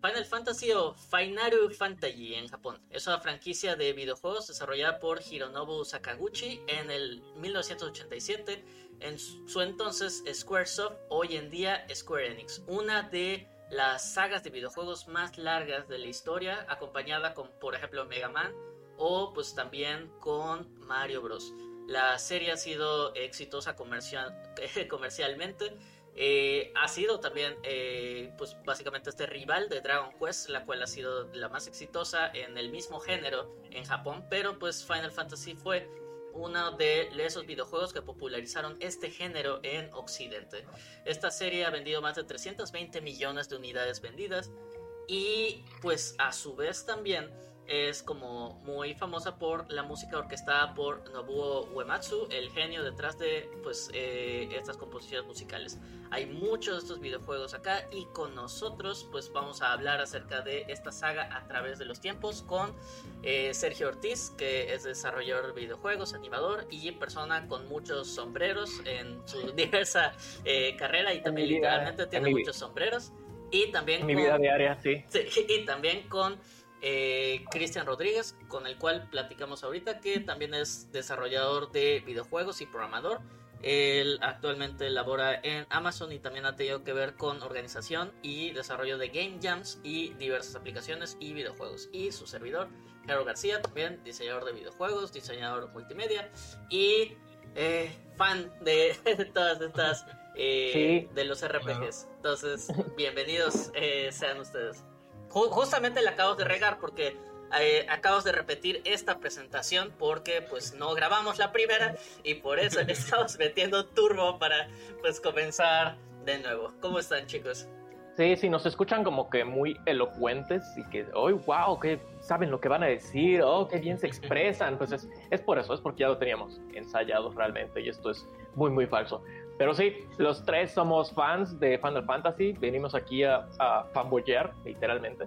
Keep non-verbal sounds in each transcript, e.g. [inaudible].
Final Fantasy o Finaru Fantasy en Japón. Es una franquicia de videojuegos desarrollada por Hironobu Sakaguchi en el 1987. En su entonces Squaresoft, hoy en día Square Enix. Una de las sagas de videojuegos más largas de la historia, acompañada con, por ejemplo, Mega Man o pues también con Mario Bros. La serie ha sido exitosa comercial, [laughs] comercialmente eh, ha sido también, eh, pues básicamente este rival de Dragon Quest, la cual ha sido la más exitosa en el mismo género en Japón, pero pues Final Fantasy fue uno de esos videojuegos que popularizaron este género en Occidente. Esta serie ha vendido más de 320 millones de unidades vendidas y pues a su vez también es como muy famosa por la música orquestada por Nobuo Uematsu, el genio detrás de pues eh, estas composiciones musicales. Hay muchos de estos videojuegos acá y con nosotros pues vamos a hablar acerca de esta saga a través de los tiempos con eh, Sergio Ortiz, que es desarrollador de videojuegos, animador y persona con muchos sombreros en su diversa eh, carrera y también literalmente tiene muchos sombreros. Y también... mi vida diaria, sí. sí. [laughs] Y también con eh, Cristian Rodríguez, con el cual platicamos ahorita, que también es desarrollador de videojuegos y programador. Él actualmente labora en Amazon y también ha tenido que ver con organización y desarrollo de game jams y diversas aplicaciones y videojuegos. Y su servidor, Jaro García, también diseñador de videojuegos, diseñador multimedia y eh, fan de [laughs] todas estas eh, de los RPGs. Entonces, [laughs] bienvenidos eh, sean ustedes justamente le acabo de regar porque eh, acabas de repetir esta presentación porque pues no grabamos la primera y por eso le [laughs] estamos metiendo turbo para pues comenzar de nuevo. ¿Cómo están chicos? Sí, sí, nos escuchan como que muy elocuentes y que, oh, wow, que saben lo que van a decir, oh, qué bien se [laughs] expresan. Pues es, es por eso, es porque ya lo teníamos ensayado realmente y esto es muy, muy falso. Pero sí, los tres somos fans de Final Fantasy. Venimos aquí a, a fanboyar, literalmente.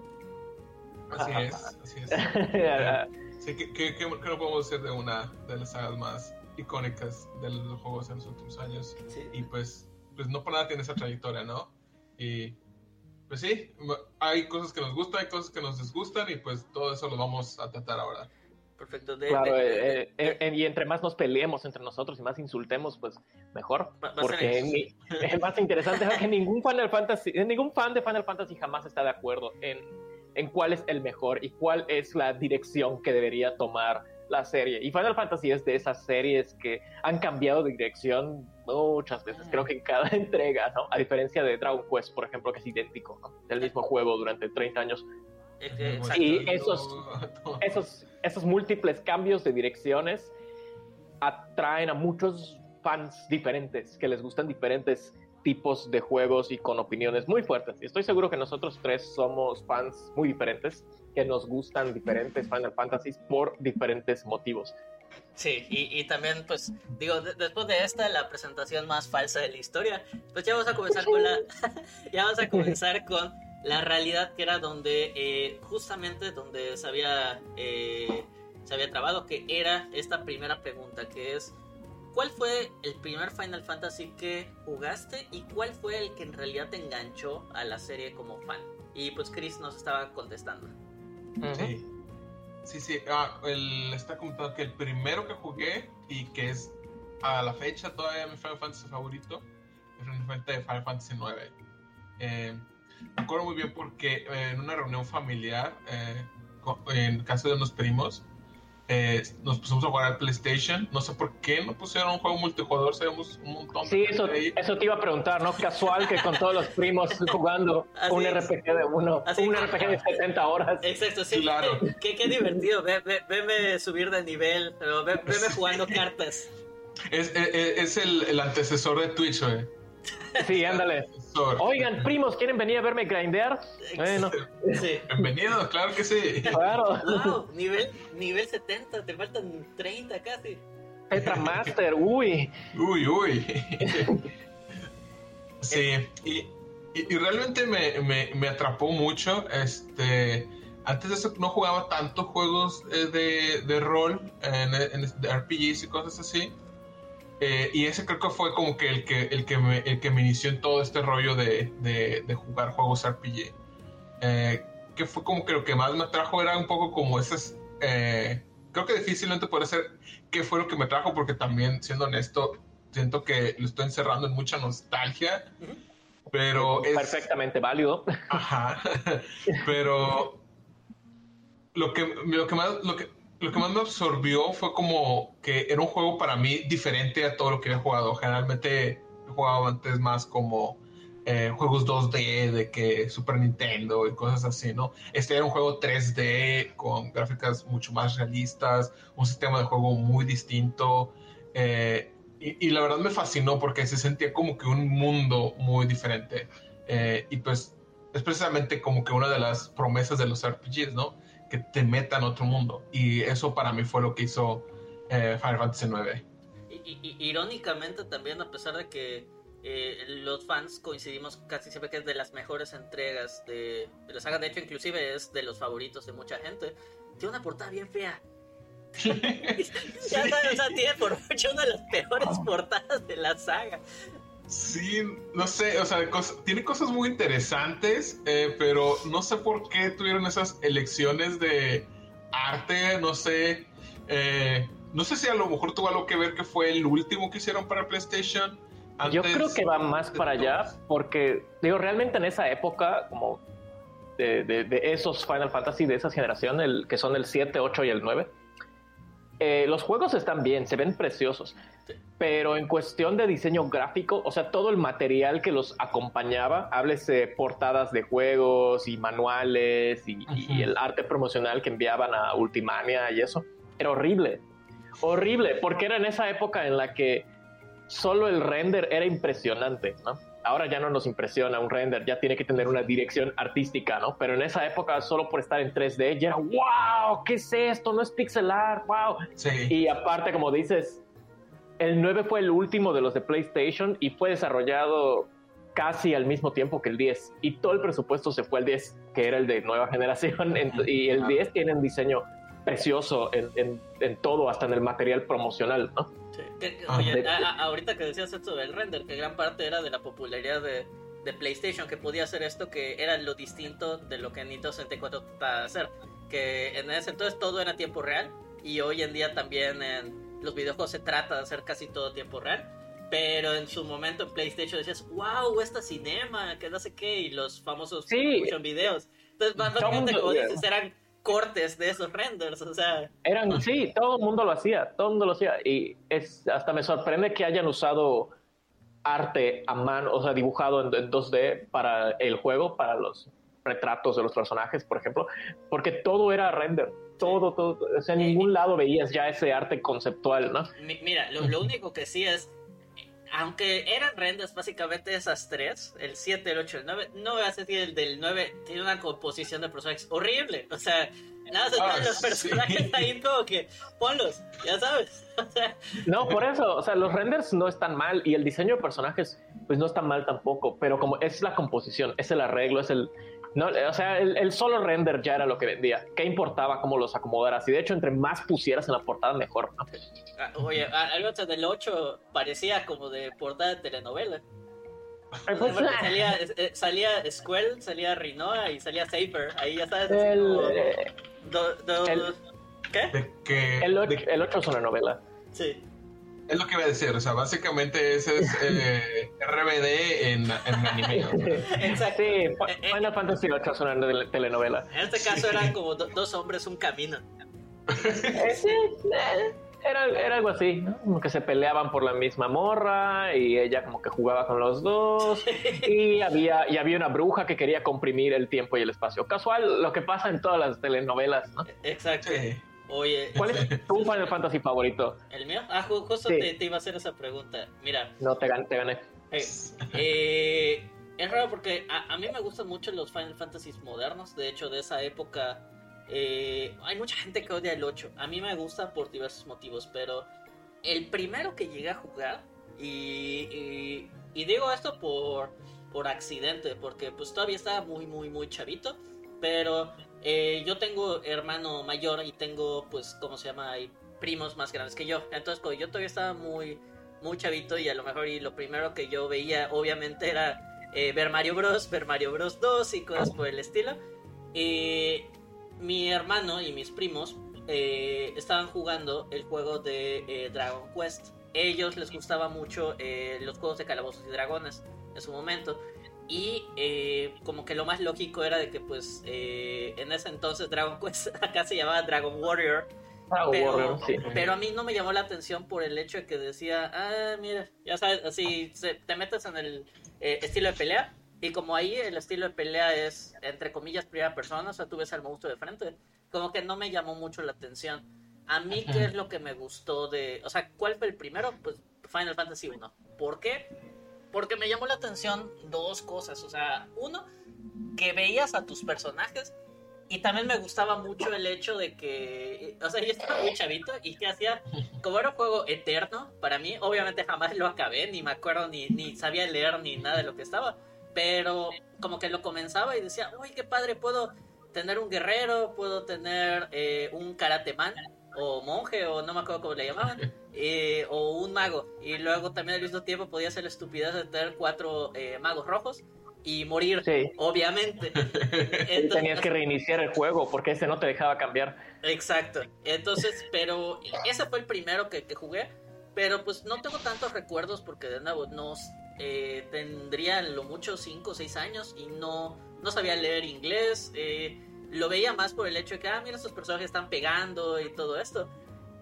Así es, así es. [laughs] sí, ¿qué, qué, no podemos decir de una de las sagas más icónicas de los juegos en los últimos años? Y pues, pues no por nada tiene esa trayectoria, ¿no? Y pues sí, hay cosas que nos gustan, hay cosas que nos disgustan y pues todo eso lo vamos a tratar ahora. Perfecto. claro, eh, eh, y entre más nos peleemos entre nosotros y más insultemos, pues mejor. porque [laughs] es más interesante que ningún Final Fantasy, ningún fan de Final Fantasy jamás está de acuerdo en, en cuál es el mejor y cuál es la dirección que debería tomar la serie. Y Final Fantasy es de esas series que han cambiado de dirección muchas veces, creo que en cada [laughs] entrega, ¿no? A diferencia de Dragon Quest, por ejemplo, que es idéntico, ¿no? Del mismo juego durante 30 años. Y esos, esos, esos múltiples cambios de direcciones atraen a muchos fans diferentes que les gustan diferentes tipos de juegos y con opiniones muy fuertes. Y estoy seguro que nosotros tres somos fans muy diferentes, que nos gustan diferentes Final Fantasies por diferentes motivos. Sí, y, también, pues, digo, después de esta, la presentación más falsa de la historia, pues ya vamos a comenzar con la. [laughs] ya vamos a comenzar con la realidad que era donde eh, justamente donde se había eh, se había trabado que era esta primera pregunta que es ¿cuál fue el primer Final Fantasy que jugaste y cuál fue el que en realidad te enganchó a la serie como fan? Y pues Chris nos estaba contestando. Sí, sí, sí. Ah, está comentando que el primero que jugué y que es a la fecha todavía mi Final Fantasy favorito es el Final Fantasy 9. Eh, me acuerdo muy bien porque eh, en una reunión familiar, eh, en casa de unos primos, eh, nos pusimos a jugar al PlayStation. No sé por qué no pusieron un juego multijugador, sabemos un montón. Sí, eso, eso te iba a preguntar, ¿no? Casual que con todos los primos jugando [laughs] un RPG de uno, un RPG de 70 horas. Exacto, sí. Claro. [laughs] Qué, qué divertido, ve, veme subir de nivel, ve, veme jugando cartas. Es, es, es el, el, antecesor de Twitch, güey. Sí, ándale. Oigan, primos, ¿quieren venir a verme grindear? Bueno. Sí. Bienvenidos, claro que sí. Claro. Wow, nivel, nivel 70, te faltan 30 casi. Petra Master, uy. Uy, uy. [laughs] sí, y, y, realmente me, me, me, atrapó mucho. Este, antes de eso no jugaba tantos juegos eh, de, de rol, en, en, de RPGs y cosas así. Eh, y ese creo que fue como que el que, el que, me, el que me inició en todo este rollo de, de, jugar juegos RPG. eh, que fue como que lo que más me trajo era un poco como ese... Eh, creo que difícilmente puede ser qué fue lo que me trajo, porque también, siendo honesto, siento que lo estoy encerrando en mucha nostalgia. Pero es perfectamente válido. Ajá. [laughs] Pero lo que, lo que más, lo que, lo que más me absorbió fue como que era un juego para mí diferente a todo lo que he jugado. Generalmente he jugado antes más como eh, juegos 2D de que Super Nintendo y cosas así, ¿no? Este era un juego 3D con gráficas mucho más realistas, un sistema de juego muy distinto. Eh, y, la verdad me fascinó porque se sentía como que un mundo muy diferente. Eh, y pues es precisamente como que una de las promesas de los RPGs, ¿no? Que te metan a otro mundo. Y eso para mí fue lo que hizo Final Fantasy IX. Irónicamente también, a pesar de que eh, los fans coincidimos casi siempre que es de las mejores entregas de, de, la saga. De hecho, inclusive es de los favoritos de mucha gente. Tiene una portada bien fea. [laughs] ya sabes, o sea, tiene por mucho una de las peores portadas de la saga. Sí, no sé, o sea, tiene cosas muy interesantes, eh, pero no sé por qué tuvieron esas elecciones de arte, no sé. Eh, no sé si a lo mejor tuvo algo que ver que fue el último que hicieron para PlayStation yo creo que va más para allá porque, digo, realmente en esa época, como de, esos Final Fantasy de esa generación, el, que son el 7, 8 y el 9, eh, los juegos están bien, se ven preciosos, pero en cuestión de diseño gráfico, o sea, todo el material que los acompañaba, háblese portadas de juegos y manuales y, y el arte promocional que enviaban a Ultimania y eso, era horrible, horrible, porque era en esa época en la que solo el render era impresionante, ¿no? Ahora ya no nos impresiona un render, ya tiene que tener una dirección artística, ¿no? Pero en esa época, solo por estar en 3D, ya era, wow, ¿qué es esto? No es pixelar, wow. Y aparte, como dices, el 9 fue el último de los de PlayStation y fue desarrollado casi al mismo tiempo que el 10. Y todo el presupuesto se fue al 10, que era el de nueva generación. [laughs] y el 10 tiene un diseño precioso en, en todo, hasta en el material promocional, ¿no? Ah, oye, ahorita que decías esto del render, que gran parte era de la popularidad de, PlayStation, que podía hacer esto, que era lo distinto de lo que Nintendo 64 trataba de hacer. Que en ese entonces todo era tiempo real, y hoy en día también en los videojuegos se trata de hacer casi todo tiempo real. Pero en su momento en PlayStation decías, wow, esta cinema, que no sé qué, y los famosos sí. videos. Entonces, básicamente, como dices, eran cortes de esos renders, o sea. Eran, sí, todo el mundo lo hacía, todo el mundo lo hacía. Y es, hasta me sorprende que hayan usado arte a mano, o sea, dibujado en, 2D para el juego, para los retratos de los personajes, por ejemplo, porque todo era render, todo, todo, o sea, en ningún lado veías ya ese arte conceptual, ¿no? Mira, lo único que sí es aunque eran renders básicamente esas tres, el 7, el 8, el 9, no voy a decir el del 9 tiene una composición de personajes horrible. O sea, nada se ah, los personajes ahí como que ponlos, ya sabes. [laughs] no, por eso, o sea, los renders no están mal y el diseño de personajes pues no está mal tampoco, pero como es la composición, es el arreglo, es el, no, o sea, el, solo render ya era lo que vendía. ¿Qué importaba cómo los acomodaras? Y de hecho, entre más pusieras en la portada, mejor. Ah, oye, algo del 8 parecía como de portada de telenovela. Pues, salía, eh, salía Squell, salía Rinoa y salía Saber. Ahí ya sabes. El, eh, ¿Qué? el, 8, el 8 es una novela. Sí. Es lo que iba a decir, o sea, básicamente ese es eh, [laughs] RBD en, en anime. [laughs] Exacto. Sí, Final Fantasy VIII es una telenovela. En este caso eran como dos hombres, un camino. Eh, sí, eh, era, era, algo así, ¿no? Como que se peleaban por la misma morra y ella como que jugaba con los dos y [laughs] había, y había una bruja que quería comprimir el tiempo y el espacio. Casual, lo que pasa en todas las telenovelas, ¿no? Exacto. Oye, ¿cuál es [laughs] tu Final Fantasy favorito? ¿El mío? Ah, justo te, iba a hacer esa pregunta. Mira. No, te gané. Te gané. Eh, eh, es raro porque a, mí me gustan mucho los Final Fantasy modernos. De hecho, de esa época eh, hay mucha gente que odia el 8. A mí me gusta por diversos motivos, pero el primero que llegué a jugar, y, y, digo esto por, por accidente, porque pues todavía estaba muy, muy, muy chavito, pero eh, yo tengo hermano mayor y tengo, pues, ¿cómo se llama? Hay primos más grandes que yo. Entonces, yo todavía estaba muy, muy chavito y a lo mejor y lo primero que yo veía, obviamente, era eh, ver Mario Bros, ver Mario Bros 2 y cosas por el estilo. Y mi hermano y mis primos eh, estaban jugando el juego de Dragon Quest. Ellos les gustaba mucho los juegos de calabozos y dragones en su momento. Y como que lo más lógico era de que pues en ese entonces Dragon Quest [laughs] acá se llamaba Dragon Warrior pero, a mí no me llamó la atención por el hecho de que decía, ah, mira, ya sabes, así te metes en el eh, estilo de pelea. Y como ahí el estilo de pelea es, entre comillas, primera persona, o sea, tú ves al monstruo de frente, como que no me llamó mucho la atención. A mí, ¿qué es lo que me gustó de... O sea, ¿cuál fue el primero? Pues Final Fantasy 1. ¿Por qué? Porque me llamó la atención dos cosas. O sea, uno, que veías a tus personajes y también me gustaba mucho el hecho de que, o sea, yo estaba muy chavito y que hacía, como era un juego eterno, para mí, obviamente jamás lo acabé, ni me acuerdo, ni, ni sabía leer ni nada de lo que estaba, pero como que lo comenzaba y decía, uy, qué padre, puedo tener un guerrero, puedo tener eh, un karateman, o monje, o no me acuerdo cómo le llamaban, eh, o un mago, y luego también al mismo tiempo podía hacer la estupidez de tener cuatro eh, magos rojos, y morir, obviamente. [laughs] tenías que reiniciar el juego porque ese no te dejaba cambiar. Exacto. Entonces, pero ese fue el primero que, jugué. Pero pues no tengo tantos recuerdos porque de nuevo no eh, tendría lo mucho 5 o 6 años y no, no sabía leer inglés. Eh, lo veía más por el hecho de que, ah, mira, estos personajes están pegando y todo esto.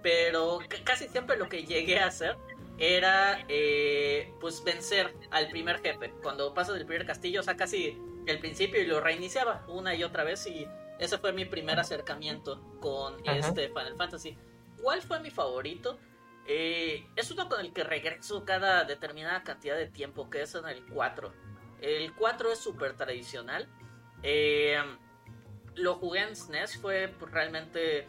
Pero casi siempre lo que llegué a hacer era eh, pues vencer al primer jefe. Cuando pasas del primer castillo, o sea, casi el principio y lo reiniciaba una y otra vez y ese fue mi primer acercamiento con este Final Fantasy. ¿Cuál fue mi favorito? Eh, es uno con el que regreso cada determinada cantidad de tiempo, que es en el 4. El 4 es súper tradicional. Eh, lo jugué en SNES, e fue realmente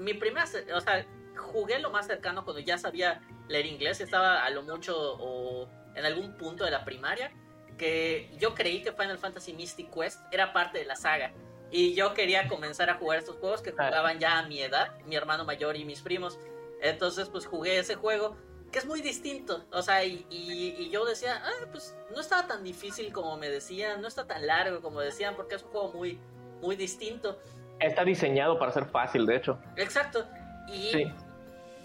mi primera, o sea, jugué lo más cercano cuando ya sabía leer inglés, estaba a lo mucho o en algún punto de la primaria, que yo creí que Final Fantasy Mystic Quest era parte de la saga. Y yo quería comenzar a jugar estos juegos que jugaban ya a mi edad, mi hermano mayor y mis primos. Entonces, pues jugué ese juego, que es muy distinto. O sea, y, y, yo decía, ah, pues no estaba tan difícil como me decían, no está tan largo como decían, porque es un juego muy, muy distinto. Está diseñado para ser fácil, de hecho. Exacto. Y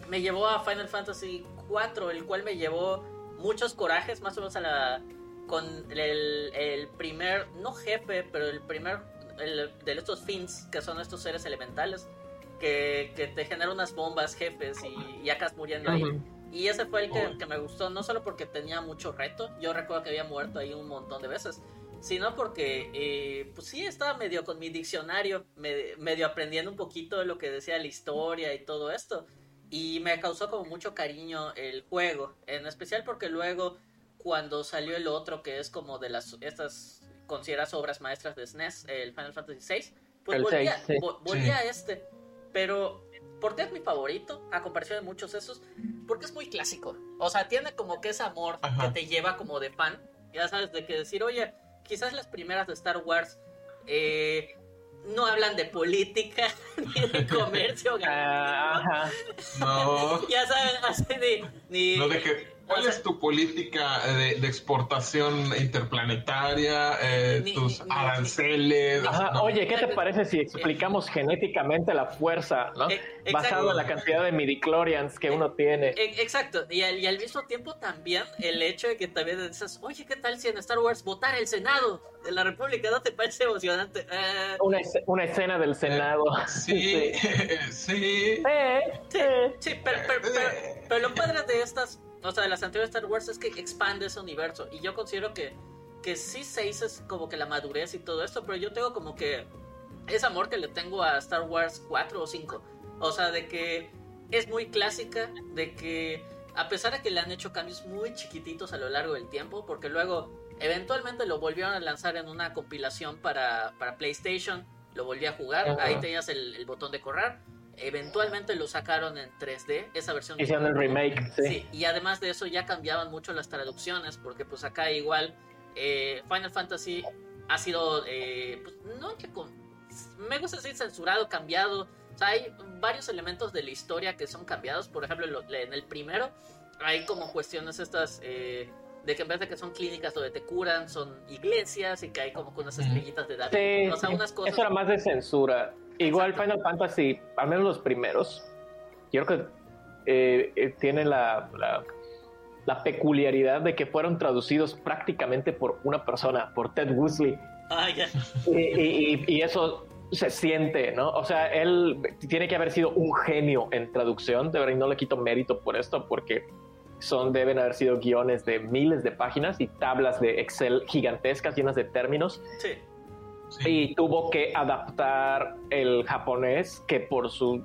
me llevó a Final Fantasy 4, el cual me llevó muchos corajes, más o menos a la con el, primer, no jefe, pero el primer de estos fins, que son estos seres elementales, que, te generan unas bombas jefes y, y acabas muriendo ahí. Y ese fue el que, me gustó, no solo porque tenía mucho reto, yo recuerdo que había muerto ahí un montón de veces, sino porque, eh, pues sí, estaba medio con mi diccionario, medio aprendiendo un poquito de lo que decía la historia y todo esto. Y me causó como mucho cariño el juego, en especial porque luego cuando salió el otro que es como de las estas consideradas obras maestras de SNES, el Final Fantasy VI, pues volvía, a este. Pero ¿por qué es mi favorito? A comparación de muchos esos, porque es muy clásico. O sea, tiene como que ese amor que te lleva como de pan. Ya sabes, de que decir, oye, quizás las primeras de Star Wars eh, no hablan de política [laughs] ni de comercio. [laughs] No. [laughs] Ya saben, así de. Ni, no de que ¿Cuál es tu política de, exportación interplanetaria? Eh, tus aranceles. oye, ¿qué te parece si explicamos genéticamente la fuerza, ¿no? Eh, Basado en la cantidad de midichlorians que uno tiene. Eh, exacto. Y al, mismo tiempo también el hecho de que también dices, oye, ¿qué tal si en Star Wars votar el Senado de la República? ¿No te parece emocionante? Una, escena del Senado. [laughs] sí, sí. [laughs] sí. sí, pero, pero lo padre de estas o sea, de las anteriores Star Wars es que expande ese universo. Y yo considero que, que sí 6 es como que la madurez y todo esto, pero yo tengo como que ese amor que le tengo a Star Wars 4 o 5. O sea, de que es muy clásica, de que a pesar de que le han hecho cambios muy chiquititos a lo largo del tiempo, porque luego eventualmente lo volvieron a lanzar en una compilación para, para PlayStation, lo volví a jugar, ahí tenías el, el botón de correr Eventualmente lo sacaron en 3D, esa versión. Hicieron el remake, sí. Y además de eso ya cambiaban mucho las traducciones, porque pues acá igual eh, Final Fantasy ha sido, eh, pues no que con, me gusta decir censurado, cambiado. O sea, hay varios elementos de la historia que son cambiados. Por ejemplo, en el primero hay como cuestiones estas eh, de que en vez de que son clínicas donde te curan, son iglesias y que hay como con unas estrellitas de David. o sea, unas cosas. Eso era más de censura. Igual Final Fantasy, al menos los primeros, yo creo que eh, eh, tienen la, la, peculiaridad de que fueron traducidos prácticamente por una persona, por Ted Woosley. Ah, y, eso se siente, ¿no? O sea, él tiene que haber sido un genio en traducción, de verdad, y no le quito mérito por esto, porque son, deben haber sido guiones de miles de páginas y tablas de Excel gigantescas llenas de términos. Sí. Y tuvo que adaptar el japonés, que por su,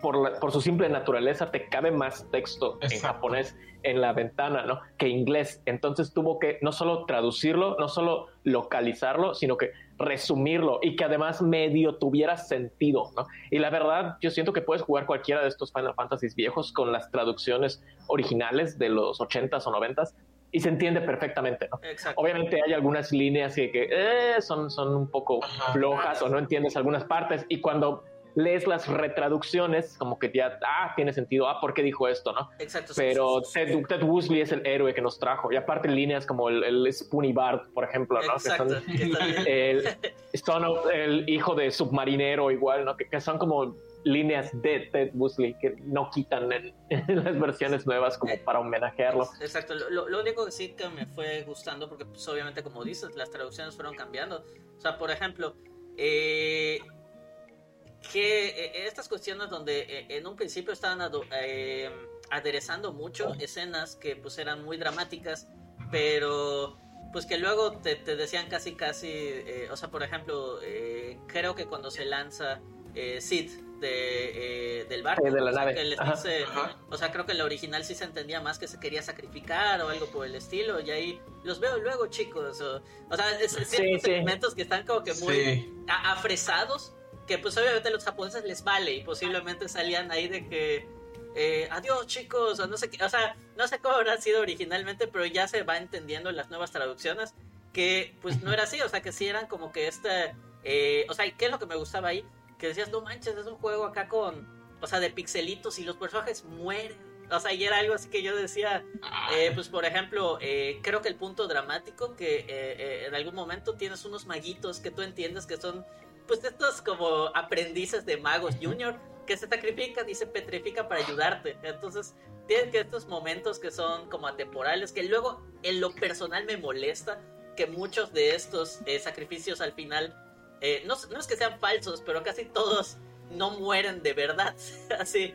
por, por su simple naturaleza te cabe más texto en japonés en la ventana, ¿no? Que inglés. Entonces tuvo que no solo traducirlo, no solo localizarlo, sino que resumirlo y que además medio tuviera sentido, ¿no? Y la verdad, yo siento que puedes jugar cualquiera de estos Final Fantasy viejos con las traducciones originales de los 80s o 90s y se entiende perfectamente, ¿no? Obviamente hay algunas líneas que, eh, son, son un poco flojas o no entiendes algunas partes y cuando lees las retraducciones, como que ya, ah, tiene sentido, ah, ¿por qué dijo esto, no? Exacto. Pero Ted, Ted, Woosley es el héroe que nos trajo. Y aparte líneas como el, el Spoonie Bart, por ejemplo, ¿no? Exacto. Que son, el, hijo de submarinero igual, ¿no? Que, son como líneas de Ted Woosley que no quitan en, las versiones nuevas como eh, para homenajearlo. Exacto, lo, lo, único que sí que me fue gustando, porque pues obviamente como dices, las traducciones fueron cambiando. O sea, por ejemplo, eh, que eh, estas cuestiones donde eh, en un principio estaban aderezando mucho escenas que pues eran muy dramáticas, pero pues que luego te, decían casi casi, o sea, por ejemplo, creo que cuando se lanza Sid de, del barco, de la nave. o sea, creo que en la original sí se entendía más que se quería sacrificar o algo por el estilo, y ahí los veo luego, chicos, o, sea, es, elementos que están como que muy afresados que pues obviamente a los japoneses les vale y posiblemente salían ahí de que eh, adiós chicos, o no sé qué, o sea, no sé cómo habrá sido originalmente, pero ya se va entendiendo en las nuevas traducciones que pues no era así, o sea, que sí eran como que este, eh, o sea, ¿qué es lo que me gustaba ahí? Que decías, no manches, es un juego acá con, o sea, de pixelitos y los personajes mueren. O sea, y era algo así que yo decía, eh, pues por ejemplo, creo que el punto dramático que en algún momento tienes unos maguitos que tú entiendes que son pues estos como aprendices de magos junior que se sacrifican y se petrifican para ayudarte. Entonces, tienen que estos momentos que son como atemporales, que luego en lo personal me molesta que muchos de estos eh, sacrificios al final, eh, no, no, es que sean falsos, pero casi todos no mueren de verdad. [laughs] Así.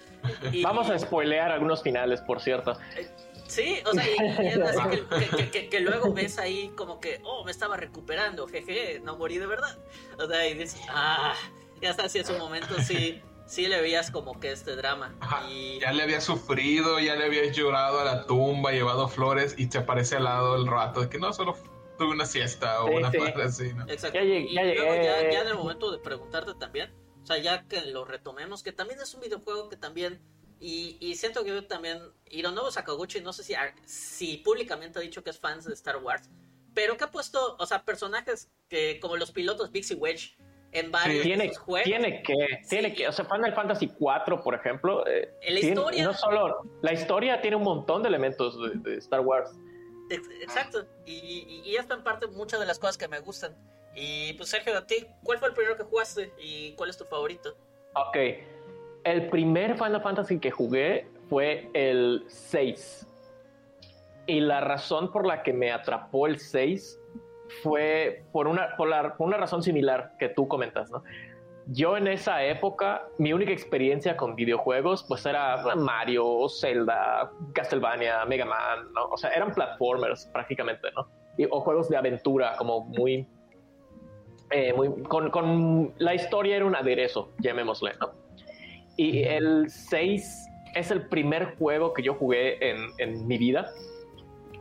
Vamos a spoilear algunos finales, por cierto. Eh, Sí, o sea, y, es así que, luego ves ahí como que, oh, me estaba recuperando, jeje, no morí de verdad. O sea, y dices, ah, ya está, así en su momento sí, sí le veías como que este drama. y... Ya le había sufrido, ya le habías llorado a la tumba, llevado flores y te aparece al lado el rato, de que no, solo tuve una siesta o una parte así, ¿no? Exacto. Ya, y luego ya, ya en el momento de preguntarte también, o sea, ya que lo retomemos, que también es un videojuego que también y, siento que yo también, Hironobu Sakaguchi, no sé si, si públicamente ha dicho que es fan de Star Wars, pero que ha puesto, o sea, personajes que como los pilotos Bixie Wedge en varios tiene, juegos. Tiene que, tiene que, o sea, Final Fantasy 4, por ejemplo, eh, la historia, no solo, la historia tiene un montón de elementos de, Star Wars. Exacto, y, y, esto en parte muchas de las cosas que me gustan. Y pues Sergio, a ti, ¿cuál fue el primero que jugaste y cuál es tu favorito? Ok, el primer Final Fantasy que jugué fue el 6. Y la razón por la que me atrapó el 6 fue por una, por, una razón similar que tú comentas, ¿no? Yo en esa época, mi única experiencia con videojuegos, pues era Mario, Zelda, Castlevania, Mega Man, ¿no? O sea, eran platformers prácticamente, ¿no? o juegos de aventura, como muy... Eh, muy con, con, la historia era un aderezo, llamémosle, ¿no? Y el 6 es el primer juego que yo jugué en, mi vida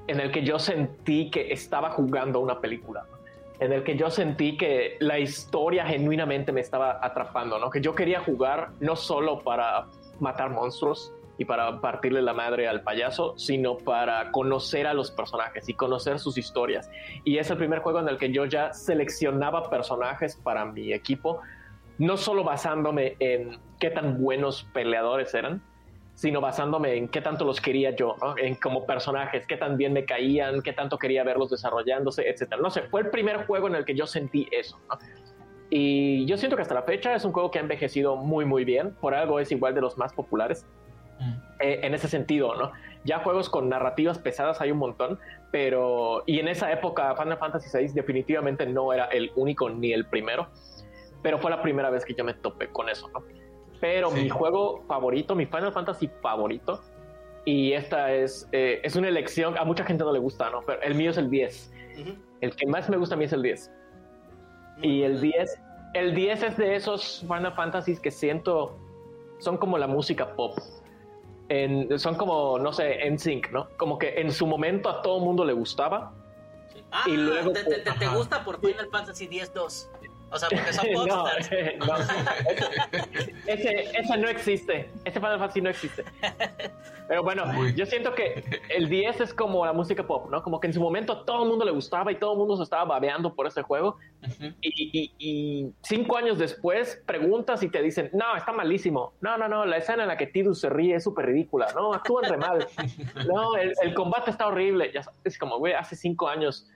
en el que yo sentí que estaba jugando una película, en el que yo sentí que la historia genuinamente me estaba atrapando, ¿no? que yo quería jugar no solo para matar monstruos y para partirle la madre al payaso, sino para conocer a los personajes y conocer sus historias. Y es el primer juego en el que yo ya seleccionaba personajes para mi equipo no solo basándome en qué tan buenos peleadores eran, sino basándome en qué tanto los quería yo, en como personajes, qué tan bien me caían, qué tanto quería verlos desarrollándose, etcétera. No sé, fue el primer juego en el que yo sentí eso. Y yo siento que hasta la fecha es un juego que ha envejecido muy, muy bien. Por algo es igual de los más populares. Mm. Eh, en ese sentido, ¿no? Ya juegos con narrativas pesadas hay un montón, pero. Y en esa época, Final Fantasy VI definitivamente no era el único ni el primero. Pero fue la primera vez que yo me topé con eso, ¿no? Pero mi juego favorito, mi Final Fantasy favorito, y esta es, eh, es una elección, a mucha gente no le gusta, ¿no? Pero el mío es el 10. El que más me gusta a mí es el 10 y el 10, el 10 es de esos Final Fantasies que siento son como la música pop. son como, no sé, en sync, ¿no? Como que en su momento a todo mundo le gustaba. Ah, y luego, te, te, te, gusta por Final Fantasy 10-2. O sea, porque son popstars. [laughs] no, [laughs] no. ese, ese, no existe. Ese Final Fantasy no existe. Pero bueno, yo siento que el 10 es como la música pop, ¿no? Como que en su momento a todo el mundo le gustaba y todo el mundo se estaba babeando por ese juego. y, y, cinco años después preguntas y te dicen, no, está malísimo. No, no, no, la escena en la que Tidus se ríe es súper ridícula. No, actúan re mal. [laughs] No, el, el combate está horrible. Ya, es como, güey, hace cinco años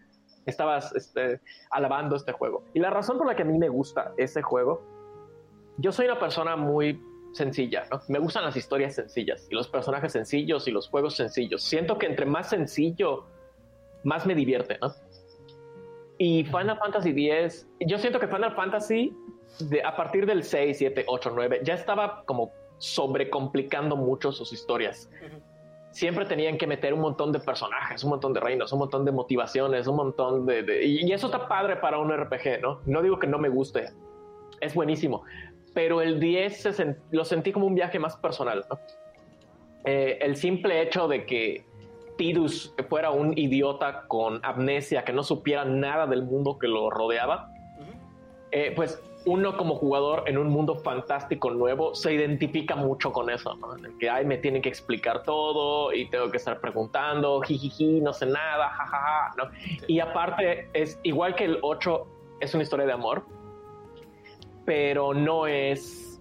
estabas este, alabando este juego. Y la razón por la que a mí me gusta ese juego, yo soy una persona muy sencilla, ¿no? Me gustan las historias sencillas y los personajes sencillos y los juegos sencillos. Siento que entre más sencillo, más me divierte, ¿no? Y Final Fantasy X, yo siento que Final Fantasy, de, a partir del 6, 7, 8, 9, ya estaba como sobrecomplicando mucho sus historias siempre tenían que meter un montón de personajes, un montón de reinos, un montón de motivaciones, un montón de... y, eso está padre para un RPG, ¿no? No digo que no me guste, es buenísimo, pero el 10 lo sentí como un viaje más personal, ¿no? Eh, el simple hecho de que Tidus fuera un idiota con amnesia, que no supiera nada del mundo que lo rodeaba, eh, pues uno como jugador en un mundo fantástico nuevo se identifica mucho con eso, ¿no? que ay, me tienen que explicar todo y tengo que estar preguntando, jijiji, no sé nada, jajaja, ¿no? Y aparte es igual que el 8 es una historia de amor, pero no es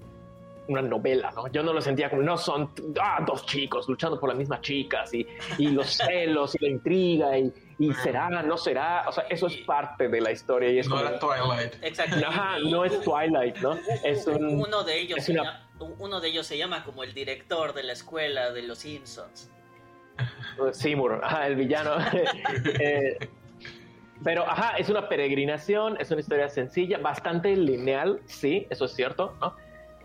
una novela, ¿no? Yo no lo sentía como, no son ah, dos chicos luchando por las mismas chicas y, y los [laughs] celos y la intriga y, y será, no será, o sea, eso es parte de la historia. Y es no era Twilight. Exacto. no es Twilight, ¿no? Es uno, de ellos se llama, uno de ellos se llama como el director de la escuela de los Simpsons. Seymour, ajá, el villano. [laughs] Eh, pero, ajá, es una peregrinación, es una historia sencilla, bastante lineal, sí, eso es cierto, ¿no?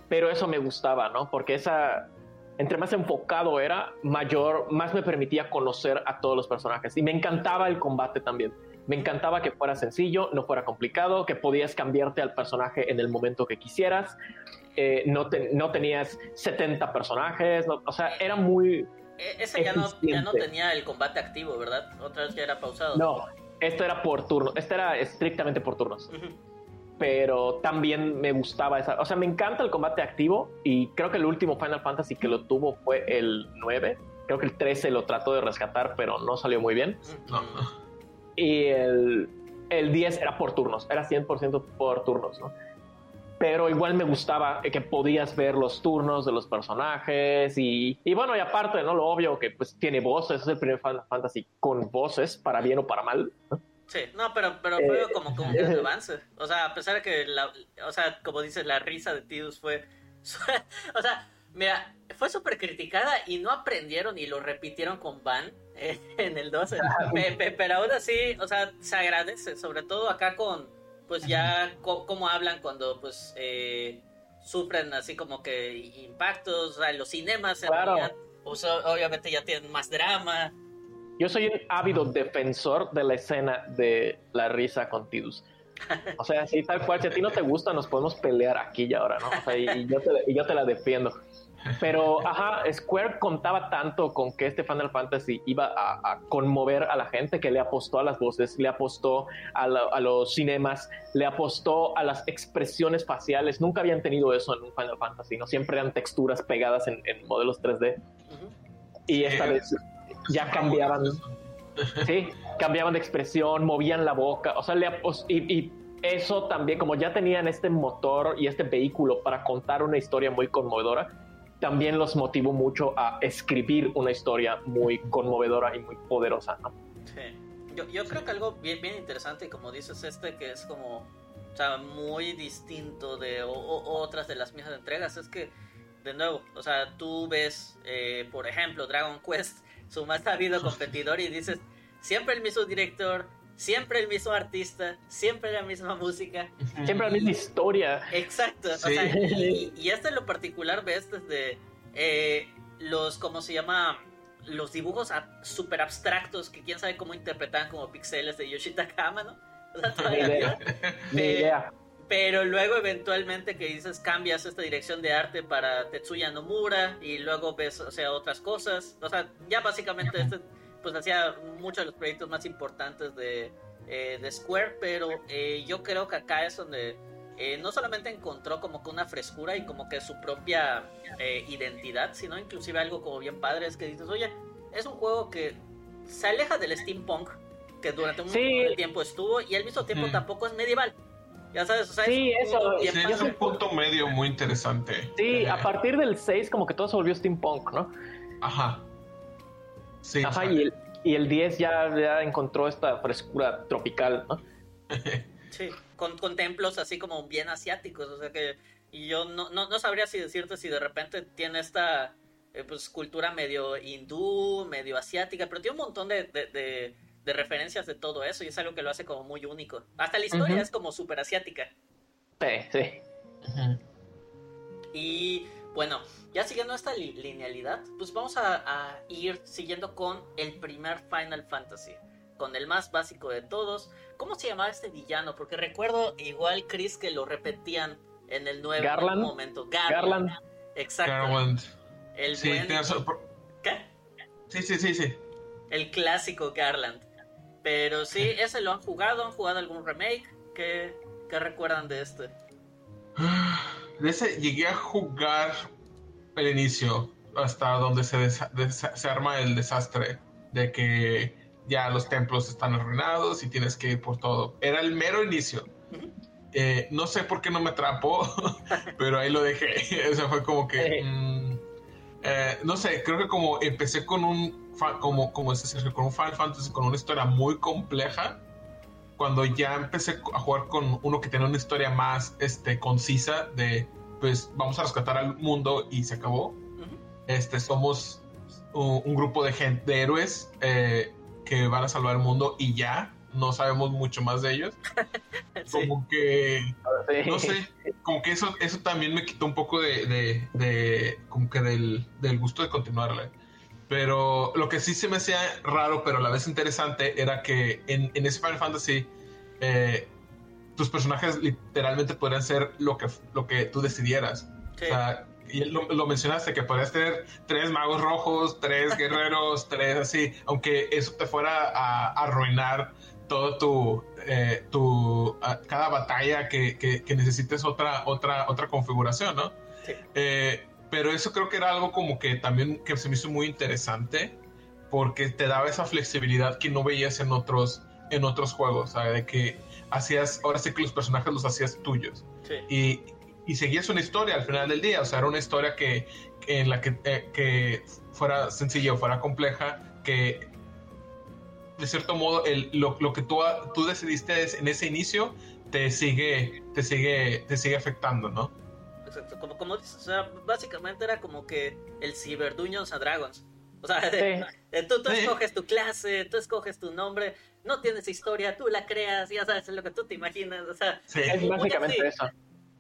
Pero eso me gustaba, ¿no? Porque esa, entre más enfocado era, mayor, más me permitía conocer a todos los personajes. Y me encantaba el combate también. Me encantaba que fuera sencillo, no fuera complicado, que podías cambiarte al personaje en el momento que quisieras. Eh, no, no tenías 70 personajes, o sea, era muy... E, ese ya no, ya no, tenía el combate activo, ¿verdad? Otra vez ya era pausado. No, esto era por turno, esto era estrictamente por turnos pero también me gustaba esa, o sea, me encanta el combate activo y creo que el último Final Fantasy que lo tuvo fue el 9, creo que el 13 lo trató de rescatar, pero no salió muy bien. Y el, el 10 era por turnos, era 100% por turnos, ¿no? Pero igual me gustaba que podías ver los turnos de los personajes y, y bueno, y aparte, ¿no? Lo obvio que pues tiene voces, es el primer Final Fantasy con voces, para bien o para mal, ¿no? Sí, no, pero, pero fue eh, como, como un avance. O sea, a pesar de que, la, o sea, como dices, la risa de Tidus fue, [laughs] o sea, mira, fue súper criticada y no aprendieron y lo repitieron con Van eh, [laughs] en el 12. pero aún así, o sea, se agradece, sobre todo acá con, pues ya, cómo hablan cuando, pues, eh, sufren así como que impactos, o sea, los cinemas, en realidad, pues, obviamente ya tienen más drama. Yo soy un ávido defensor de la escena de la risa con Tidus. O sea, sí, tal cual, si a ti no te gusta, nos podemos pelear aquí y ahora, ¿no? O sea, y, yo, te, y yo te la defiendo. Pero, ajá, Square contaba tanto con que este Final Fantasy iba a, conmover a la gente que le apostó a las voces, le apostó a, los cinemas, le apostó a las expresiones faciales. Nunca habían tenido eso en un Final Fantasy, ¿no? Siempre eran texturas pegadas en, modelos 3D. Y esta vez ya cambiaban, sí, cambiaban de expresión, movían la boca, o sea, y, eso también, como ya tenían este motor y este vehículo para contar una historia muy conmovedora, también los motivó mucho a escribir una historia muy conmovedora y muy poderosa, ¿no? Sí. Yo, yo creo que algo bien, bien interesante, como dices, este que es como o sea, muy distinto de otras de las mismas entregas, es que, de nuevo, o sea, tú ves, eh, por ejemplo, Dragon Quest, su más sabido competidor, y dices, siempre el mismo director, siempre el mismo artista, siempre la misma música. Siempre la misma historia. Exacto. y, y, este en lo particular ves desde eh, los, ¿cómo se llama? Los dibujos super abstractos que quién sabe cómo interpretan como pixeles de Yoshita Kama, ¿no? idea. Pero luego eventualmente que dices cambias esta dirección de arte para Tetsuya Nomura y luego ves, o sea, otras cosas. O sea, ya básicamente este pues hacía muchos de los proyectos más importantes de, eh, de Square, pero eh, yo creo que acá es donde eh, no solamente encontró como que una frescura y como que su propia identidad, sino inclusive algo como bien padre, es que dices, oye, es un juego que se aleja del steampunk, que durante un tiempo estuvo, y al mismo tiempo tampoco es medieval. Ya sabes, o sea, sí, es, eso, es un punto medio muy interesante. Sí, a partir del 6 como que todo se volvió steampunk, ¿no? Ajá. Sí, y el, y el 10 ya, ya encontró esta frescura tropical, ¿no? [laughs] sí, con, con, templos así como bien asiáticos, o sea que y yo no, no, no sabría si decirte si de repente tiene esta eh, pues, cultura medio hindú, medio asiática, pero tiene un montón de, de, de, referencias de todo eso y es algo que lo hace como muy único. Hasta la historia es como súper asiática. Sí, sí. Y bueno, ya siguiendo esta linealidad, pues vamos a, ir siguiendo con el primer Final Fantasy, con el más básico de todos. ¿Cómo se llamaba este villano? Porque recuerdo igual, Chris, que lo repetían en el nuevo momento. Garland. Exacto. Garland. El sí, ¿Qué? Sí, sí, sí, sí. El clásico Garland. Pero sí, ese lo han jugado, han jugado algún remake. ¿Qué, qué recuerdan de este? De ese llegué a jugar el inicio, hasta donde se, se arma el desastre de que ya los templos están arruinados y tienes que ir por todo. Era el mero inicio. Eh, no sé por qué no me atrapó, [laughs] pero ahí lo dejé. [laughs] Eso fue como que... Mm, eh, no sé, creo que como empecé con un... Como, como con un Final Fantasy con una historia muy compleja, cuando ya empecé a jugar con uno que tenía una historia más este, concisa de pues vamos a rescatar al mundo y se acabó. Este, somos un, grupo de gente, de héroes eh, que van a salvar el mundo y ya, no sabemos mucho más de ellos. [laughs] Como que, no sé, como que eso, eso también me quitó un poco de, de, como que del, del, gusto de continuarle. Pero lo que sí se me hacía raro, pero a la vez interesante, era que en, en ese Final Fantasy eh, tus personajes literalmente podrían ser lo que, lo que tú decidieras. O sea, y lo, mencionaste, que podrías tener tres magos rojos, tres guerreros, [laughs] tres así, aunque eso te fuera a, arruinar todo tu, eh, tu cada batalla que, que, necesites otra, otra, otra configuración, ¿no? Eh, pero eso creo que era algo como que también que se me hizo muy interesante porque te daba esa flexibilidad que no veías en otros, en otros juegos, ¿sabes? De que hacías, ahora sí que los personajes los hacías tuyos. Y, y seguías una historia al final del día, o sea, era una historia que, en la que, eh, que fuera sencilla o fuera compleja, que de cierto modo el, lo, lo, que tú, tú decidiste es, en ese inicio te sigue, te sigue, te sigue afectando, ¿no? Exacto, como, como dices, o sea, básicamente era como que el Cyber Dungeons a Dragons. O sea, [laughs] tú, tú escoges tu clase, tú escoges tu nombre, no tienes historia, tú la creas, ya sabes lo que tú te imaginas. O sea, es básicamente eso.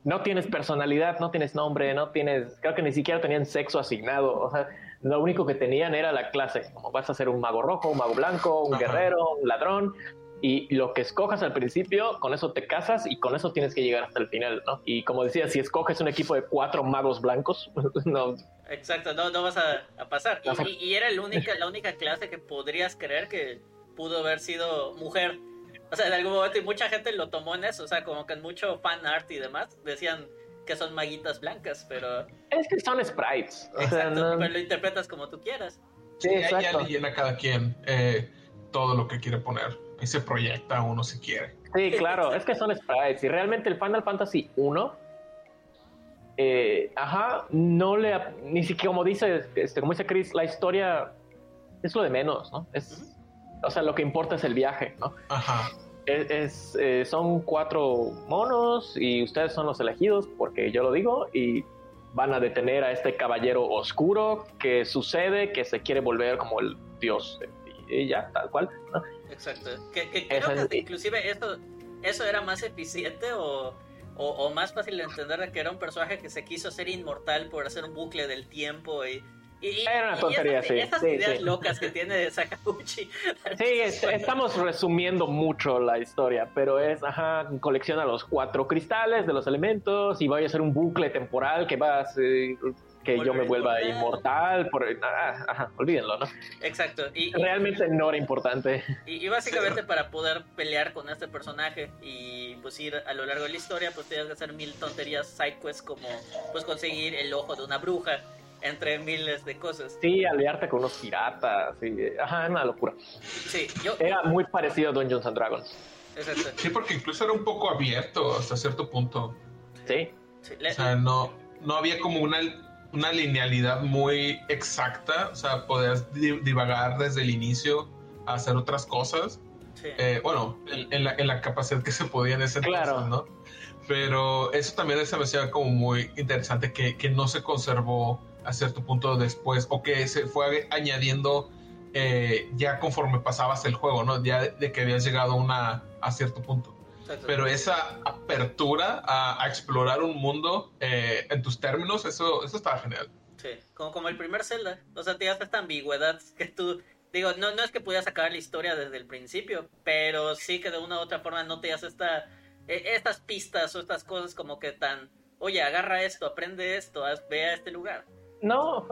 No tienes personalidad, no tienes nombre, no tienes, creo que ni siquiera tenían sexo asignado. O sea, lo único que tenían era la clase. Como vas a ser un mago rojo, un mago blanco, un guerrero, un ladrón. Y lo que escojas al principio, con eso te casas y con eso tienes que llegar hasta el final, ¿no? Y como decía, si escoges un equipo de cuatro magos blancos, [laughs] no. Exacto, no, no vas a, pasar. Y, y, era la única, la única clase que podrías creer que pudo haber sido mujer. O sea, en algún momento, y mucha gente lo tomó en eso, o sea, como que en mucho fan art y demás, decían que son maguitas blancas, pero... Es que son sprites. Exacto, pero lo interpretas como tú quieras. Sí, exacto. Ya, le llena a cada quien eh, todo lo que quiere poner. Y se proyecta uno si quiere. Sí, claro, es que son sprites. Y realmente el Final Fantasy 1 eh, ajá, no le, ni siquiera como dice, este, como dice Chris, la historia es lo de menos, ¿no? Es, o sea, lo que importa es el viaje, ¿no? Ajá. Es, eh, son cuatro monos y ustedes son los elegidos porque yo lo digo y van a detener a este caballero oscuro que sucede que se quiere volver como el dios y ya tal cual ¿no? exacto que, creo que inclusive eso eso era más eficiente o o, más fácil de entender de que era un personaje que se quiso hacer inmortal por hacer un bucle del tiempo y, y, era una tontería, sí. Esas ideas locas que tiene Sakaguchi. [laughs] Sí, estamos resumiendo mucho la historia, pero es, ajá, colecciona los cuatro cristales de los elementos y vaya a ser un bucle temporal que va a ser, que yo me vuelva inmortal. por, ah, ajá, olvídenlo, ¿no? Exacto. Y, Realmente no era importante. Y, básicamente para poder pelear con este personaje y pues ir a lo largo de la historia, pues tienes que hacer mil tonterías sidequests como pues conseguir el ojo de una bruja entre miles de cosas. Sí, aliarte con unos piratas, sí, ajá, una locura. Sí, yo... Era muy parecido a Dungeons and Dragons. Exacto. Sí, porque incluso era un poco abierto hasta cierto punto. Sí. O sea, no, no había como una una linealidad muy exacta, o sea, podías divagar desde el inicio a hacer otras cosas. Eh, bueno, en, la, capacidad que se podía en ese claro. ¿no? Pero eso también se me hacía como muy interesante que, que, no se conservó a cierto punto después o que se fue añadiendo eh, ya conforme pasabas el juego, ¿no? Ya de, que habías llegado una, a cierto punto. Pero esa apertura a, explorar un mundo eh, en tus términos, eso, eso estaba genial. Sí, como, como el primer Zelda. O sea, tienes esta ambigüedad que tú... Digo, no, no es que pudieras sacar la historia desde el principio, pero sí que de una u otra forma no te hace esta, e, estas pistas o estas cosas como que tan... Oye, agarra esto, aprende esto, ve a este lugar. No,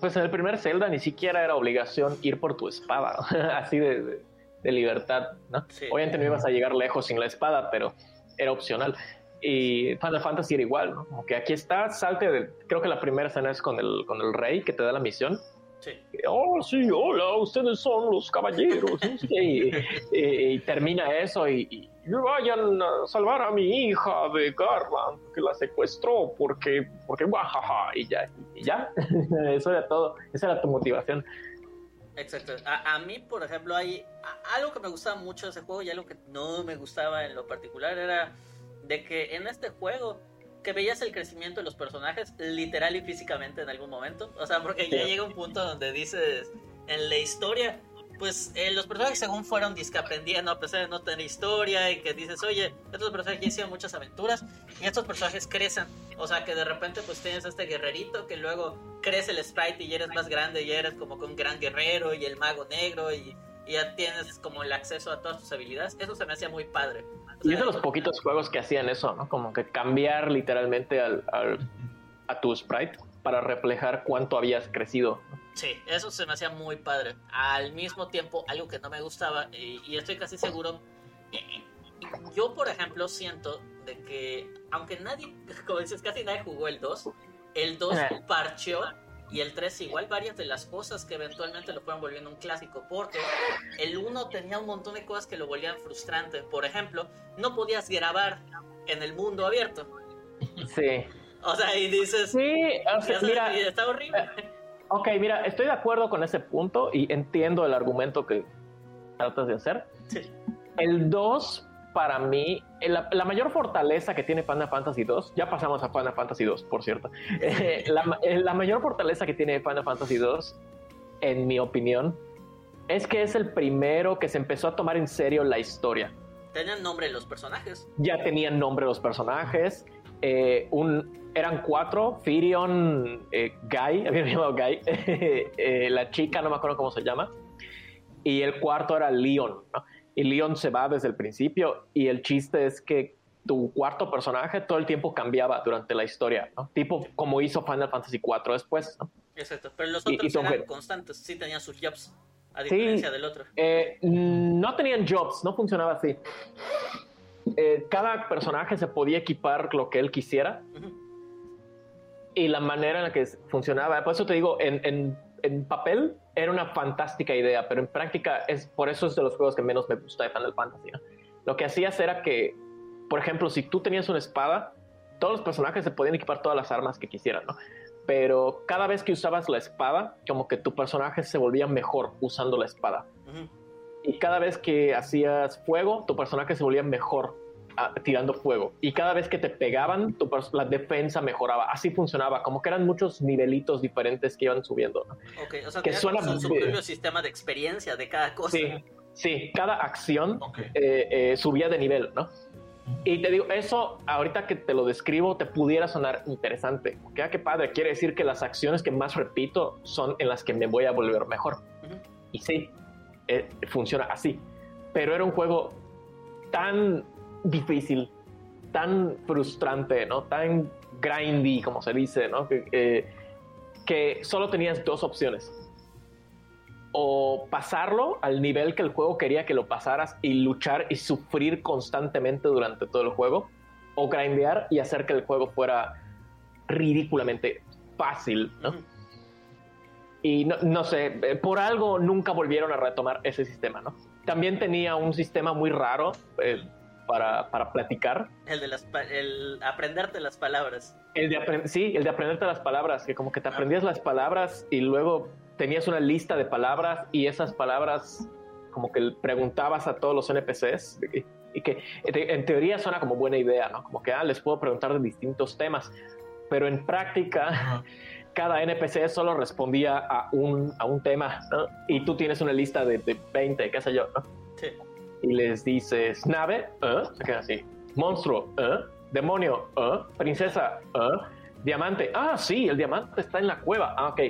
pues en el primer Zelda ni siquiera era obligación ir por tu espada, [laughs] así de de libertad, ¿no? Obviamente no ibas a llegar lejos sin la espada, pero era opcional. Y Final Fantasy era igual, ¿no? Como que aquí está, salte de, creo que la primera escena es con el, con el rey que te da la misión. Sí. Oh, sí, hola, ustedes son los caballeros. y, termina eso y, vayan a salvar a mi hija de Garland, que la secuestró porque, porque, bajaja, y ya, y ya. [laughs] eso era todo, esa era tu motivación. Exacto. A, mí, por ejemplo, hay algo que me gustaba mucho de ese juego y algo que no me gustaba en lo particular era de que en este juego que veías el crecimiento de los personajes literal y físicamente en algún momento. O sea, porque ya llega un punto donde dices en la historia pues eh, los personajes según fueron discaprendiendo a pesar de no tener historia y que dices, oye, estos personajes ya hicieron muchas aventuras y estos personajes crecen. O sea, que de repente pues tienes este guerrerito que luego crece el sprite y eres más grande y eres como que un gran guerrero y el mago negro y, ya tienes como el acceso a todas tus habilidades. Eso se me hacía muy padre. y es de los poquitos juegos que hacían eso, ¿no? Como que cambiar literalmente al, a tu sprite para reflejar cuánto habías crecido. Sí, eso se me hacía muy padre. Al mismo tiempo, algo que no me gustaba, y, estoy casi seguro, eh, yo por ejemplo siento de que, aunque nadie, [laughs] como dices, casi nadie jugó el 2, el 2 eh. parcheó y el 3 igual varias de las cosas que eventualmente lo fueron volviendo un clásico, porque el 1 tenía un montón de cosas que lo volvían frustrante. Por ejemplo, no podías grabar en el mundo abierto. Sí. O sea, y dices, sí, [laughs] mira, está horrible. Ok, mira, estoy de acuerdo con ese punto y entiendo el argumento que tratas de hacer. Sí. El 2, para mí, la, mayor fortaleza que tiene Final Fantasy 2, ya pasamos a Final Fantasy 2, por cierto. [laughs] Eh, la, eh, la mayor fortaleza que tiene Final Fantasy 2, en mi opinión, es que es el primero que se empezó a tomar en serio la historia. Tenían nombre los personajes. Ya tenían nombre los personajes. Eh, un, eran cuatro, Firion, eh, Guy, [laughs] había llamado Guy, [laughs] eh, la chica, no me acuerdo cómo se llama, y el cuarto era Leon, Y Leon se va desde el principio y el chiste es que tu cuarto personaje todo el tiempo cambiaba durante la historia, ¿no? Tipo como hizo Final Fantasy IV después, ¿no? Exacto, pero los otros eran constantes, sí tenían sus jobs, a diferencia del otro. Eh, no tenían jobs, no funcionaba así. cada personaje se podía equipar lo que él quisiera y la manera en la que funcionaba. Por eso te digo, en, en, papel era una fantástica idea, pero en práctica es por eso es de los juegos que menos me gusta de Final Fantasy. Lo que hacías era que, por ejemplo, si tú tenías una espada, todos los personajes se podían equipar todas las armas que quisieran, ¿no? Pero cada vez que usabas la espada, como que tu personaje se volvía mejor usando la espada. Y cada vez que hacías fuego, tu personaje se volvía mejor ah, tirando fuego. Y cada vez que te pegaban, tu la defensa mejoraba. Así funcionaba, como que eran muchos nivelitos diferentes que iban subiendo. Ok, o sea, que suena su propio sistema de experiencia de cada cosa. Sí, sí cada acción eh, eh, subía de nivel, ¿no? Y te digo, eso ahorita que te lo describo te pudiera sonar interesante. Que, ah, qué padre, quiere decir que las acciones que más repito son en las que me voy a volver mejor. Y sí, eh, funciona así. Pero era un juego tan difícil, tan frustrante, ¿no? Tan grindy, como se dice, ¿no? Que, que solo tenías dos opciones. O pasarlo al nivel que el juego quería que lo pasaras y luchar y sufrir constantemente durante todo el juego. O grindear y hacer que el juego fuera ridículamente fácil, ¿no? Y no, sé, eh, por algo nunca volvieron a retomar ese sistema, ¿no? También tenía un sistema muy raro eh, para, para, platicar. El de las, el aprenderte las palabras. El de sí, el de aprenderte las palabras, que como que te ah. aprendías las palabras y luego tenías una lista de palabras y esas palabras como que preguntabas a todos los NPCs y, que en teoría suena como buena idea, ¿no? Como que ah, les puedo preguntar de distintos temas, pero en práctica [laughs] cada NPC solo respondía a un, a un tema, ¿no? Y tú tienes una lista de, de 20, qué sé yo, ¿no? Sí. Y les dices, nave, ¿eh? Se queda así. Monstruo, ¿eh? Demonio, ¿eh? Princesa, ¿eh? Diamante, ah, sí, el diamante está en la cueva, ah, ok.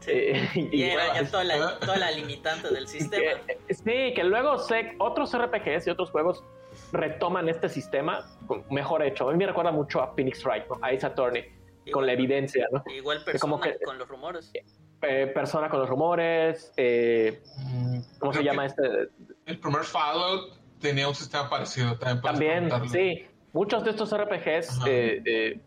Sí. Eh, [laughs] y, era ya toda la, toda la, limitante del [laughs] sistema. sí, que luego sé, otros RPGs y otros juegos retoman este sistema mejor hecho. A mí me recuerda mucho a Phoenix Wright, ¿no? a Ace Attorney con la evidencia, ¿no? Igual persona con los rumores. Eh, persona con los rumores, eh, ¿cómo se llama este? El primer Fallout tenía un sistema parecido también. También, sí. Muchos de estos RPGs eh,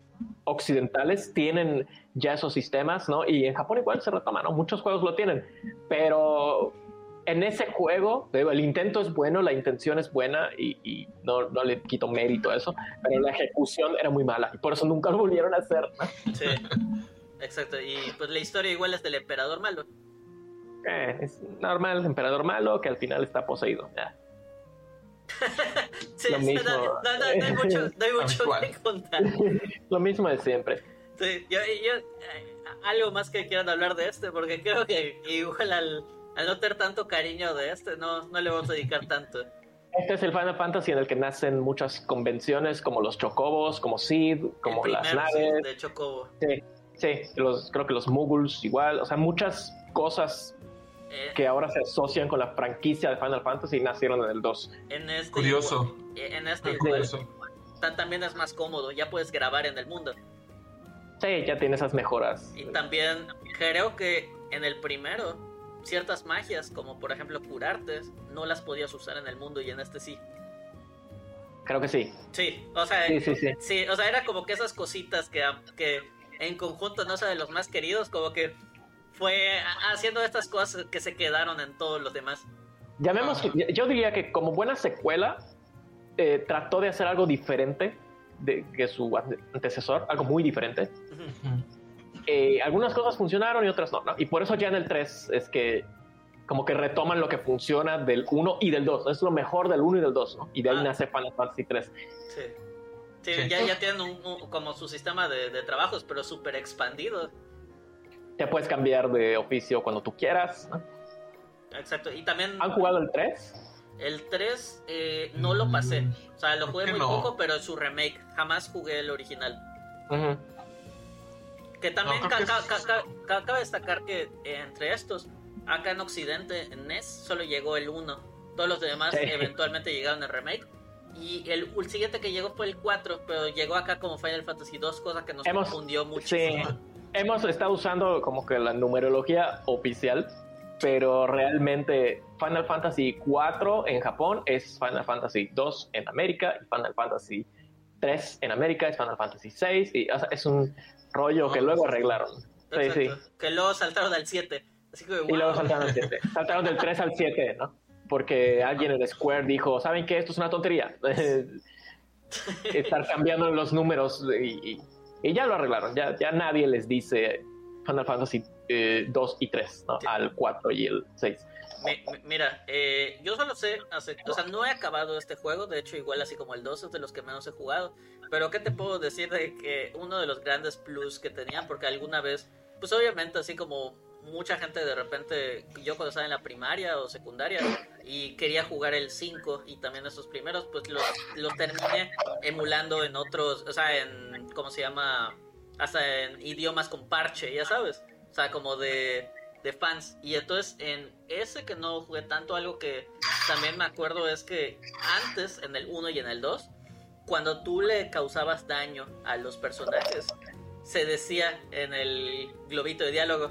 occidentales tienen ya esos sistemas, ¿no? Y en Japón igual se retoman, ¿no? Muchos juegos lo tienen, pero en ese juego, el intento es bueno, la intención es buena y, no, no, le quito mérito a eso, pero la ejecución era muy mala y por eso nunca lo volvieron a hacer. Sí, exacto. Y pues la historia igual es del emperador malo. Eh, es normal, el emperador malo que al final está poseído. Ya. [laughs] sí, lo mismo. No, no, no, hay mucho, no hay mucho que contar. [laughs] lo mismo de siempre. Sí, yo, yo, eh, algo más que quieran hablar de este, porque creo que igual al al no tener tanto cariño de este, no, no le vamos a dedicar tanto. Este es el Final Fantasy en el que nacen muchas convenciones como los chocobos, como Sid, como las naves. de Chocobo. Sí, sí los, creo que los Muggles igual, o sea, muchas cosas eh, que ahora se asocian con la franquicia de Final Fantasy nacieron en el 2. En este curioso. en este curioso. también es más cómodo, ya puedes grabar en el mundo. Sí, ya tiene esas mejoras. Y también creo que en el primero ciertas magias, como por ejemplo curarte, no las podías usar en el mundo y en este sí. Creo que sí. Sí, o sea, sí, o sea, era como que esas cositas que, que en conjunto no sé de los más queridos, como que fue haciendo estas cosas que se quedaron en todos los demás. Llamemos, yo diría que como buena secuela, eh, trató de hacer algo diferente de que su antecesor, algo muy diferente. Eh, algunas cosas funcionaron y otras no, Y por eso ya en el 3 es que como que retoman lo que funciona del 1 y del 2. Es lo mejor del 1 y del 2, ¿no? Y de ahí ah. nace Final Fantasy 3. Sí. Sí, Ya, ya, tienen como su sistema de, trabajos, pero súper expandido. Te puedes cambiar de oficio cuando tú quieras. Exacto. Y también... ¿Han jugado el 3? El 3 eh, no lo pasé. O sea, lo jugué muy poco, pero su remake. Jamás jugué el original. Que también cabe destacar que eh, entre estos, acá en Occidente, en NES, solo llegó el 1. Todos los demás eventualmente llegaron en remake. Y el, siguiente que llegó fue el 4, pero llegó acá como Final Fantasy 2, cosa que nos confundió mucho. Hemos estado usando como que la numerología oficial, pero realmente Final Fantasy 4 en Japón es Final Fantasy 2 en América y Final Fantasy 3 en América es Final Fantasy 6 y es un rollo que luego arreglaron. Sí, sí. Que luego saltaron al 7. Y luego saltaron al 7. saltaron del 3 al 7, ¿no? Porque alguien en Square dijo, ¿saben qué? Esto es una tontería. [laughs] estar cambiando los números y, ya lo arreglaron. Ya, ya nadie les dice Final Fantasy 2 eh, y 3, ¿no? Al 4 y el 6. mira, eh, yo solo sé, o sea, no he acabado este juego, de hecho igual así como el 2 es de los que menos he jugado, pero ¿qué te puedo decir de que uno de los grandes plus que tenían, porque alguna vez, pues obviamente así como mucha gente de repente, yo cuando estaba en la primaria o secundaria y quería jugar el 5 y también esos primeros, pues los, terminé emulando en otros, o sea, en, ¿cómo se llama? Hasta en idiomas con parche, ya sabes. O sea, como de, de fans. Y entonces en ese que no jugué tanto, algo que también me acuerdo es que antes, en el 1 y en el 2, cuando tú le causabas daño a los personajes, se decía en el globito de diálogo,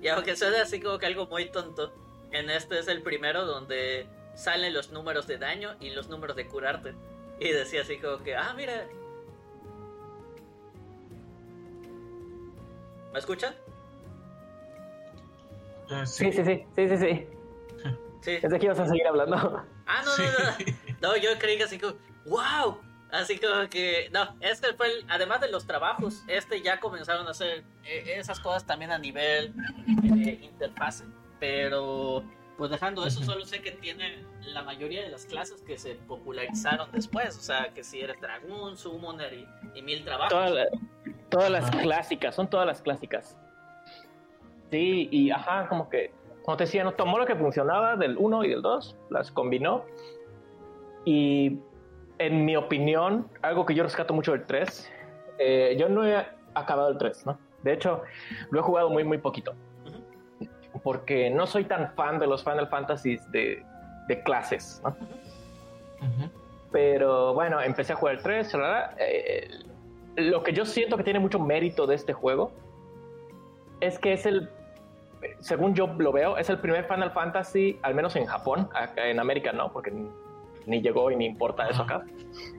y aunque suene así como que algo muy tonto, en este es el primero donde salen los números de daño y los números de curarte. Y decía así como que, ah, mira. ¿Me escuchan? Eh, sí. sí, sí, sí, sí, sí. Sí. Pensé que ibas a seguir hablando. Ah, no, no, no. No, yo creí que así como, wow, Así como que, no, este fue, el, además de los trabajos, este ya comenzaron a hacer eh, esas cosas también a nivel eh, interfase. Pero, pues dejando eso, solo sé que tiene la mayoría de las clases que se popularizaron después. O sea, que si eres Dragoon, Summoner y, mil trabajos. todas las clásicas, son todas las clásicas. Sí, y ajá, como que, como te decía, no tomó lo que funcionaba del 1 y del 2, las combinó. Y en mi opinión, algo que yo rescato mucho del 3, eh, yo no he acabado el 3, ¿no? De hecho, lo he jugado muy, muy poquito. Porque no soy tan fan de los Final Fantasies de, de clases, ¿no? Pero bueno, empecé a jugar el 3. Eh, lo que yo siento que tiene mucho mérito de este juego es que es el, según yo lo veo, es el primer Final Fantasy, al menos en Japón, en América no, porque ni llegó y ni importa eso acá.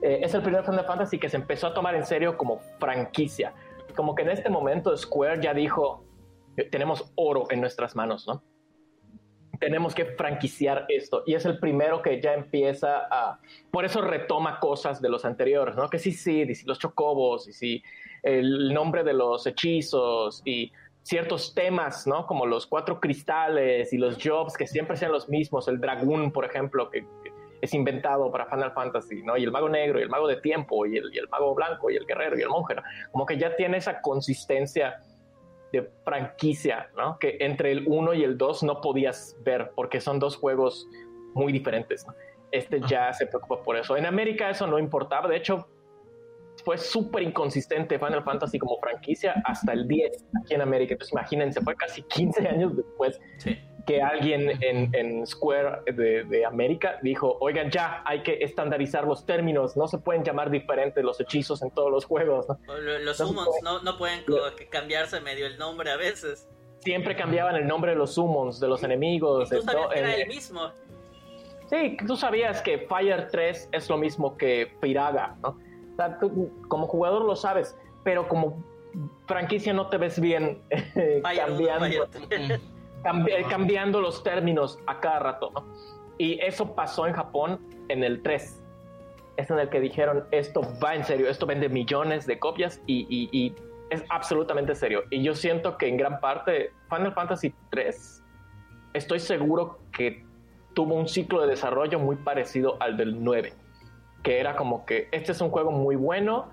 Eh, es el primer Final Fantasy que se empezó a tomar en serio como franquicia. Como que en este momento Square ya dijo, eh, tenemos oro en nuestras manos, ¿no? Tenemos que franquiciar esto. Y es el primero que ya empieza a... Por eso retoma cosas de los anteriores, ¿no? Que sí, sí, los chocobos, y sí, el nombre de los hechizos y ciertos temas, ¿no? Como los cuatro cristales y los jobs que siempre sean los mismos, el dragón, por ejemplo, que, es inventado para Final Fantasy, ¿no? Y el mago negro, y el mago de tiempo, y el, y el mago blanco, y el guerrero, y el monje, Como que ya tiene esa consistencia de franquicia, ¿no? Que entre el 1 y el 2 no podías ver, porque son dos juegos muy diferentes, Este ya se preocupa por eso. En América eso no importaba, de hecho, fue súper inconsistente Final Fantasy como franquicia hasta el 10 aquí en América. Entonces imagínense, fue casi 15 años después sí que alguien en, Square de, América dijo, oigan, ya hay que estandarizar los términos, no se pueden llamar diferentes los hechizos en todos los juegos. Los summons no, pueden cambiarse medio el nombre a veces. Siempre cambiaban el nombre de los summons, de los enemigos. tú sabías que era el mismo. Sí, tú sabías que Fire 3 es lo mismo que Piraga, ¿no? como jugador lo sabes, pero como franquicia no te ves bien cambiando. Cambiando los términos a cada rato. Y eso pasó en Japón en el 3. Es en el que dijeron, esto va en serio, esto vende millones de copias y, es absolutamente serio. Y yo siento que en gran parte Final Fantasy 3, estoy seguro que tuvo un ciclo de desarrollo muy parecido al del 9, que era como que este es un juego muy bueno,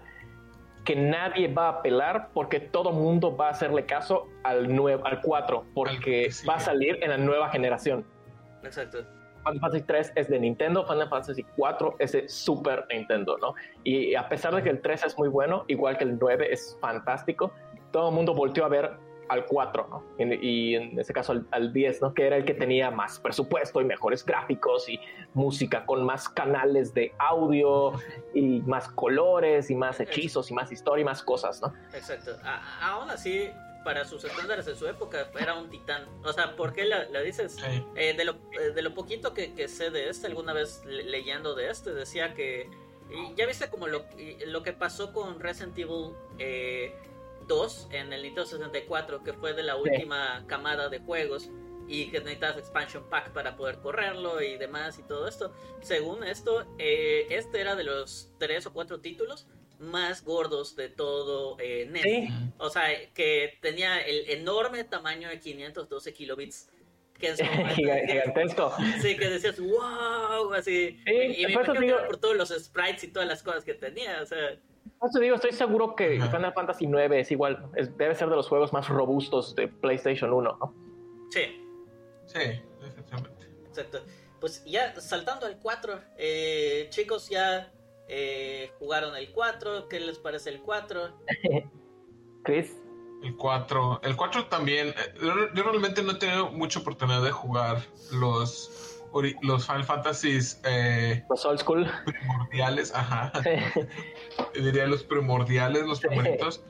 que nadie va a apelar porque todo mundo va a hacerle caso al, al 4 porque va a salir en la nueva generación. Exacto. Final Fantasy 3 es de Nintendo, Final Fantasy 4 es de Super Nintendo, ¿no? Y a pesar de que el 3 es muy bueno, igual que el 9 es fantástico, todo el mundo volteó a ver al 4, ¿no? Y, en ese caso al, 10, ¿no? Que era el que tenía más presupuesto y mejores gráficos y música con más canales de audio y más colores y más hechizos y más historia y más cosas, ¿no? Exacto. aún así, para sus estándares de su época, era un titán. O sea, ¿por qué le dices? Eh, de, lo, eh, de lo poquito que, sé de este, alguna vez leyendo de este, decía que... ya viste como lo, lo que pasó con Resident Evil eh, 2 en el Nintendo 64, que fue de la última camada de juegos, y que necesitas expansion pack para poder correrlo y demás y todo esto. Según esto, eh, este era de los tres o cuatro títulos más gordos de todo eh, NES. O sea, que tenía el enorme tamaño de 512 kilobits. Que es [laughs] gigantesco. Sí, que decías, wow, así. y me imagino por todos los sprites y todas las cosas que tenía. O sea, eso digo, estoy seguro que Final Fantasy IX es igual, debe ser de los juegos más robustos de PlayStation 1, ¿no? Sí. Sí, efectivamente. Exacto. Pues ya saltando al 4, eh, chicos, ya eh, jugaron el 4, ¿qué les parece el 4? [laughs] Chris. El 4. El 4 también. Eh, yo realmente no he tenido mucha oportunidad de jugar los los Final Fantasies. Eh, los old school. Primordiales, ajá. [laughs] Diría los primordiales, los primeritos.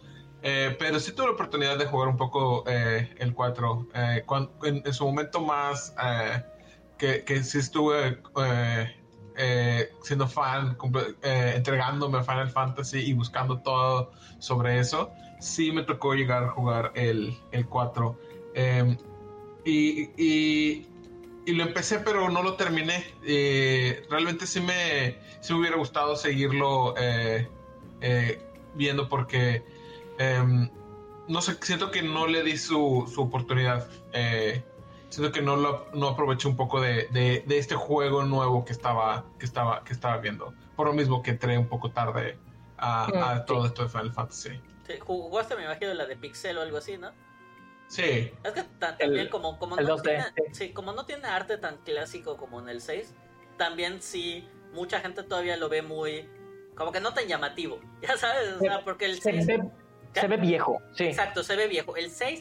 Eh, pero sí tuve la oportunidad de jugar un poco eh, el 4. Eh, en, su momento más que, que sí estuve siendo fan, entregándome a Final Fantasy y buscando todo sobre eso, sí me tocó llegar a jugar el, el 4. Em, y, y, y, lo empecé, pero no lo terminé. realmente sí me, sí me hubiera gustado seguirlo viendo porque Em, no sé, siento que no le di su, oportunidad. Eh, siento que no lo no aproveché un poco de, este juego nuevo que estaba, que estaba, que estaba viendo. Por lo mismo que entré un poco tarde a, mm, todo esto de Final Fantasy. Sí, jugaste, me imagino, la de Pixel o algo así, ¿no? Sí. Es que también como, como, no tiene, sí, como no tiene arte tan clásico como en el 6, también sí, mucha gente todavía lo ve muy... Como que no tan llamativo, [laughs] ya sabes, o sea, porque el 6... Se ve viejo, sí. Exacto, se ve viejo. El 6,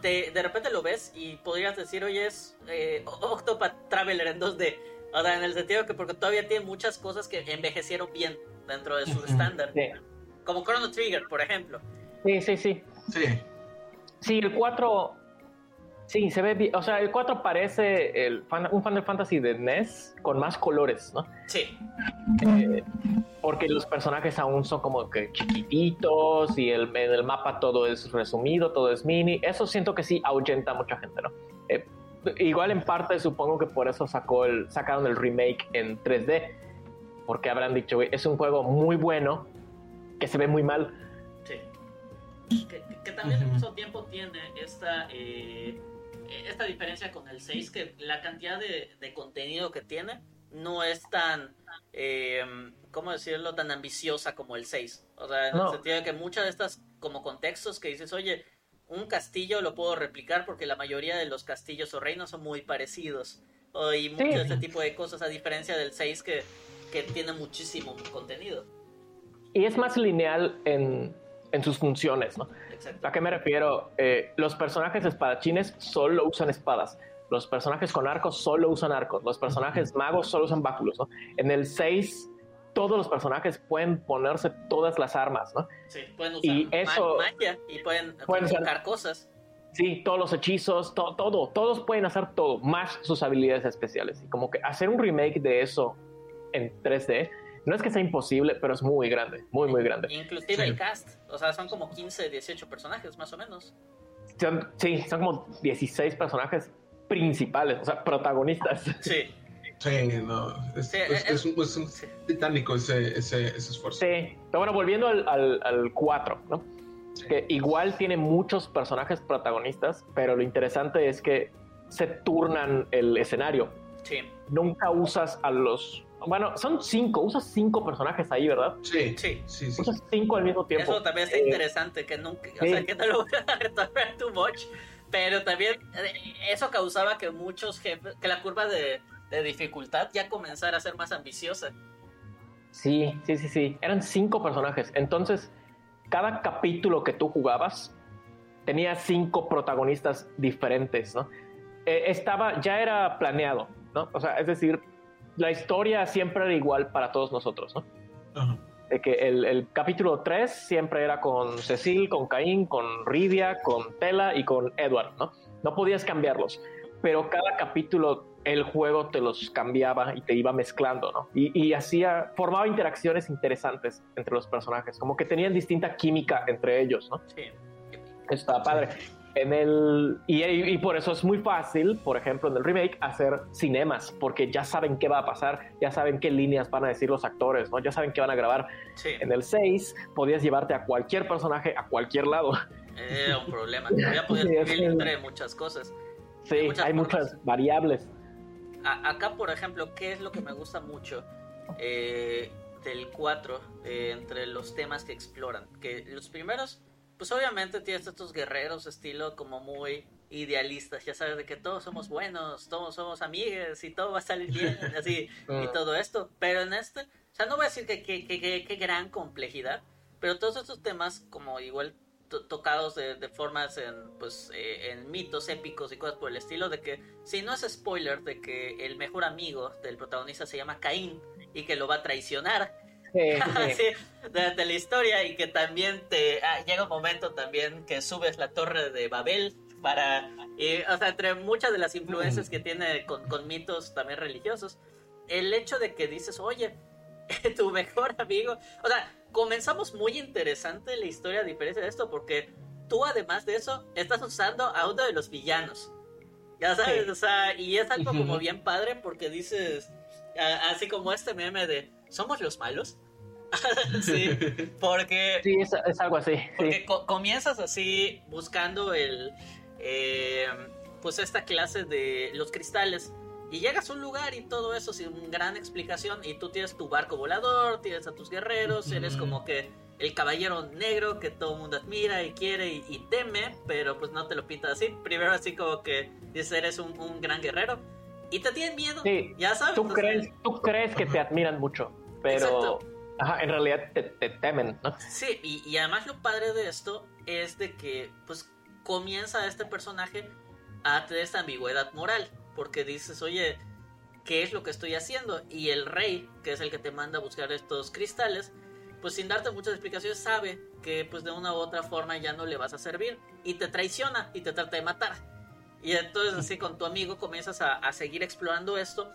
de repente lo ves y podrías decir, oye, es eh, Octopath Traveler en 2D. O sea, en el sentido que porque todavía tiene muchas cosas que envejecieron bien dentro de su estándar. Como Chrono Trigger, por ejemplo. Sí, sí, sí. Sí. Sí, el 4 Sí, se ve bien. O sea, el 4 parece el un Final Fantasy de NES con más colores, ¿no? Sí. Eh, porque los personajes aún son como que chiquititos y el, en el mapa todo es resumido, todo es mini. Eso siento que sí ahuyenta a mucha gente, ¿no? Eh, igual en parte supongo que por eso sacó el, sacaron el remake en 3D. Porque habrán dicho, es un juego muy bueno que se ve muy mal. Sí. Que, también al mismo tiempo tiene esta. Eh esta diferencia con el 6, que la cantidad de, contenido que tiene no es tan, eh, ¿cómo decirlo?, tan ambiciosa como el 6. O sea, en el sentido de que muchas de estas como contextos que dices, oye, un castillo lo puedo replicar porque la mayoría de los castillos o reinos son muy parecidos. y mucho de este tipo de cosas, a diferencia del 6 que, que tiene muchísimo contenido. Y es más lineal en, en sus funciones, ¿no? ¿A qué me refiero? Eh, los personajes espadachines solo usan espadas. Los personajes con arcos solo usan arcos. Los personajes magos solo usan báculos, ¿no? En el 6 todos los personajes pueden ponerse todas las armas, ¿no? Sí, pueden usar y eso, magia y pueden, pueden cosas. Sí, todos los hechizos, todo, todos pueden hacer todo, más sus habilidades especiales. Y como que hacer un remake de eso en 3D no es que sea imposible, pero es muy grande, muy, muy grande. Inclusive el cast, o sea, son como 15, 18 personajes más o menos. sí, son como 16 personajes principales, o sea, protagonistas. Sí. Sí, no, es, un, titánico ese, ese, esfuerzo. Sí, pero bueno, volviendo al, al, 4, ¿no? Que igual tiene muchos personajes protagonistas, pero lo interesante es que se turnan el escenario. Sí. Nunca usas a los bueno, son cinco, usas cinco personajes ahí, ¿verdad? Sí, sí, sí. Usas cinco al mismo tiempo. Eso también está eh, interesante, que nunca, o sea, que no lo [laughs] voy a retomar too much, pero también eh, eso causaba que muchos jefes, que la curva de, de dificultad ya comenzara a ser más ambiciosa. Sí, sí, sí, sí. Eran cinco personajes. Entonces, cada capítulo que tú jugabas tenía cinco protagonistas diferentes, ¿no? Eh, estaba, ya era planeado, ¿no? O sea, es decir, la historia siempre era igual para todos nosotros, ¿no? De que el, capítulo 3 siempre era con Cecil, con Caín, con Ridia, con Tela y con Edward, ¿no? No podías cambiarlos, pero cada capítulo el juego te los cambiaba y te iba mezclando, ¿no? Y, hacía, formaba interacciones interesantes entre los personajes, como que tenían distinta química entre ellos, ¿no? Sí. Estaba padre. En el, y, y, por eso es muy fácil, por ejemplo, en el remake, hacer cinemas, porque ya saben qué va a pasar, ya saben qué líneas van a decir los actores, ¿no? ya saben qué van a grabar. En el 6 podías llevarte a cualquier personaje a cualquier lado. Era un problema, [laughs] ya podías sí, entre muchas cosas. Sí, hay muchas variables. acá, por ejemplo, ¿qué es lo que me gusta mucho? Eh, del 4, eh, entre los temas que exploran. Que los primeros, pues obviamente tienes estos guerreros estilo como muy idealistas, ya sabes, de que todos somos buenos, todos somos amigos y todo va a salir bien, [laughs] así, y ah. todo esto. Pero en este, o sea, no voy a decir que, que, que, gran complejidad, pero todos estos temas, como igual tocados de, formas en, pues, eh, en mitos épicos y cosas por el estilo, de que, si no es spoiler, de que el mejor amigo del protagonista se llama Caín y que lo va a traicionar. Sí, [laughs] de, la historia y que también te ah, llega un momento también que subes la torre de Babel para, o sea, entre muchas de las influencias que tiene con, con mitos también religiosos, el hecho de que dices, oye, [laughs] tu mejor amigo, o sea, comenzamos muy interesante la historia a diferencia de esto, porque tú además de eso estás usando a uno de los villanos. Ya sabes, o sea, y es algo como bien padre porque dices, así como este meme de, ¿somos los malos? [laughs] sí, [laughs] porque... Sí, es, algo así. Porque comienzas así buscando el... Eh, pues esta clase de los cristales y llegas a un lugar y todo eso sin gran explicación y tú tienes tu barco volador, tienes a tus guerreros, eres como que el caballero negro que todo el mundo admira y quiere y, teme, pero pues no te lo pintas así. Primero así como que dices eres un, gran guerrero y te tienen miedo, ya sabes. Tú, crees, tú crees que te admiran mucho, pero en realidad te, temen, ¿no? Sí, y, y además lo padre de esto es de que pues comienza este personaje a tener esta ambigüedad moral porque dices, oye, ¿qué es lo que estoy haciendo? Y el rey, que es el que te manda a buscar estos cristales, pues sin darte muchas explicaciones sabe que pues de una u otra forma ya no le vas a servir y te traiciona y te trata de matar. Y entonces así con tu amigo comienzas a, seguir explorando esto,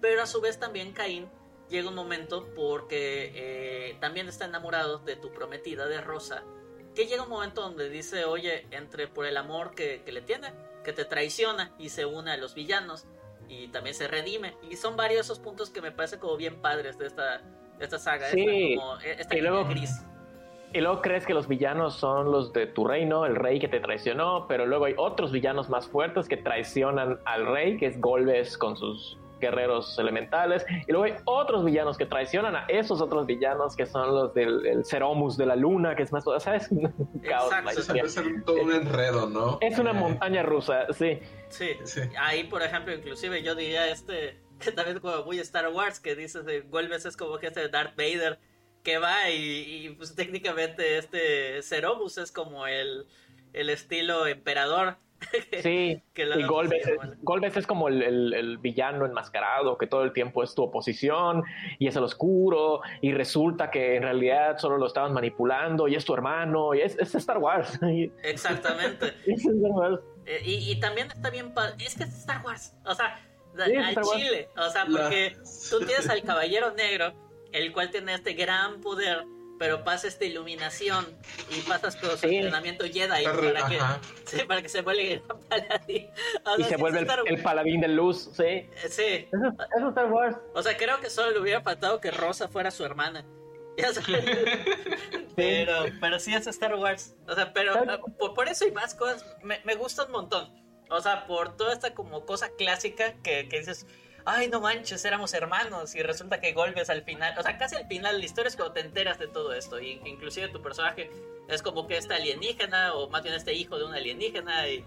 pero a su vez también Caín llega un momento porque eh, también está enamorado de tu prometida, de Rosa, que llega un momento donde dice, oye, entre por el amor que, que le tiene, que te traiciona y se une a los villanos y también se redime. Y son varios esos puntos que me parecen como bien padres de esta, esta saga. Sí, esta, y, luego, gris. y luego crees que los villanos son los de tu reino, el rey que te traicionó, pero luego hay otros villanos más fuertes que traicionan al rey, que es Golbes con sus guerreros elementales. Y luego hay otros villanos que traicionan a esos otros villanos que son los del Ceromus de la luna, que es más, ¿sabes? [laughs] Caos. ser todo un enredo, ¿no? Es una montaña rusa, sí. sí. Ahí, por ejemplo, inclusive yo diría este, [laughs] que también como muy Star Wars, que dices de vuelves es como que este Darth Vader que va y, pues técnicamente este Ceromus es como el, el estilo emperador Sí, [laughs] y Golbes, es, como el, villano enmascarado que todo el tiempo es tu oposición y es el oscuro y resulta que en realidad solo lo estaban manipulando y es tu hermano y es, Star Wars. [laughs] Exactamente. [laughs] Eh, y, también está bien, es que es Star Wars, o sea, al Chile, o sea, porque tú tienes al Caballero Negro, el cual tiene este gran poder pero pasa esta iluminación y pasas todo su entrenamiento Jedi para que, [laughs] sí, para que se vuelva el paladín. y se vuelve el, paladín de luz, sí. Eh, sí. Eso, es Star Wars. O sea, creo que solo le hubiera faltado que Rosa fuera su hermana. [laughs] pero, pero sí es Star Wars. O sea, pero por, eso y más cosas me, me gusta un montón. O sea, por toda esta como cosa clásica que, que dices, ay, no manches, éramos hermanos y resulta que Golbes al final, o sea, casi al final la historia es cuando te enteras de todo esto y inclusive tu personaje es como que este alienígena o más bien este hijo de un alienígena y,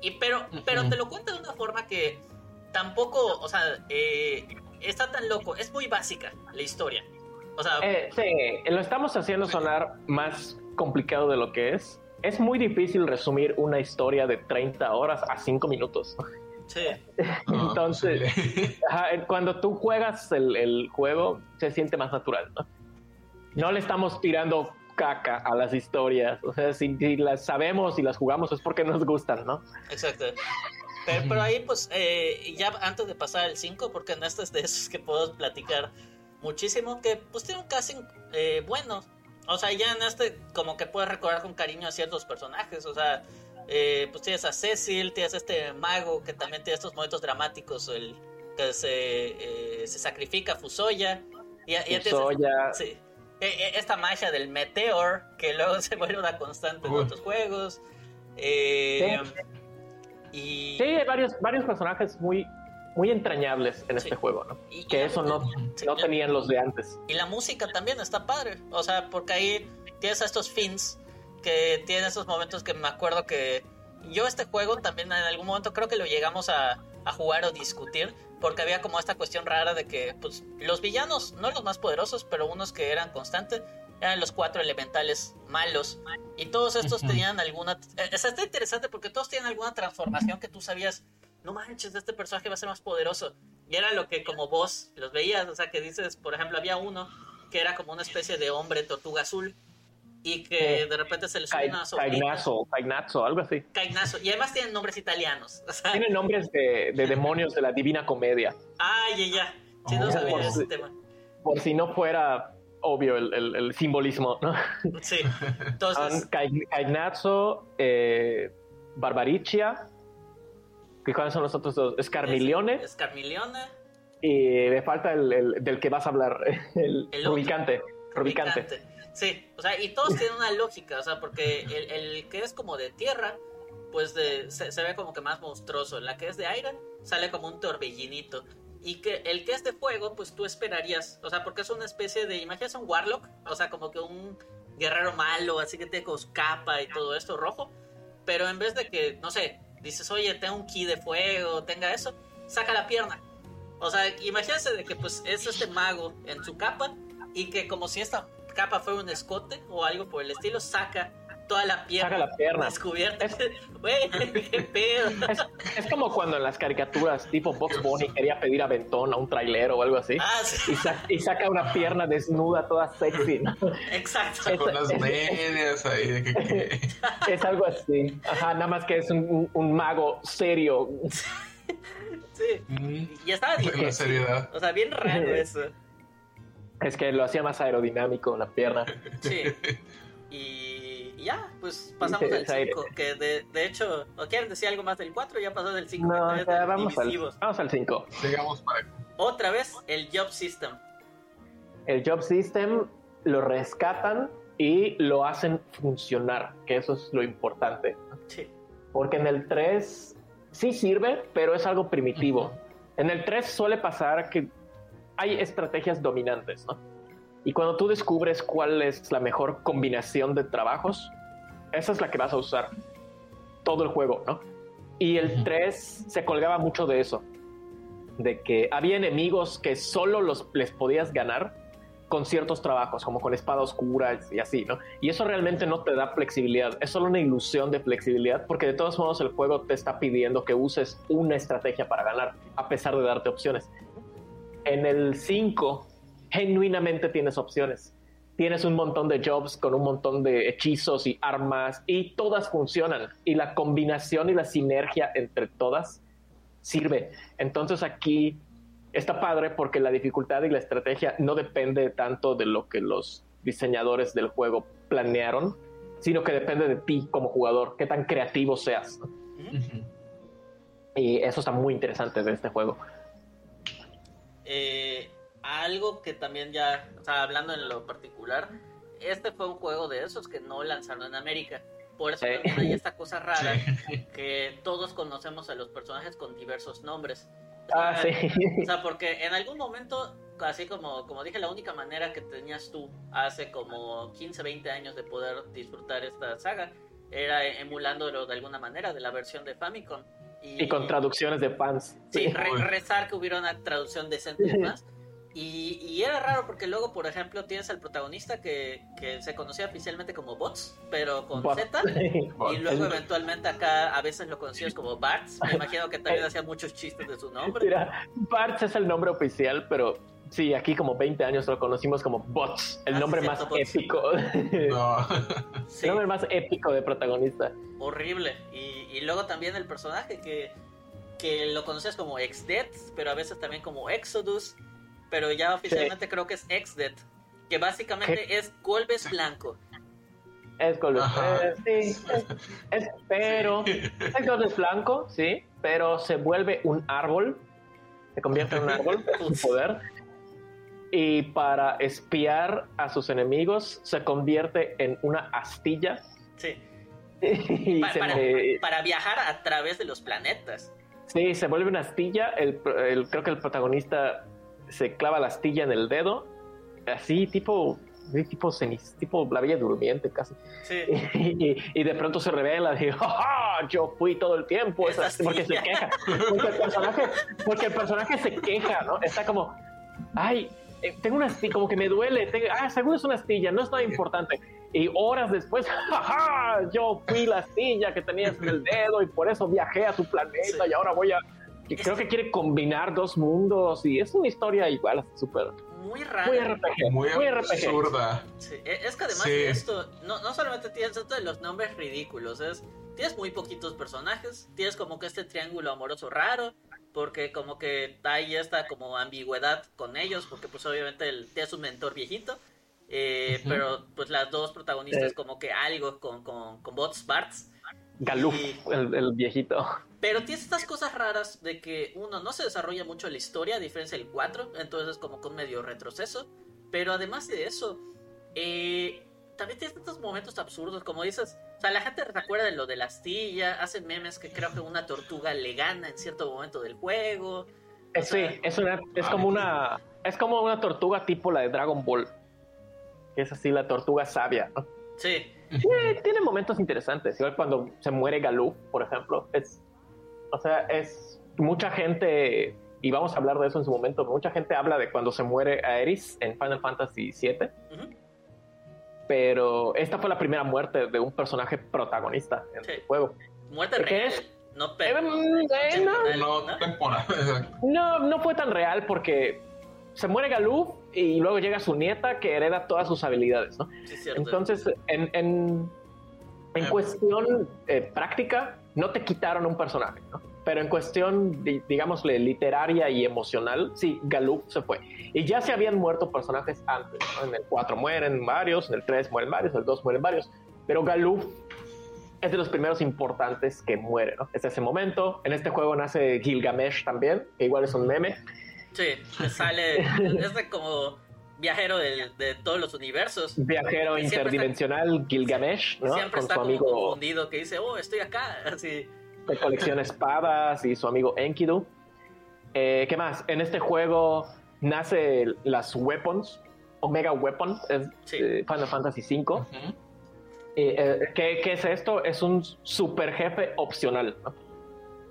y pero, pero te lo cuenta de una forma que tampoco, o sea, eh, está tan loco, es muy básica la historia. O sea, eh, sí, lo estamos haciendo sonar más complicado de lo que es. Es muy difícil resumir una historia de 30 horas a 5 minutos. Sí. [laughs] Entonces, [laughs] cuando tú juegas el, juego, se siente más natural, ¿no? No le estamos tirando caca a las historias. O sea, si, las sabemos y las jugamos es porque nos gustan, ¿no? Exacto. Pero, ahí, pues, eh, ya antes de pasar al 5, porque en este es de esos que puedo platicar muchísimo, que pues tiene un casting eh, bueno. O sea, ya en este como que puedes recordar con cariño a ciertos personajes. O sea, eh, pues tienes a Cecil, tienes a este mago que también tiene estos momentos dramáticos, el que se, eh, se sacrifica Fusoya. Y, Fusoya. sí, e, e, esta magia del Meteor, que luego [laughs] se vuelve una constante en otros juegos. Eh, y... Sí, hay varios, varios personajes muy, muy entrañables en este juego, ¿no? que eso no, no tenían los de antes. Y la música también está padre, o sea, porque ahí tienes a estos fins que tienen esos momentos que me acuerdo que yo este juego también en algún momento creo que lo llegamos a, a jugar o discutir, porque había como esta cuestión rara de que pues, los villanos, no los más poderosos, pero unos que eran constantes, eran los cuatro elementales malos. Y todos estos tenían alguna... O sea, está interesante porque todos tienen alguna transformación que tú sabías, no manches, este personaje va a ser más poderoso. Y era lo que como vos los veías, o sea, que dices, por ejemplo, había uno que era como una especie de hombre tortuga azul y que de repente se le sube una Caignazo, Caignazo, algo así. Caignazo, y además tienen nombres italianos. tienen nombres de, demonios de la Divina Comedia. Ah, ya, ya. Sí, no sabía por, ese tema. Por si no fuera obvio el, el, simbolismo, ¿no? Sí, [laughs] entonces... Caignazo, eh, Barbaricia, ¿cuáles son los otros dos? Escarmilione. Escarmilione. Y me falta el, del que vas a hablar, [laughs] el, Rubicante. Rubicante. Sí, o sea, y todos tienen una lógica, o sea, porque el, que es como de tierra, pues de, se, ve como que más monstruoso. La que es de aire sale como un torbellinito. Y que el que es de fuego, pues tú esperarías, o sea, porque es una especie de, imagínate un warlock, o sea, como que un guerrero malo, así que tiene capa y todo esto rojo. Pero en vez de que, no sé, dices, oye, tenga un ki de fuego, tenga eso, saca la pierna. O sea, imagínense de que pues es este mago en su capa y que como si esta capa fue un escote o algo por el estilo, saca toda la pierna, la pierna. descubierta. Es, [laughs] qué pedo. Es, como cuando en las caricaturas tipo Box Bunny quería pedir aventón a un trailero o algo así. Ah, y, saca una pierna desnuda, toda sexy. Exacto. Con las medias ahí. Es algo así. Ajá, nada más que es un, mago serio. Sí. Mm. Y estaba bien. seriedad. O sea, bien raro eso. Es que lo hacía más aerodinámico la pierna. Sí. Y ya, pues pasamos al 5. Que de, de, hecho, ¿o quieren decir algo más del 4? Ya pasó del 5. No, vamos, al, vamos al 5. Sigamos para. Otra vez, el Job System. El Job System lo rescatan y lo hacen funcionar, que eso es lo importante. Sí. Porque en el 3 sí sirve, pero es algo primitivo. En el 3 suele pasar que hay estrategias dominantes, ¿no? Y cuando tú descubres cuál es la mejor combinación de trabajos, esa es la que vas a usar todo el juego, ¿no? Y el 3 se colgaba mucho de eso, de que había enemigos que solo los, les podías ganar con ciertos trabajos, como con espada oscura y así, ¿no? Y eso realmente no te da flexibilidad, es solo una ilusión de flexibilidad, porque de todos modos el juego te está pidiendo que uses una estrategia para ganar, a pesar de darte opciones. En el 5, genuinamente tienes opciones. Tienes un montón de jobs con un montón de hechizos y armas y todas funcionan. Y la combinación y la sinergia entre todas sirve. Entonces aquí está padre porque la dificultad y la estrategia no depende tanto de lo que los diseñadores del juego planearon, sino que depende de ti como jugador, qué tan creativo seas. Y eso está muy interesante de este juego. Eh, algo que también ya, o sea, hablando en lo particular, este fue un juego de esos que no lanzaron en América. Por eso hay esta cosa rara que todos conocemos a los personajes con diversos nombres. Ah, sí. O sea, porque en algún momento, así como, como dije, la única manera que tenías tú hace como 15, 20 años de poder disfrutar esta saga era emulándolo de alguna manera de la versión de Famicom. Y, con traducciones de fans. Sí, rezar que hubiera una traducción decente de fans. Y, y, era raro porque luego, por ejemplo, tienes al protagonista que, que se conocía oficialmente como Bots, pero con Z. [laughs] y luego eventualmente acá a veces lo conocías como Barts. Me imagino que también hacía muchos chistes de su nombre. Mira, Barts es el nombre oficial, pero sí, aquí como 20 años lo conocimos como Bots, el nombre más épico. [laughs] [laughs] No. El nombre más épico de protagonista. Horrible. Y, y luego también el personaje que, que lo conocías como Ex-Death, pero a veces también como Exodus pero ya oficialmente creo que es Exdet, que básicamente es Golbes Blanco. Es color. Eh, sí, es, pero es color blanco, sí, pero se vuelve un árbol, se convierte en un árbol, [laughs] un poder. Y para espiar a sus enemigos se convierte en una astilla. Sí. [laughs] para, viajar a través de los planetas. Sí, se vuelve una astilla. El, creo que el protagonista se clava la astilla en el dedo. Así, tipo tipo cenis, tipo la bella durmiente casi. Sí. [laughs] Y, de pronto se revela, digo, [laughs] yo fui todo el tiempo, porque se queja, porque el, personaje, porque el personaje se queja, ¿no? Está como, ay, eh, tengo una astilla, como que me duele, tengo, ah, seguro es una astilla, no es nada importante. Y horas después, [laughs] yo fui la astilla que tenías en el dedo y por eso viajé a tu planeta y ahora voy a... Creo que quiere combinar dos mundos y es una historia igual, súper muy rara. Muy RPG. Muy, absurda. E, es que además de esto, no, no solamente tienes esto de los nombres ridículos, es tienes muy poquitos personajes, tienes como que este triángulo amoroso raro, porque como que hay esta como ambigüedad con ellos, porque pues obviamente el, tienes un mentor viejito, eh, pero pues las dos protagonistas como que algo con, con, con bots, Barts. Galuf, el, viejito. Pero tiene estas cosas raras de que uno no se desarrolla mucho la historia, a diferencia del 4, entonces es como con medio retroceso. Pero además de eso, eh, también tiene estos momentos absurdos, como dices. O sea, la gente recuerda de lo de la astilla, hacen memes que creo que una tortuga le gana en cierto momento del juego. Eh, sí, es, es como una es como una tortuga tipo la de Dragon Ball. Que es así la tortuga sabia, ¿no? Sí. Tiene momentos interesantes. Igual cuando se muere Galú, por ejemplo. Es o sea, es mucha gente, y vamos a hablar de eso en su momento, mucha gente habla de cuando se muere Aeris en Final Fantasy VII. Pero esta fue la primera muerte de un personaje protagonista en el juego. Muerte real. No, pero, eh, eh, no, [laughs] no, no, fue tan real porque se muere Galú y luego llega su nieta que hereda todas sus habilidades, ¿no? Entonces, en, en, en ah. cuestión eh, práctica, no te quitaron un personaje, ¿no? Pero en cuestión, digámosle, literaria y emocional, sí, Galuf se fue. Y ya se habían muerto personajes antes, En el 4 mueren varios, en el 3 mueren varios, en el 2 mueren varios. Pero Galuf es de los primeros importantes que muere, ¿no? Es ese momento. En este juego nace Gilgamesh también, que igual es un meme. Sí, [laughs] sale, es de como viajero de, de, todos los universos. Viajero interdimensional Gilgamesh, ¿no? Siempre está como confundido que dice, oh, estoy acá, así. Que colecciona espadas y su amigo Enkidu. Eh, ¿Qué más? En este juego nace las weapons, Omega Weapon, es eh, Final Fantasy V. Eh, ¿qué, ¿qué, es esto? Es un super jefe opcional.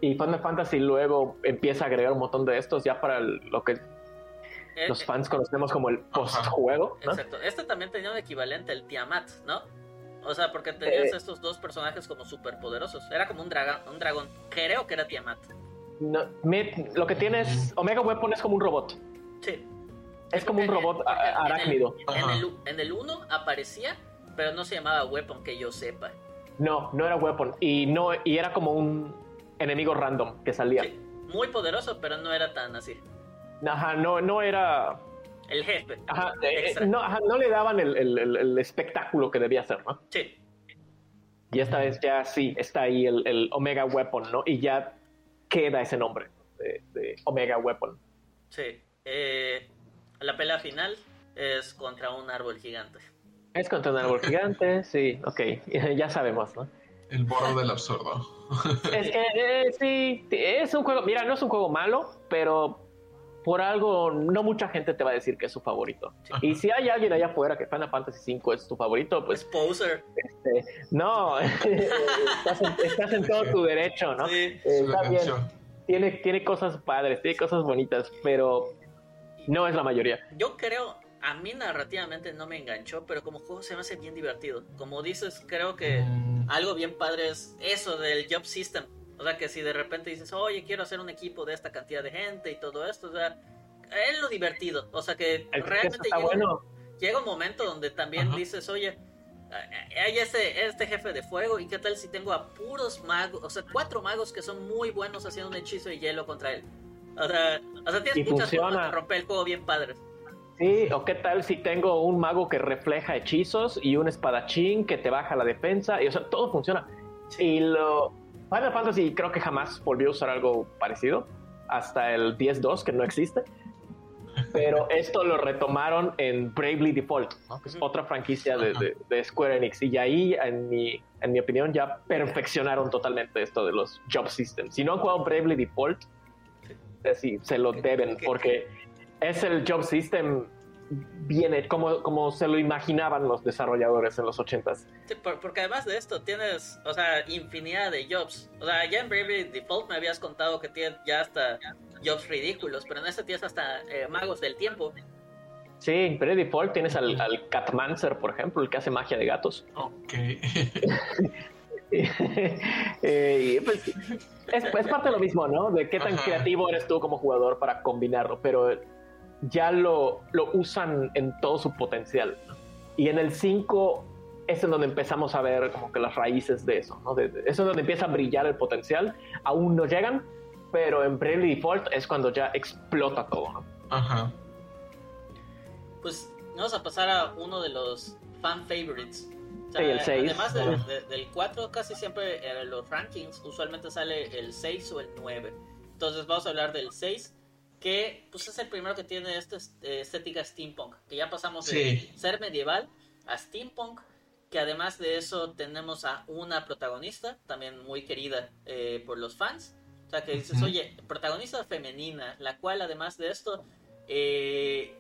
Y Final Fantasy luego empieza a agregar un montón de estos ya para lo que eh, los fans conocemos como el post-juego. Exacto. Este también tenía un equivalente, el Tiamat, ¿no? O sea, porque tenías eh. estos dos personajes como súper poderosos. Era como un, dragón, un dragón. Creo que era Tiamat. No, lo que tienes, Omega Weapon es como un robot. Sí. Es como un robot arácnido. En el 1 aparecía, pero no se llamaba Weapon, que yo sepa. No, no era Weapon. Y, no, y era como un enemigo random que salía. Sí, muy poderoso, pero no era tan así. Ajá, no, no era. El jefe. Ajá, eh, no, no, le daban el, el, espectáculo que debía ser, ¿no? Sí. Y esta vez ya sí, está ahí el, Omega Weapon, ¿no? Y ya queda ese nombre de, Omega Weapon. Sí. Eh, la pelea final es contra un árbol gigante. Es contra un árbol gigante, sí, ok, [laughs] ya sabemos, ¿no? El borde del absurdo. [laughs] Es que eh, sí, es un juego, mira, no es un juego malo, pero por algo no mucha gente te va a decir que es su favorito. Y si hay alguien allá afuera que Final Fantasy V es tu favorito, pues... poser. Este, no, [laughs] estás, en, todo tu derecho, ¿no? Sí. Eh, está bien. Tiene, tiene cosas padres, tiene cosas bonitas, pero no es la mayoría. Yo creo, a mí narrativamente no me enganchó, pero como juego se me hace bien divertido. Como dices, creo que mm. algo bien padre es eso del job system o sea, que si de repente dices, oye, quiero hacer un equipo de esta cantidad de gente y todo esto, o sea, es lo divertido. O sea, que realmente llega, un momento donde también dices, oye, hay este, este jefe de fuego y qué tal si tengo a puros magos, o sea, cuatro magos que son muy buenos haciendo un hechizo de hielo contra él. O sea, o sea tienes muchas formas de romper el juego bien padres. Sí, o qué tal si tengo un mago que refleja hechizos y un espadachín que te baja la defensa, y o sea, todo funciona. Y lo Final Fantasy creo que jamás volvió a usar algo parecido, hasta el 10-2 que no existe. Pero [laughs] esto lo retomaron en Bravely Default, que es otra franquicia de, de, Square Enix. Y ahí, en mi, en mi opinión, ya perfeccionaron totalmente esto de los job systems. Si no han jugado Bravely Default, sí, se lo deben, porque es el job system viene como, como se lo imaginaban los desarrolladores en los 80s. Sí, porque además de esto tienes, o sea, infinidad de jobs. O sea, ya en Bravely Default me habías contado que tienes ya hasta jobs ridículos, pero en este tienes hasta eh, magos del tiempo. Sí, en Bravely Default tienes al, al, Catmancer, por ejemplo, el que hace magia de gatos. Ok. [laughs] eh, pues, es, es, parte de lo mismo, ¿no? De qué tan creativo eres tú como jugador para combinarlo, pero ya lo, lo usan en todo su potencial. Y en el 5 es en donde empezamos a ver como que las raíces de eso, ¿no? eso es donde empieza a brillar el potencial. Aún no llegan, pero en Bravely Default es cuando ya explota todo, ¿no? Ajá. Pues vamos a pasar a uno de los fan favorites. el 6. Además del 4, casi siempre en los rankings usualmente sale el 6 o el 9. Entonces vamos a hablar del 6 que pues es el primero que tiene esta eh, estética steampunk, que ya pasamos de ser medieval a steampunk, que además de eso tenemos a una protagonista, también muy querida eh, por los fans, o sea que dices, oye, protagonista femenina, la cual además de esto, eh,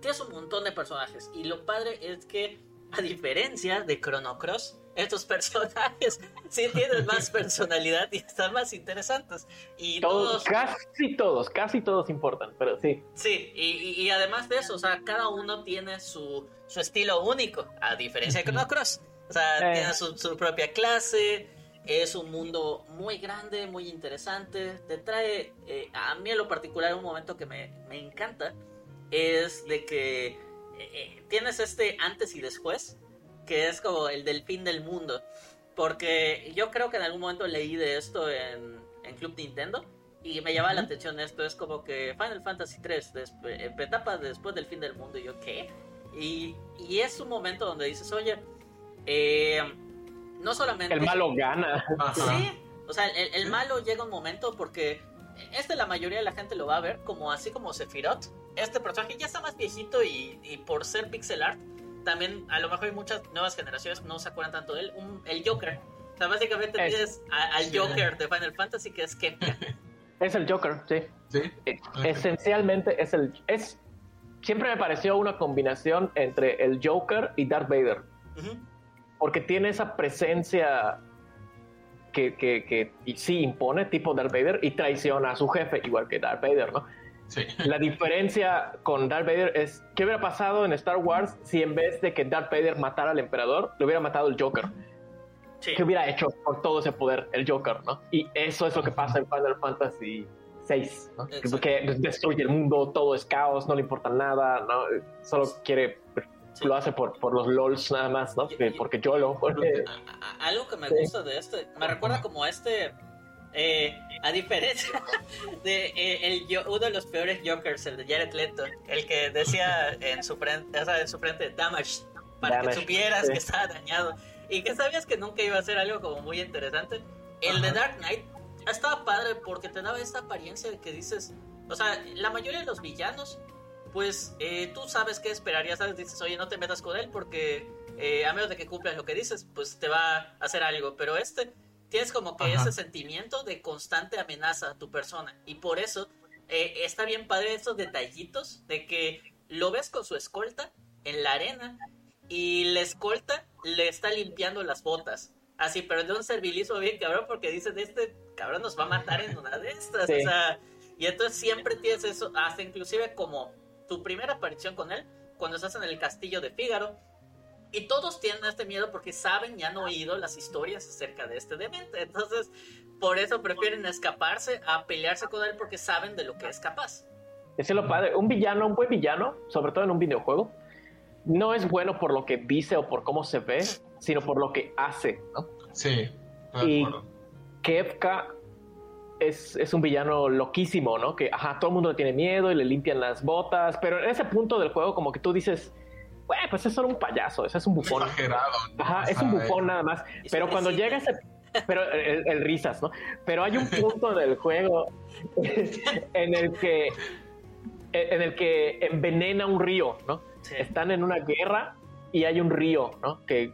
tienes un montón de personajes, y lo padre es que a diferencia de Chrono Cross, estos personajes [laughs] sí tienen más personalidad y están más interesantes. Y todos, casi todos, casi todos importan, pero sí. Sí, y, además de eso, o sea, cada uno tiene su, su estilo único, a diferencia de Chrono Cross. O sea, eh. tiene su, propia clase, es un mundo muy grande, muy interesante. Te trae, eh, a mí en lo particular, un momento que me, me encanta es de que eh, tienes este antes y después que es como el del fin del mundo. Porque yo creo que en algún momento leí de esto en, en Club Nintendo y me llamaba la atención esto. Es como que Final Fantasy 3, etapa después del fin del mundo. Y yo, ¿qué? Y, y es un momento donde dices, oye, eh, no solamente. El malo gana. Sí, o sea, el, el, malo llega un momento porque este la mayoría de la gente lo va a ver como así como Sephiroth. Este personaje ya está más viejito y, y por ser pixel art también a lo mejor hay muchas nuevas generaciones que no se acuerdan tanto de él, el Joker. O sea, básicamente tienes al Joker de Final Fantasy que es Kefka. [laughs] Es el Joker, sí. ¿Sí? Eh, esencialmente es el... Es, siempre me pareció una combinación entre el Joker y Darth Vader. Porque tiene esa presencia que, que, que sí impone, tipo Darth Vader, y traiciona a su jefe, igual que Darth Vader, ¿no? [laughs] La diferencia con Darth Vader es qué hubiera pasado en Star Wars si en vez de que Darth Vader matara al emperador, le hubiera matado el Joker. ¿Qué hubiera hecho con todo ese poder el Joker, no? Y eso es lo que pasa en Final Fantasy VI, ¿no? Que destruye el mundo, todo es caos, no le importa nada, ¿no? Solo quiere lo hace por, por los LOLs nada más, ¿no? Porque yo lo. Algo que me gusta de este, me recuerda como a este eh, a diferencia [laughs] de eh, el, uno de los peores Jokers, el de Jared Leto, el que decía en su frente, o sea, en su frente, damage, para que supieras que estaba dañado y que sabías que nunca iba a ser algo como muy interesante. El de Dark Knight estaba padre porque te daba esta apariencia de que dices, o sea, la mayoría de los villanos, pues eh, tú sabes qué esperarías, ¿sabes? Dices, oye, no te metas con él porque a menos de que cumplas lo que dices, pues te va a hacer algo. Pero este tienes como que ese sentimiento de constante amenaza a tu persona. Y por eso eh, está bien padre esos detallitos de que lo ves con su escolta en la arena y la escolta le está limpiando las botas. Así, pero de un servilismo bien cabrón porque dice, este cabrón nos va a matar en una de estas. O sea, y entonces siempre tienes eso, hasta inclusive como tu primera aparición con él, cuando estás en el castillo de Fígaro, y todos tienen este miedo porque saben y han oído las historias acerca de este demente. Entonces, por eso prefieren escaparse a pelearse con él porque saben de lo que es capaz. Ese es lo padre. Un villano, un buen villano, sobre todo en un videojuego, no es bueno por lo que dice o por cómo se ve, sino por lo que hace, ¿no? Sí. Y Kefka es, es, un villano loquísimo, ¿no? Que, ajá, todo el mundo le tiene miedo y le limpian las botas, pero en ese punto del juego como que tú dices, bueno, pues es solo un payaso, ese es un bufón. Exagerado. Ajá, es un bufón nada más. Pero cuando llega ese... [laughs] Pero el, risas, ¿no? Pero hay un [laughs] punto del juego [laughs] en el que en el que envenena un río, ¿no? Están en una guerra y hay un río, ¿no? Que,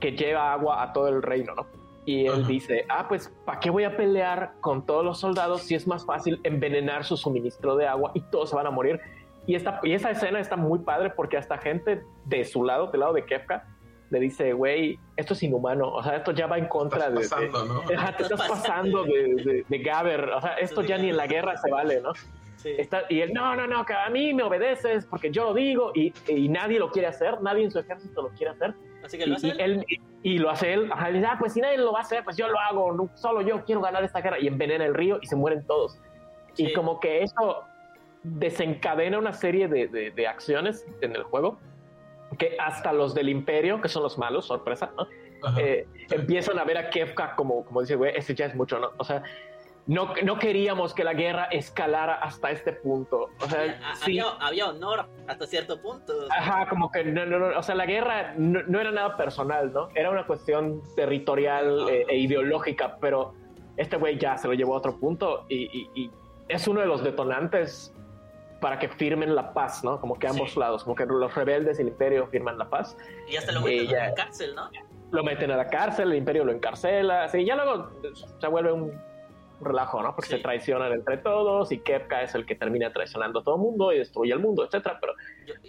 que, lleva agua a todo el reino, ¿no? Y él dice, ah, pues, ¿para qué voy a pelear con todos los soldados si es más fácil envenenar su suministro de agua y todos se van a morir? Y, esta, y esa escena está muy padre porque hasta gente de su lado, del lado de Kefka, le dice, güey, esto es inhumano, o sea, esto ya va en contra de, ¿no? [laughs] te estás pasando de, de, Gaber, o sea, esto ya ni en la guerra se vale, ¿no? Está, y él, no, no, no, que a mí me obedeces porque yo lo digo y, y, nadie lo quiere hacer, nadie en su ejército lo quiere hacer. Así que lo hace y, él. Y, lo hace él, ajá, dice, ah, pues si nadie lo va a hacer, pues yo lo hago, solo yo quiero ganar esta guerra y envenena el río y se mueren todos. Y como que eso desencadena una serie de, de, acciones en el juego que hasta los del imperio, que son los malos, sorpresa, ¿no? Eh, empiezan a ver a Kefka como, como dice, güey, ese ya es mucho, ¿no? O sea, no, no queríamos que la guerra escalara hasta este punto. O sea, había, honor hasta cierto punto. Ajá, como que no, no, no o sea, la guerra no, era nada personal, ¿no? Era una cuestión territorial eh, e ideológica, pero este güey ya se lo llevó a otro punto y, es uno de los detonantes para que firmen la paz, ¿no? Como que ambos lados, como que los rebeldes y el imperio firman la paz. Y hasta lo meten a la cárcel, ¿no? Lo meten a la cárcel, el imperio lo encarcela, sí, ya luego se vuelve un relajo, ¿no? Porque se traicionan entre todos y Kepka es el que termina traicionando a todo el mundo y destruye el mundo, etcétera. Pero,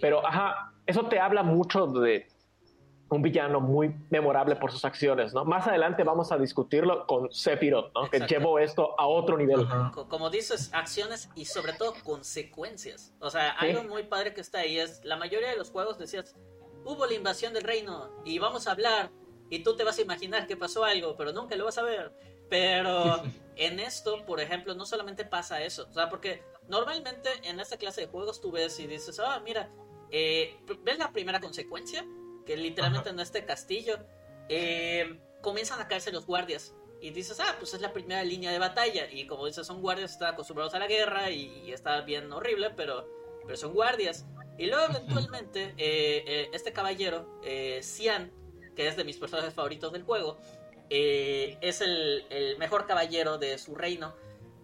pero, ajá, eso te habla mucho de un villano muy memorable por sus acciones, ¿no? Más adelante vamos a discutirlo con Sephiroth, ¿no? Que llevó esto a otro nivel. Como dices, acciones y sobre todo consecuencias. O sea, algo muy padre que está ahí es, la mayoría de los juegos decías, hubo la invasión del reino y vamos a hablar y tú te vas a imaginar que pasó algo, pero nunca lo vas a ver. Pero [laughs] en esto, por ejemplo, no solamente pasa eso. O sea, porque normalmente en esta clase de juegos tú ves y dices, ah, mira, eh, ¿ves la primera consecuencia? Que literalmente en este castillo eh, comienzan a caerse los guardias. Y dices, ah, pues es la primera línea de batalla. Y como dices, son guardias, están acostumbrados a la guerra y, está bien horrible, pero, pero son guardias. Y luego eventualmente eh, este caballero, Cian, que es de mis personajes favoritos del juego, eh, es el, mejor caballero de su reino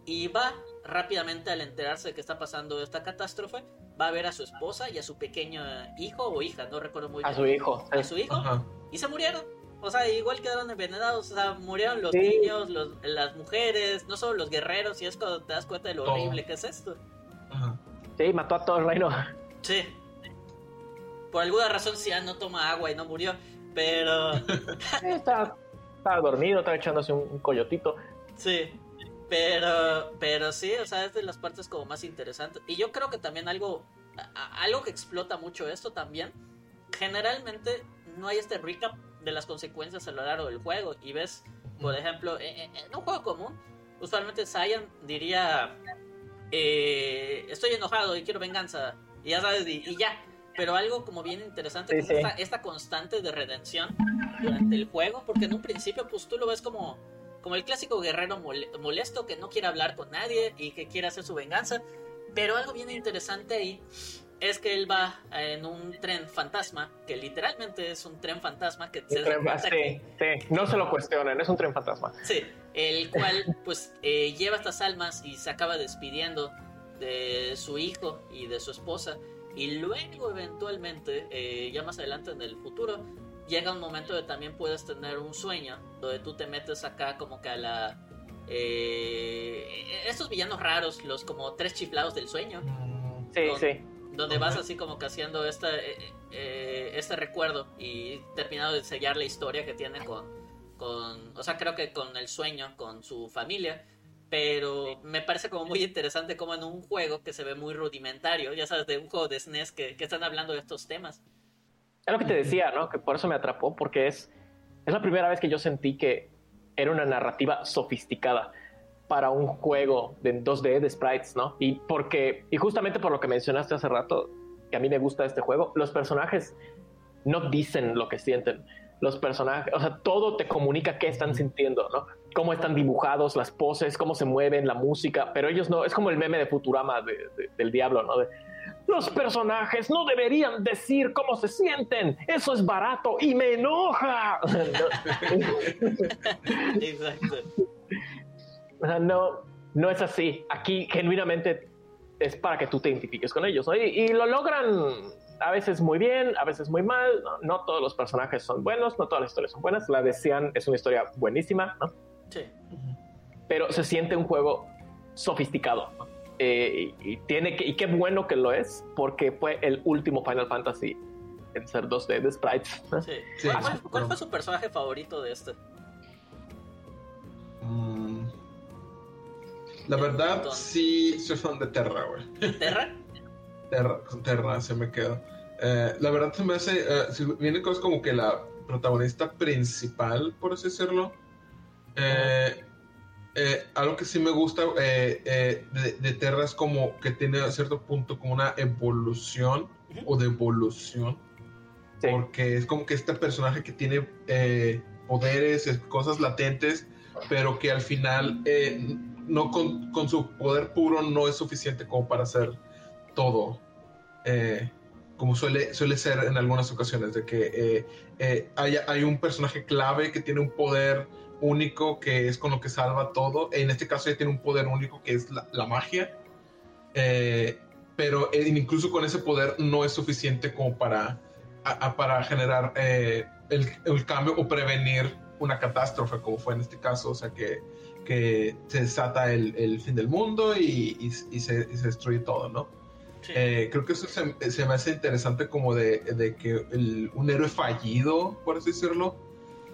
y va rápidamente al enterarse de que está pasando esta catástrofe, va a ver a su esposa y a su pequeño hijo o hija, no recuerdo muy bien. A su hijo. A su hijo. Y se murieron. O sea, igual quedaron envenenados, o sea, murieron los niños, las mujeres, no solo los guerreros, y es cuando te das cuenta de lo horrible que es esto. Sí, mató a todo el reino. Sí. Por alguna razón Cian no toma agua y no murió, pero... [laughs] está, estaba dormido, estaba echándose un, coyotito. Sí. Pero, pero sí, o sea, es de las partes como más interesantes. Y yo creo que también algo, algo que explota mucho esto también, generalmente no hay este recap de las consecuencias a lo largo del juego. Y ves, por ejemplo, en, un juego común, usualmente Saiyan diría, eh, estoy enojado y quiero venganza. Y ya sabes, y ya pero algo como bien interesante, Esta, constante de redención durante el juego, porque en un principio pues tú lo ves como, como el clásico guerrero molesto que no quiere hablar con nadie y que quiere hacer su venganza, pero algo bien interesante ahí es que él va en un tren fantasma, que literalmente es un tren fantasma que se sí, sí, no se lo cuestionen, es un tren fantasma. Sí, el cual pues eh, lleva estas almas y se acaba despidiendo de su hijo y de su esposa y luego eventualmente, eh, ya más adelante en el futuro, llega un momento de también puedes tener un sueño, donde tú te metes acá como que a la... Eh, estos villanos raros, los como tres chiflados del sueño. Sí, donde, sí. Donde vas así como que haciendo este, eh, este recuerdo y terminado de sellar la historia que tiene con, con... O sea, creo que con el sueño, con su familia pero me parece como muy interesante como en un juego que se ve muy rudimentario, ya sabes, de un juego de SNES que, que están hablando de estos temas. Es lo que te decía, ¿no? Que por eso me atrapó, porque es, es la primera vez que yo sentí que era una narrativa sofisticada para un juego de 2D de sprites, ¿no? Y porque, y justamente por lo que mencionaste hace rato, que a mí me gusta este juego, los personajes no dicen lo que sienten los personajes, o sea, todo te comunica qué están sintiendo, ¿no? Cómo están dibujados, las poses, cómo se mueven, la música, pero ellos no, es como el meme de Futurama del diablo, ¿no? Los personajes no deberían decir cómo se sienten, eso es barato y me enoja. Exacto. No, no es así. Aquí genuinamente es para que tú te identifiques con ellos, ¿no? y lo logran a veces muy bien, a veces muy mal. No, todos los personajes son buenos, no todas las historias son buenas. La de Cian es una historia buenísima, ¿no? Sí. Pero se siente un juego sofisticado. Eh, y, tiene que, y qué bueno que lo es, porque fue el último Final Fantasy en ser 2D de sprites. Sí. ¿Cuál, fue su personaje favorito de este? Mm. la verdad, sí soy fan de Terra, güey. ¿Terra? Terra, Terra se me quedó. Eh, la verdad se me hace, eh, viene cosas como que la protagonista principal, por así decirlo. Eh, algo que sí me gusta de, Terra es como que tiene a cierto punto como una evolución o devolución. Porque es como que este personaje que tiene poderes, cosas latentes, pero que al final no con, con, su poder puro no es suficiente como para hacer todo. Eh, como suele, suele ser en algunas ocasiones, de que eh, eh, hay, un personaje clave que tiene un poder único que es con lo que salva todo. En este caso ella tiene un poder único que es la, magia. pero incluso con ese poder no es suficiente como para, para generar el, cambio o prevenir una catástrofe como fue en este caso. O sea que, que se desata el, fin del mundo y, se, y se destruye todo, ¿no? Eh, creo que eso se, me hace interesante como de, que un héroe fallido, por así decirlo,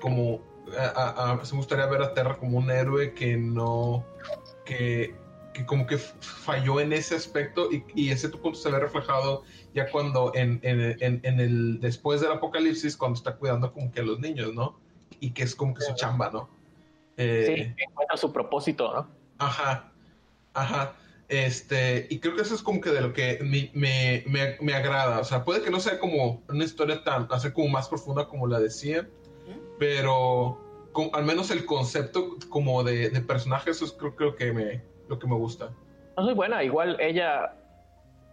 como a, me gustaría ver a Terra como un héroe que no, que, como que falló en ese aspecto y, ese punto se ve reflejado ya cuando en, el, después del apocalipsis, cuando está cuidando como que a los niños, ¿no? Y que es como que su chamba, ¿no? Eh, sí, encuentra su propósito, ¿no? Ajá, ajá. Este, y creo que eso es como que de lo que me, me, me, agrada. O sea, puede que no sea como una historia tan, hacer como más profunda como la decía, pero al menos el concepto como de, de personaje, eso es creo, creo, que me, lo que me gusta. Es muy buena, igual ella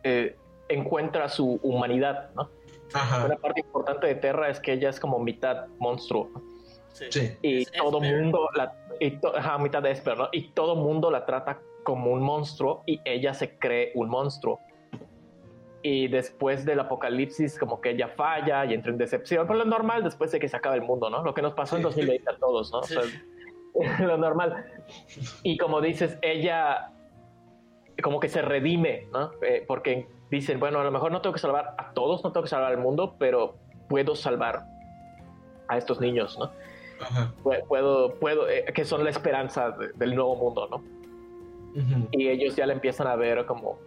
eh, encuentra su humanidad, ¿no? Una parte importante de Terra es que ella es como mitad monstruo. Sí. Y todo mundo la y mitad de Esper, ¿no? Y todo mundo la trata como un monstruo y ella se cree un monstruo. Y después del apocalipsis, como que ella falla y entra en decepción, pero lo normal después de que se acaba el mundo, ¿no? Lo que nos pasó en 2020 a todos, ¿no? [laughs] lo normal. Y como dices, ella como que se redime, ¿no? Eh, porque dicen, bueno, a lo mejor no tengo que salvar a todos, no tengo que salvar al mundo, pero puedo salvar a estos niños, ¿no? Puedo, puedo, eh, que son la esperanza del nuevo mundo, ¿no? y ellos ya la empiezan a ver como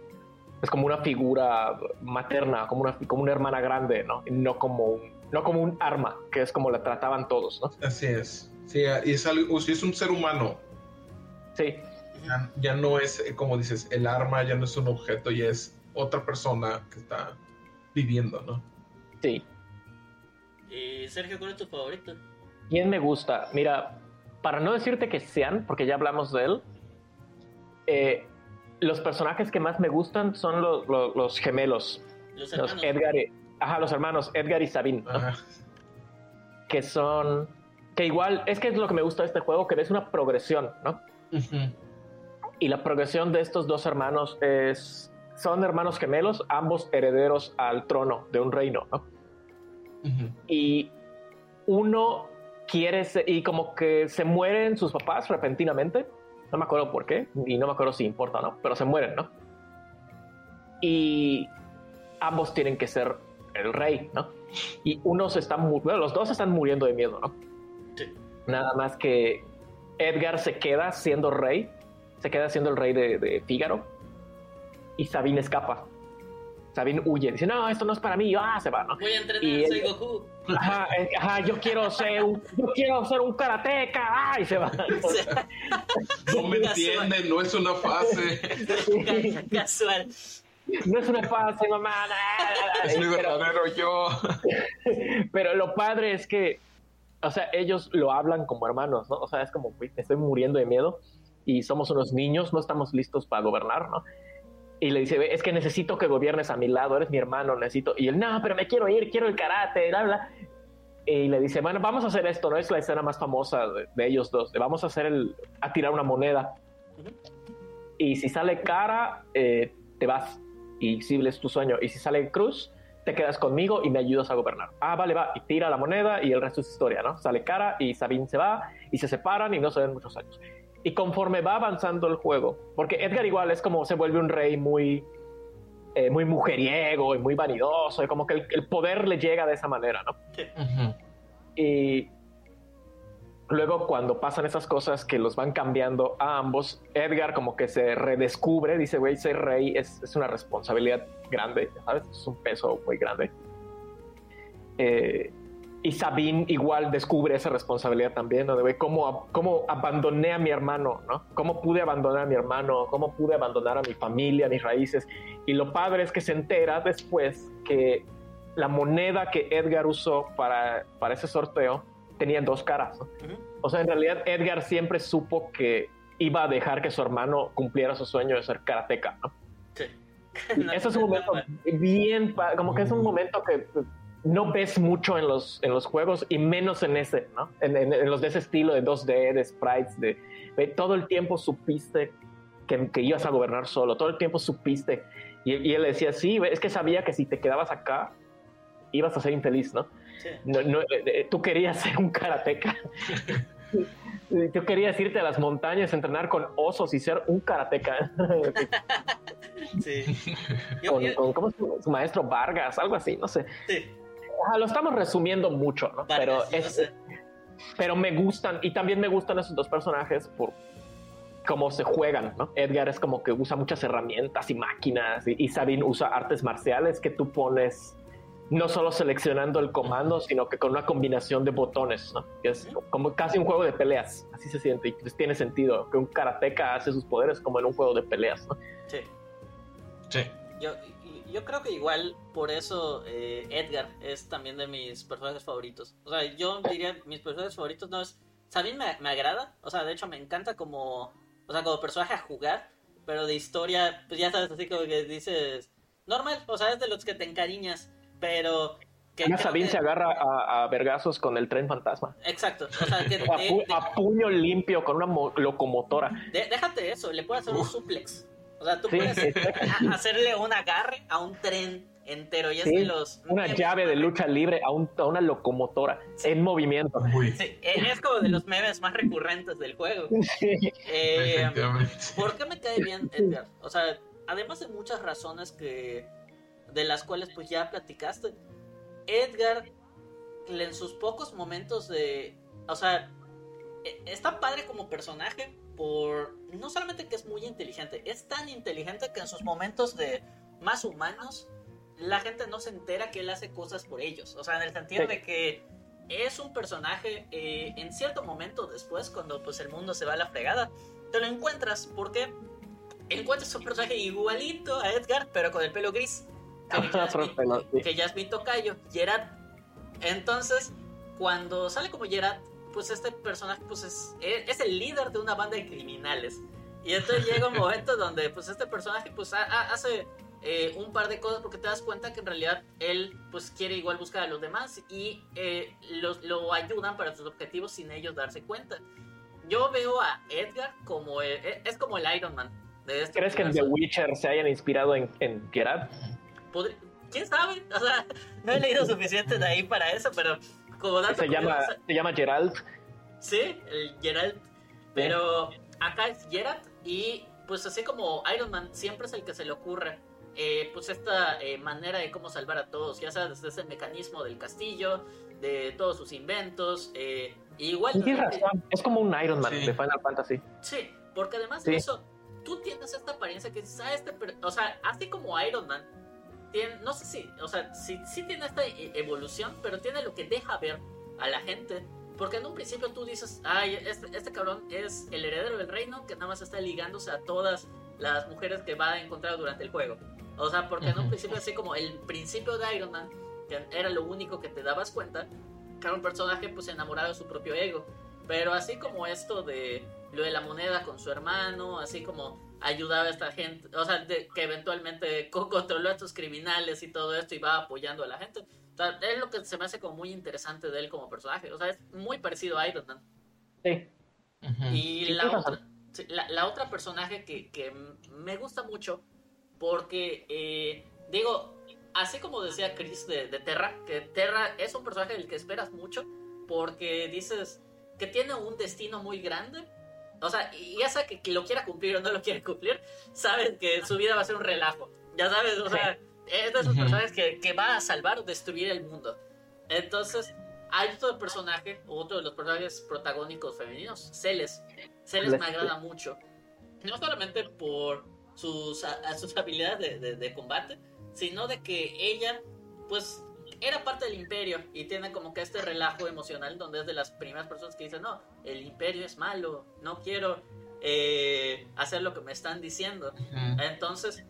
es como una figura materna, como una, como una hermana grande, ¿no? no como un, no como un arma, que es como la trataban todos, ¿no? Así es. Sí, y es, algo, es un ser humano. Sí. Ya, no es, eh, como dices, el arma ya no es un objeto, ya es otra persona que está viviendo, ¿no? Sí. ¿Y Sergio, cuál es tu favorito? ¿Quién me gusta? Mira, para no decirte que sean, porque ya hablamos de él, eh, los personajes que más me gustan son los, gemelos. Los, Edgar y, ajá, los hermanos Edgar y Sabine. Que son. Que igual, es que es lo que me gusta de este juego, que ves una progresión, ¿no? Y la progresión de estos dos hermanos es. Son hermanos gemelos, ambos herederos al trono de un reino, ¿no? Y uno quiere. y como que se mueren sus papás repentinamente no me acuerdo por qué, y no me acuerdo si importa no, pero se mueren, ¿no? Y ambos tienen que ser el rey, ¿no? Y uno se está bueno, los dos están muriendo de miedo, ¿no? Sí. Nada más que Edgar se queda siendo rey, se queda siendo el rey de, de Fígaro, y Sabine escapa. Sabine huye, dice, no, esto no es para mí, ah, se va, ¿no? Voy a entrenar, soy Goku. Ajá, ajá, yo quiero ser un, yo quiero ser un karateca, ah, y se va. [laughs] no me entienden, no es una fase. [laughs] Casual. No es una fase, mamá. Es mi verdadero yo. [laughs] Pero lo padre es que o sea, ellos lo hablan como hermanos, ¿no? O sea, es como, me estoy muriendo de miedo y somos unos niños, no estamos listos para gobernar, ¿no? Y le dice, es que necesito que gobiernes a mi lado, eres mi hermano, necesito. Y él, no, pero me quiero ir, quiero el karate, bla, bla. Y le dice, bueno, vamos a hacer esto, ¿no? Es la escena más famosa de, ellos dos. Vamos a hacer el, a tirar una moneda. Y si sale cara, eh, te vas. Y si es tu sueño. Y si sale cruz, te quedas conmigo y me ayudas a gobernar. Ah, vale, va, y tira la moneda y el resto es historia, ¿no? Sale cara y Sabine se va y se separan y no se ven muchos años. Y conforme va avanzando el juego, porque Edgar igual es como se vuelve un rey muy, eh, muy mujeriego y muy vanidoso, y como que el, poder le llega de esa manera, ¿no? Y luego cuando pasan esas cosas que los van cambiando a ambos, Edgar como que se redescubre, dice, güey, ser rey es, es una responsabilidad grande, ¿sabes? Es un peso muy grande. Eh, y Sabine igual descubre esa responsabilidad también, ¿no? De cómo, cómo abandoné a mi hermano, ¿no? Cómo pude abandonar a mi hermano, cómo pude abandonar a mi familia, mis raíces. Y lo padre es que se entera después que la moneda que Edgar usó para, para ese sorteo tenía dos caras, ¿no? O sea, en realidad Edgar siempre supo que iba a dejar que su hermano cumpliera su sueño de ser karateca, ¿no? Sí. Eso es un momento [laughs] bien, como que es un momento que no ves mucho en los, en los juegos y menos en ese, ¿no? En, los de ese estilo de 2D, de sprites, de, todo el tiempo supiste que, que, ibas a gobernar solo, todo el tiempo supiste. Y, él decía, sí, es que sabía que si te quedabas acá, ibas a ser infeliz, ¿no? no, no eh, eh, tú querías ser un karateca. [laughs] Tú querías irte a las montañas, entrenar con osos y ser un karateca. [laughs] sí. [laughs] Con, ¿Cómo es su, maestro Vargas? Algo así, no sé. Sí. Lo estamos resumiendo mucho, ¿no? pero, es, pero me gustan, y también me gustan esos dos personajes por cómo se juegan, ¿no? Edgar es como que usa muchas herramientas y máquinas, y, y Sabine usa artes marciales que tú pones no solo seleccionando el comando, sino que con una combinación de botones, ¿no? es como casi un juego de peleas, así se siente, y pues tiene sentido que un karateka hace sus poderes como en un juego de peleas, ¿no? Sí. Sí. Yo, yo creo que igual por eso eh, Edgar es también de mis personajes favoritos. O sea, yo diría mis personajes favoritos no es... Sabine me, me agrada, o sea, de hecho me encanta como... O sea, como personaje a jugar, pero de historia, pues ya sabes, así como que dices... Normal, o sea, es de los que te encariñas pero que Sabine se agarra a, vergazos con el tren fantasma. Exacto. O sea, que [laughs] a, puño limpio con una locomotora. déjate eso, le puedes hacer un suplex. O sea, tú puedes [laughs] hacerle un agarre a un tren entero. Y es de los. Una llave de lucha libre a, una locomotora en movimiento. Sí, es como de los memes más recurrentes del juego. [laughs] Eh, ¿Por qué me cae bien Edgar? O sea, además de muchas razones que de las cuales pues ya platicaste. Edgar, en sus pocos momentos de... O sea, e, está padre como personaje por... No solamente que es muy inteligente, es tan inteligente que en sus momentos de más humanos, la gente no se entera que él hace cosas por ellos. O sea, en el sentido de que es un personaje eh, en cierto momento después, cuando pues el mundo se va a la fregada, te lo encuentras porque encuentras un personaje igualito a Edgar, pero con el pelo gris que, ya es mi tocayo, Gerard. Entonces, cuando sale como Gerard, pues este personaje pues es, es el líder de una banda de criminales. Y entonces llega un momento donde pues este personaje pues hace eh, un par de cosas porque te das cuenta que en realidad él pues quiere igual buscar a los demás y eh, los, lo ayudan para sus objetivos sin ellos darse cuenta. Yo veo a Edgar como es como el Iron Man. De este ¿Crees que en The Witcher se hayan inspirado en, en Gerard? ¿Quién sabe? O sea, no he leído suficiente de ahí para eso, pero como dato se llama Se llama Geralt. Sí, el Geralt. Pero acá es Geralt y pues así como Iron Man siempre es el que se le ocurre eh, pues esta eh, manera de cómo salvar a todos, ya sabes, desde ese mecanismo del castillo, de todos sus inventos, eh, igual... es como un Iron Man de Final Fantasy. Sí, porque además de eso, tú tienes esta apariencia que dices, ah, este, o sea, así como Iron Man, no sé si, o sea, sí, tiene esta e, evolución, pero tiene lo que deja ver a la gente. Porque en un principio tú dices, ay, este, este cabrón es el heredero del reino que nada más está ligándose a todas las mujeres que va a encontrar durante el juego. O sea, porque en un principio así como el principio de Iron Man, que era lo único que te dabas cuenta, que era un personaje pues enamorado de su propio ego. Pero así como esto de lo de la moneda con su hermano, así como ayudaba a esta gente, o sea, de, que eventualmente controló a estos criminales y todo esto y va apoyando a la gente. O sea, es lo que se me hace como muy interesante de él como personaje. O sea, es muy parecido a Iron Man. Sí. Y la, otra, la, otra personaje que, que, me gusta mucho porque, eh, digo, así como decía Chris de, de, Terra, que Terra es un personaje del que esperas mucho porque dices que tiene un destino muy grande. O sea, y ya sea que, lo quiera cumplir o no lo quiere cumplir, sabes que su vida va a ser un relajo. Ya sabes, o sea, es de esos personajes que, que va a salvar o destruir el mundo. Entonces, hay otro personaje, otro de los personajes protagónicos femeninos, Celes. Celes me agrada mucho. No solamente por sus, sus habilidades de, de, combate, sino de que ella, pues, era parte del imperio y tiene como que este relajo emocional donde es de las primeras personas que dicen, no, el imperio es malo, no quiero eh, hacer lo que me están diciendo. Entonces,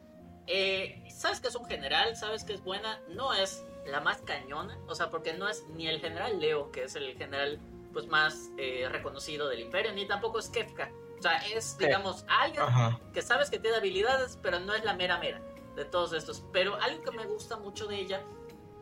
eh, sabes que es un general, sabes que es buena, no es la más cañona, o sea, porque no es ni el general Leo, que es el general pues más eh, reconocido del imperio, ni tampoco es Kefka. O sea, es, digamos, alguien que sabes que tiene habilidades, pero no es la mera mera de todos estos. Pero algo que me gusta mucho de ella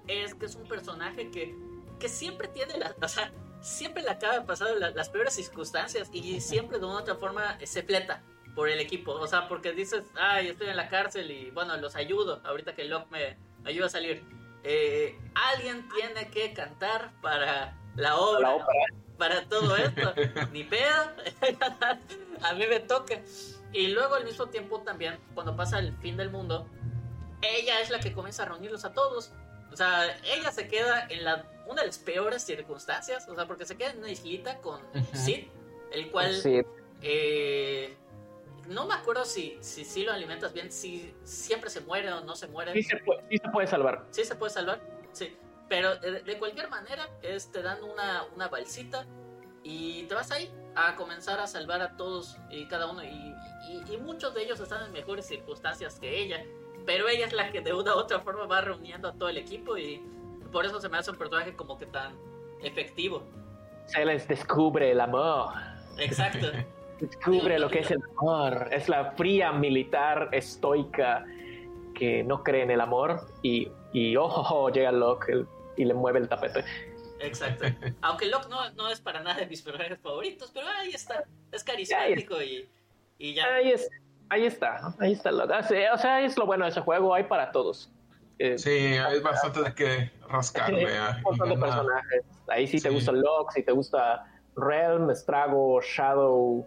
es que es un personaje que, que siempre tiene la... O sea, siempre le acaba pasar las peores circunstancias y siempre de una u otra forma se pleta por el equipo. O sea, porque dices, ay, estoy en la cárcel y bueno, los ayudo ahorita que Locke me ayuda a salir eh, alguien tiene que cantar para la obra, para todo esto. [laughs] Ni pedo, [laughs] a mí me toca. Y luego al mismo tiempo también, cuando pasa el fin del mundo, ella es la que comienza a reunirlos a todos. O sea, ella se queda en la, una de las peores circunstancias, o sea, porque se queda en una islita con Sid, el cual eh, no me acuerdo si, si, si, lo alimentas bien, si siempre se muere o no se muere. Sí se puede, sí se puede salvar. Sí se puede salvar, sí. Pero de, cualquier manera, es, te dan una, una balsita y te vas ahí a comenzar a salvar a todos y cada uno. Y, y, muchos de ellos están en mejores circunstancias que ella. Pero ella es la que de una u otra forma va reuniendo a todo el equipo y por eso se me hace un personaje como que tan efectivo. Se les descubre el amor. Exacto. [laughs] Descubre lo que es el amor. Es la fría militar estoica que no cree en el amor y, y ojo, llega Locke y le mueve el tapete. Exacto. Aunque Locke no, no, es para nada de mis personajes favoritos, pero ahí está. Es carismático y, y, ya. Ahí, es, ahí está, ahí está. Ah, o sea, es lo bueno de ese juego, hay para todos. Eh, sí, hay bastante de que rascarle. un personajes. Ahí sí, te gusta Locke, si te gusta Realm, Strago, Shadow,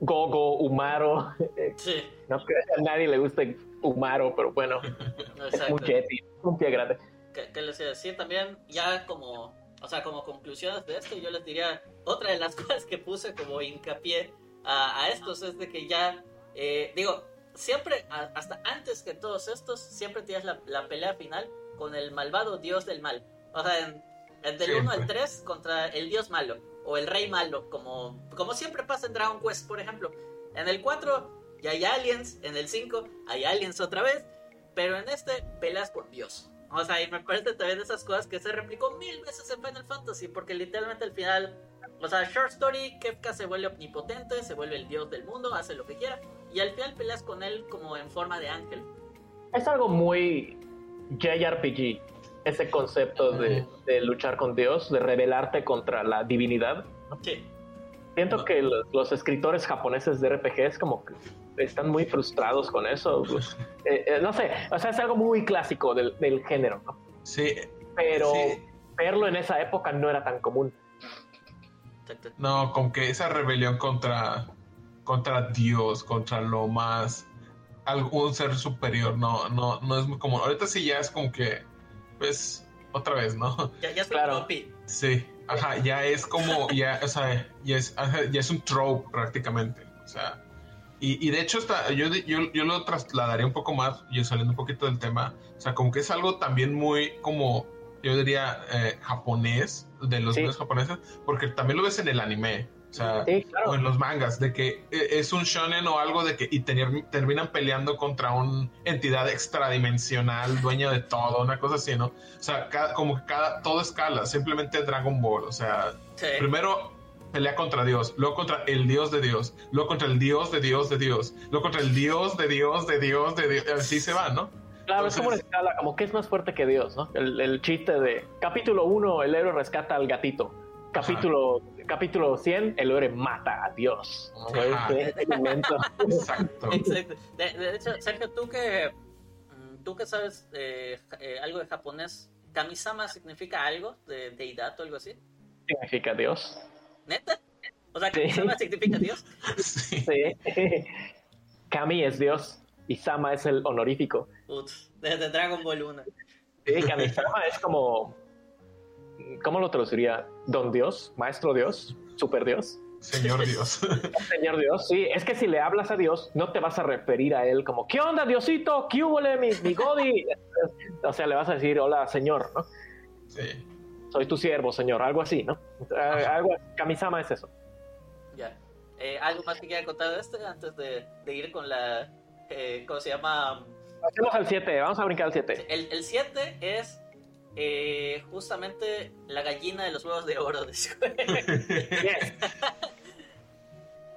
Gogo, Umaro. [laughs] Sí. No creo que a nadie le guste Umaro, pero bueno, [laughs] es un Yeti, un pie grande. ¿Qué, les iba a decir también? Ya como, o sea, como conclusiones de esto, yo les diría, otra de las [laughs] cosas que puse como hincapié a, a estos es de que ya, eh, digo, siempre, hasta antes que todos estos, siempre tienes la, la, pelea final con el malvado dios del mal. O sea, en, del 1 al 3 contra el dios malo o el rey malo, como, como siempre pasa en Dragon Quest, por ejemplo. En el 4 ya hay aliens, en el 5 hay aliens otra vez, pero en este peleas por Dios. O sea, y me parece también de esas cosas que se replicó mil veces en Final Fantasy, porque literalmente al final, o sea, Short Story, Kefka se vuelve omnipotente, se vuelve el dios del mundo, hace lo que quiera, y al final peleas con él como en forma de ángel. Es algo muy JRPG, ese concepto de, luchar con Dios, de rebelarte contra la divinidad. Sí. Siento que los, escritores japoneses de RPGs como que están muy frustrados con eso. [laughs] Eh, eh, no sé, o sea, es algo muy clásico del, género. ¿no? Sí. Pero verlo en esa época no era tan común. No, como que esa rebelión contra, contra Dios, contra lo más algún ser superior, no, no, no es muy común. Ahorita sí ya es como que pues otra vez, ¿no? Ya, ya es claro. Sí, ajá, ya es como, ya, o sea, ya es, ya es un trope prácticamente, o sea, y, y de hecho está, yo, yo, yo, lo trasladaría un poco más, yo saliendo un poquito del tema, o sea, como que es algo también muy como, yo diría, eh, japonés, de los sí. japoneses, porque también lo ves en el anime, O sea, o en los mangas, de que eh, es un shonen o algo de que y terminan peleando contra una entidad extradimensional, dueña de todo, una cosa así, ¿no? O sea, como que cada, todo escala, simplemente Dragon Ball, o sea, primero pelea contra Dios, luego contra el Dios de Dios, luego contra el Dios de Dios de Dios, luego contra el Dios de Dios de Dios de Dios, así se va, ¿no? Claro, es como una escala, como que es más fuerte que Dios, ¿no? El, el chiste de capítulo 1, el héroe rescata al gatito capítulo, capítulo 100, el héroe mata a Dios. Exacto. [laughs] De, hecho, Sergio, tú que, mm, tú que sabes eh, eh, algo de japonés, ¿Kamisama significa algo de deidad o algo así? Significa Dios. ¿Neta? O sea, ¿Kamisama significa Dios? Sí. [laughs] Kami es Dios y Sama es el honorífico. Putz, desde Dragon Ball 1. Sí, Kamisama es como ¿cómo lo traduciría? ¿Don Dios? ¿Maestro Dios? ¿Super Dios? Señor Dios. [laughs] Señor Dios, sí. Es que si le hablas a Dios, no te vas a referir a él como, ¿qué onda, Diosito? ¿Qué hubo, mi, mi Godi? [laughs] o sea, le vas a decir, hola, Señor, ¿no? Sí. Soy tu siervo, Señor, algo así, ¿no? Algo, Kamisama es eso. Ya. Eh, ¿Algo más que quiera contar de este antes de, ir con la. Eh, ¿Cómo se llama? Hacemos al 7, vamos a brincar al 7. El 7 es eh, justamente la gallina de los huevos de oro [laughs] de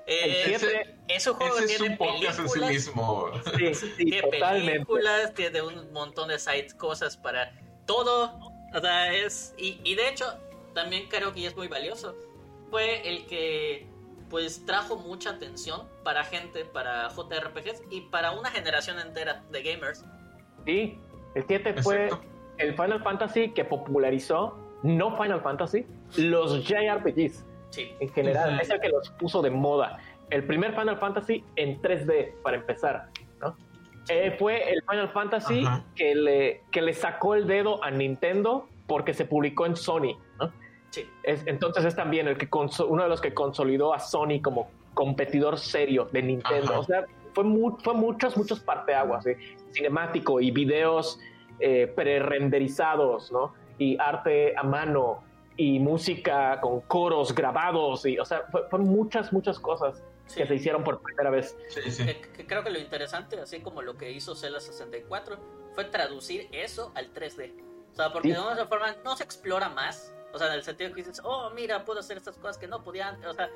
eh, ese, es un juego que tiene películas, en sí mismo. tiene películas, tiene un montón de sites, cosas para todo. O sea, es. Y, y de hecho, también creo que es muy valioso. Fue el que pues trajo mucha atención para gente, para JRPGs y para una generación entera de gamers. Sí, el 7 fue el Final Fantasy que popularizó, no Final Fantasy, los JRPGs. Sí. En general, es el que los puso de moda. El primer Final Fantasy en 3D, para empezar. Eh, fue el Final Fantasy que le, que le sacó el dedo a Nintendo porque se publicó en Sony. ¿no? Sí. Es, entonces es también el que uno de los que consolidó a Sony como competidor serio de Nintendo. O sea, fue, fue muchos, muchos parteaguas, ¿eh? cinemático y videos eh, pre-renderizados, ¿no? Y arte a mano y música con coros grabados y, o sea, fueron muchas, muchas cosas que se hicieron por primera vez. Sí, sí. creo que lo interesante, así como lo que hizo Zelda 64, fue traducir eso al 3D. O sea, porque de otra forma no se explora más. O sea, en el sentido que dices, oh, mira, puedo hacer estas cosas que no podían. O sea,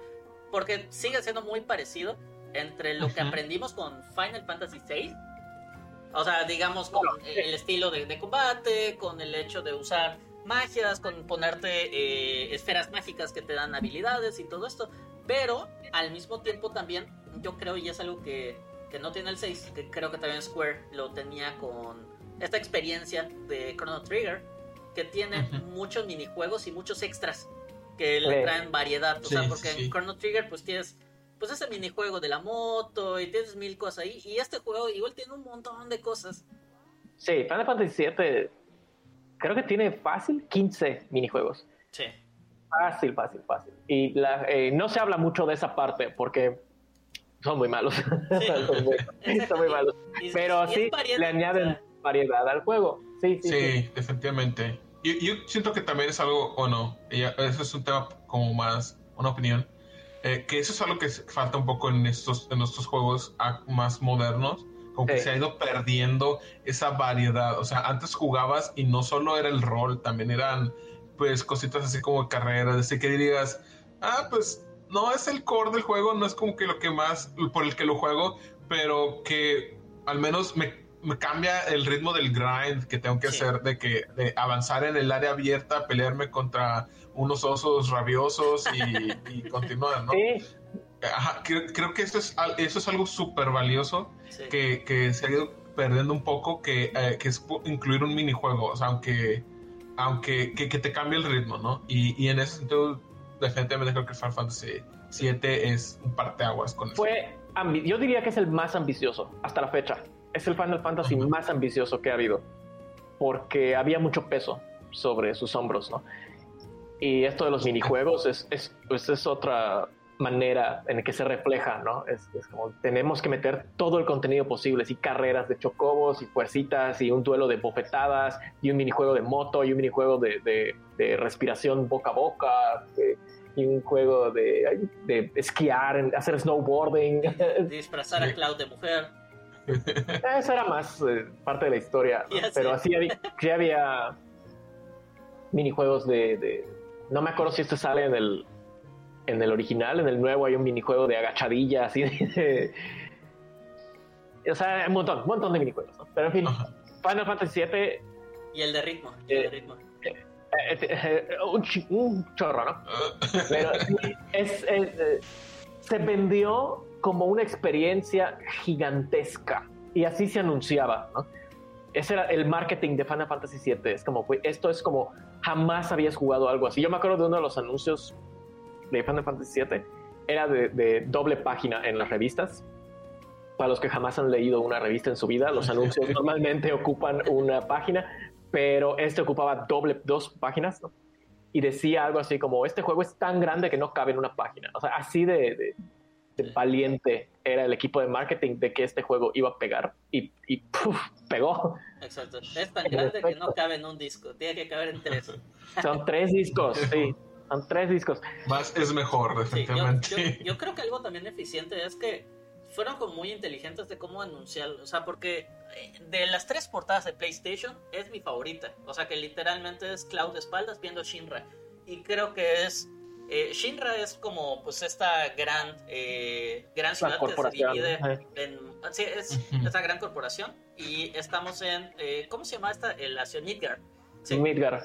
porque sigue siendo muy parecido entre lo que aprendimos con Final Fantasy VI o sea, digamos, con el estilo de, combate, con el hecho de usar magias, con ponerte eh, esferas mágicas que te dan habilidades y todo esto. Pero al mismo tiempo también, yo creo, y es algo que, no tiene el 6, que creo que también Square lo tenía con esta experiencia de Chrono Trigger, que tiene muchos minijuegos y muchos extras que le traen variedad. O sea, porque en Chrono Trigger pues tienes pues ese minijuego de la moto y tienes mil cosas ahí. Y este juego igual tiene un montón de cosas. Sí, Final Fantasy VII creo que tiene fácil 15 minijuegos. Sí. Fácil, fácil, fácil. Y la, eh, no se habla mucho de esa parte porque son muy malos. [laughs] [laughs] son, muy, malos. Pero sí, le añaden variedad al juego. Sí, sí, sí, definitivamente. Yo, yo, siento que también es algo, o no, eso es un tema como más, una opinión eh, que eso es algo que falta un poco en estos, en estos juegos más modernos, como que se ha ido perdiendo esa variedad. O sea, antes jugabas y no solo era el rol, también eran pues cositas así como carreras, así que dirías, ah, pues no es el core del juego, no es como que lo que más, por el que lo juego, pero que al menos me, me cambia el ritmo del grind que tengo que hacer, de que de avanzar en el área abierta, pelearme contra unos osos rabiosos y, [laughs] continuar, ¿no? Sí. Ajá, creo, que eso es, eso es algo súper valioso que, se ha ido perdiendo un poco, que, eh, que, es incluir un minijuego, o sea, aunque, aunque que, te cambie el ritmo, ¿no? Y, en ese sentido, definitivamente creo que Final Fantasy 7 es un parteaguas con Fue yo diría que es el más ambicioso hasta la fecha. Es el Final Fantasy más ambicioso que ha habido, porque había mucho peso sobre sus hombros, ¿no? Y esto de los minijuegos es, es, pues es otra manera en la que se refleja, ¿no? Es, es, como tenemos que meter todo el contenido posible, y carreras de chocobos y fuercitas y un duelo de bofetadas y un minijuego de moto y un minijuego de, de, de respiración boca a boca, y un juego de, de esquiar, hacer snowboarding. [laughs] Disfrazar a Cloud de mujer. Eso era más eh, parte de la historia, pero así había, sí había minijuegos de, No me acuerdo si esto sale en el, en el original, en el nuevo hay un minijuego de agachadilla, así de... o sea, un montón, un montón de minijuegos, Pero en fin, Final Fantasy VII... Y el de ritmo, el de ritmo. Eh, eh, un, chorro, ¿no? Pero es, eh, se vendió como una experiencia gigantesca y así se anunciaba, ¿no? Ese era el marketing de Final Fantasy VII. Es como, esto es como jamás habías jugado algo así. Yo me acuerdo de uno de los anuncios de Final Fantasy VII, era de, de doble página en las revistas. Para los que jamás han leído una revista en su vida, los [laughs] anuncios normalmente ocupan una página, pero este ocupaba doble, dos páginas, ¿no? Y decía algo así como, este juego es tan grande que no cabe en una página. O sea, así de, valiente era el equipo de marketing de que este juego iba a pegar y, y pegó. Exacto. Es tan grande que no cabe en un disco, tiene que caber en tres. Son tres discos, sí. [laughs] Son tres discos. Más es mejor, definitivamente. yo, creo que algo también eficiente es que fueron como muy inteligentes de cómo anunciarlo. O sea, porque eh, de las tres portadas de PlayStation es mi favorita. O sea, que literalmente es Cloud de espaldas viendo Shinra. Y creo que es. Eh, Shinra es como pues esta gran, eh, gran ciudad que se divide en. Sí, es esta gran corporación. Y estamos en. ¿Cómo se llama esta? La ciudad Midgar. Sí. Midgar,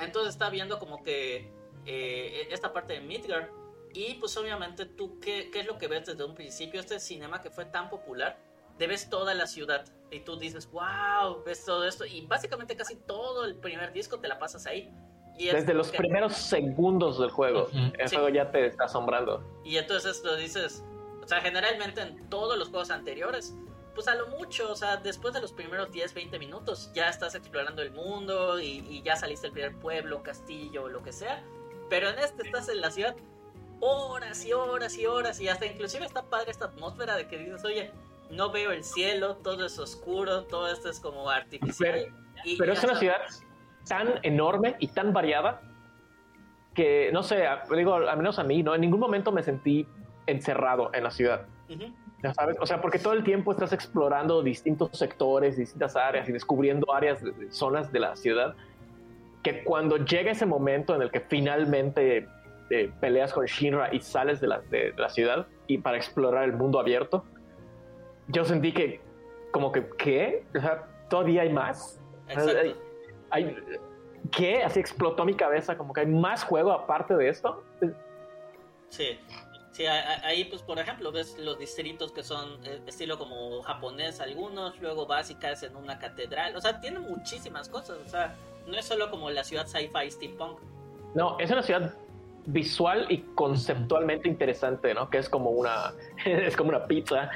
Entonces está viendo como que esta parte de Midgar y pues obviamente tú, ¿qué, ¿qué, es lo que ves desde un principio? Este cinema que fue tan popular, ves toda la ciudad y tú dices, wow, ves todo esto y básicamente casi todo el primer disco te la pasas ahí. Y desde los primeros segundos del juego, el juego ya te está asombrando. Y entonces lo dices, o sea, generalmente en todos los juegos anteriores, pues a lo mucho, o sea, después de los primeros 10, 20 minutos, ya estás explorando el mundo y, y ya saliste del primer pueblo, castillo, lo que sea. Pero en este estás en la ciudad horas y horas y horas y hasta inclusive está padre esta atmósfera de que dices, oye, no veo el cielo, todo es oscuro, todo esto es como artificial. Pero, es una ciudad tan enorme y tan variada que, no sé, digo, al menos a mí, ¿no? En ningún momento me sentí encerrado en la ciudad. ¿Ya sabes? O sea, porque todo el tiempo estás explorando distintos sectores, distintas áreas y descubriendo áreas, zonas de la ciudad, que cuando llega ese momento en el que finalmente eh, peleas con Shinra y sales de la, de, la, ciudad y para explorar el mundo abierto, yo sentí que como que, ¿qué? O sea, todavía hay más. Hay, ¿Qué? Así explotó mi cabeza, como que hay más juego aparte de esto. Sí. Sí, ahí pues por ejemplo ves los distritos que son eh, estilo como japonés algunos, luego caes en una catedral, o sea, tiene muchísimas cosas, o sea, no es solo como la ciudad sci-fi steampunk. No, es una ciudad visual y conceptualmente interesante, ¿no? Que es como una, [laughs] es como una pizza,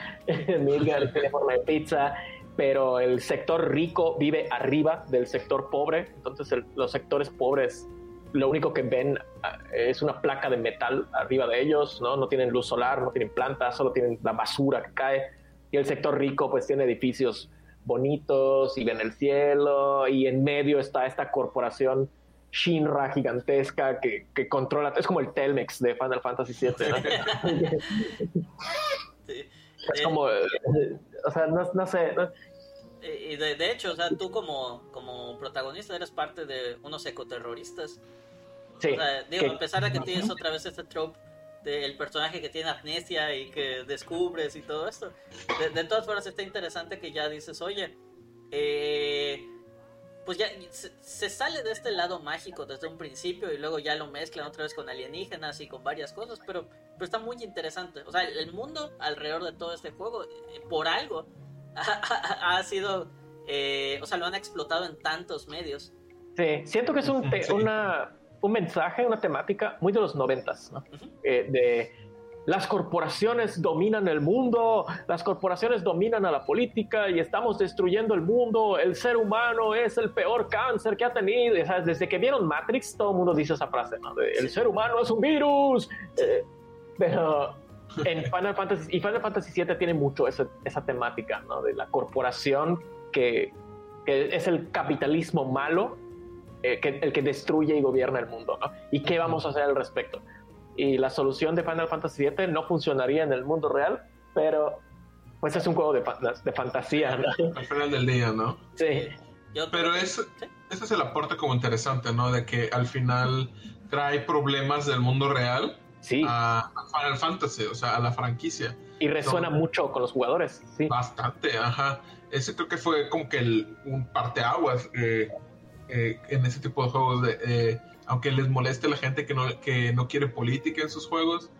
Midgar tiene forma de pizza, pero el sector rico vive arriba del sector pobre, entonces los sectores pobres lo único que ven ah, es una placa de metal arriba de ellos, ¿no? No tienen luz solar, no tienen plantas, solo tienen la basura que cae. Y el sector rico pues tiene edificios bonitos y ven el cielo y en medio está esta corporación Shinra gigantesca que, que, controla, es como el Telmex de Final Fantasy VII. [laughs] Es como, eh, o sea, no, sé. Y de, hecho, o sea, tú como, como protagonista eres parte de unos ecoterroristas. Sí. O sea, digo, a pesar de que tienes otra vez este trope del personaje que tiene amnesia y que descubres y todo esto, de, de todas formas está interesante que ya dices, oye, eh pues ya se, sale de este lado mágico desde un principio y luego ya lo mezclan otra vez con alienígenas y con varias cosas, pero, pero está muy interesante. O sea, el mundo alrededor de todo este juego, eh, por algo, [laughs] ha, sido, eh, o sea, lo han explotado en tantos medios. Sí, siento que es un, una, un mensaje, una temática muy de los noventas, ¿no? Eh, de las corporaciones dominan el mundo, las corporaciones dominan a la política y estamos destruyendo el mundo, el ser humano es el peor cáncer que ha tenido. Desde que vieron Matrix, todo el mundo dice esa frase, ¿no? el ser humano es un virus. Eh, pero en Final Fantasy, y Final Fantasy VII tiene mucho esa, esa temática, ¿no? De la corporación que, que es el capitalismo malo, eh, que, el que destruye y gobierna el mundo, ¿no? ¿Y qué vamos a hacer al respecto? y la solución de Final Fantasy VII no funcionaría en el mundo real, pero pues es un juego de, de fantasía. [laughs] Al final del día, ¿no? Sí. Pero es, ese es el aporte como interesante, ¿no? De que al final trae problemas del mundo real sí. a, Final Fantasy, o sea, a la franquicia. Y resuena mucho con los jugadores, sí. Bastante, ajá. Ese creo que fue como que el, un parteaguas eh, eh, en ese tipo de juegos. De, eh, aunque les moleste la gente que no, que no quiere política en sus juegos,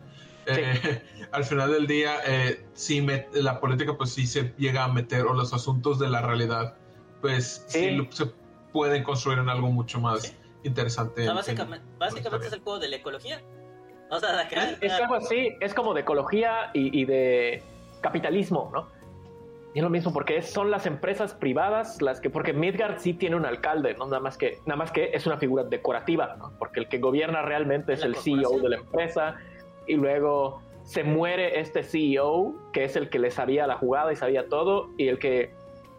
eh, [laughs] al final del día, eh, sí la política pues sí se llega a meter, o los asuntos de la realidad, pues sí, se pueden construir en algo mucho más interesante. básicamente, básicamente es el juego de la ecología. O sea, es, algo así, es como de ecología y, de capitalismo, ¿no? Y es lo mismo porque son las empresas privadas las que, porque Midgard sí tiene un alcalde, ¿no? Nada más que, nada más que es una figura decorativa, ¿no? Porque el que gobierna realmente es el CEO de la empresa y luego se muere este CEO, que es el que le sabía la jugada y sabía todo, y el que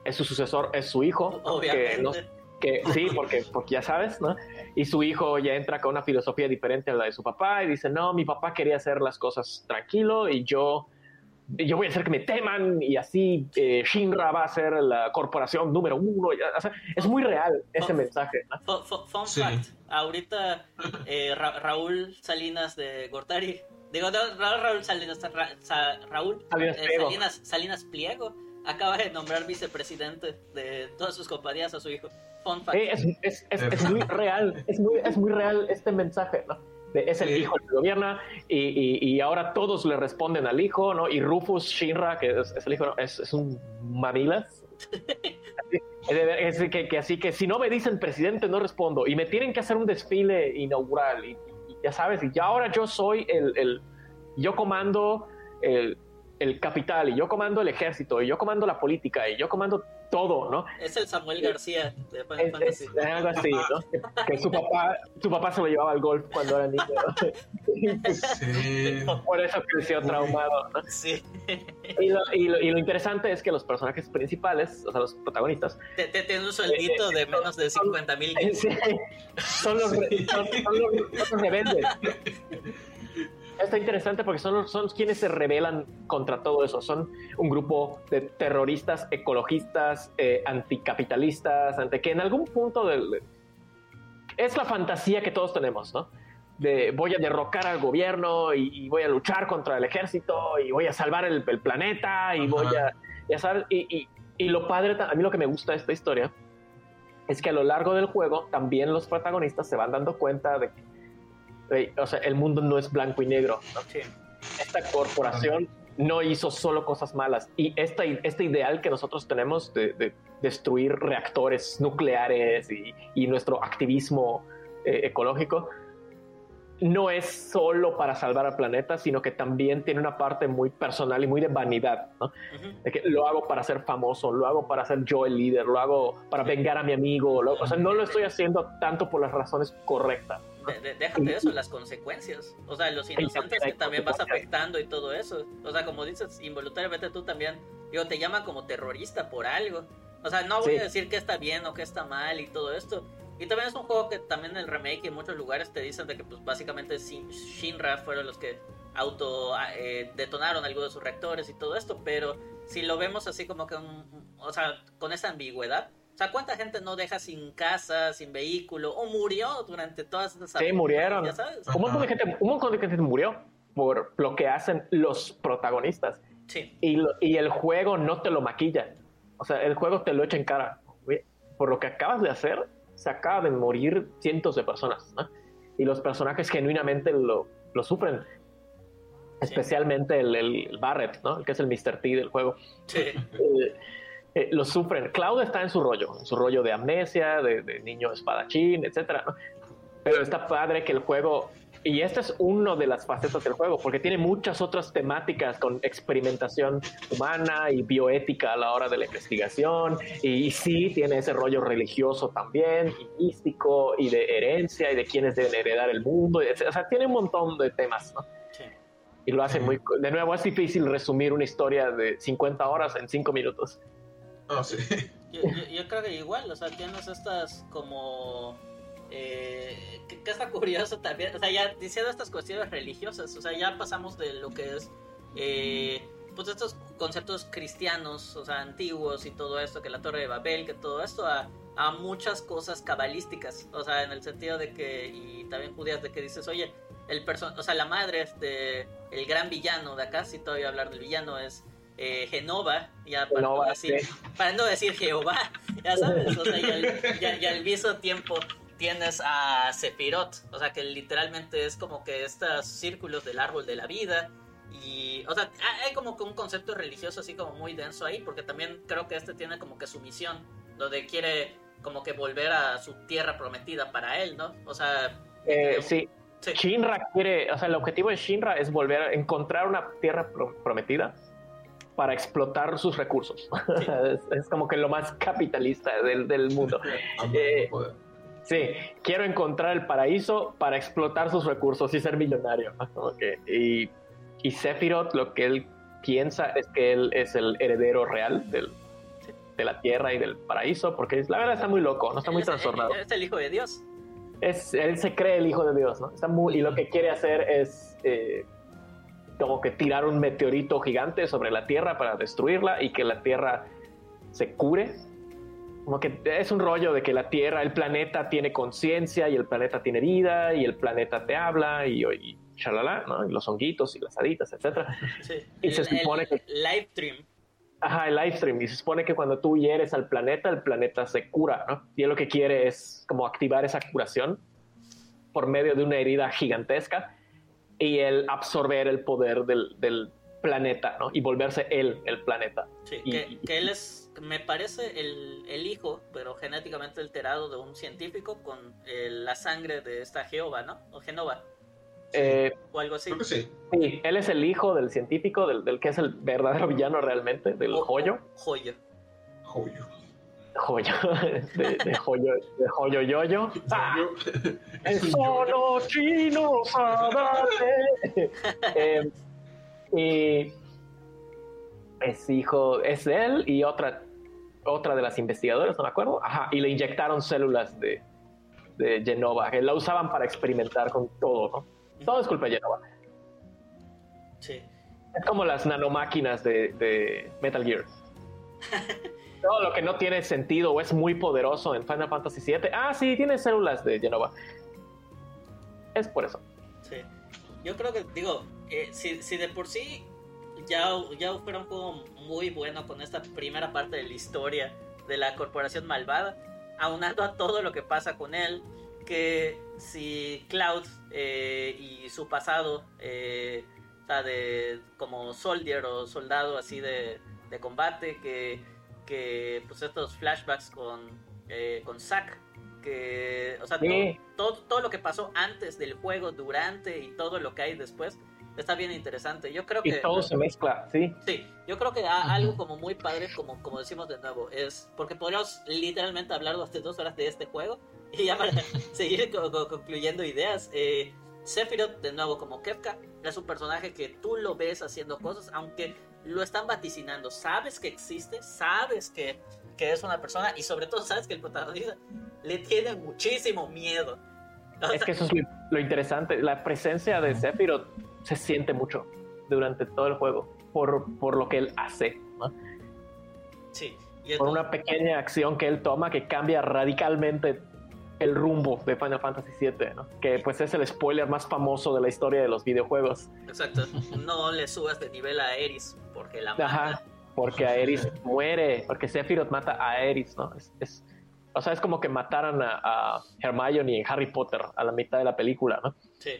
es su sucesor es su hijo, que, sí, porque, porque ya sabes, ¿no? Y su hijo ya entra con una filosofía diferente a la de su papá y dice, no, mi papá quería hacer las cosas tranquilo y yo, yo voy a hacer que me teman y así eh, Shinra va a ser la corporación número uno. es muy real ese mensaje. Fun, fact, ahorita eh, Raúl Salinas de Gortari Digo, Raúl Salinas, Raúl eh, Salinas, Pliego acaba de nombrar vicepresidente de todas sus compañías a su hijo. es, muy real, es muy, es muy real este mensaje, ¿no? Es el hijo que gobierna y, y, ahora todos le responden al hijo, ¿no? Y Rufus Shinra, que es, el hijo, es, un mamilas. [laughs] es, que, que, así que si no me dicen presidente no respondo y me tienen que hacer un desfile inaugural y, ya sabes, y ya ahora yo soy el, el yo comando el, el, capital, y yo comando el ejército, y yo comando la política, y yo comando todo, ¿no? Es el Samuel García de Final es, Es algo así, ¿no? [laughs] que su papá, su papá se lo llevaba al golf cuando era niño, sí. Por eso creció traumado, ¿no? Sí. Y lo, y, lo, y lo, interesante es que los personajes principales, o sea, los protagonistas... Tienen un sueldito de menos de 50 mil. [laughs] Sí. Son los, son, son los, son los rebeldes está interesante porque son, son quienes se rebelan contra todo eso. Son un grupo de terroristas, ecologistas, eh, anticapitalistas, ante que en algún punto del, es la fantasía que todos tenemos, ¿no? De voy a derrocar al gobierno y, voy a luchar contra el ejército y voy a salvar el, planeta y voy a, ya sabes, y, y, lo padre, a mí lo que me gusta de esta historia es que a lo largo del juego también los protagonistas se van dando cuenta de que o sea, el mundo no es blanco y negro. Esta corporación no hizo solo cosas malas. Y esta, este ideal que nosotros tenemos de, destruir reactores nucleares y, nuestro activismo eh, ecológico no es solo para salvar al planeta, sino que también tiene una parte muy personal y muy de vanidad, De que lo hago para ser famoso, lo hago para ser yo el líder, lo hago para vengar a mi amigo, o sea, no lo estoy haciendo tanto por las razones correctas déjate eso, las consecuencias. O sea, los inocentes que también vas afectando y todo eso. O sea, como dices, involuntariamente tú también, digo, te llaman como terrorista por algo. O sea, no voy a decir que está bien o que está mal y todo esto. Y también es un juego que también en el remake en muchos lugares te dicen de que pues básicamente Shinra fueron los que auto eh, detonaron algunos de sus reactores y todo esto, pero si lo vemos así como que, o sea, con esa ambigüedad, sea, ¿cuánta gente no deja sin casa, sin vehículo o murió durante todas esas Sí, murieron. Un, montón de gente, un montón de gente murió por lo que hacen los protagonistas. Sí. Y, y el juego no te lo maquilla. O sea, el juego te lo echa en cara. Por lo que acabas de hacer, se acaba de morir cientos de personas. ¿no? Y los personajes genuinamente lo, lo sufren. Especialmente el, el, Barrett, ¿no? El que es el Mr. T del juego. Sí. [laughs] Eh, eh, lo sufren. Cloud está en su rollo, en su rollo de amnesia, de, niño espadachín, etcétera. Pero está padre que el juego, y esta es una de las facetas del juego, porque tiene muchas otras temáticas con experimentación humana y bioética a la hora de la investigación, y, sí tiene ese rollo religioso también, y místico, y de herencia, y de quienes deben heredar el mundo, o sea, tiene un montón de temas, ¿no? Y lo hace muy... De nuevo, es difícil resumir una historia de 50 horas en 5 minutos. Ah, sí. Yo, creo que igual, o sea, tienes estas como Eh, que, está curioso también, o sea, ya diciendo estas cuestiones religiosas, o sea, ya pasamos de lo que es, eh, pues estos conceptos cristianos, o sea, antiguos y todo esto, que la Torre de Babel, que todo esto, a, a muchas cosas cabalísticas, o sea, en el sentido de que, y también judías, de que dices, oye, el person o sea, la madre de el gran villano de acá, si todavía hablar del villano, es eh, Genova, ya para, no decir, [laughs] para, no decir, Jehová, ya sabes, o sea, y al, mismo tiempo tienes a Sephiroth, o sea, que literalmente es como que estos círculos del árbol de la vida, y, o sea, hay como que un concepto religioso así como muy denso ahí, porque también creo que este tiene como que su misión, donde quiere como que volver a su tierra prometida para él, ¿no? O sea... Eh, sí. Shinra quiere, o sea, el objetivo de Shinra es volver a encontrar una tierra prometida para explotar sus recursos. [laughs] es, como que lo más capitalista del, del mundo. [laughs] Eh, sí, quiero encontrar el paraíso para explotar sus recursos y ser millonario. y, y Sephiroth lo que él piensa es que él es el heredero real del, de la tierra y del paraíso, porque la verdad está muy loco, no está muy trastornado. Es el hijo de Dios. Es, él se cree el hijo de Dios, ¿no? Está muy, y lo que quiere hacer es eh, como que tirar un meteorito gigante sobre la tierra para destruirla y que la tierra se cure. Como que es un rollo de que la tierra, el planeta tiene conciencia y el planeta tiene vida y el planeta te habla y, y shalala, ¿no? Y los honguitos y las haditas, etc. [laughs] Y se supone que... Live stream Ajá, el live stream. Y se supone que cuando tú hieres al planeta, el planeta se cura, ¿no? Y él lo que quiere es como activar esa curación por medio de una herida gigantesca y el absorber el poder del, planeta, ¿no? Y volverse él el planeta. Sí, que, él es, me parece, el, el, hijo, pero genéticamente alterado de un científico con eh, la sangre de esta Jehová, ¿no? O Genova. Eh, o algo así. Sí. él es el hijo del científico, del, que es el verdadero villano realmente, del joyo. Joyo. Joyo. Joyo. [laughs] De, de joyo, de joyo yoyo. ¡Ah! solo chino eh, y es hijo, es él y otra, otra de las investigadoras, no me acuerdo. Ajá, y le inyectaron células de, de Genova, que la usaban para experimentar con todo, ¿no? Todo es culpa de Genova. Sí. Es como las nanomáquinas de, de Metal Gear. [laughs] Todo lo que no tiene sentido o es muy poderoso en Final Fantasy VII. Ah, sí, tiene células de Genova. Es por eso. Sí. Yo creo que, digo, eh, si, de por sí ya, ya fuera un juego muy bueno con esta primera parte de la historia de la corporación malvada, aunando a todo lo que pasa con él, que si Cloud eh, y su pasado, eh, de, como soldier o soldado así de, combate, que, que, pues estos flashbacks con, eh, con Zack, que, o sea, todo, todo, lo que pasó antes del juego, durante y todo lo que hay después, está bien interesante. Yo creo que... Y todo se mezcla, sí. Sí, yo creo que algo como muy padre, como, como decimos de nuevo, es porque podríamos literalmente hablar durante dos horas de este juego [laughs] y ya para [laughs] seguir concluyendo ideas. Eh, Sephiroth, de nuevo como Kefka, es un personaje que tú lo ves haciendo cosas, aunque lo están vaticinando. Sabes que existe, sabes que, que es una persona y sobre todo sabes que el protagonista le tiene muchísimo miedo. es que eso es lo, interesante. La presencia de Sephiroth se siente mucho durante todo el juego por, por lo que él hace. Sí. por una pequeña acción que él toma que cambia radicalmente el rumbo de Final Fantasy VII, ¿no? que pues es el spoiler más famoso de la historia de los videojuegos. Exacto, no le subas de nivel a Eris porque la mata. Ajá, porque a Eris muere, porque Sephiroth mata a Eris, ¿no? Es, o sea, es como que mataran a, Hermione en Harry Potter a la mitad de la película, ¿no? Sí.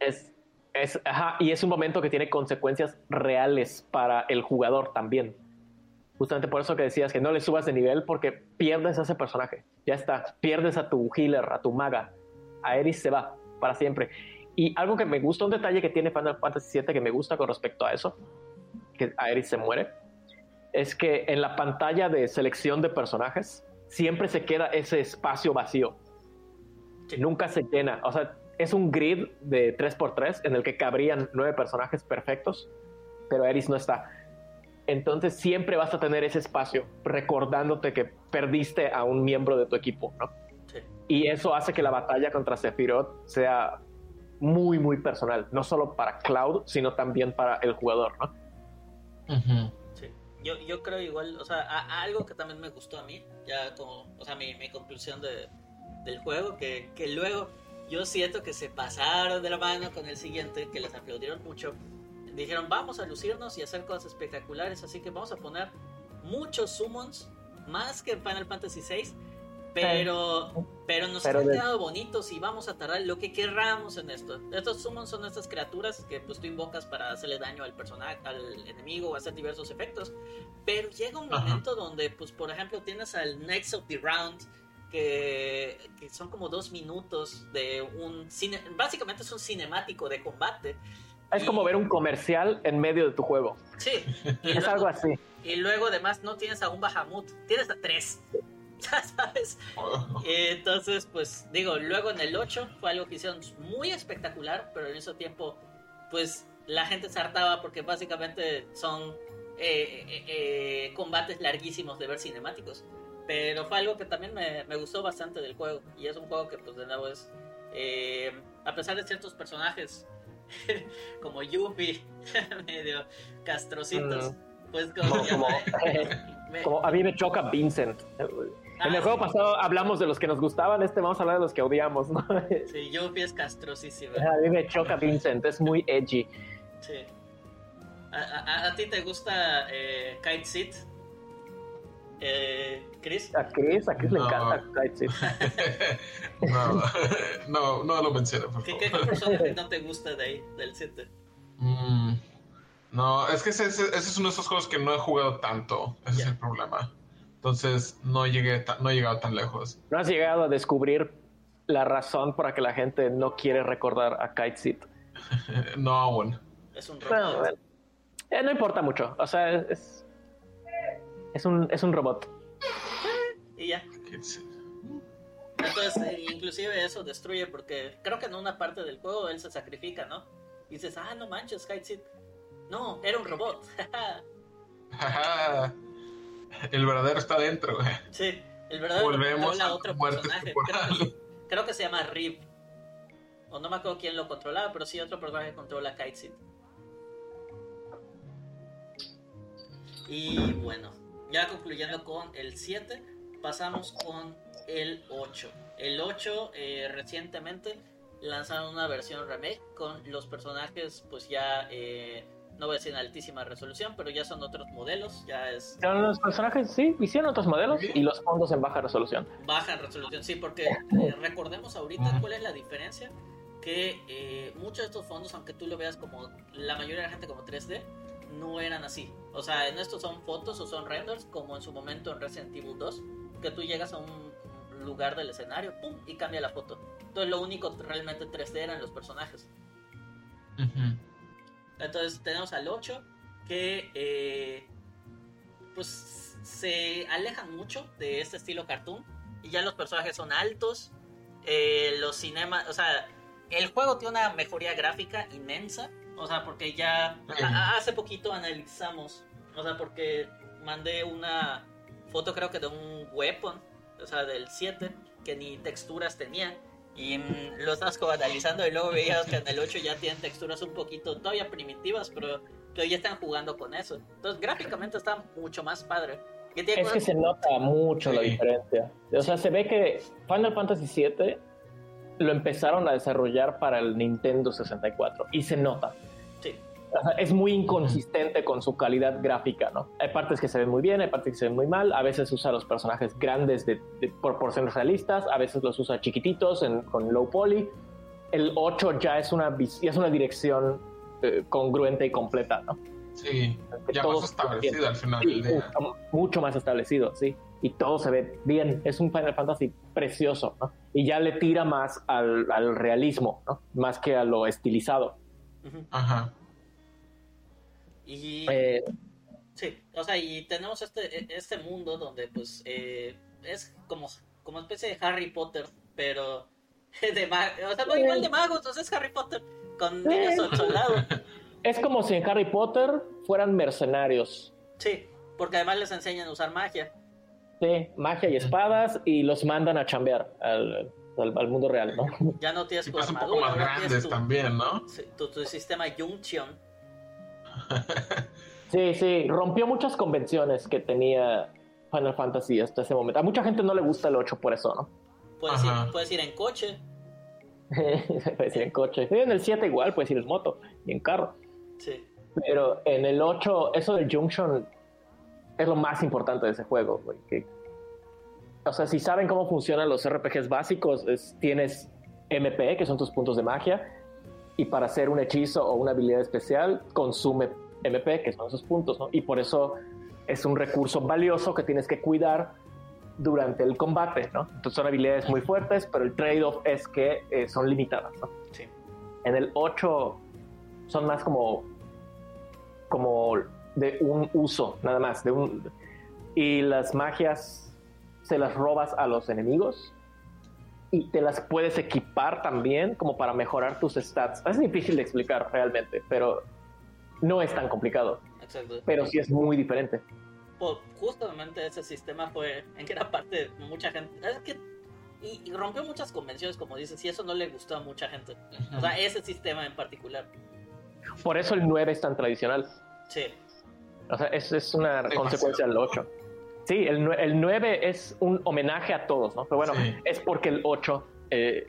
Es, es, ajá, y es un momento que tiene consecuencias reales para el jugador también Justamente por eso que decías que no le subas de nivel porque pierdes a ese personaje. Ya está, pierdes a tu healer, a tu maga. A Eris se va para siempre. Y algo que me gusta, un detalle que tiene Final Fantasy VII que me gusta con respecto a eso, que Aeris se muere, es que en la pantalla de selección de personajes siempre se queda ese espacio vacío. Nunca se llena. O sea, es un grid de 3x3 en el que cabrían nueve personajes perfectos, pero Aeris no está entonces siempre vas a tener ese espacio recordándote que perdiste a un miembro de tu equipo, ¿no? Sí. Y eso hace que la batalla contra Sephiroth sea muy, muy personal. No solo para Cloud, sino también para el jugador, ¿no? Sí. Yo, yo creo igual, o sea, algo que también me gustó a mí, ya como, o sea, mi, mi conclusión de, del juego, que, que luego yo siento que se pasaron de la mano con el siguiente, que les aplaudieron mucho. Dijeron, vamos a lucirnos y hacer cosas espectaculares, así que vamos a poner muchos summons, más que en Final Fantasy VI, pero, pero nos han quedado bonitos y vamos a tardar lo que querramos en esto. Estos summons son estas criaturas que pues tú invocas para hacerle daño al personaje, al enemigo o hacer diversos efectos. Pero llega un momento donde, pues por ejemplo, tienes al Knights of the Round, que, son como dos minutos de un cine, básicamente es un cinemático de combate. Es como ver un comercial en medio de tu juego. Sí. es algo así. Y luego además no tienes a un Bahamut, tienes a tres. [laughs] Sabes. Entonces, pues digo, luego en el 8 fue algo que hicieron muy espectacular, pero en ese tiempo, pues la gente se hartaba porque básicamente son eh, eh, eh, combates larguísimos de ver cinemáticos. Pero fue algo que también me, me, gustó bastante del juego. Y es un juego que, pues, de nuevo es. Eh, a pesar de ciertos personajes [laughs] como Yuffie, [laughs] medio castrocitos, mm. pues como. como, a mí me choca Vincent. En el ah, juego pasado hablamos de los que nos gustaban, este vamos a hablar de los que odiamos, ¿no? [laughs] Sí, Yuffie es castrosísimo. A mí me choca Vincent, es muy edgy. Sí. ¿A, a, ti te gusta eh, Kite Seat? Eh, Chris. A Chris, a Chris le encanta [laughs] [laughs] no, no, no lo mencioné, ¿Qué, ¿Qué, personaje no te gusta de ahí, del 7? Mm, no, es que ese, ese, es uno de esos juegos que no he jugado tanto. Ese es el problema. Entonces no llegué no he llegado tan lejos. ¿No has llegado a descubrir la razón por la que la gente no quiere recordar a Kite Seat? [laughs] no aún. Es un robot. Eh, no importa mucho. O sea, es, es un, es un robot. Y ya. Entonces, eh, inclusive eso destruye porque creo que en una parte del juego él se sacrifica, ¿no? Y dices, ah, no manches, Kite No, era un robot. [laughs] [laughs] el verdadero está dentro, güey. Sí, el verdadero Volvemos a otro personaje. Creo que, se llama Rip. O no me acuerdo quién lo controlaba, pero sí otro personaje controla Kite Y bueno, ya concluyendo con el 7, pasamos con el 8. El 8 eh, recientemente lanzaron una versión remake con los personajes pues ya eh, no voy a decir en altísima resolución, pero ya son otros modelos, ya es... Los personajes sí, hicieron otros modelos y los fondos en baja resolución. Baja resolución, sí, porque eh, recordemos ahorita cuál es la diferencia, que muchos de estos fondos, aunque tú lo veas como la mayoría de la gente como 3D, no eran así. O sea, en estos son fotos o son renders, como en su momento en Resident Evil 2, que tú llegas a un lugar del escenario, ¡pum! y cambia la foto. Entonces lo único realmente 3D eran los personajes. Entonces tenemos al 8, que eh, pues se alejan mucho de este estilo cartoon. Y ya los personajes son altos. Eh, los cinemas, o sea, el juego tiene una mejoría gráfica inmensa. O sea, porque ya hace poquito analizamos, o sea, porque mandé una foto creo que de un weapon, o sea, del 7, que ni texturas tenía. Y mm, lo estás analizando y luego veías que en el 8 ya tienen texturas un poquito todavía primitivas, pero que ya están jugando con eso. Entonces gráficamente está mucho más padre. Es que se nota mucho la diferencia. O sea, se ve que Final Fantasy VII lo empezaron a desarrollar para el Nintendo 64 y se nota. Sí. es muy inconsistente con su calidad gráfica, ¿no? Hay partes que se ven muy bien, hay partes que se ven muy mal, a veces usa los personajes grandes de, proporciones realistas, a veces los usa chiquititos con low poly. El 8 ya es una, ya es una dirección eh, congruente y completa, ¿no? Sí, ya más establecido al final del día. Mucho más establecido, sí. Y todo se ve bien. Es un Final Fantasy precioso, ¿no? Y ya le tira más al, realismo, ¿no? Más que a lo estilizado. Ajá. Y... Eh, sí, o sea, y tenemos este, e, este mundo donde pues eh, es como, como especie de Harry Potter, pero [laughs] de o sea, no igual de magos, o sea, es Harry Potter con niños soldados. Es como si en Harry Potter fueran mercenarios. Sí, porque además les enseñan a usar magia. Sí, magia y espadas y los mandan a chambear. al, mundo real, ¿no? Ya no tienes tu un poco más grandes también, ¿no? Tu, tu sistema Junction. [laughs] sí, sí, rompió muchas convenciones que tenía Final Fantasy hasta ese momento. A mucha gente no le gusta el 8 por eso, ¿no? Puedes, ir, puedes ir, en coche. [laughs] puedes ir en coche. en el 7 igual, puedes ir en moto y en carro. Sí. Pero en el 8, eso del Junction es lo más importante de ese juego, güey. Que, o sea, si saben cómo funcionan los RPGs básicos, tienes MP, que son tus puntos de magia, y para hacer un hechizo o una habilidad especial, consume MP, que son esos puntos, ¿no? Y por eso es un recurso valioso que tienes que cuidar durante el combate, ¿no? Entonces son habilidades muy fuertes, pero el trade-off es que eh, son limitadas, ¿no? Sí. En el 8 son más como como de un uso, nada más, de un y las magias se las robas a los enemigos y te las puedes equipar también como para mejorar tus stats. Es difícil de explicar realmente, pero no es tan complicado. Exacto. Pero sí es muy diferente. Pues justamente ese sistema fue en gran parte mucha gente. Es que y, rompió muchas convenciones, como dices, y eso no le gustó a mucha gente. O sea, ese sistema en particular. Por eso el 9 es tan tradicional. Sí. O sea, es, es una consecuencia del 8. Sí, el, el, 9 es un homenaje a todos, ¿no? Pero bueno, es porque el 8 eh,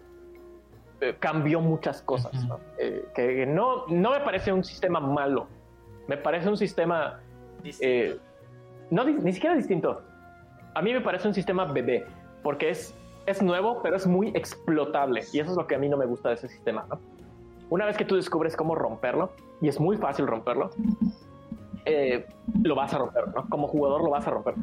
eh, cambió muchas cosas, ¿no? Eh, que no, no me parece un sistema malo. Me parece un sistema... no, ni siquiera distinto. A mí me parece un sistema bebé, porque es, es nuevo, pero es muy explotable. Y eso es lo que a mí no me gusta de ese sistema, ¿no? Una vez que tú descubres cómo romperlo, y es muy fácil romperlo, eh, lo vas a romper, ¿no? Como jugador lo vas a romper.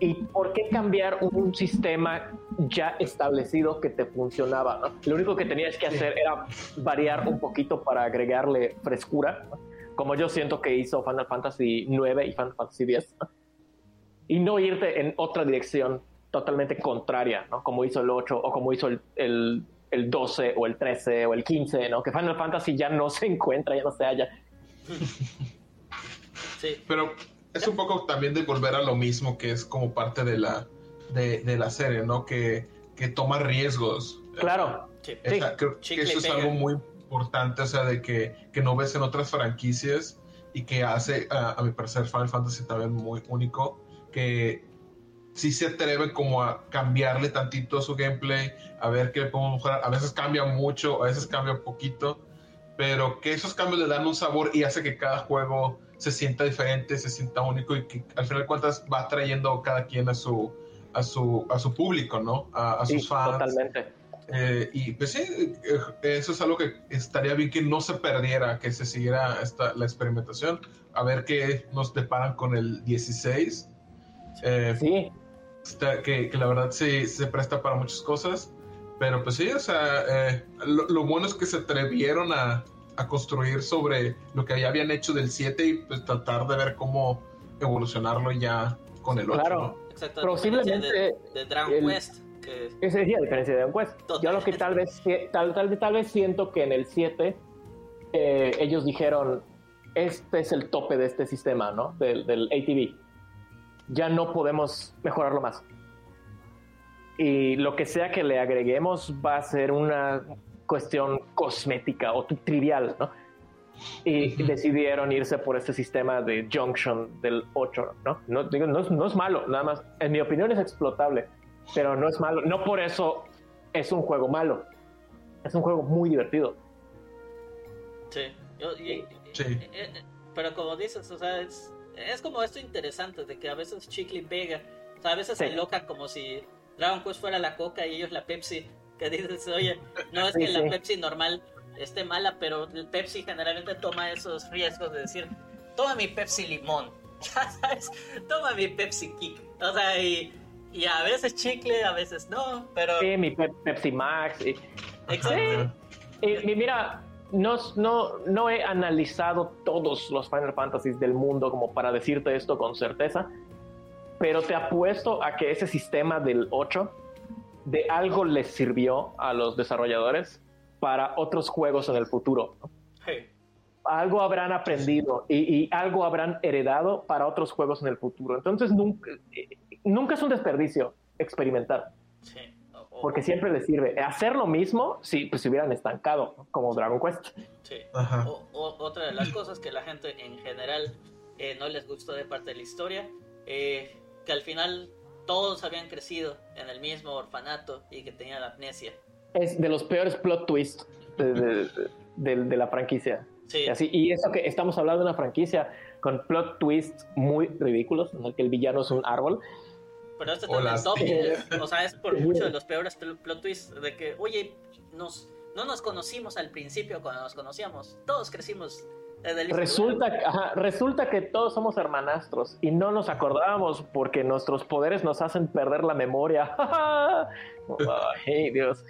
¿Y por qué cambiar un sistema ya establecido que te funcionaba? Lo único que tenías que hacer era variar un poquito para agregarle frescura, como yo siento que hizo Final Fantasy 9 y Final Fantasy 10, y no irte en otra dirección totalmente contraria, ¿no? como hizo el 8 o como hizo el, el, el 12 o el 13 o el 15, ¿no? que Final Fantasy ya no se encuentra, ya no se halla. Pero es un poco también de volver a lo mismo que es como parte de la, de, la serie, ¿no? Que, que toma riesgos. Claro. creo que eso es algo muy importante, o sea, de que, que, no ves en otras franquicias y que hace, a, mi parecer, Final Fantasy también muy único, que sí se atreve como a cambiarle tantito su gameplay, a ver qué le podemos mejorar. A veces cambia mucho, a veces cambia un poquito, pero que esos cambios le dan un sabor y hace que cada juego se sienta diferente, se sienta único y que al final de cuentas va trayendo cada quien a su, a su, a su público, ¿no? A, sus fans. Totalmente. Eh, y pues sí, eh, eso es algo que estaría bien que no se perdiera, que se siguiera esta, la experimentación, a ver qué nos deparan con el 16. Eh, sí. que, que, la verdad sí se presta para muchas cosas, pero pues sí, o sea, lo bueno es que se atrevieron a, a construir sobre lo que ya habían hecho del 7 y pues tratar de ver cómo evolucionarlo ya con el 8. Claro, Exacto, posiblemente de, Dragon Quest. Que... Esa es la diferencia de Dragon Quest. Yo lo que tal vez, tal, tal, tal vez siento que en el 7 eh, ellos dijeron, este es el tope de este sistema, ¿no? Del, del ATV. Ya no podemos mejorarlo más. Y lo que sea que le agreguemos va a ser una cuestión cosmética o trivial, ¿no? Y decidieron irse por este sistema de junction del 8, ¿no? No, digo, no, es, malo, nada más, en mi opinión es explotable, pero no es malo, no por eso es un juego malo, es un juego muy divertido. Sí, sí. Eh, eh, pero como dices, o sea, es, es, como esto interesante de que a veces chicle pega, o sea, a veces se loca como si Dragon Quest fuera la coca y ellos la Pepsi, que dices, oye, no es que la Pepsi normal esté mala, pero el Pepsi generalmente toma esos riesgos de decir, toma mi Pepsi limón, [laughs] ya sabes, toma mi Pepsi kick, o sea, y, y a veces chicle, a veces no, pero... Sí, mi Pepsi Max. Y... Exacto. Y, mira, no, no, no he analizado todos los Final Fantasies del mundo como para decirte esto con certeza, pero te apuesto a que ese sistema del 8 de algo les sirvió a los desarrolladores para otros juegos en el futuro. Algo habrán aprendido y, algo habrán heredado para otros juegos en el futuro. Entonces nunca, nunca es un desperdicio experimentar. Sí. porque siempre les sirve. Hacer lo mismo si pues, se hubieran estancado, como Dragon Quest. Sí. O, otra de las cosas que la gente en general eh, no les gustó de parte de la historia, eh, que al final todos habían crecido en el mismo orfanato y que tenían amnesia. Es de los peores plot twists de, de, la franquicia. Sí. Así, y eso que estamos hablando de una franquicia con plot twists muy ridículos, en el que el villano es un árbol. Pero este también es top, o sea, es por [laughs] mucho de los peores plot twists de que, oye, nos, no nos conocimos al principio cuando nos conocíamos, todos crecimos Resulta, resulta que todos somos hermanastros y no nos acordábamos porque nuestros poderes nos hacen perder la memoria. [laughs] Ay, Dios.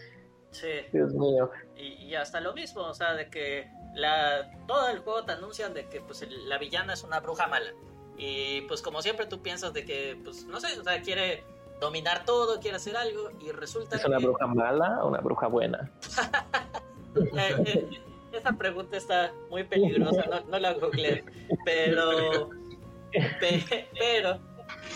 Sí. Dios mío. Y, hasta lo mismo, o sea, de que la, todo el juego te anuncian de que pues, la villana es una bruja mala. Y pues como siempre tú piensas de que, pues, no sé, o sea, quiere dominar todo, quiere hacer algo y resulta ¿Es una bruja mala o una bruja buena? [laughs] Eh, eh, esa pregunta está muy peligrosa, no, la googleé. Pero, pero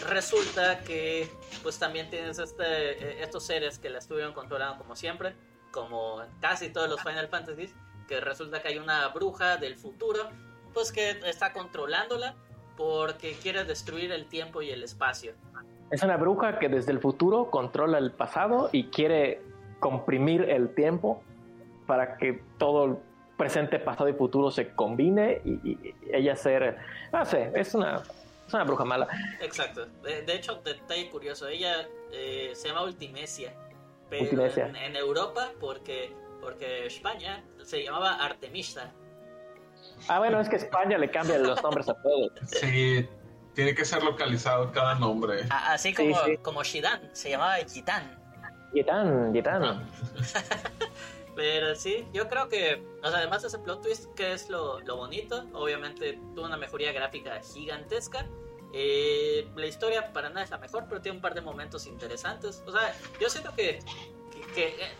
resulta que pues también tienes este, estos seres que la estuvieron controlando como siempre, como casi todos los Final Fantasy, que resulta que hay una bruja del futuro, pues que está controlándola porque quiere destruir el tiempo y el espacio. Es una bruja que desde el futuro controla el pasado y quiere comprimir el tiempo para que todo presente, pasado y futuro se combine y, ella ser, no sé, es una, es una bruja mala. Exacto. De, hecho, detalle curioso, ella eh, se llama Ultimesia, pero En, Europa porque porque España se llamaba Artemisa. Ah, bueno, es que España le cambia los nombres a todos. Sí, tiene que ser localizado cada nombre. así como, como Shidan, se llamaba Gitán. Gitán, Gitán. [laughs] [laughs] Pero sí, yo creo que, o sea, además de ese plot twist, que es lo, lo bonito, obviamente tuvo una mejoría gráfica gigantesca. Eh, la historia para nada es la mejor, pero tiene un par de momentos interesantes. O sea, yo siento que, que, eh,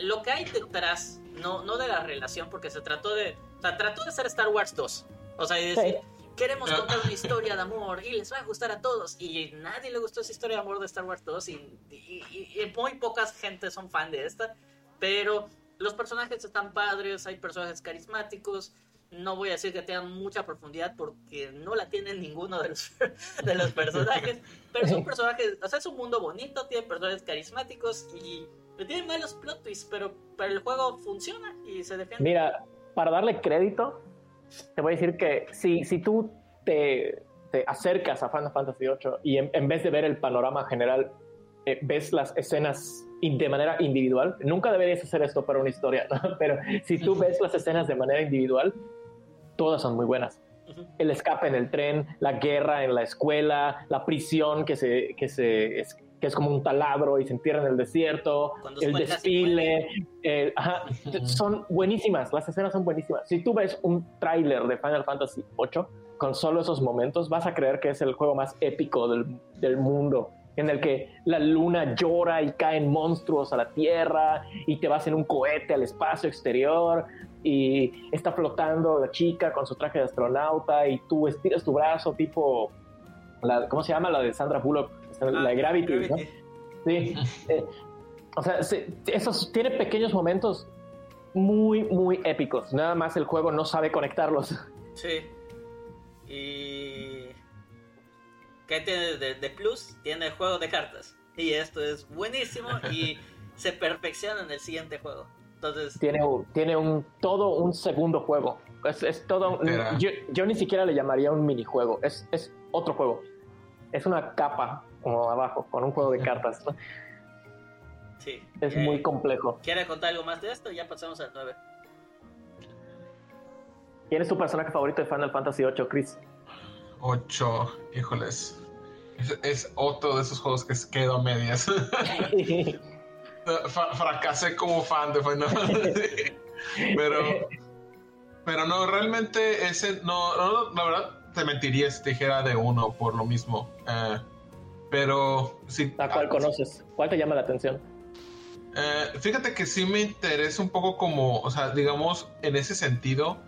lo que hay detrás, no, no de la relación, porque se trató de, o sea, trató de ser Star Wars 2. O sea, y decir, queremos contar una historia de amor y les va a gustar a todos. Y nadie le gustó esa historia de amor de Star Wars 2 y, y muy pocas gente son fan de esta. Pero los personajes están padres, hay personajes carismáticos. No voy a decir que tengan mucha profundidad porque no la tienen ninguno de los, [laughs] de los personajes. Pero son personajes, o sea, es un mundo bonito, tiene personajes carismáticos y tiene malos plot twists, pero, pero el juego funciona y se defiende. Mira, para darle crédito, te voy a decir que si, si tú te, te acercas a Final Fantasy VIII y en, vez de ver el panorama general, eh, ves las escenas de manera individual. Nunca deberías hacer esto para una historia, [laughs] pero si tú ves las escenas de manera individual, todas son muy buenas. El escape en el tren, la guerra en la escuela, la prisión que, se, que, se, es, que es como un taladro y se entierra en el desierto, el desfile, son buenísimas, las escenas son buenísimas. Si tú ves un tráiler de Final Fantasy VIII, con solo esos momentos, vas a creer que es el juego más épico del, del mundo en el que la luna llora y caen monstruos a la Tierra y te vas en un cohete al espacio exterior y está flotando la chica con su traje de astronauta y tú estiras tu brazo tipo, la, ¿cómo se llama? La de Sandra Bullock, la de Gravity, ¿no? Sí. Eh, o sea, esos, tiene pequeños momentos muy, muy épicos. Nada más el juego no sabe conectarlos. Sí. Y ¿Qué tiene de, plus? Tiene juego de cartas. Y esto es buenísimo y [laughs] se perfecciona en el siguiente juego. Entonces... Tiene, tiene un, todo un segundo juego. Es, todo. yo, ni siquiera le llamaría un minijuego. Es, es otro juego. Es una capa como abajo, con un juego de cartas. Sí. Es muy eh, complejo. ¿Quiere contar algo más de esto? Ya pasamos al 9. ¿Quién es tu personaje favorito de Final Fantasy VIII, Chris? 8, híjoles. Es, otro de esos juegos que quedo a medias. [laughs] fracasé como fan de Final Fantasy. pero, pero no, realmente ese, no, la verdad te mentiría si te dijera de uno por lo mismo. Eh, pero sí. ¿A cuál conoces? ¿Cuál te llama la atención? Eh, fíjate que sí me interesa un poco como, o sea, digamos, en ese sentido,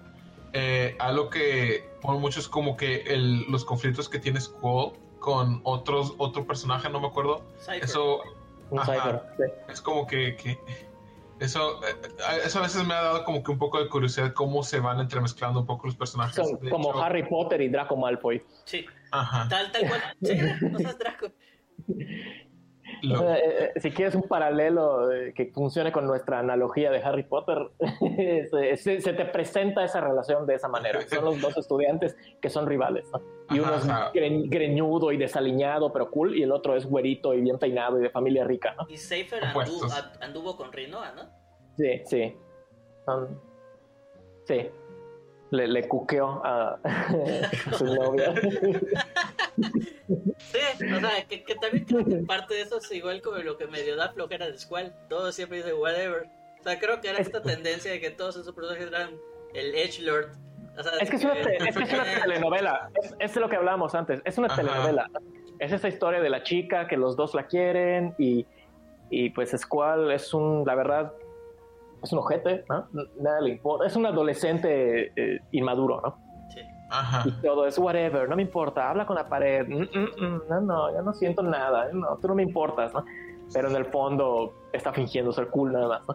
eh, algo que por mucho es como que los conflictos que tiene Squall con otros, otro personaje, no me acuerdo. Eso, Es como que, eso, eh, eso a veces me ha dado como que un poco de curiosidad cómo se van entremezclando un poco los personajes. como Harry Potter y Draco Malfoy. Sí. Ajá. Tal, tal cual. Sí, no seas Draco. [laughs] Eh, eh, si quieres un paralelo eh, que funcione con nuestra analogía de Harry Potter, [laughs] se, te presenta esa relación de esa manera. Son los dos estudiantes que son rivales. Y uno es greñudo y desaliñado, pero cool, y el otro es güerito y bien peinado y de familia rica. Y Safer anduvo, con Rinoa, ¿no? Sí, sí. sí le, le cuqueó a, [laughs] su novia. Sí, o sea, que, también creo que parte de eso es igual como lo que medio da flojera de Squall. Todo siempre dice whatever. O sea, creo que era esta tendencia de que todos esos personajes eran el Edge Lord. es, que es, una, es, [laughs] una, telenovela. Es, es, lo que hablábamos antes. Es una telenovela. Es esa historia de la chica que los dos la quieren y, y pues Squall es un, la verdad, es un ojete, ¿no? Nada le importa. Es un adolescente eh, inmaduro, ¿no? Sí. Ajá. Y todo es whatever, no me importa, habla con la pared. Mm, mm, mm, no, no, yo no siento nada, no, tú no me importas, ¿no? Pero en el fondo está fingiendo ser cool nada más, ¿no?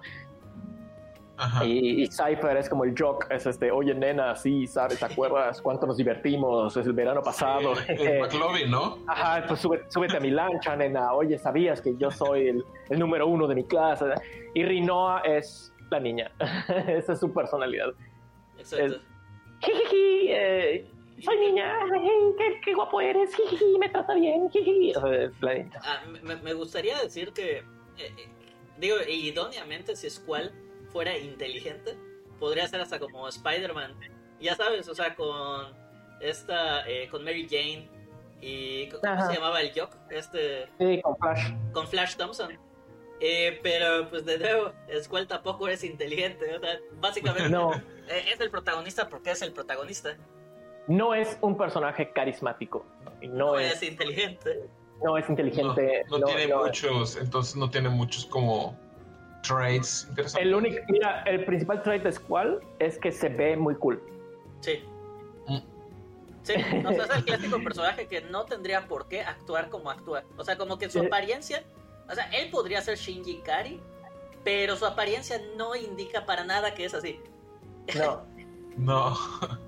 Ajá. Y, y, Cypher es como el joke, es este, oye nena, sí, ¿sabes? ¿Te acuerdas cuánto nos divertimos? Es el verano pasado. el [laughs] McLovin, ¿no? Ajá, pues súbete, a mi lancha, nena. Oye, ¿sabías que yo soy el, el número uno de mi clase? Y Rinoa es la niña. [laughs] Esa es su personalidad. Exacto. Eh, soy niña, qué, guapo eres, me trata bien, ah, me, gustaría decir que, eh, eh, digo, idóneamente, si Squall fuera inteligente, podría ser hasta como Spider-Man. Ya sabes, o sea, con esta, con Mary Jane y ¿cómo se llamaba el Jock? Este, sí, con Flash. Con Flash Thompson. Eh, pero pues de nuevo, Squall tampoco es inteligente. O sea, básicamente no. Eh, es el protagonista porque es el protagonista. No es un personaje carismático. No, es, inteligente. No es inteligente. No, tiene muchos, entonces no tiene muchos como traits interesantes. El único, mira, el principal trait de Squall es que se ve muy cool. Sí. Mm. Sí, o sea, es el clásico personaje que no tendría por qué actuar como actúa. O sea, como que su apariencia o sea, él podría ser Shinji Kari, pero su apariencia no indica para nada que es así. No. [laughs] no.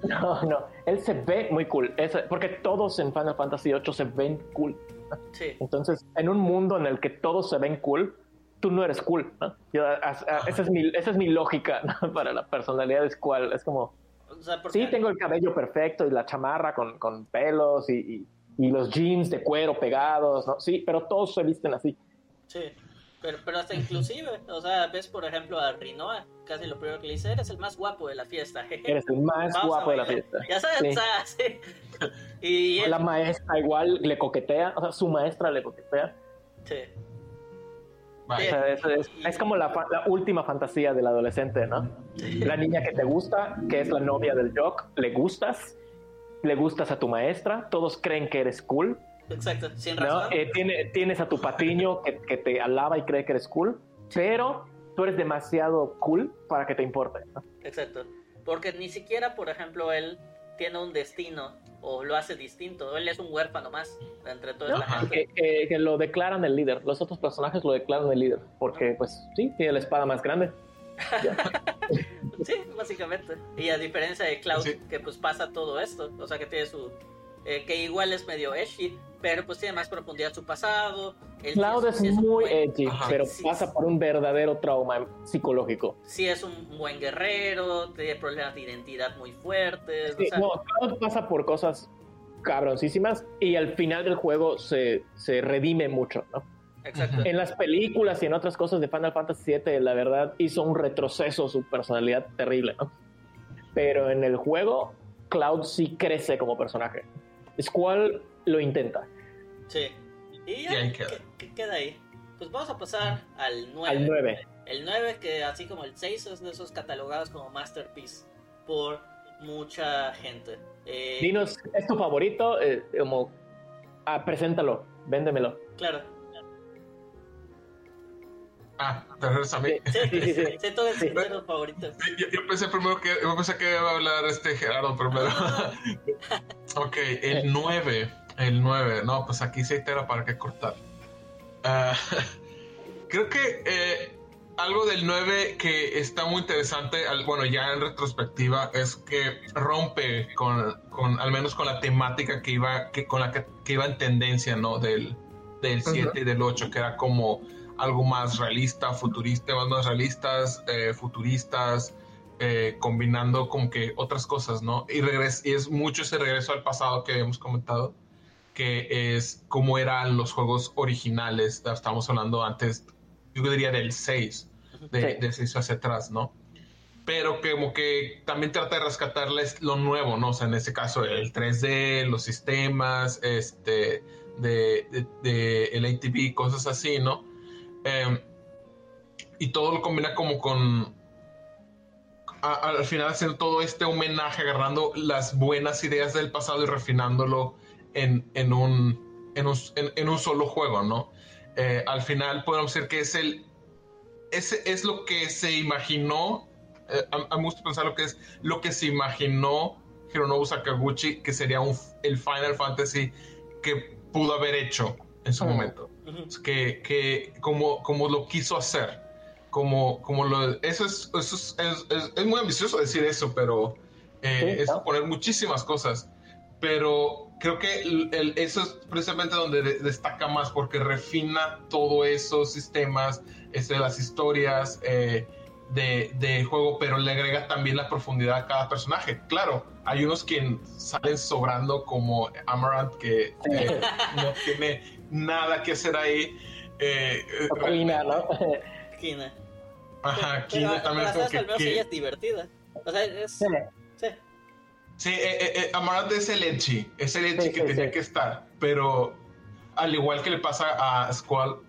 No, no. Él se ve muy cool. porque todos en Final Fantasy VIII se ven cool. Sí. Entonces, en un mundo en el que todos se ven cool, tú no eres cool. esa, es mi, esa es mi lógica [laughs] para la personalidad de Squall. Es como, sí, tengo el cabello perfecto y la chamarra con, con pelos y, y, los jeans de cuero pegados, ¿no? Sí, pero todos se visten así. Sí, pero, pero hasta inclusive, o sea, ves por ejemplo a Rinoa, casi lo primero que le dice, eres el más guapo de la fiesta. [laughs] Eres el más guapo de la fiesta. Ya sabes, sí. [laughs] Y La maestra igual le coquetea, o sea, su maestra le coquetea. Sí. es, como la, la, última fantasía del adolescente, ¿no? La niña que te gusta, que es la novia del Jock, le gustas, le gustas a tu maestra, todos creen que eres cool, Exacto, sin razón. Eh, tienes a tu patiño que, te alaba y cree que eres cool, pero tú eres demasiado cool para que te importe. Exacto, porque ni siquiera, por ejemplo, él tiene un destino o lo hace distinto. Él es un huérfano más entre toda la gente. Que, lo declaran el líder. Los otros personajes lo declaran el líder. Porque, pues, sí, tiene la espada más grande. [laughs] sí, básicamente. Y a diferencia de Cloud, que pues pasa todo esto. O sea, que tiene su eh, que igual es medio edgy, pero pues tiene más profundidad su pasado. Cloud es, muy edgy, pero pasa por un verdadero trauma psicológico. Sí, es un buen guerrero, tiene problemas de identidad muy fuertes. no, Cloud pasa por cosas cabroncísimas y al final del juego se, se redime mucho, ¿no? Exacto. En las películas y en otras cosas de Final Fantasy VII, la verdad, hizo un retroceso su personalidad terrible, ¿no? Pero en el juego, Cloud sí crece como personaje. Squall lo intenta. Sí. Y ya, queda. ahí. Pues vamos a pasar al 9. Al 9. El 9 que así como el 6 es de esos catalogados como masterpiece por mucha gente. Eh, Dinos, ¿es tu favorito? Eh, como, ah, preséntalo, véndemelo. Claro. Ah, te refieres a mí. Sí, sí, sí. sí, sí. todos los [laughs] favoritos. Yo, yo, pensé primero que, yo pensé que iba a hablar este Gerardo primero. [laughs] ok, el 9. El 9. No, pues aquí sí tela para qué cortar. Uh, [laughs] Creo que eh, algo del 9 que está muy interesante, bueno, ya en retrospectiva, es que rompe con, con al menos con la temática que iba, que, con la que, iba en tendencia, ¿no? Del, del 7 y del 8, que era como algo más realista, futurista, más, realistas, eh, futuristas, eh, combinando como que otras cosas, ¿no? Y, y es mucho ese regreso al pasado que hemos comentado, que es como eran los juegos originales, estamos hablando antes yo diría del 6, de, sí. 6 hacia atrás, ¿no? Pero que como que también trata de rescatarles lo nuevo, ¿no? O sea, en este caso el 3D, los sistemas, este, de, de, el ATV, cosas así, ¿no? Em, y todo lo combina como con, al final haciendo todo este homenaje, agarrando las buenas ideas del pasado y refinándolo en, en, un, en, un, en un solo juego, ¿no? Eh, al final podemos decir que es el ese es lo que se imaginó eh, a, mí me gusta pensar lo que es lo que se imaginó Hironobu Sakaguchi que sería un, el Final Fantasy que pudo haber hecho en su momento que, que como, como lo quiso hacer como, como lo eso es, eso es, es, muy ambicioso decir eso pero eh, es poner muchísimas cosas. Pero creo que eso es precisamente donde destaca más porque refina todos esos sistemas, este, las historias eh, de, juego, pero le agrega también la profundidad a cada personaje. Claro, hay unos que salen sobrando como Amaranth que eh, no tiene nada que hacer ahí. Eh, Kina, ¿no? Kina. Ajá, Kina también. Pero, que, al menos ella es divertida. O sea, es... Sí. Sí, eh, eh, eh, Amaranth es el Echi, es el Echi que tenía que estar, pero al igual que le pasa a Squall,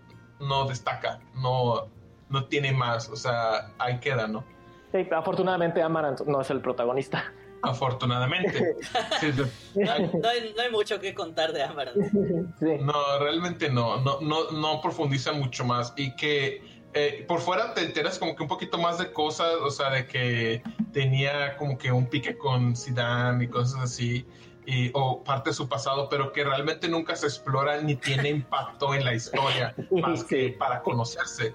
no destaca, no, no tiene más, o sea, ahí queda, ¿no? Sí, afortunadamente Amaranth no es el protagonista. Afortunadamente. [laughs] no, hay, mucho que contar de Amaranth. No, realmente no, no, no, no profundiza mucho más y que eh, por fuera te enteras como que un poquito más de cosas, o sea, de que tenía como que un pique con Zidane y cosas así, y, o parte de su pasado, pero que realmente nunca se explora ni tiene impacto en la historia, [laughs] más que para conocerse.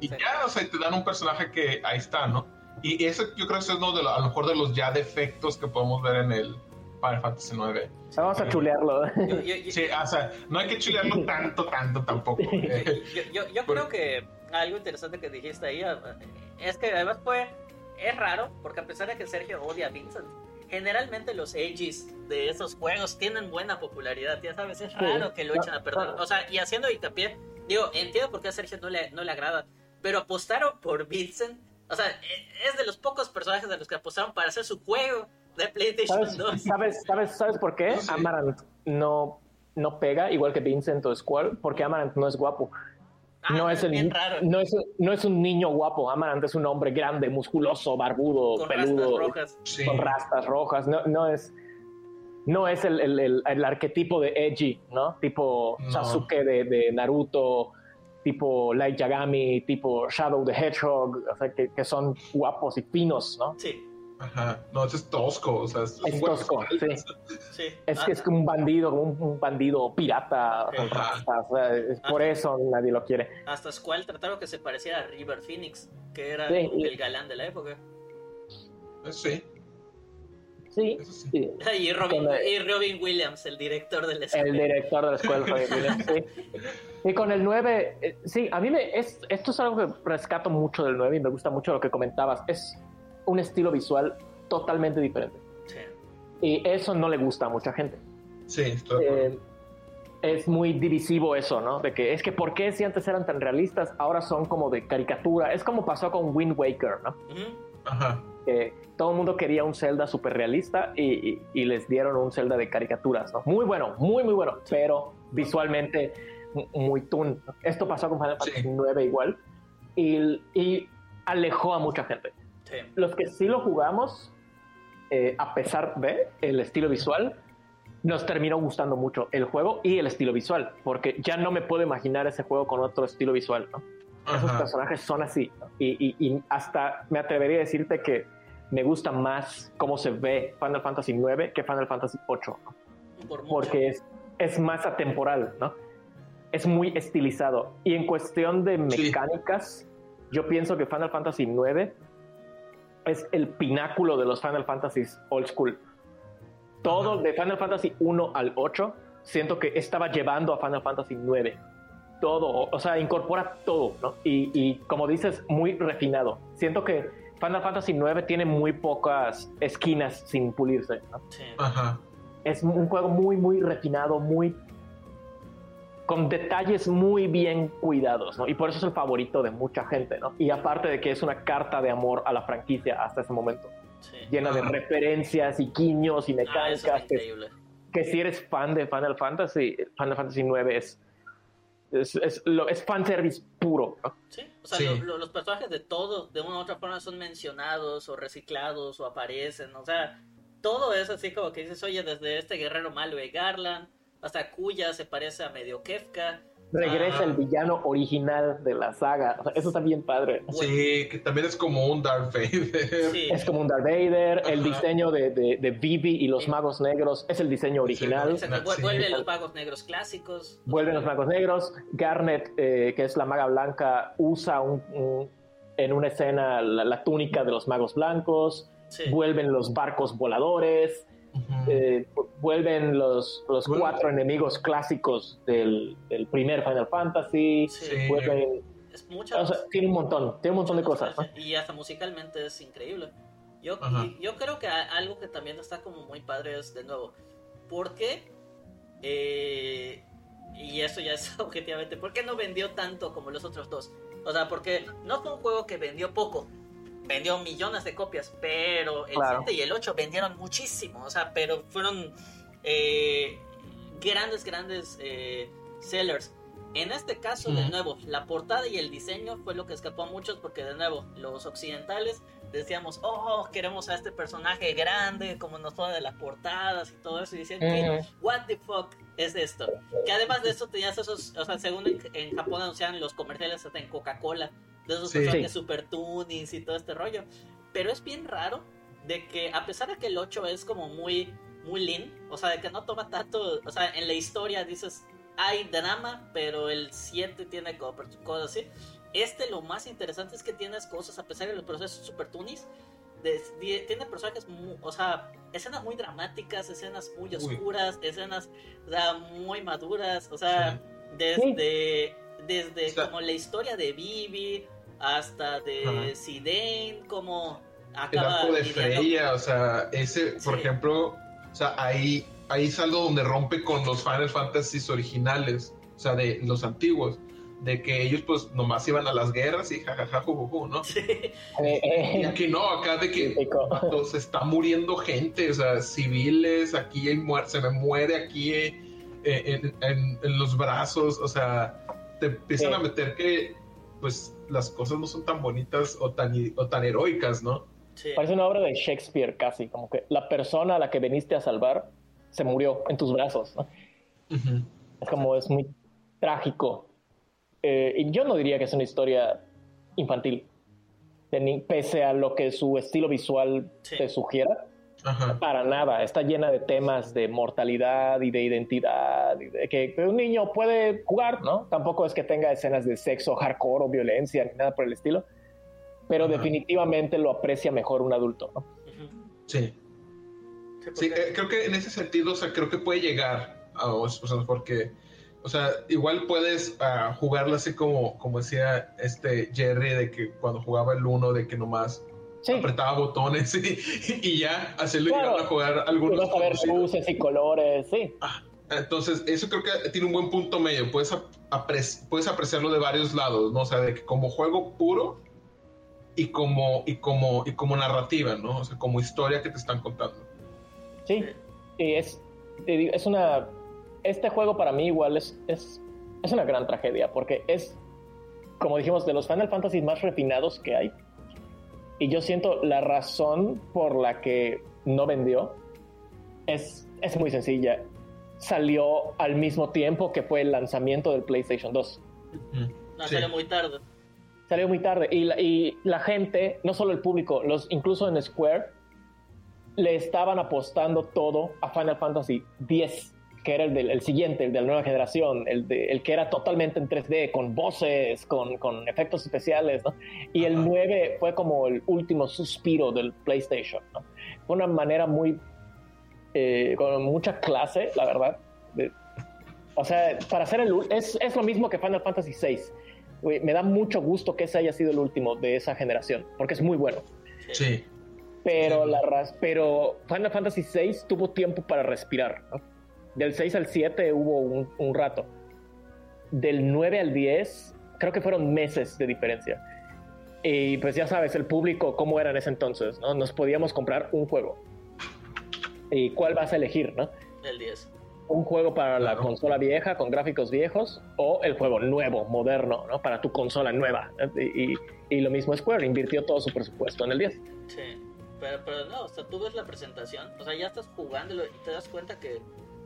Y ya, o sea, te dan un personaje que ahí está, ¿no? Y ese yo creo que es uno de a lo mejor de los ya defectos que podemos ver en el Final Fantasy IX. Vamos a chulearlo. [laughs] sí, o sea, no hay que chulearlo tanto, tanto tampoco. yo, yo creo que algo interesante que dijiste ahí eh, es que además fue es raro porque a pesar de que Sergio odia a Vincent generalmente los edges de esos juegos tienen buena popularidad ya sabes es raro que lo echen a perder o sea y haciendo hincapié digo entiendo por qué a Sergio no le, no le agrada pero apostaron por Vincent o sea e, es de los pocos personajes de los que apostaron para hacer su juego de PlayStation ¿Sabes, 2 ¿sabes, sabes, ¿sabes por qué? Amaranth no, no pega igual que Vincent o Squall porque Amaranth no es guapo Ah, no, es el, no, es, no es un niño guapo, Amarant es un hombre grande, musculoso, barbudo, con peludo, rastas rojas. con rastas rojas. No, no es, no es el, el, el, arquetipo de Edgy, ¿no? Tipo Sasuke de, de, Naruto, tipo Light Yagami, tipo Shadow the Hedgehog, o sea, que, que son guapos y finos, ¿no? Sí. Ajá, no, es tosco, o sea, es, es tosco, sí. sí. Es que es un bandido, un, bandido pirata con rastas, o sea, es por eso nadie lo quiere. Hasta Squall trataron que se pareciera a River Phoenix, que era el galán de la época. Eh, sí. Sí, sí. [laughs] Y, Robin, y, Robin, Williams, el director de la escuela. El director de la escuela, Robin [laughs] Williams, sí. Y con el 9, eh, sí, a mí me, es, esto es algo que rescato mucho del 9 y me gusta mucho lo que comentabas. Es un estilo visual totalmente diferente. Y eso no le gusta a mucha gente. Sí, eh, es muy divisivo eso, ¿no? De que es que ¿por qué si antes eran tan realistas, ahora son como de caricatura? Es como pasó con Wind Waker, ¿no? Ajá. Que todo el mundo quería un Zelda súper realista y, les dieron un Zelda de caricaturas, ¿no? Muy bueno, muy, muy bueno, pero visualmente muy tun. Esto pasó con Final Fantasy 9 igual y, y alejó a mucha gente. Los que sí lo jugamos, eh, a pesar de el estilo visual, nos terminó gustando mucho el juego y el estilo visual, porque ya no me puedo imaginar ese juego con otro estilo visual, ¿no? Esos personajes son así, y, hasta me atrevería a decirte que me gusta más cómo se ve Final Fantasy IX que Final Fantasy VIII, porque es, es más atemporal, ¿no? es muy estilizado. Y en cuestión de mecánicas, yo pienso que Final Fantasy IX es el pináculo de los Final Fantasy old school. Todo de Final Fantasy 1 al 8, siento que estaba llevando a Final Fantasy 9. Todo, o sea, incorpora todo, ¿no? Y, y como dices, muy refinado. Siento que Final Fantasy 9 tiene muy pocas esquinas sin pulirse, ¿no? Sí. Ajá. Es un juego muy, muy refinado, muy con detalles muy bien cuidados, ¿no? Y por eso es el favorito de mucha gente, ¿no? Y aparte de que es una carta de amor a la franquicia hasta ese momento. Llena de referencias y guiños y ah, mecánicas. que, si eres fan de Final Fantasy, Final Fantasy 9 es, es, es, lo, es fanservice puro. Sí, o sea, los personajes de todo, de una u otra forma, son mencionados o reciclados o aparecen. O sea, todo es así como que dices, oye, desde este guerrero malo de Garland hasta Kuya se parece a medio Kefka. Regresa el villano original de la saga. eso está bien padre. Sí, que también es como un Darth Vader. Es como un Darth Vader. El diseño de, de, Vivi y los magos negros es el diseño original. Vuelven los magos negros clásicos. Vuelven los magos negros. Garnet, eh, que es la maga blanca, usa un, en una escena la, túnica de los magos blancos. Vuelven los barcos voladores. Eh, vuelven los, los cuatro enemigos clásicos del, del, primer Final Fantasy. Vuelven. tiene un montón, tiene un montón de cosas. Y hasta musicalmente es increíble. Yo, yo creo que algo que también está como muy padre es, de nuevo, ¿por qué? Eh, y eso ya es [laughs] objetivamente, ¿por qué no vendió tanto como los otros dos? O sea, porque no fue un juego que vendió poco, vendió millones de copias, pero el 7 y el 8 vendieron muchísimo, o sea, pero fueron eh, grandes, grandes eh, sellers. En este caso, de nuevo, la portada y el diseño fue lo que escapó a muchos porque, de nuevo, los occidentales decíamos, oh, queremos a este personaje grande, como nos pone de las portadas y todo eso, y decían, what the fuck es esto? Que además de esto tenías esos, o sea, según en, Japón anunciaban los comerciales hasta en Coca-Cola, de esos personajes super tunings y todo este rollo. Pero es bien raro de que, a pesar de que el 8 es como muy, muy lean, o sea, de que no toma tanto, o sea, en la historia dices, hay drama, pero el 7 tiene cosas así. Este lo más interesante es que tienes cosas, a pesar de los procesos super tunis, tiene personajes, o sea, escenas muy dramáticas, escenas muy oscuras, escenas muy maduras, o sea, desde, desde como la historia de Vivi hasta de Zidane, como acaba... El de Freya, o sea, ese, por ejemplo, o sea, ahí, ahí es algo donde rompe con los Final Fantasy originales, o sea, de los antiguos de que ellos pues nomás iban a las guerras y jajaja, ¿no? Sí. Y aquí no, acá de que se está muriendo gente, o sea, civiles, aquí hay se me muere aquí eh, en, los brazos, o sea, te empiezan a meter que pues las cosas no son tan bonitas o tan, o tan heroicas, ¿no? Parece una obra de Shakespeare casi, como que la persona a la que viniste a salvar se murió en tus brazos, ¿no? Es como, es muy trágico eh, y yo no diría que es una historia infantil, pese a lo que su estilo visual te sugiera. Para nada, está llena de temas de mortalidad y de identidad, de que un niño puede jugar, ¿no? Tampoco es que tenga escenas de sexo, hardcore o violencia, ni nada por el estilo, pero definitivamente lo aprecia mejor un adulto, ¿no? Sí. Sí, eh, creo que en ese sentido, o sea, creo que puede llegar a, o sea, porque o sea, igual puedes uh, jugarlo así como, como decía este Jerry, de que cuando jugaba el 1, de que nomás apretaba botones [laughs] y, ya, así lo a jugar algunos. a ver luces y colores, sí. Ah, entonces, eso creo que tiene un buen punto medio. Puedes, puedes apreciarlo de varios lados, ¿no? O sea, de que como juego puro y como, y como, y como narrativa, ¿no? O sea, como historia que te están contando. Sí, sí es, es una este juego para mí igual es, es, es una gran tragedia porque es, como dijimos, de los Final Fantasy más refinados que hay. Y yo siento la razón por la que no vendió es, es muy sencilla. Salió al mismo tiempo que fue el lanzamiento del PlayStation 2. No, salió muy tarde. Salió muy tarde. Y la, y la gente, no solo el público, los, incluso en Square, le estaban apostando todo a Final Fantasy X que era el, del, siguiente, el de la nueva generación, el, de, el que era totalmente en 3D, con voces, con, con efectos especiales, ¿no? Y el 9 fue como el último suspiro del PlayStation, ¿no? Fue una manera muy, eh, con mucha clase, la verdad. o sea, para hacer el... Es, es lo mismo que Final Fantasy VI. me da mucho gusto que ese haya sido el último de esa generación, porque es muy bueno. Sí. Pero, la pero Final Fantasy VI tuvo tiempo para respirar, ¿no? Del 6 al 7 hubo un, rato. Del 9 al 10, creo que fueron meses de diferencia. Y pues ya sabes, el público, cómo era en ese entonces, ¿no? Nos podíamos comprar un juego. ¿Y cuál vas a elegir, no? El 10. Un juego para la consola vieja, con gráficos viejos, o el juego nuevo, moderno, ¿no? Para tu consola nueva. Y, y, lo mismo Square, invirtió todo su presupuesto en el 10. Sí. Pero, pero no, o sea, tú ves la presentación, o sea, ya estás jugándolo y te das cuenta que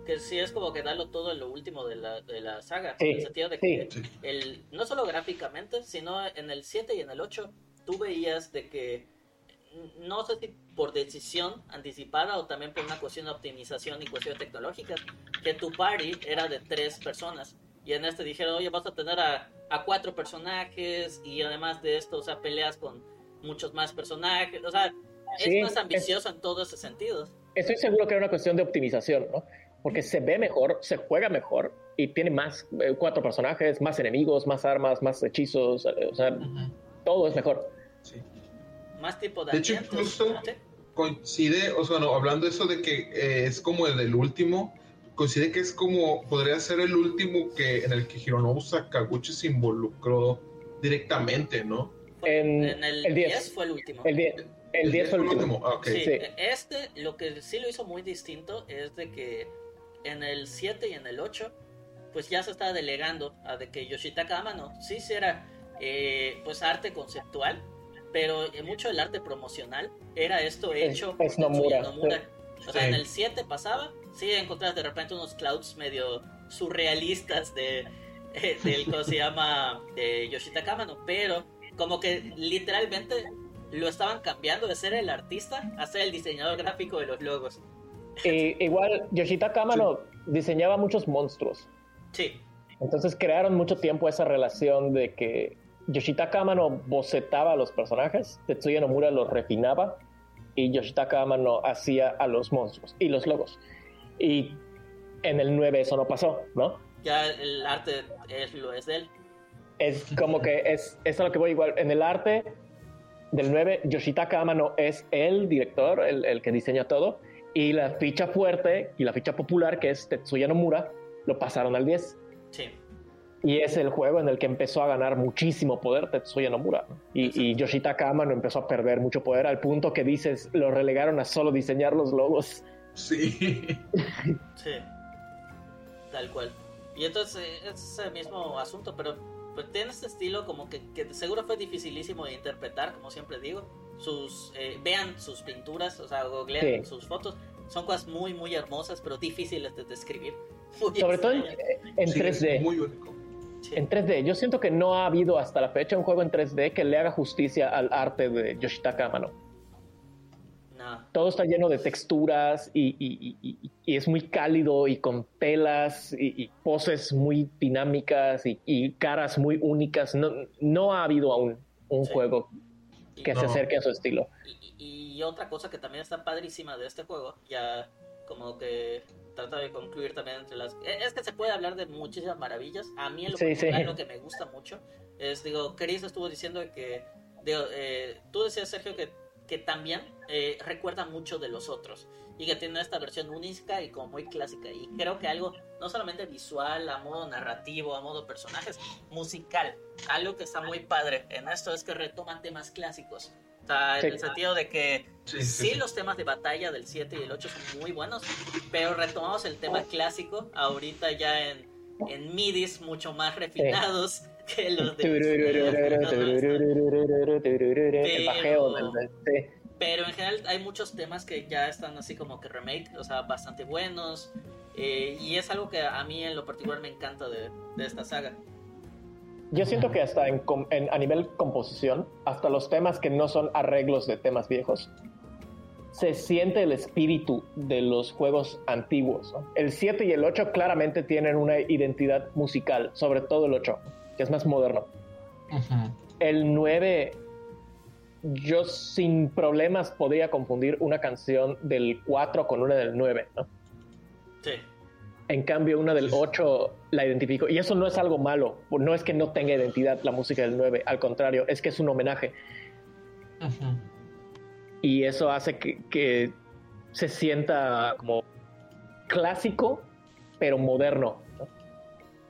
que sí es como que darlo todo en lo último de la, de la saga. en el sentido de que el, no solo gráficamente, sino en el 7 y en el 8, tú veías de que, no sé si por decisión anticipada o también por una cuestión de optimización y cuestiones tecnológicas, que tu party era de tres personas. Y en este dijeron, oye, vas a tener a, a cuatro personajes y además de esto, o sea, peleas con muchos más personajes. O sea, es más ambicioso en todos esos sentidos. Estoy seguro que era una cuestión de optimización, ¿no? Porque se ve mejor, se juega mejor y tiene más eh, cuatro personajes, más enemigos, más armas, más hechizos, eh, o sea, todo es mejor. Sí. Más tipo de... De hecho, incluso coincide, o sea, no, hablando eso de que eh, es como el del último, coincide que es como, podría ser el último que en el que Hironobu Sakaguchi se involucró directamente, ¿no? En, el, 10. fue el último. El 10. El 10 fue el último. Ah, sí, Este, lo que sí lo hizo muy distinto es de que en el 7 y en el 8, pues ya se estaba delegando a de que Yoshitaka Amano sí era eh, pues arte conceptual, pero mucho del arte promocional era esto hecho es, Nomura, O sea, en el 7 pasaba, sí encontrabas de repente unos clouds medio surrealistas de, eh, del que se llama de Yoshitaka Amano, pero como que literalmente lo estaban cambiando de ser el artista a ser el diseñador gráfico de los logos. Eh, igual, Yoshitaka Amano diseñaba muchos monstruos. Sí. Entonces crearon mucho tiempo esa relación de que Yoshitaka Amano bocetaba a los personajes, Tetsuya Nomura los refinaba y Yoshitaka Amano hacía a los monstruos y los logos. Y en el 9 eso no pasó, ¿no? Ya el arte es, lo es de él. Es como que es, es a lo que voy igual. En el arte del 9, Yoshitaka Amano es el director, el, el que diseña todo y la ficha fuerte y la ficha popular, que es Tetsuya Nomura, lo pasaron al 10. Sí. Y es el juego en el que empezó a ganar muchísimo poder Tetsuya Nomura. Y, y Yoshitaka Amano empezó a perder mucho poder al punto que dices, lo relegaron a solo diseñar los logos. Sí. [laughs] sí. Tal cual. Y entonces eh, es el mismo asunto, pero pues tiene este estilo como que, que seguro fue dificilísimo de interpretar, como siempre digo sus eh, vean sus pinturas, o sea, googleen sus fotos. Son cosas muy, muy hermosas, pero difíciles de describir. [laughs] Sobre todo en, 3D. Muy único. En 3D. Yo siento que no ha habido hasta la fecha un juego en 3D que le haga justicia al arte de Yoshitaka Amano. No. Todo está lleno de texturas y, es muy cálido y con telas y, poses muy dinámicas y, caras muy únicas. No, no ha habido aún un juego que se acerque a su estilo. Y, otra cosa que también está padrísima de este juego, ya como que trata de concluir también entre las... E, es que se puede hablar de muchísimas maravillas. A mí lo, que me gusta mucho es, digo, Chris estuvo diciendo que... Eh, tú decías, Sergio, que, que también eh, recuerda mucho de los otros y que tiene esta versión única y como muy clásica. Y creo que algo no solamente visual, a modo narrativo, a modo personajes, musical. Algo que está muy padre en esto es que retoman temas clásicos. O sea, en el sentido de que sí, los temas de batalla del 7 y el 8 son muy buenos, pero retomamos el tema clásico ahorita ya en, en midis mucho más refinados que [laughs] los de... El bajeo pero en general hay muchos temas que ya están así como que remake, o sea, bastante buenos. Eh, y es algo que a mí en lo particular me encanta de, esta saga. Yo siento que hasta en, a nivel composición, hasta los temas que no son arreglos de temas viejos, se siente el espíritu de los juegos antiguos. El 7 y el 8 claramente tienen una identidad musical, sobre todo el 8, que es más moderno. El 9, yo sin problemas podría confundir una canción del 4 con una del 9, ¿no? Sí. En cambio, una del 8 la identifico. Y eso no es algo malo. No es que no tenga identidad la música del 9. Al contrario, es que es un homenaje. Y eso hace que, se sienta como clásico, pero moderno.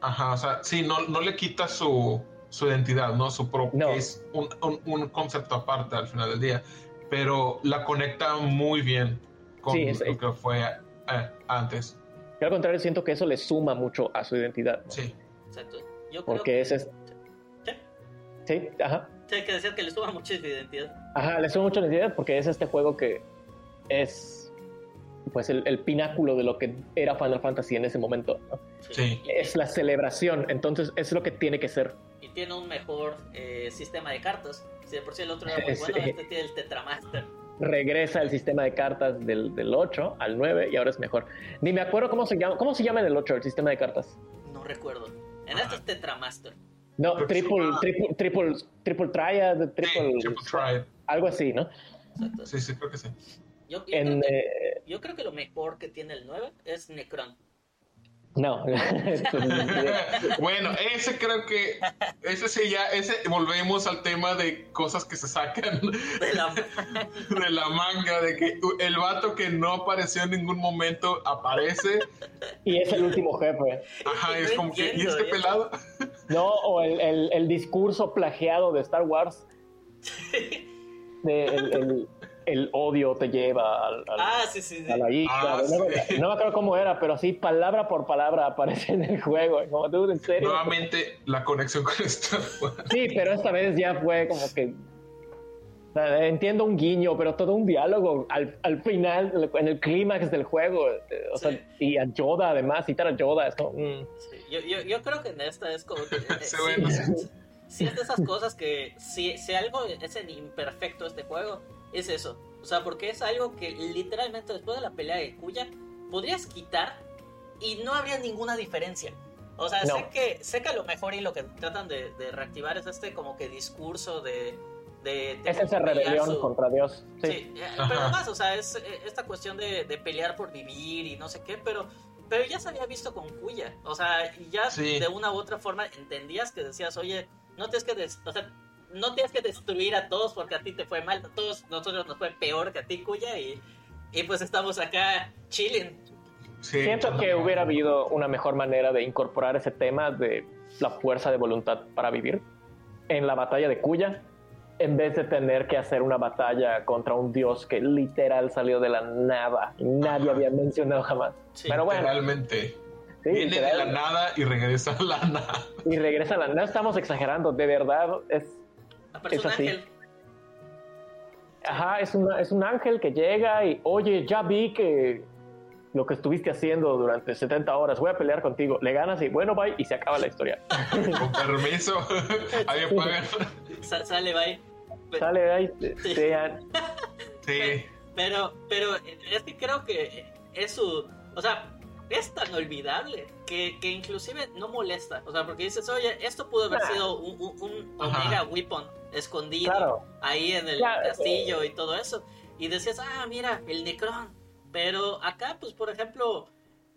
Ajá, o sea, sí, no, no le quita su, identidad, ¿no? Su propio. Es un, concepto aparte al final del día. Pero la conecta muy bien con lo que fue eh, antes al contrario, siento que eso le suma mucho a su identidad. Sí. Exacto. Porque ese es... ¿Sí? Sí, ajá. Sí, hay que decir que le suma mucho su identidad. Ajá, le suma mucho la identidad porque es este juego que es pues el, pináculo de lo que era Final Fantasy en ese momento. Sí. Es la celebración, entonces es lo que tiene que ser. Y tiene un mejor eh, sistema de cartas. Si de por sí el otro era [laughs] muy bueno, este tiene el Tetramaster regresa el sistema de cartas del, del, 8 al 9 y ahora es mejor. Ni me acuerdo cómo se llama. ¿Cómo se llama en el 8 el sistema de cartas? No recuerdo. En este es Tetramaster. No, triple, triple, triple, triple triad, triple, triple Algo así, ¿no? Sí, sí, creo que sí. Yo, creo que, eh, yo creo que lo mejor que tiene el 9 es Necron. No. [laughs] [laughs] bueno, ese creo que, ese sí ya, ese volvemos al tema de cosas que se sacan de la, [laughs] de la manga, de que el vato que no apareció en ningún momento aparece. Y es el último jefe. Ajá, es como que, ¿y este pelado? No, o el, el, discurso plagiado de Star Wars. De, el, el odio te lleva al, ah, sí, sí, a la isla. Ah, [laughs] no, me acuerdo cómo era, pero sí, palabra por palabra aparece en el juego. Como tú, en serio. Nuevamente la conexión con esto. Sí, pero esta vez ya fue como que. Entiendo un guiño, pero todo un diálogo al, al final, en el clímax del juego. O sea, y a Yoda, además, citar a Yoda es como. Mm. Yo, yo, yo, creo que en esta es como que. [laughs] Eh, sí, es de esas cosas que si, si algo es en imperfecto este juego, es eso. O sea, porque es algo que literalmente después de la pelea de Kuya podrías quitar y no habría ninguna diferencia. O sea, sé, que, sé que a lo mejor y lo que tratan de, reactivar es este como que discurso de... de, es esa rebelión contra Dios. Sí, eh, pero más, o sea, es eh, esta cuestión de, pelear por vivir y no sé qué, pero, pero ya se había visto con Kuya. O sea, ya de una u otra forma entendías que decías, oye, no tienes que... o sea, no tienes que destruir a todos porque a ti te fue mal, a todos nosotros nos fue peor que a ti, Cuya, y, y pues estamos acá chilling. Siento que hubiera habido una mejor manera de incorporar ese tema de la fuerza de voluntad para vivir en la batalla de Cuya, en vez de tener que hacer una batalla contra un dios que literal salió de la nada y nadie había mencionado jamás. Pero bueno, realmente. Viene de la nada y regresa a la nada. Y regresa a la nada. No estamos exagerando, de verdad es es así. ángel. Ajá, es, es un ángel que llega y, oye, ya vi que lo que estuviste haciendo durante 70 horas, voy a pelear contigo. Le ganas y bueno, bye, y se acaba la historia. [laughs] Con permiso, [laughs] ahí Sale, bye. Sale, bye. Sí. sí. [laughs] Pero, pero es que creo que es su. O sea, es tan olvidable que, que, inclusive no molesta. O sea, porque dices, oye, esto pudo haber sido un, un, Omega Weapon escondido ahí en el castillo y todo eso. Y decías, ah, mira, el Necron. Pero acá, pues, por ejemplo,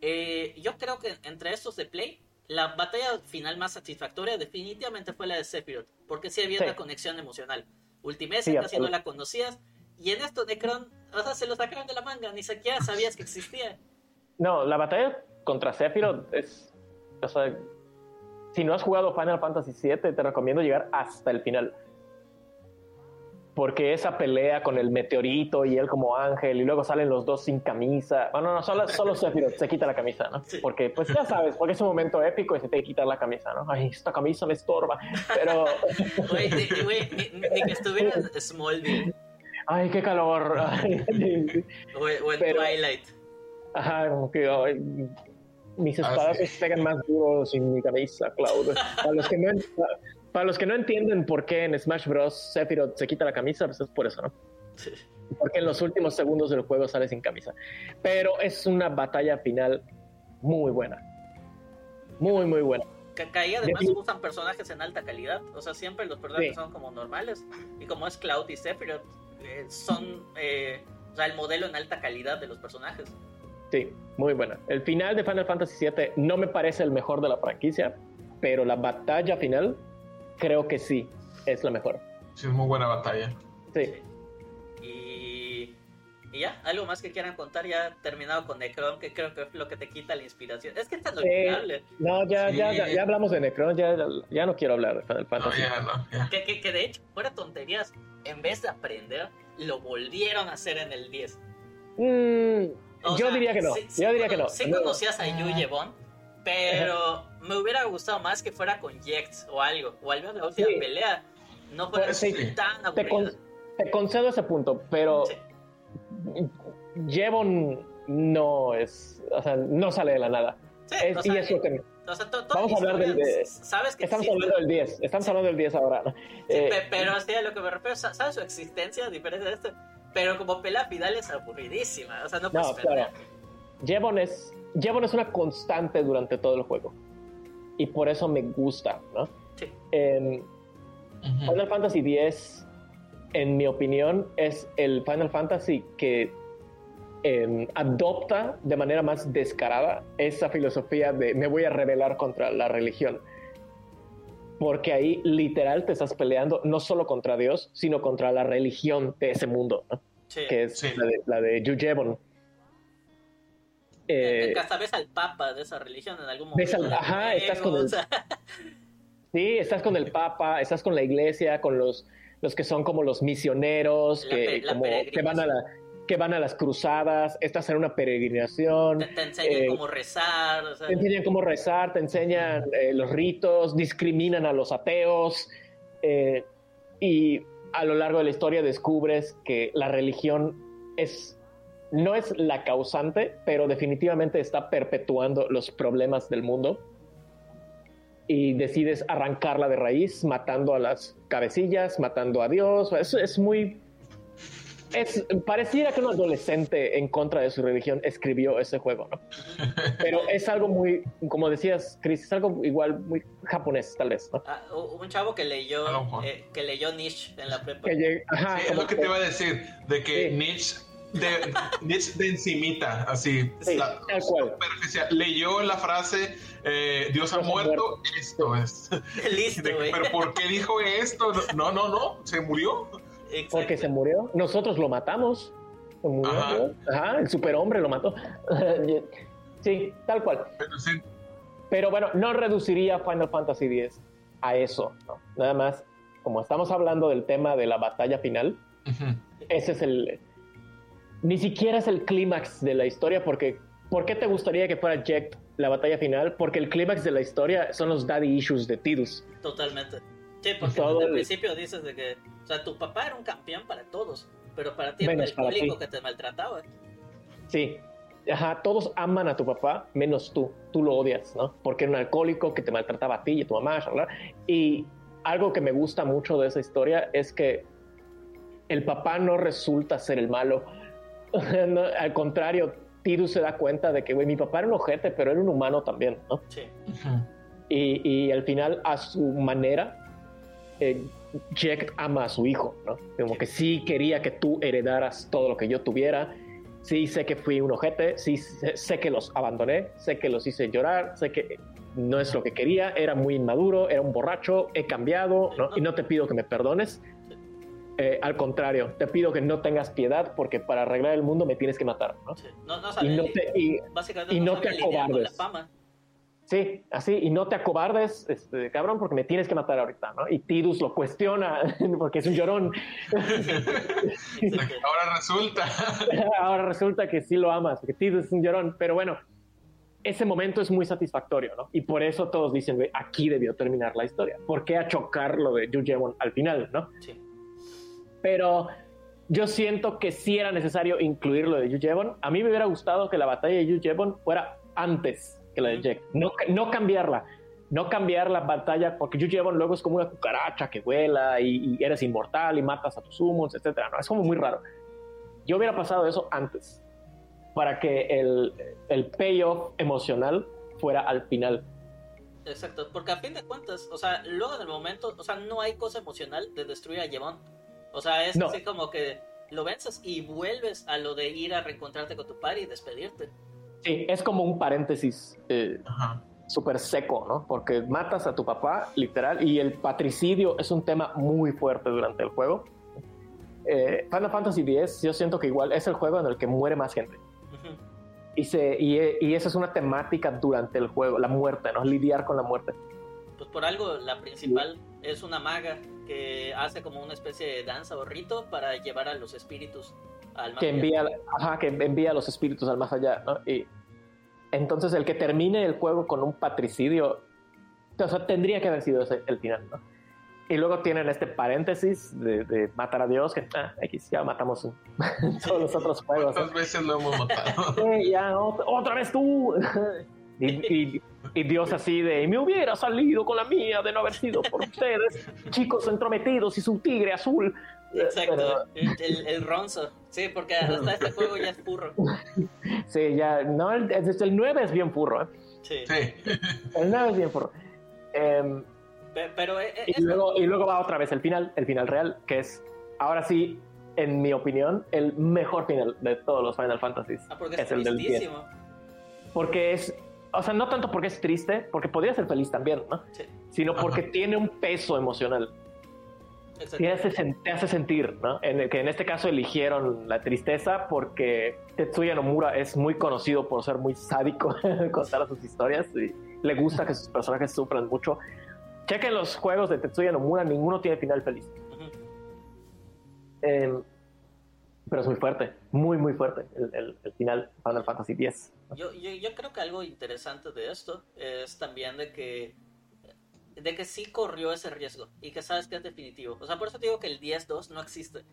eh, yo creo que entre estos de Play, la batalla final más satisfactoria definitivamente fue la de Sephiroth. Porque sí había una conexión emocional. Ultimate casi no la conocías. Y en esto Necron, o sea, se lo sacaron de la manga, ni siquiera sabías que existía. No, la batalla contra Sephiroth es. O sea, si no has jugado Final Fantasy VII, te recomiendo llegar hasta el final. Porque esa pelea con el meteorito y él como ángel, y luego salen los dos sin camisa. Bueno, no, solo, solo Sephiroth se quita la camisa, ¿no? Porque, pues ya sabes, porque es un momento épico y se te quita la camisa, ¿no? Ay, esta camisa me estorba. Pero. [laughs] Güey, ni, que estuviera [laughs] Smallville. Ay, qué calor. [laughs] o, el Twilight. Ajá, como que mis ah, espadas se pegan más duro sin mi cabeza, Claudio. Para los, que no, para los que no entienden por qué en Smash Bros. Sephiroth se quita la camisa, pues es por eso, ¿no? Sí. porque en los últimos segundos del juego sale sin camisa. Pero es una batalla final muy buena. Muy, muy buena. Que ahí además usan personajes en alta calidad. O sea, siempre los personajes son como normales. Y como es Cloud y Sephiroth, eh, son eh, o sea, el modelo en alta calidad de los personajes. Sí, muy buena. El final de Final Fantasy VII no me parece el mejor de la franquicia, pero la batalla final creo que sí es la mejor. Sí, es muy buena batalla. Sí. Y, y, ya, algo más que quieran contar, ya terminado con Necron, que creo que es lo que te quita la inspiración. Es que está olvidable. no, ya, ya, ya, hablamos de Necron, ya, ya no quiero hablar de Final Fantasy. Que, que, que, de hecho, fuera tonterías, en vez de aprender, lo volvieron a hacer en el 10. Yo diría que no. yo diría que no. Sí conocías a Yu Yevon, pero me hubiera gustado más que fuera con Jex o algo, o al menos la última pelea no fuera tan aburrida. Te, concedo ese punto, pero Jevon no es, o sea, no sale de la nada. es, y eso que Vamos a hablar del ¿sabes que Estamos hablando del 10, estamos hablando del 10 ahora. Eh, pero sí, a lo que me refiero, ¿sabes su existencia? Diferente de esto. Pero como pelea final es aburridísima, o sea, no puedes no, claro. Jevon es, Jevon es una constante durante todo el juego. Y por eso me gusta, ¿no? Sí. Final Fantasy X, en mi opinión, es el Final Fantasy que em, adopta de manera más descarada esa filosofía de me voy a rebelar contra la religión. Porque ahí literal te estás peleando no solo contra Dios, sino contra la religión de ese mundo, ¿no? Que es la de, la de Yujevon. Eh, hasta ves al papa de esa religión en algún momento. ajá, estás con el, Sí, estás con el Papa, estás con la iglesia, con los, los que son como los misioneros, que, como, que, van a la, que van a las cruzadas, estás en una peregrinación. Te, enseñan eh, cómo rezar. Te enseñan cómo rezar, te enseñan eh, los ritos, discriminan a los ateos. Eh, y a lo largo de la historia descubres que la religión es no es la causante, pero definitivamente está perpetuando los problemas del mundo y decides arrancarla de raíz, matando a las cabecillas, matando a Dios. Es, es muy. Es, pareciera que un adolescente en contra de su religión escribió ese juego, ¿no? [laughs] Pero es algo muy, como decías, Chris, es algo igual muy japonés, tal vez, ¿no? Ah, un chavo que leyó, eh, que leyó Nietzsche en la prepa. es lo que, te iba a decir, de que Nietzsche de, [laughs] de, encimita, así. tal cual. Leyó la frase eh, Dios ha muerto, esto es. [laughs] Listo, Pero ¿por qué dijo esto? No, no, no, se murió. Porque se murió. Nosotros lo matamos. Se murió. Ajá. el superhombre lo mató. [laughs] sí, tal cual. Pero, bueno, no reduciría Final Fantasy X a eso. Nada más, como estamos hablando del tema de la batalla final, ese es el, ni siquiera es el clímax de la historia, porque ¿por qué te gustaría que fuera Jack la batalla final? Porque el clímax de la historia son los daddy issues de Tidus. Totalmente. Sí, porque desde el principio dices de que, o sea, tu papá era un campeón para todos, pero para ti era el alcohólico que te maltrataba. Sí, ajá, todos aman a tu papá, menos tú, tú lo odias, ¿no? Porque era un alcohólico que te maltrataba a ti y a tu mamá, Y algo que me gusta mucho de esa historia es que el papá no resulta ser el malo, [laughs] al contrario, Tidus se da cuenta de que, güey, mi papá era un ojete, pero era un humano también, ¿no? Sí. y, al final, a su manera, eh, Jack ama a su hijo, ¿no? Como que sí quería que tú heredaras todo lo que yo tuviera. Sí sé que fui un ojete, sí sé, que los abandoné, sé que los hice llorar, sé que no es lo que quería, era muy inmaduro, era un borracho, he cambiado, ¿no? Y no te pido que me perdones, eh, al contrario, te pido que no tengas piedad porque para arreglar el mundo me tienes que matar. ¿no? no, no y no te, y, no, te acobardes. Sí, así, y no te acobardes, este, cabrón, porque me tienes que matar ahorita, ¿no? Y Tidus lo cuestiona [laughs] porque es un llorón. [laughs] Ahora resulta. [laughs] Ahora resulta que sí lo amas, porque Tidus es un llorón, pero bueno, ese momento es muy satisfactorio, ¿no? Y por eso todos dicen, aquí debió terminar la historia. ¿Por qué a chocar lo de Yu al final, no? Sí pero yo siento que sí era necesario incluirlo de Yu A mí me hubiera gustado que la batalla de Yu fuera antes que la de Jack, no, no cambiarla, no cambiar la batalla, porque Yu luego es como una cucaracha que vuela y, eres inmortal y matas a tus humos, etcétera, ¿no? Es como muy raro. yo hubiera pasado eso antes, para que el, el payoff emocional fuera al final. Exacto, porque a fin de cuentas, o sea, luego en el momento, o sea, no hay cosa emocional de destruir a Yevon. O sea, es así como que lo vences y vuelves a lo de ir a reencontrarte con tu par y despedirte. Sí, es como un paréntesis eh, súper seco, ¿no? Porque matas a tu papá, literal, y el patricidio es un tema muy fuerte durante el juego. Eh, Final Fantasy X, yo siento que igual es el juego en el que muere más gente. y, se, y, y, esa es una temática durante el juego, la muerte, ¿no? Lidiar con la muerte. Pues por algo, la principal es una maga que hace como una especie de danza o rito para llevar a los espíritus al más que envía, Ajá, que envía a los espíritus al más allá, ¿no? Y entonces el que termine el juego con un patricidio, o sea, tendría que haber sido ese el final, ¿no? Y luego tienen este paréntesis de, matar a Dios, que ah, X, ya matamos en [laughs] todos los otros juegos. ¿Cuántas veces lo hemos matado? [laughs] ya, otra, vez tú. [laughs] y, y, Dios así de, me hubiera salido con la mía de no haber sido por ustedes, chicos entrometidos y su tigre azul. Exacto, el, el, ronzo. Sí, porque hasta este juego ya es furro. [laughs] Sí, ya, no, el, el 9 es bien furro. ¿eh? Sí. El 9 es bien furro. Eh, pero, eh, y, luego, y luego va otra vez el final, el final real, que es, ahora sí, en mi opinión, el mejor final de todos los Final Fantasies. Ah, porque es, el del 10. Porque es, o sea, no tanto porque es triste, porque podría ser feliz también, ¿no? Sí. Sino porque tiene un peso emocional. Te hace, te hace, sentir, ¿no? En el que en este caso eligieron la tristeza porque Tetsuya Nomura es muy conocido por ser muy sádico [laughs] en contar sus historias y le gusta que sus personajes sufran mucho. Chequen los juegos de Tetsuya Nomura, ninguno tiene final feliz. Em, pero es muy fuerte, muy, muy fuerte el, el, final Final Fantasy X. Yo, yo, yo, creo que algo interesante de esto es también de que de que sí corrió ese riesgo y que sabes que es definitivo. O sea, por eso te digo que el 10-2 no existe.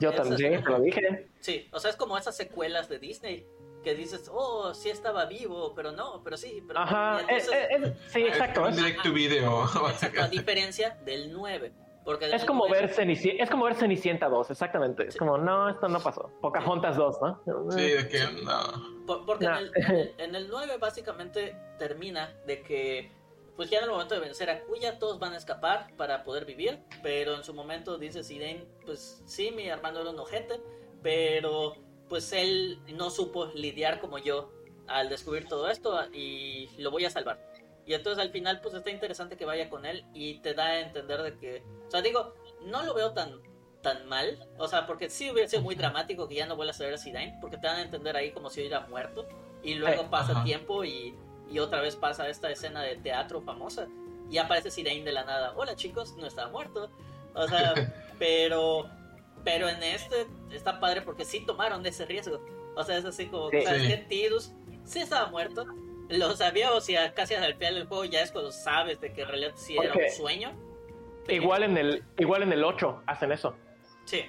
yo también, lo dije. Sí, o sea, es como esas secuelas de Disney que dices, oh, sí estaba vivo, pero no, pero sí. Pero Ajá, eh, eh, sí, exacto. Es directo video. [laughs] a diferencia del 9. Porque es como, ver Cenicienta, es como ver Cenicienta 2, exactamente. Es como, no, esto no pasó. Pocahontas 2, ¿no? Sí, de que no. porque En, el, en, el, 9 básicamente termina de que, pues ya en el momento de vencer a Cuya, todos van a escapar para poder vivir. Pero en su momento dice Siren, pues sí, mi hermano era un ojete, pero pues él no supo lidiar como yo al descubrir todo esto y lo voy a salvar. Y entonces al final pues está interesante que vaya con él y te da a entender de que, o sea, digo, no lo veo tan tan mal, o sea, porque sí hubiera sido muy dramático que ya no vuelva a saber a Zidane, porque te dan a entender ahí como si hubiera muerto y luego pasa tiempo y, y, otra vez pasa esta escena de teatro famosa y aparece Zidane de la nada, hola chicos, no estaba muerto, o sea, [laughs] pero pero en este está padre porque sí tomaron ese riesgo. O sea, es así como, sí, ¿sabes sí. Tidus sí estaba muerto. Lo sabía, o sea, casi al final del juego ya es cuando sabes de que en realidad sí era un sueño. Igual, en el, igual en el 8 hacen eso. Sí.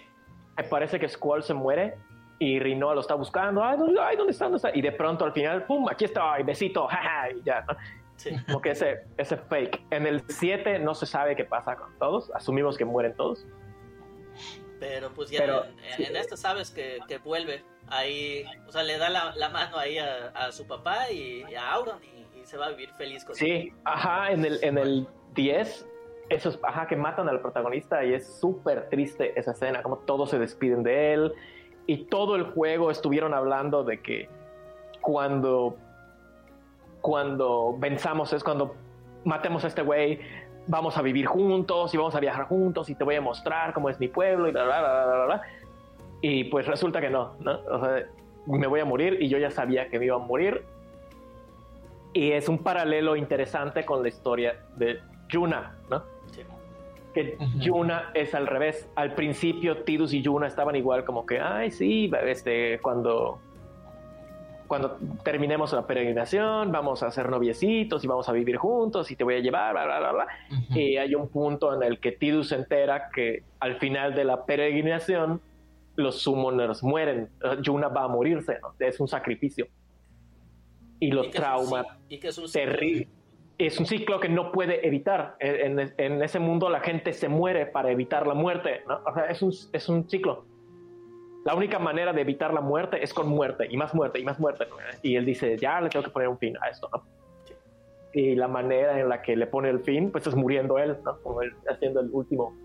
Me parece que Squall se muere y Rinoa lo está buscando. Ay, ¿dónde, ay, ¿dónde está? ¿dónde está? Y de pronto al final, ¡pum! Aquí está, y besito, jaja, y ya. ¿no? Sí. Como que ese, ese fake. En el 7 no se sabe qué pasa con todos. Asumimos que mueren todos. Pero pues ya en, esto sabes que, que, vuelve ahí, o sea, le da la, la mano ahí a, a, su papá y, a Auron y, se va a vivir feliz con Sí, ajá, en el, en el 10, esos, ajá, que matan al protagonista y es súper triste esa escena, como todos se despiden de él y todo el juego estuvieron hablando de que cuando, cuando venzamos es cuando matemos a este güey, vamos a vivir juntos y vamos a viajar juntos y te voy a mostrar cómo es mi pueblo y bla, bla, bla, bla, bla. Y pues resulta que no, ¿no? O sea, me voy a morir y yo ya sabía que me iba a morir. Y es un paralelo interesante con la historia de Yuna, ¿no? Que Yuna es al revés. Al principio Tidus y Yuna estaban igual como que, ay, sí, este, cuando cuando terminemos la peregrinación, vamos a ser noviecitos y vamos a vivir juntos y te voy a llevar, bla, bla, bla, bla. Y hay un punto en el que Tidus se entera que al final de la peregrinación los summoners mueren. Yuna va a morirse, ¿no? Es un sacrificio. Y los traumas terribles. Es un ciclo que no puede evitar. En, en, ese mundo la gente se muere para evitar la muerte, ¿no? O sea, es un, es un ciclo. la única manera de evitar la muerte es con muerte y más muerte y más muerte. Y él dice, ya le tengo que poner un fin a esto, ¿no? Y la manera en la que le pone el fin, pues es muriendo él, ¿no? Como él haciendo el último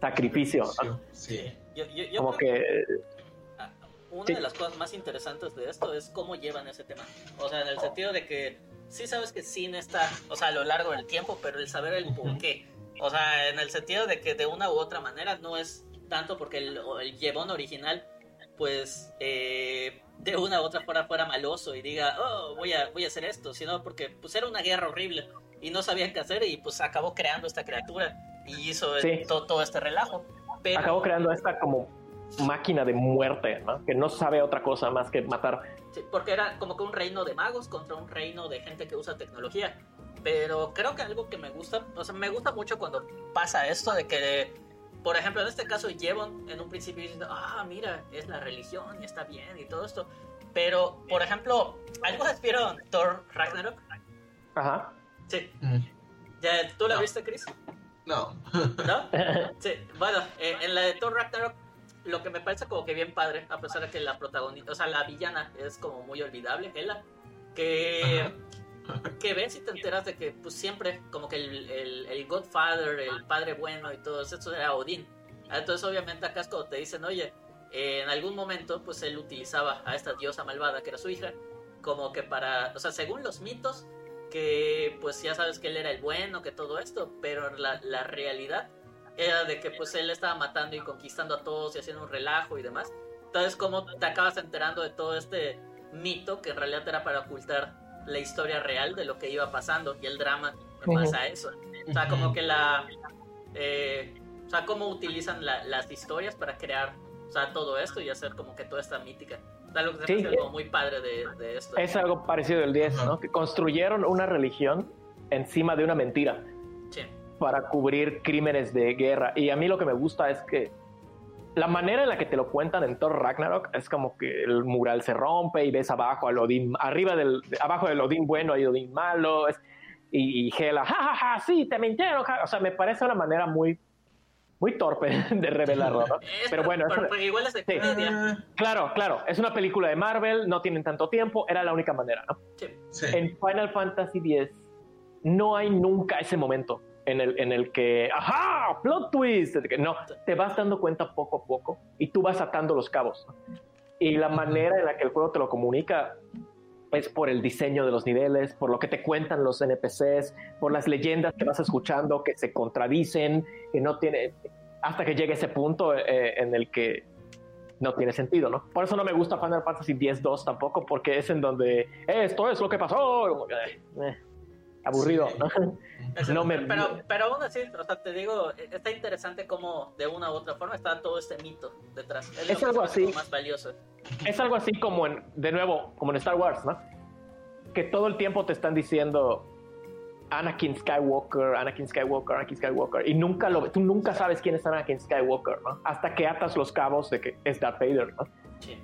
sacrificio. Sí. Como que... una de las cosas más interesantes de esto es cómo llevan ese tema. O sea, en el sentido de que sí sabes que cine está, o sea, a lo largo del tiempo, pero el saber el por qué. O sea, en el sentido de que de una u otra manera no es tanto porque el, el llevón original, pues, eh, de una u otra fuera fuera maloso y diga, oh, voy a, voy a hacer esto, sino porque pues era una guerra horrible y no sabían qué hacer y pues acabó creando esta criatura y hizo todo, este relajo. Acabó creando esta como máquina de muerte, ¿no? Que no sabe otra cosa más que matar. Sí, porque era como que un reino de magos contra un reino de gente que usa tecnología. Pero creo que algo que me gusta, o sea, me gusta mucho cuando pasa esto de que por ejemplo, en este caso, Jevon en un principio dice, ah, mira, es la religión y está bien y todo esto. Pero, por ejemplo, ¿algo vieron Thor Ragnarok? Ajá. Sí. Mm. ¿Ya, ¿Tú la viste, Chris? No. ¿No? [laughs] Sí. Bueno, eh, en la de Thor Ragnarok, lo que me parece como que bien padre, a pesar de que la protagonista, o sea, la villana es como muy olvidable, Ella, que que ves y te enteras de que pues siempre como que el, el, Godfather, el padre bueno y todo eso era Odín. Entonces obviamente acá es cuando te dicen, oye, en algún momento pues él utilizaba a esta diosa malvada que era su hija como que para, o sea, según los mitos, que pues ya sabes que él era el bueno, que todo esto, pero la, la realidad era de que pues él estaba matando y conquistando a todos y haciendo un relajo y demás. Entonces como te acabas enterando de todo este mito que en realidad era para ocultar la historia real de lo que iba pasando y el drama que pasa a eso. O sea, como que la... Eh, o sea, cómo utilizan las historias para crear o sea, todo esto y hacer como que toda esta mítica. algo que se muy padre de, esto. Es algo parecido del 10, ¿no? Que construyeron una religión encima de una mentira. Sí. Para cubrir crímenes de guerra. Y a mí lo que me gusta es que la manera en la que te lo cuentan en Thor Ragnarok es como que el mural se rompe y ves abajo al Odín, arriba del, abajo del Odín bueno hay Odín malo, y, y Hela, jajaja, ja, ja, sí, te mintieron, o sea, me parece una manera muy, muy torpe [laughs] de revelarlo, ¿no? [laughs] Pero bueno, igual es de Claro, claro, es una película de Marvel, no tienen tanto tiempo, era la única manera, ¿no? Sí. En Final Fantasy X no hay nunca ese momento en el, en el que, ajá, plot twist. No, te vas dando cuenta poco a poco y tú vas atando los cabos. Y la manera en la que el juego te lo comunica es por el diseño de los niveles, por lo que te cuentan los NPCs, por las leyendas que vas escuchando que se contradicen, que no tiene, hasta que llegue ese punto eh, en el que no tiene sentido, ¿no? Por eso no me gusta Final Fantasy X-2 tampoco, porque es en donde esto es lo que pasó. Eh, aburrido, [laughs] ¿no? pero, pero aún así, o sea, te digo, está interesante cómo de una u otra forma está todo este mito detrás. Es, algo así. Más valioso. Es algo así como en, de nuevo, como en Star Wars, ¿no? Que todo el tiempo te están diciendo Anakin Skywalker, Anakin Skywalker, Anakin Skywalker, y nunca lo, tú nunca sabes quién es Anakin Skywalker, ¿no? Hasta que atas los cabos de que es Darth Vader, ¿no? Sí.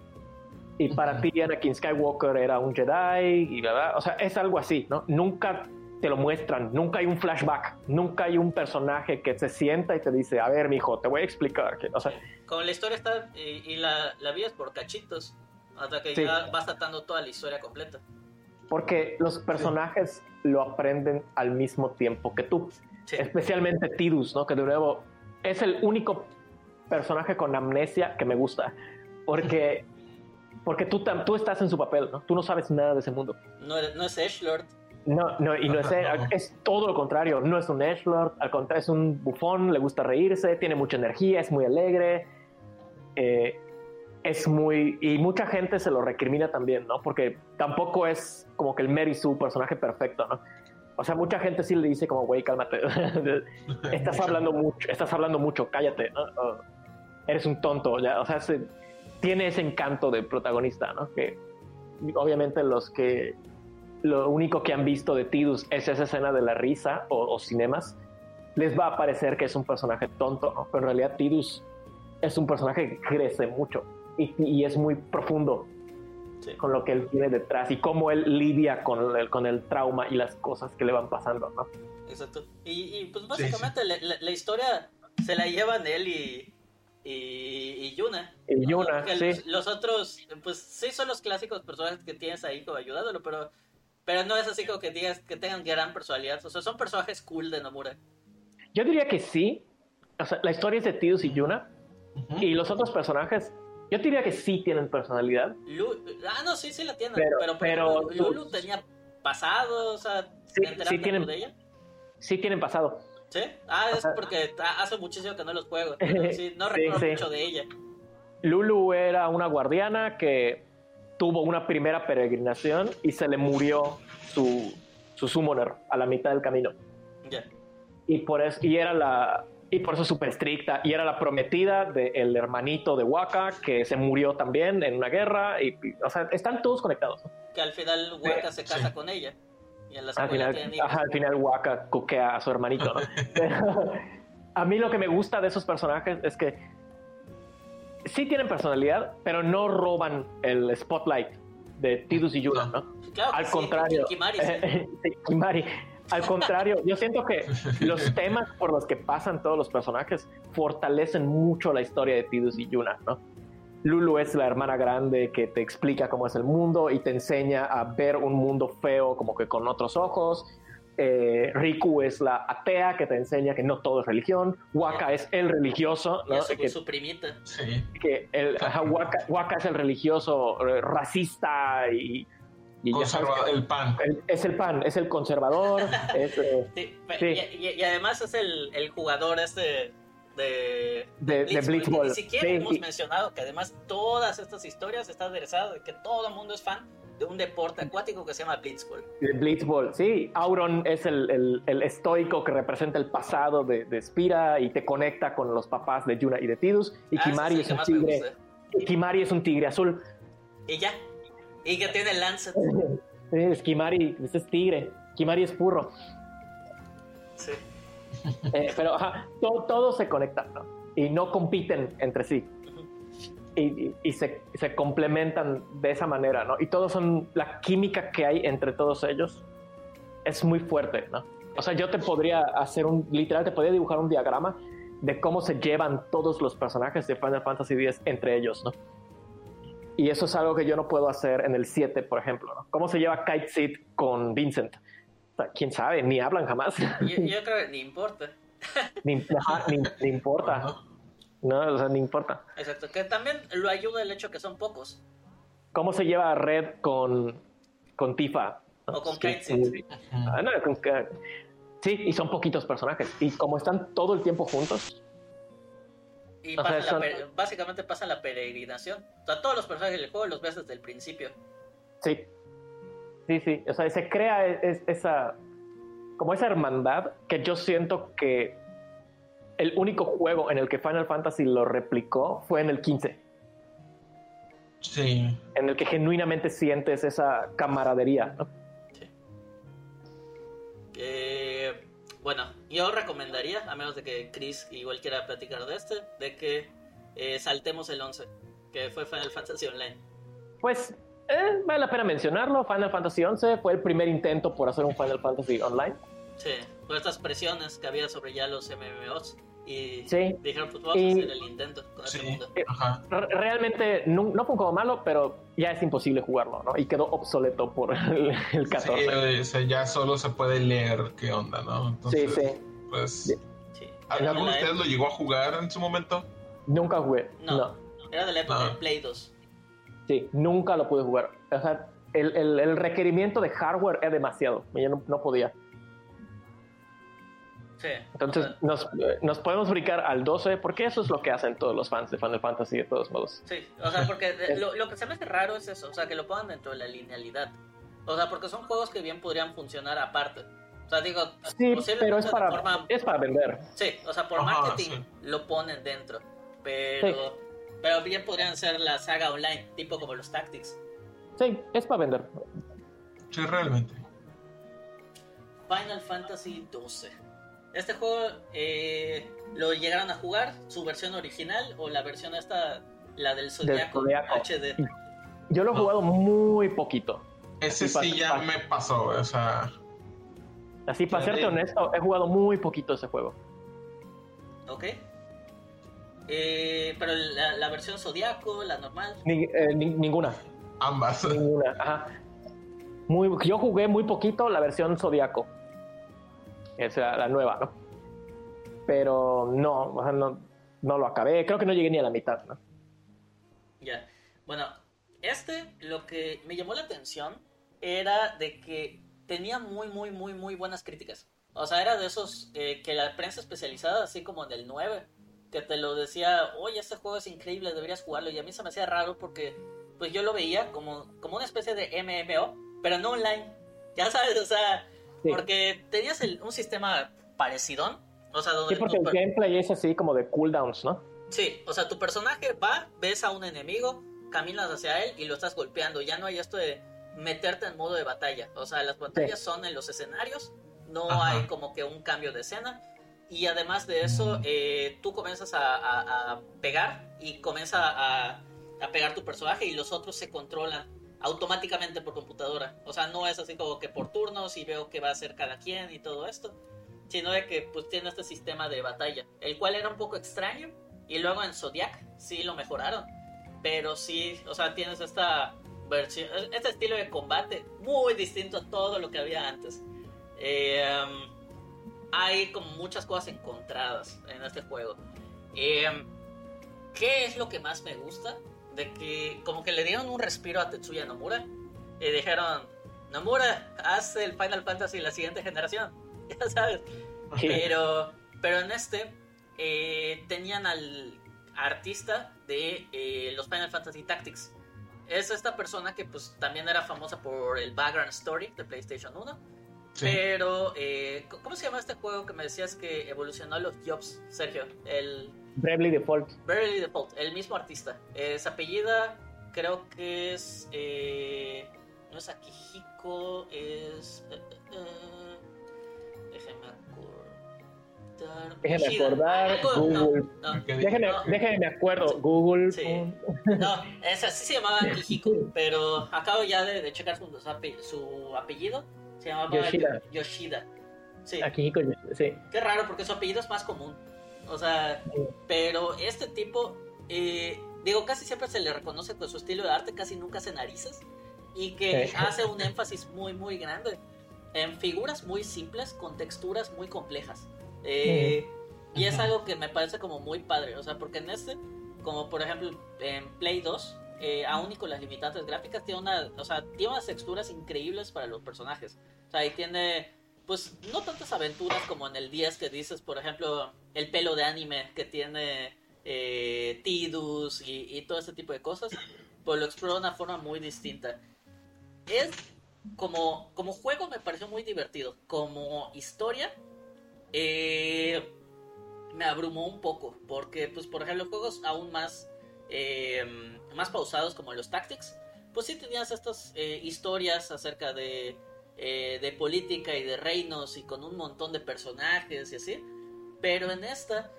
Y para ti Anakin Skywalker era un Jedi y verdad, o sea, es algo así, ¿no? Nunca te lo muestran, nunca hay un flashback, nunca hay un personaje que se sienta y te dice, a ver, mijo, te voy a explicar. Que, o sea, Como la historia está y, la, la vías por cachitos, hasta que ya vas tratando toda la historia completa. Porque los personajes lo aprenden al mismo tiempo que tú. Especialmente Tidus, ¿no? Que de nuevo es el único personaje con amnesia que me gusta. Porque, [laughs] porque tú, tú estás en su papel, ¿no? Tú no sabes nada de ese mundo. No, no es Edgelord. No, no, y no es, es todo lo contrario, no es un Edgelord, al contrario, es un bufón, le gusta reírse, tiene mucha energía, es muy alegre, eh, es muy, y mucha gente se lo recrimina también, ¿no? Porque tampoco es como que el Mary Sue personaje perfecto, ¿no? O sea, mucha gente sí le dice como, güey, cálmate, [laughs] estás hablando mucho, estás hablando mucho, cállate, ¿no? eres un tonto, ya, o sea, tiene ese encanto de protagonista, ¿no? Que obviamente los que lo único que han visto de Tidus es esa escena de la risa o, cinemas, les va a parecer que es un personaje tonto, ¿no? pero en realidad Tidus es un personaje que crece mucho y, es muy profundo con lo que él tiene detrás y cómo él lidia con el, con el trauma y las cosas que le van pasando, ¿no? Exacto. Y, pues básicamente La, historia se la llevan él y, y, Yuna. Y Yuna, sí. Los, otros, pues sí son los clásicos personajes que tienes ahí como ayudándolo, pero, pero no es así como que digas que tengan gran personalidad. O sea, son personajes cool de Nomura. Yo diría que sí. O sea, la historia es de Tidus y Yuna. Y los otros personajes, yo diría que sí tienen personalidad. ah, no, sí, sí la tienen. Pero, pero, Lulu tenía pasado, o sea, sí, tienen, de ella? Sí tienen pasado. ¿Sí? Ah, es porque hace muchísimo que no los juego. [laughs] Sí, no recuerdo mucho de ella. Lulu era una guardiana que tuvo una primera peregrinación y se le murió su, su summoner a la mitad del camino. Ya. Y por eso, y era la, y por eso súper estricta, y era la prometida del hermanito de Waka, que se murió también en una guerra, y, o sea, están todos conectados. Que al final Waka se casa con ella al, final, Waka coquea a su hermanito. [laughs] a mí lo que me gusta de esos personajes es que sí tienen personalidad, pero no roban el spotlight de Tidus y Yuna, ¿no? al contrario. [laughs] Kimari, Al contrario, yo siento que los [laughs] temas por los que pasan todos los personajes fortalecen mucho la historia de Tidus y Yuna, ¿no? Lulu es la hermana grande que te explica cómo es el mundo y te enseña a ver un mundo feo como que con otros ojos. Eh, Riku es la atea que te enseña que no todo es religión. Waka es el religioso. ¿no? que, su primita. Sí. Que el, Waka, es el religioso eh, racista y, y el pan. es el pan, es el conservador. [laughs] Eh, y, además es el, el jugador este de, de, Blitzball. Ni siquiera hemos mencionado que además todas estas historias están aderezadas de que todo el mundo es fan de un deporte acuático que se llama Blitzball. Blitzball, sí. Auron es el, el, estoico que representa el pasado de, de, Spira y te conecta con los papás de Yuna y de Tidus. Y ah, Kimari es un tigre. Y Kimari es un tigre azul. Y ya. Y que tiene el Lancet. [laughs] es Kimari, este es tigre. Kimari es purro. Sí. [laughs] Eh, pero todo, todo, se conecta y no compiten entre sí. Y, y, se, se, complementan de esa manera, ¿no? Y todos son, la química que hay entre todos ellos es muy fuerte, ¿no? O sea, yo te podría hacer un, literal, te podría dibujar un diagrama de cómo se llevan todos los personajes de Final Fantasy X entre ellos, ¿no? Y eso es algo que yo no puedo hacer en el 7, por ejemplo, ¿no? ¿Cómo se lleva Kite Seed con Vincent? Quién sabe, ni hablan jamás. Yo, creo que ni [laughs] importa. ni, importa. No, o sea, ni importa. Exacto, que también lo ayuda el hecho que son pocos. ¿Cómo se lleva Red con, con Tifa? O con Kate ah, Sí, y son poquitos personajes. Y como están todo el tiempo juntos. Y básicamente pasan la peregrinación. O sea, todos los personajes del juego los ves desde el principio. Sí, Sí, sí, o sea, se crea esa, como esa hermandad que yo siento que el único juego en el que Final Fantasy lo replicó fue en el 15. Sí. En el que genuinamente sientes esa camaradería, ¿no? Sí. Eh, bueno, yo recomendaría, a menos de que Chris igual quiera platicar de este, de que eh, saltemos el 11, que fue Final Fantasy Online. Pues eh, vale la pena mencionarlo. Final Fantasy XI fue el primer intento por hacer un Final Fantasy Online. Sí, por estas presiones que había sobre ya los MMOs. Y sí. dijeron, pues vamos a hacer el intento con sí. mundo. Eh, realmente no, no, fue un juego malo, pero ya es imposible jugarlo, ¿no? Y quedó obsoleto por [laughs] el, el 14. Sí, ya solo se puede leer qué onda, ¿no? Entonces, sí, sí. Pues, ¿Alguno de ustedes lo llegó a jugar en su momento? Nunca jugué. No, era de la época de Play 2. Sí, nunca lo pude jugar. O sea, el, el, requerimiento de hardware es demasiado. Yo no, podía. Sí. Entonces nos, nos, podemos brincar al 12 porque eso es lo que hacen todos los fans de Final Fantasy de todos modos. Sí, o sea, porque lo, lo, que se me hace raro es eso, o sea, que lo pongan dentro de la linealidad. O sea, porque son juegos que bien podrían funcionar aparte. O sea, digo, sí, pero es para, es para vender. Sí, o sea, por marketing lo ponen dentro. Pero pero bien podrían ser la saga online, tipo como los Tactics. Sí, es para vender. Sí, realmente. Final Fantasy XII. Este juego eh, lo llegaron a jugar, su versión original o la versión esta, la del Zodiaco, HD. Yo lo he jugado muy poquito. Ese sí ya me pasó, o sea. Así, para serte honesto, he jugado muy poquito ese juego. Ok. Eh, pero la, versión Zodiaco, la normal. Eh, ninguna. Ambas. Ninguna, ajá. Muy, yo jugué muy poquito la versión Zodiaco. Esa, la nueva, ¿no? Pero no, no, no lo acabé. Creo que no llegué ni a la mitad, ¿no? Ya. Bueno, este, lo que me llamó la atención era de que tenía muy, muy, muy, muy buenas críticas. O sea, era de esos eh, que la prensa especializada, así como en el 9, que te lo decía, oye, este juego es increíble, deberías jugarlo. Y a mí se me hacía raro porque pues yo lo veía como, como una especie de MMO, pero no online. Ya sabes, o sea, porque tenías un sistema parecido. O sea, donde sí, porque el gameplay es así como de cooldowns, ¿no? Sí, o sea, tu personaje va, ves a un enemigo, caminas hacia él y lo estás golpeando. Ya no hay esto de meterte en modo de batalla. O sea, las batallas son en los escenarios, no hay como que un cambio de escena. Y además de eso, eh, tú comienzas a, pegar y comienza a, a, pegar tu personaje y los otros se controlan automáticamente por computadora. O sea, no es así como que por turnos y veo qué va a hacer cada quien y todo esto, sino de que pues tiene este sistema de batalla, el cual era un poco extraño y luego en Zodiac sí lo mejoraron, pero sí, o sea, tienes esta versión, este estilo de combate muy distinto a todo lo que había antes. Eh, hay como muchas cosas encontradas en este juego. Eh, ¿Qué es lo que más me gusta? De que como que le dieron un respiro a Tetsuya Nomura y dijeron, Nomura, haz el Final Fantasy la siguiente generación, [laughs] ya sabes. Pero, pero en este eh, tenían al artista de eh, los Final Fantasy Tactics. Es esta persona que pues también era famosa por el background story de PlayStation 1 pero, eh, ¿cómo se llama este juego que me decías que evolucionó los Jobs, Sergio? El... Bravely Default. Bravely Default, el mismo artista. Es apellida, creo que es... Eh, no es Akihiko, es... Eh, eh déjenme acordar. Déjenme acordar, Google. déjenme, me acuerdo, Google. Sí. No, es así se llamaba Akihiko, pero acabo ya de, de checar su, su apellido se llamaba Yoshida. Yoshida. Sí. Akihiko Yoshida, sí. Qué raro, porque su apellido es más común. O sea, pero este tipo, eh, digo, casi siempre se le reconoce por su estilo de arte, casi nunca hace narices. Y que hace un énfasis muy, muy grande en figuras muy simples con texturas muy complejas. Eh, y es algo que me parece como muy padre, o sea, porque en este, como por ejemplo en Play 2, eh, aún y con las limitantes gráficas, tiene, una, o sea, tiene unas texturas increíbles para los personajes. O sea, y tiene, pues, no tantas aventuras como en el 10 que dices, por ejemplo, el pelo de anime que tiene eh, Tidus y, todo ese tipo de cosas, pues lo explora de una forma muy distinta. Es como, como juego me pareció muy divertido. Como historia, eh, me abrumó un poco. Porque, pues, por ejemplo, juegos aún más eh, más pausados como los Tactics, pues sí tenías estas eh, historias acerca de, eh, de política y de reinos y con un montón de personajes y así. Pero en esta,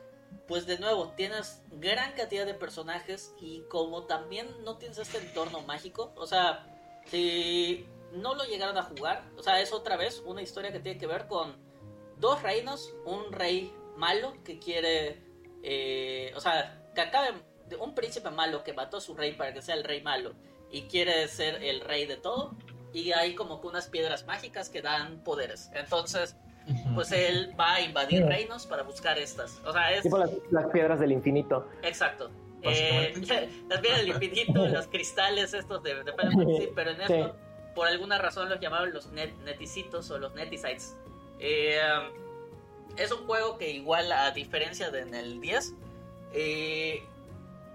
pues de nuevo, tienes gran cantidad de personajes y como también no tienes este entorno mágico, o sea, si no lo llegaron a jugar, o sea, es otra vez una historia que tiene que ver con dos reinos, un rey malo que quiere, o sea, que acabe un príncipe malo que mató a su rey para que sea el rey malo y quiere ser el rey de todo. Y hay como que unas piedras mágicas que dan poderes. Entonces, pues él va a invadir reinos para buscar estas. O sea, es... Tipo las, piedras del infinito. Exacto. Eh, [laughs] las piedras del infinito, [laughs] los cristales estos de, de pero en esto, por alguna razón los llamaban los neticitos o los neticites. Eh, es un juego que igual a diferencia de en el 10, eh,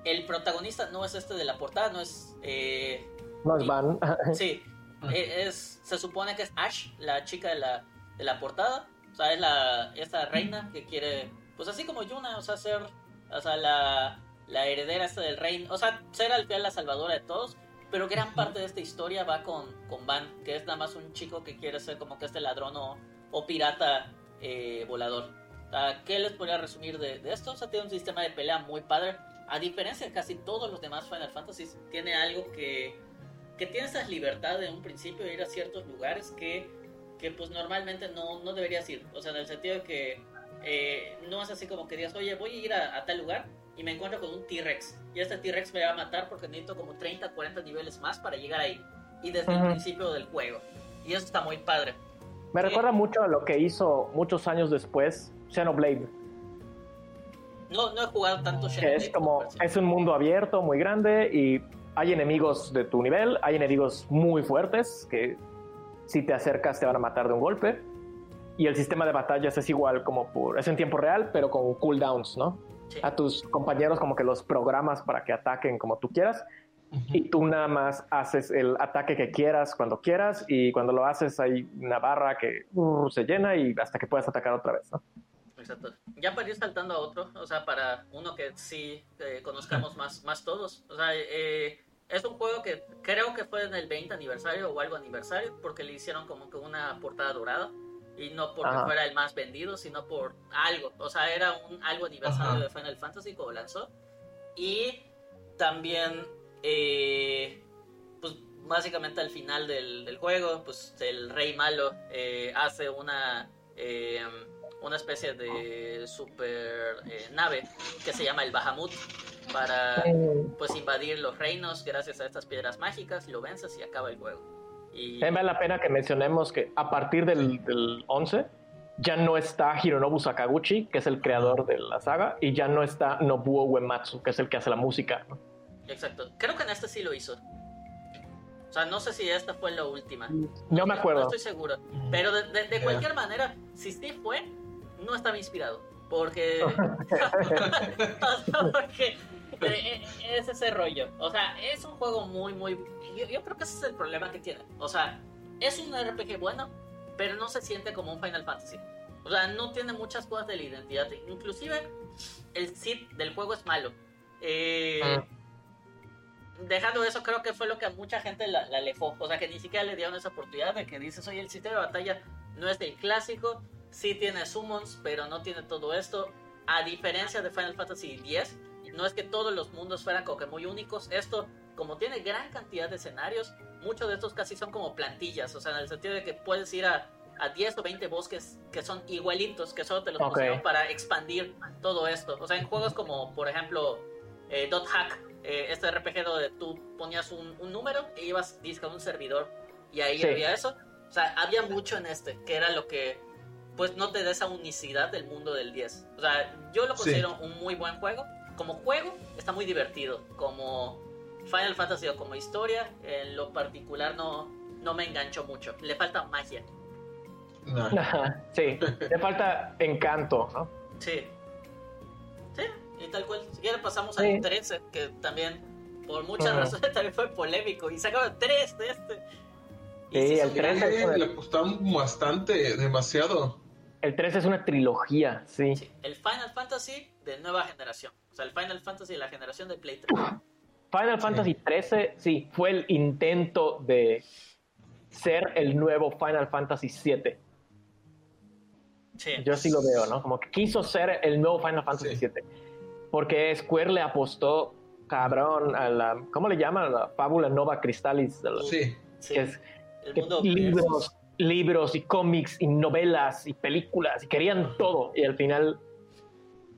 el protagonista no es este de la portada, no es... Eh, no es Van. [laughs] sí, e, es, se supone que es Ash, la chica de la, de la portada. O sea, es la, esta reina que quiere, pues así como Yuna, o sea, ser, o sea, la, la heredera esta del reino, o sea, ser al final la salvadora de todos. Pero gran parte de esta historia va con, con Van, que es nada más un chico que quiere ser como que este ladrón o, o pirata eh, volador. ¿Qué les podría resumir de, de, esto? O sea, tiene un sistema de pelea muy padre a diferencia de casi todos los demás Final Fantasy, tiene algo que, que tiene esa libertad de un principio de ir a ciertos lugares que, que pues normalmente no, no deberías ir. O sea, en el sentido de que eh, no es así como que digas, oye, voy a ir a, tal lugar, y me encuentro con un T-Rex. Y este T-Rex me va a matar porque necesito como 30, 40 niveles más para llegar ahí. Y desde el principio del juego. Y eso está muy padre. Me recuerda mucho a lo que hizo muchos años después Xenoblade. No, no he jugado tanto. Es como, es un mundo abierto, muy grande y hay enemigos de tu nivel, hay enemigos muy fuertes que si te acercas te van a matar de un golpe. Y el sistema de batallas es igual como por, es en tiempo real, pero con cooldowns, ¿no? A tus compañeros como que los programas para que ataquen como tú quieras. Y tú nada más haces el ataque que quieras cuando quieras y cuando lo haces hay una barra que uh, se llena y hasta que puedas atacar otra vez, ¿no? Exacto. Ya para ir saltando a otro, o sea, para uno que sí eh, conozcamos más, más todos. O sea, eh, es un juego que creo que fue en el 20 aniversario o algo aniversario, porque le hicieron como que una portada dorada. Y no porque fuera el más vendido, sino por algo. O sea, era un algo aniversario de Final Fantasy como lanzó. Y también, eh, pues básicamente al final del, juego, pues el rey malo eh, hace una eh, una especie de super eh, nave que se llama el Bahamut para pues invadir los reinos gracias a estas piedras mágicas, lo vences y acaba el juego. Y... vale la pena que mencionemos que a partir del, 11 ya no está Hironobu Sakaguchi, que es el creador de la saga, y ya no está Nobuo Uematsu, que es el que hace la música. Exacto. Creo que en este sí lo hizo. O sea, no sé si esta fue la última. No, me acuerdo. No estoy seguro. Pero de, cualquier manera, si sí fue, no estaba inspirado. Porque. [laughs] [laughs] porque eh, es ese rollo. O sea, es un juego muy, muy. Yo, creo que ese es el problema que tiene. O sea, es un RPG bueno, pero no se siente como un Final Fantasy. O sea, no tiene muchas cosas de la identidad. Inclusive, el Sith del juego es malo. Eh, ah. Dejando eso, creo que fue lo que a mucha gente la, la alejó. O sea, que ni siquiera le dieron esa oportunidad de que dices, oye, el sistema de batalla no es del clásico sí tiene summons, pero no tiene todo esto. A diferencia de Final Fantasy X, no es que todos los mundos fueran como que muy únicos. Esto, como tiene gran cantidad de escenarios, muchos de estos casi son como plantillas. O sea, en el sentido de que puedes ir a, a 10 o 20 bosques que son igualitos, que solo te los pusieron para expandir todo esto. O sea, en juegos como, por ejemplo, eh, Dot Hack, eh, este RPG donde tú ponías un, número e ibas a un servidor y ahí había eso. O sea, había mucho en este, que era lo que pues no te da esa unicidad del mundo del 10. O sea, yo lo considero un muy buen juego. Como juego, está muy divertido. Como Final Fantasy o como historia, en lo particular no, no me engancho mucho. Le falta magia. [laughs] sí, le falta encanto, ¿no? Sí. Sí, y tal cual. Si quieres pasamos al 13, que también, por muchas razones, [laughs] también fue polémico. Y sacaron 3 de este. sí, el 13 le costaron bastante, demasiado. El 3 es una trilogía, sí. El Final Fantasy de nueva generación. O sea, el Final Fantasy de la generación de Play 3. Final Fantasy 13, sí, fue el intento de ser el nuevo Final Fantasy 7. Sí. Yo sí lo veo, ¿no? Como que quiso ser el nuevo Final Fantasy 7. Porque Square le apostó cabrón a la. ¿Cómo le llaman? A la fábula Nova Crystallis. sí. Que es, que libros, libros y cómics y novelas y películas y querían todo y al final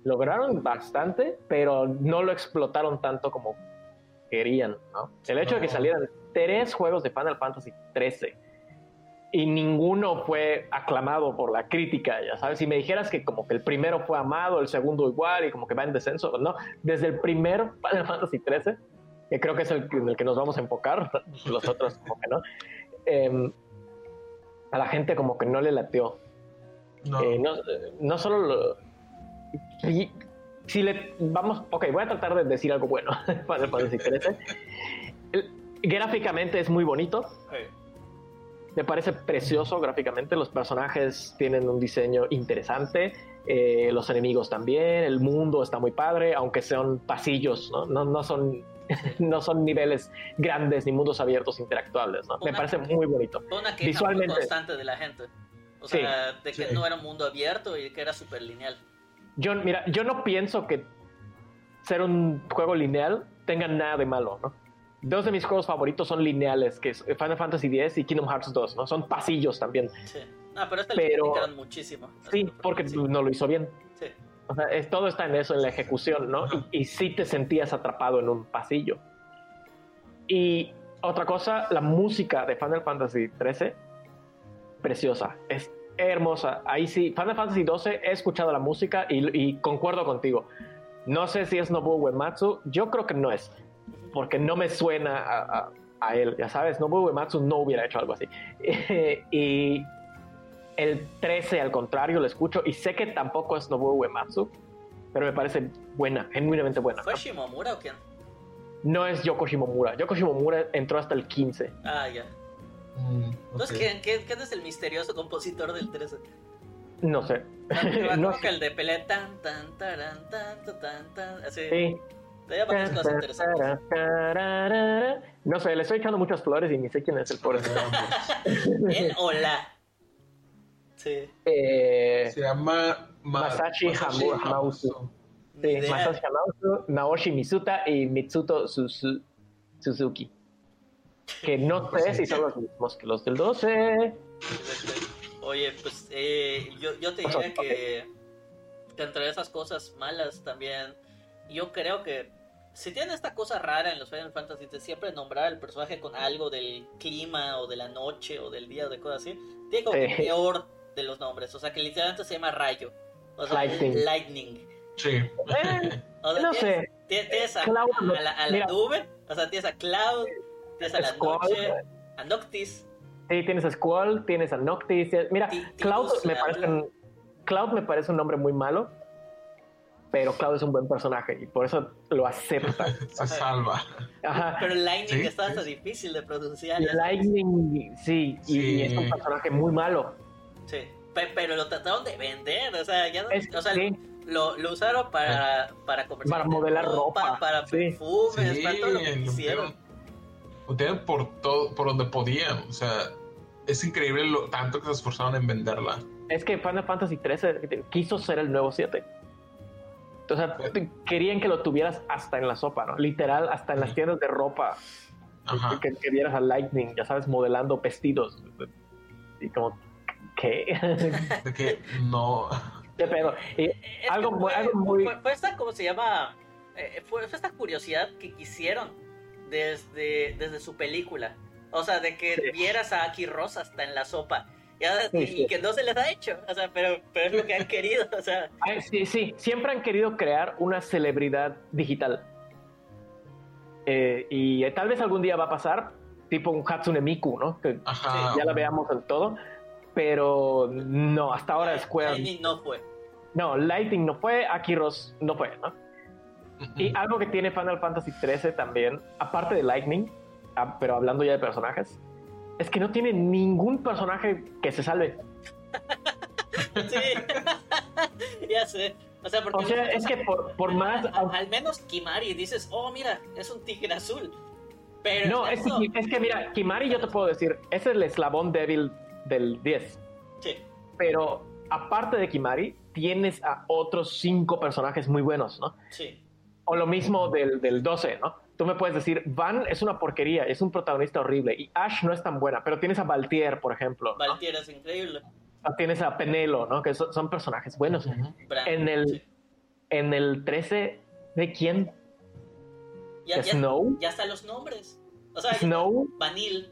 lograron bastante, pero no lo explotaron tanto como querían, ¿no? El hecho de que salieran tres juegos de Final Fantasy 13 y ninguno fue aclamado por la crítica, ya sabes, si me dijeras que como que el primero fue amado, el segundo igual y como que va en descenso, no, desde el primero Final Fantasy 13, que creo que es el en el que nos vamos a enfocar, [laughs] los otros como que no, eh, a la gente como que no le lateó. No, eh, no, solo lo, si, le vamos, ok, voy a tratar de decir algo bueno [laughs] para, para si Gráficamente es muy bonito. Me parece precioso gráficamente. Los personajes tienen un diseño interesante. Eh, los enemigos también. El mundo está muy padre, aunque sean pasillos, ¿no? No, no son [laughs] no son niveles grandes ni mundos abiertos interactuables, ¿no? Me parece muy bonito. Una queja Visualmente. Muy constante de la gente. O sea, de que no era un mundo abierto y que era súper lineal. Yo, mira, yo no pienso que ser un juego lineal tenga nada de malo, ¿no? Dos de mis juegos favoritos son lineales, que es Final Fantasy X y Kingdom Hearts 2, ¿no? Son pasillos también. Sí. Ah, pero este pero, lo muchísimo. Sí, porque no lo hizo bien. O sea, es, todo está en eso, en la ejecución, ¿no? Y, y sí te sentías atrapado en un pasillo. Y otra cosa, la música de Final Fantasy XIII, preciosa, es hermosa. Ahí sí, Final Fantasy XII he escuchado la música y, concuerdo contigo. No sé si es Nobuo Uematsu, yo creo que no es, porque no me suena a, él, ya sabes, Nobuo Uematsu no hubiera hecho algo así. [laughs] y el 13 al contrario lo escucho y sé que tampoco es Nobuo Uematsu, pero me parece buena, genuinamente buena. ¿Fue Shimomura o quién? No es Yoko Shimomura. Yoko Shimomura entró hasta el 15. Ah, ya. Mm, Entonces, ¿quién, es el misterioso compositor del 13? No sé. [laughs] No, no sé. que el de Pelé tan tan tan tan tan tan así. Sí. cosas interesantes. No sé, le estoy echando muchas flores y ni sé quién es el pobre. [laughs] el hola. Sí. Eh, Se llama Masashi Hamausu. Sí, Masashi Hamausu, Naoshi Misuta y Mitsuto Suzuki. Que no sé si son los mismos que los del 12. Oye, pues eh, yo, yo te diría que, que entre esas cosas malas también, yo creo que si tiene esta cosa rara en los Final Fantasy de siempre nombrar al personaje con algo del clima o de la noche o del día o de cosas así, tiene como peor de los nombres. O sea, que literalmente se llama Rayo. O sea, Lightning. Sí. [laughs] Eh, no sé. Tienes a, la, nube, o sea, tienes a Cloud, tienes a la noche, a Noctis. Sí, tienes a Squall, tienes a Noctis. Mira, Cloud me, parece un, Cloud me parece un nombre muy malo, pero Cloud es un buen personaje y por eso lo acepta. [laughs] Se salva. Ajá. Pero Lightning está hasta difícil de pronunciar. Lightning, sí, Y, es un personaje muy malo. Sí, pero lo trataron de vender, o sea, ya o sea, lo, lo, usaron para, para Para modelar ropa, para perfumes, para todo lo que hicieron. Lo tienen por todo, por donde podían, o sea, es increíble lo tanto que se esforzaron en venderla. Es que Final Fantasy XIII quiso ser el nuevo 7. O sea, querían que lo tuvieras hasta en la sopa, ¿no? Literal, hasta en las tiendas de ropa. Que, que, vieras a Lightning, ya sabes, modelando vestidos. Y como, ¿Qué? [laughs] De que no. De pedo. algo, fue, algo, muy. Fue, esta, ¿cómo se llama? Eh, fue, esta curiosidad que quisieron desde, desde su película. O sea, de que vieras a Aki Rosa hasta en la sopa. Y, que no se les ha hecho. O sea, pero, pero es lo que han querido. O sea. sí, sí. Siempre han querido crear una celebridad digital. Eh, y tal vez algún día va a pasar, tipo un Hatsune Miku, ¿no? Que ya la veamos en todo pero no, hasta ahora Square. Lightning no fue. No, Lightning no fue, Akiros no fue, ¿no? Y algo que tiene Final Fantasy XIII también, aparte de Lightning, ah, pero hablando ya de personajes, es que no tiene ningún personaje que se salve. [laughs] sí, [laughs] ya sé. O sea, porque es que por, más. Al, menos Kimari dices, oh, mira, es un tigre azul. Pero no, es que, es que, mira, Kimari yo te puedo decir, es el eslabón débil del 10. Sí. Pero aparte de Kimari, tienes a otros cinco personajes muy buenos, ¿no? Sí. O lo mismo del, del 12, ¿no? Tú me puedes decir, Van es una porquería, es un protagonista horrible, y Ash no es tan buena, pero tienes a Valtier, por ejemplo. Valtier es increíble. Ah, tienes a Penelo, ¿no? Que son, personajes buenos. en, el, en el 13, ¿de quién? Ya, Snow. Ya, están los nombres. O sea, Snow. Vanille.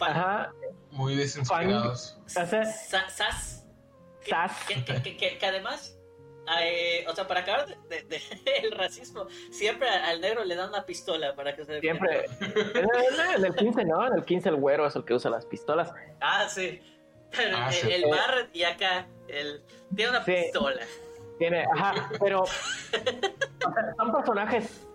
Ajá. Muy desinspirados. Sas. Sas. Que, además, eh, o sea, para acabar de, [laughs] el racismo, siempre al negro le dan una pistola para que se Siempre. en el 15, ¿no? En el 15 el güero es el que usa las pistolas. Ah, sí. Ah, el, bar y acá, el, tiene una pistola. Tiene, ajá, pero [laughs] son personajes,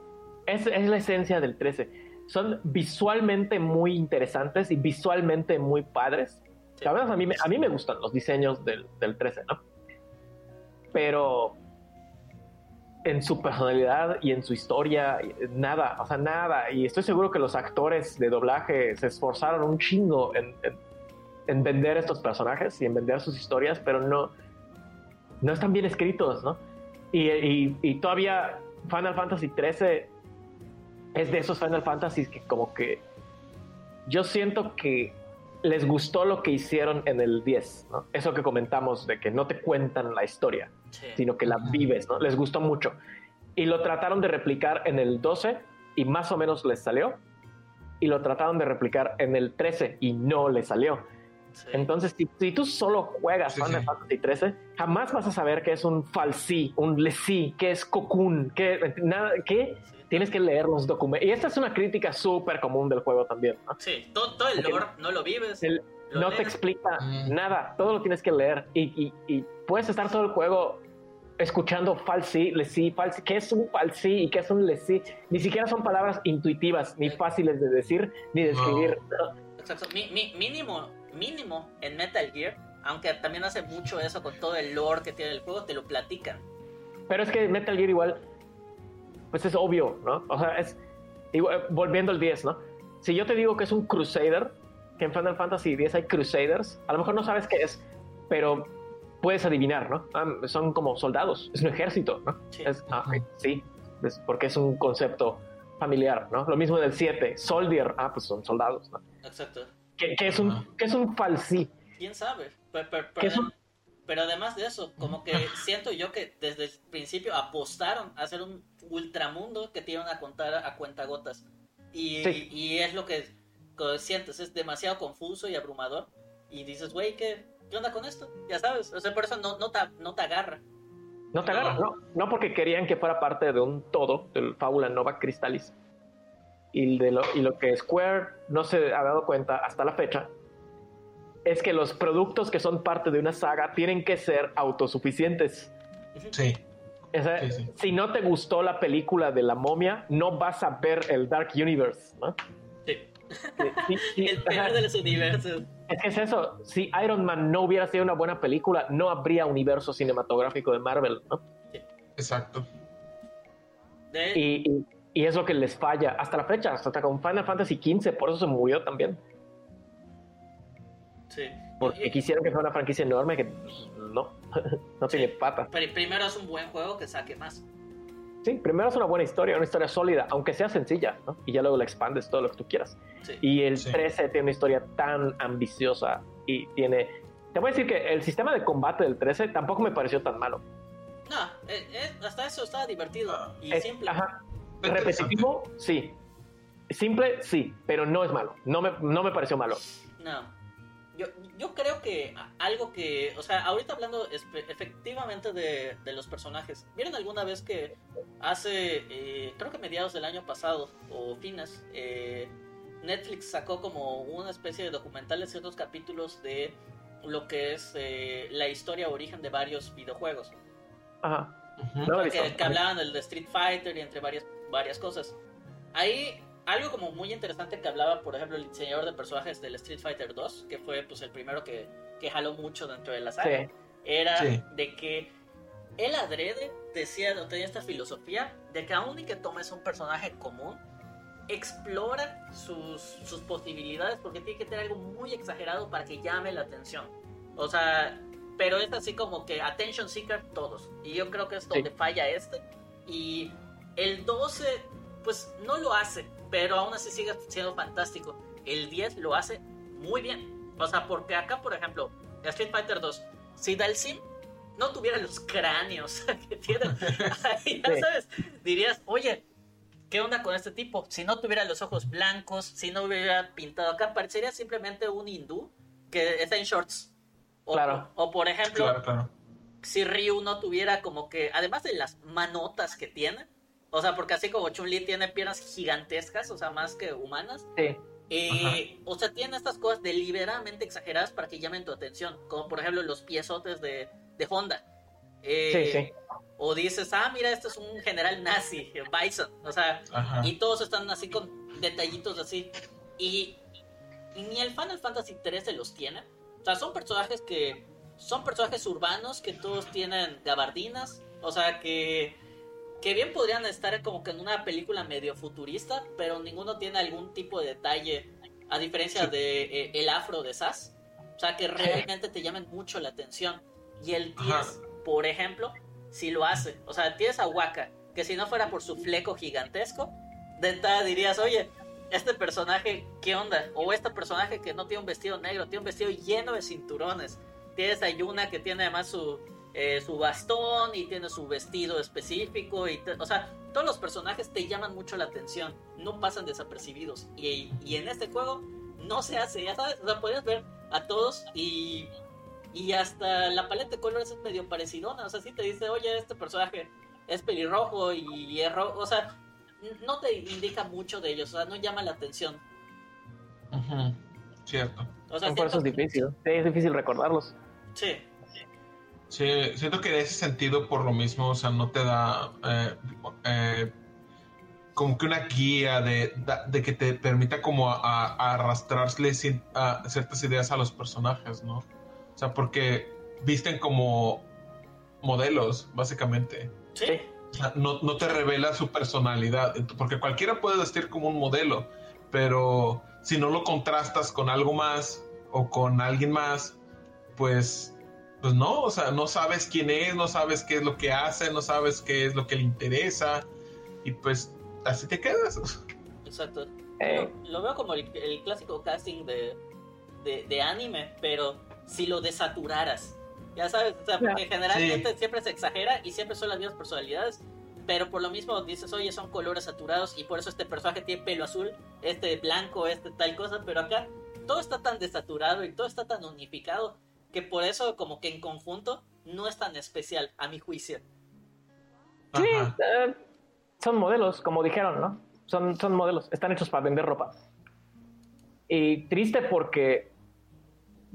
es, es la esencia del 13 son visualmente muy interesantes y visualmente muy padres. A, mí, a mí me gustan los diseños del, del 13, ¿no? Pero en su personalidad y en su historia, nada, o sea, nada. Y estoy seguro que los actores de doblaje se esforzaron un chingo en, en, vender estos personajes y en vender sus historias, pero no, no están bien escritos, ¿no? Y, y, y todavía Final Fantasy XIII es de esos Final Fantasy que como que yo siento que les gustó lo que hicieron en el 10, ¿no? Eso que comentamos de que no te cuentan la historia, sino que la vives, ¿no? Les gustó mucho. Y lo trataron de replicar en el 12 y más o menos les salió. Y lo trataron de replicar en el 13 y no les salió. Entonces, si, tú solo juegas Final Fantasy 13, jamás vas a saber qué es un falsí, un lesí, qué es cocoon, qué, nada, qué tienes que leer los documentos. Y esta es una crítica súper común del juego también. Sí, todo, el lore no lo vives. no te explica mm. nada, todo lo tienes que leer. Y, puedes estar todo el juego escuchando falsi, lesi, falsi. ¿Qué es un falsi y qué es un lesi? Ni siquiera son palabras intuitivas, ni fáciles de decir, ni de escribir. Exacto. mínimo, mínimo en Metal Gear, aunque también hace mucho eso con todo el lore que tiene el juego, te lo platican. Pero es que Metal Gear igual pues es obvio, ¿no? O sea, es, volviendo al 10, ¿no? Si yo te digo que es un Crusader, que en Final Fantasy X hay Crusaders, a lo mejor no sabes qué es, pero puedes adivinar, ¿no? Ah, son como soldados, es un ejército, ¿no? Sí, ah, sí porque es un concepto familiar, ¿no? Lo mismo del 7, Soldier, ah, pues son soldados, ¿no? Exacto. ¿Qué, es, un, ¿qué es un falsí? ¿Quién sabe? ¿Qué es un pero además de eso, como que siento yo que desde el principio apostaron a hacer un ultramundo que te iban a contar a cuentagotas. Y, y es lo que, sientes, es demasiado confuso y abrumador. Y dices, güey, ¿qué, ¿qué onda con esto? Ya sabes, o sea, por eso no, no, te, no te agarra. No te agarra, no. No porque querían que fuera parte de un todo, del Fábula Nova Crystallis. Y, de lo, y lo que Square no se ha dado cuenta hasta la fecha es que los productos que son parte de una saga tienen que ser autosuficientes. Sí. Si no te gustó la película de la momia, no vas a ver el Dark Universe, ¿no? [laughs] Sí. el peor de los universos. Es que es eso. Si Iron Man no hubiera sido una buena película, no habría universo cinematográfico de Marvel, ¿no? Sí. Exacto. Y, y, es lo que les falla hasta la fecha, hasta con Final Fantasy XV, por eso se murió también. Porque quisieron que fuera una franquicia enorme que pues, no, [laughs] no tiene patas. Pero primero es un buen juego que saque más. Sí, primero es una buena historia, una historia sólida, aunque sea sencilla, ¿no? Y ya luego la expandes todo lo que tú quieras. Y el 13 tiene una historia tan ambiciosa y tiene... Te voy a decir que el sistema de combate del 13 tampoco me pareció tan malo. No, eh, eh, hasta eso estaba divertido y simple. Ajá. Repetitivo, sí. Simple, sí, pero no es malo. No me, no me pareció malo. No. Yo, yo creo que algo que, o sea, ahorita hablando efectivamente de, de los personajes, ¿vieron alguna vez que hace, eh, creo que mediados del año pasado o fines, eh, Netflix sacó como una especie de documentales, ciertos capítulos de lo que es eh, la historia origen de varios videojuegos? Ajá. que, que, hablaban del de Street Fighter y entre varias, varias cosas. Ahí algo como muy interesante que hablaba, por ejemplo, el diseñador de personajes del Street Fighter 2, que fue pues el primero que, que jaló mucho dentro de la saga, era de que él adrede decía, tenía esta filosofía de que aún y que tomes un personaje común, explora sus, sus posibilidades porque tiene que tener algo muy exagerado para que llame la atención. O sea, pero es así como que attention seeker todos. Y yo creo que es donde falla este. Y el 12, pues no lo hace pero aún así sigue siendo fantástico. El 10 lo hace muy bien. O sea, porque acá, por ejemplo, Street Fighter 2, si Dalsim no tuviera los cráneos [laughs] que tiene, ya sabes, dirías, oye, ¿qué onda con este tipo? Si no tuviera los ojos blancos, si no hubiera pintado acá, parecería simplemente un hindú que está en shorts. O, claro. o por ejemplo, si Ryu no tuviera como que, además de las manotas que tiene, o sea, porque así como Chun-Li tiene piernas gigantescas, o sea, más que humanas. Sí. Eh, o sea, tiene estas cosas deliberadamente exageradas para que llamen tu atención. Como por ejemplo los piezotes de, de Honda. Eh, sí, sí. O dices, ah, mira, este es un general nazi, Bison. O sea, y todos están así con detallitos así. Y, y ni el Final Fantasy XIII los tiene. O sea, son personajes que. Son personajes urbanos que todos tienen gabardinas. O sea, que que bien podrían estar como que en una película medio futurista, pero ninguno tiene algún tipo de detalle, a diferencia de eh, el afro de Sass. O sea, que realmente te llamen mucho la atención. Y el 10, por ejemplo, si lo hace. O sea, tienes a Waka, que si no fuera por su fleco gigantesco, de entrada dirías, oye, este personaje, ¿qué onda? O este personaje que no tiene un vestido negro, tiene un vestido lleno de cinturones. Tienes a Yuna que tiene además su, eh, su bastón y tiene su vestido específico. Y o sea, todos los personajes te llaman mucho la atención, no pasan desapercibidos. Y, y en este juego no se hace, ya sabes, o sea, puedes ver a todos y, y hasta la paleta de colores es medio parecidona. O sea, si te dice, oye, este personaje es pelirrojo y es rojo, o sea, no te indica mucho de ellos, o sea, no llama la atención. Cierto. O sea, por eso es difícil, es difícil recordarlos. Sí. Sí, siento que en ese sentido, por lo mismo, o sea, no te da eh, eh, como que una guía de, de, que te permita como a, arrastrarle a ciertas ideas a los personajes, ¿no? O sea, porque visten como modelos, básicamente. Sí. O sea, no, no te revela su personalidad, porque cualquiera puede vestir como un modelo, pero si no lo contrastas con algo más o con alguien más, pues pues no, o sea, no sabes quién es, no sabes qué es lo que hace, no sabes qué es lo que le interesa y pues así te quedas. Exacto. Eh. Lo, veo como el, clásico casting de, de, anime, pero si lo desaturaras. Ya sabes, o sea, porque generalmente siempre se exagera y siempre son las mismas personalidades, pero por lo mismo dices, oye, son colores saturados y por eso este personaje tiene pelo azul, este blanco, este tal cosa, pero acá todo está tan desaturado y todo está tan unificado que por eso como que en conjunto no es tan especial, a mi juicio. Sí, eh, son modelos, como dijeron, ¿no? Son, son modelos, están hechos para vender ropa. Y triste porque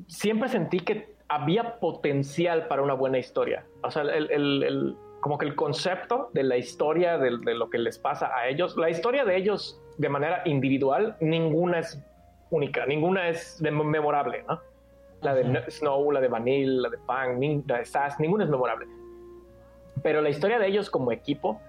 siempre sentí que había potencial para una buena historia. O sea, el, el, como que el concepto de la historia, de, de, lo que les pasa a ellos, la historia de ellos de manera individual, ninguna es única, ninguna es memorable, ¿no? La de Snow, la de Vanille, la de Fang, la de Sass, ninguna es memorable. Pero la historia de ellos como equipo,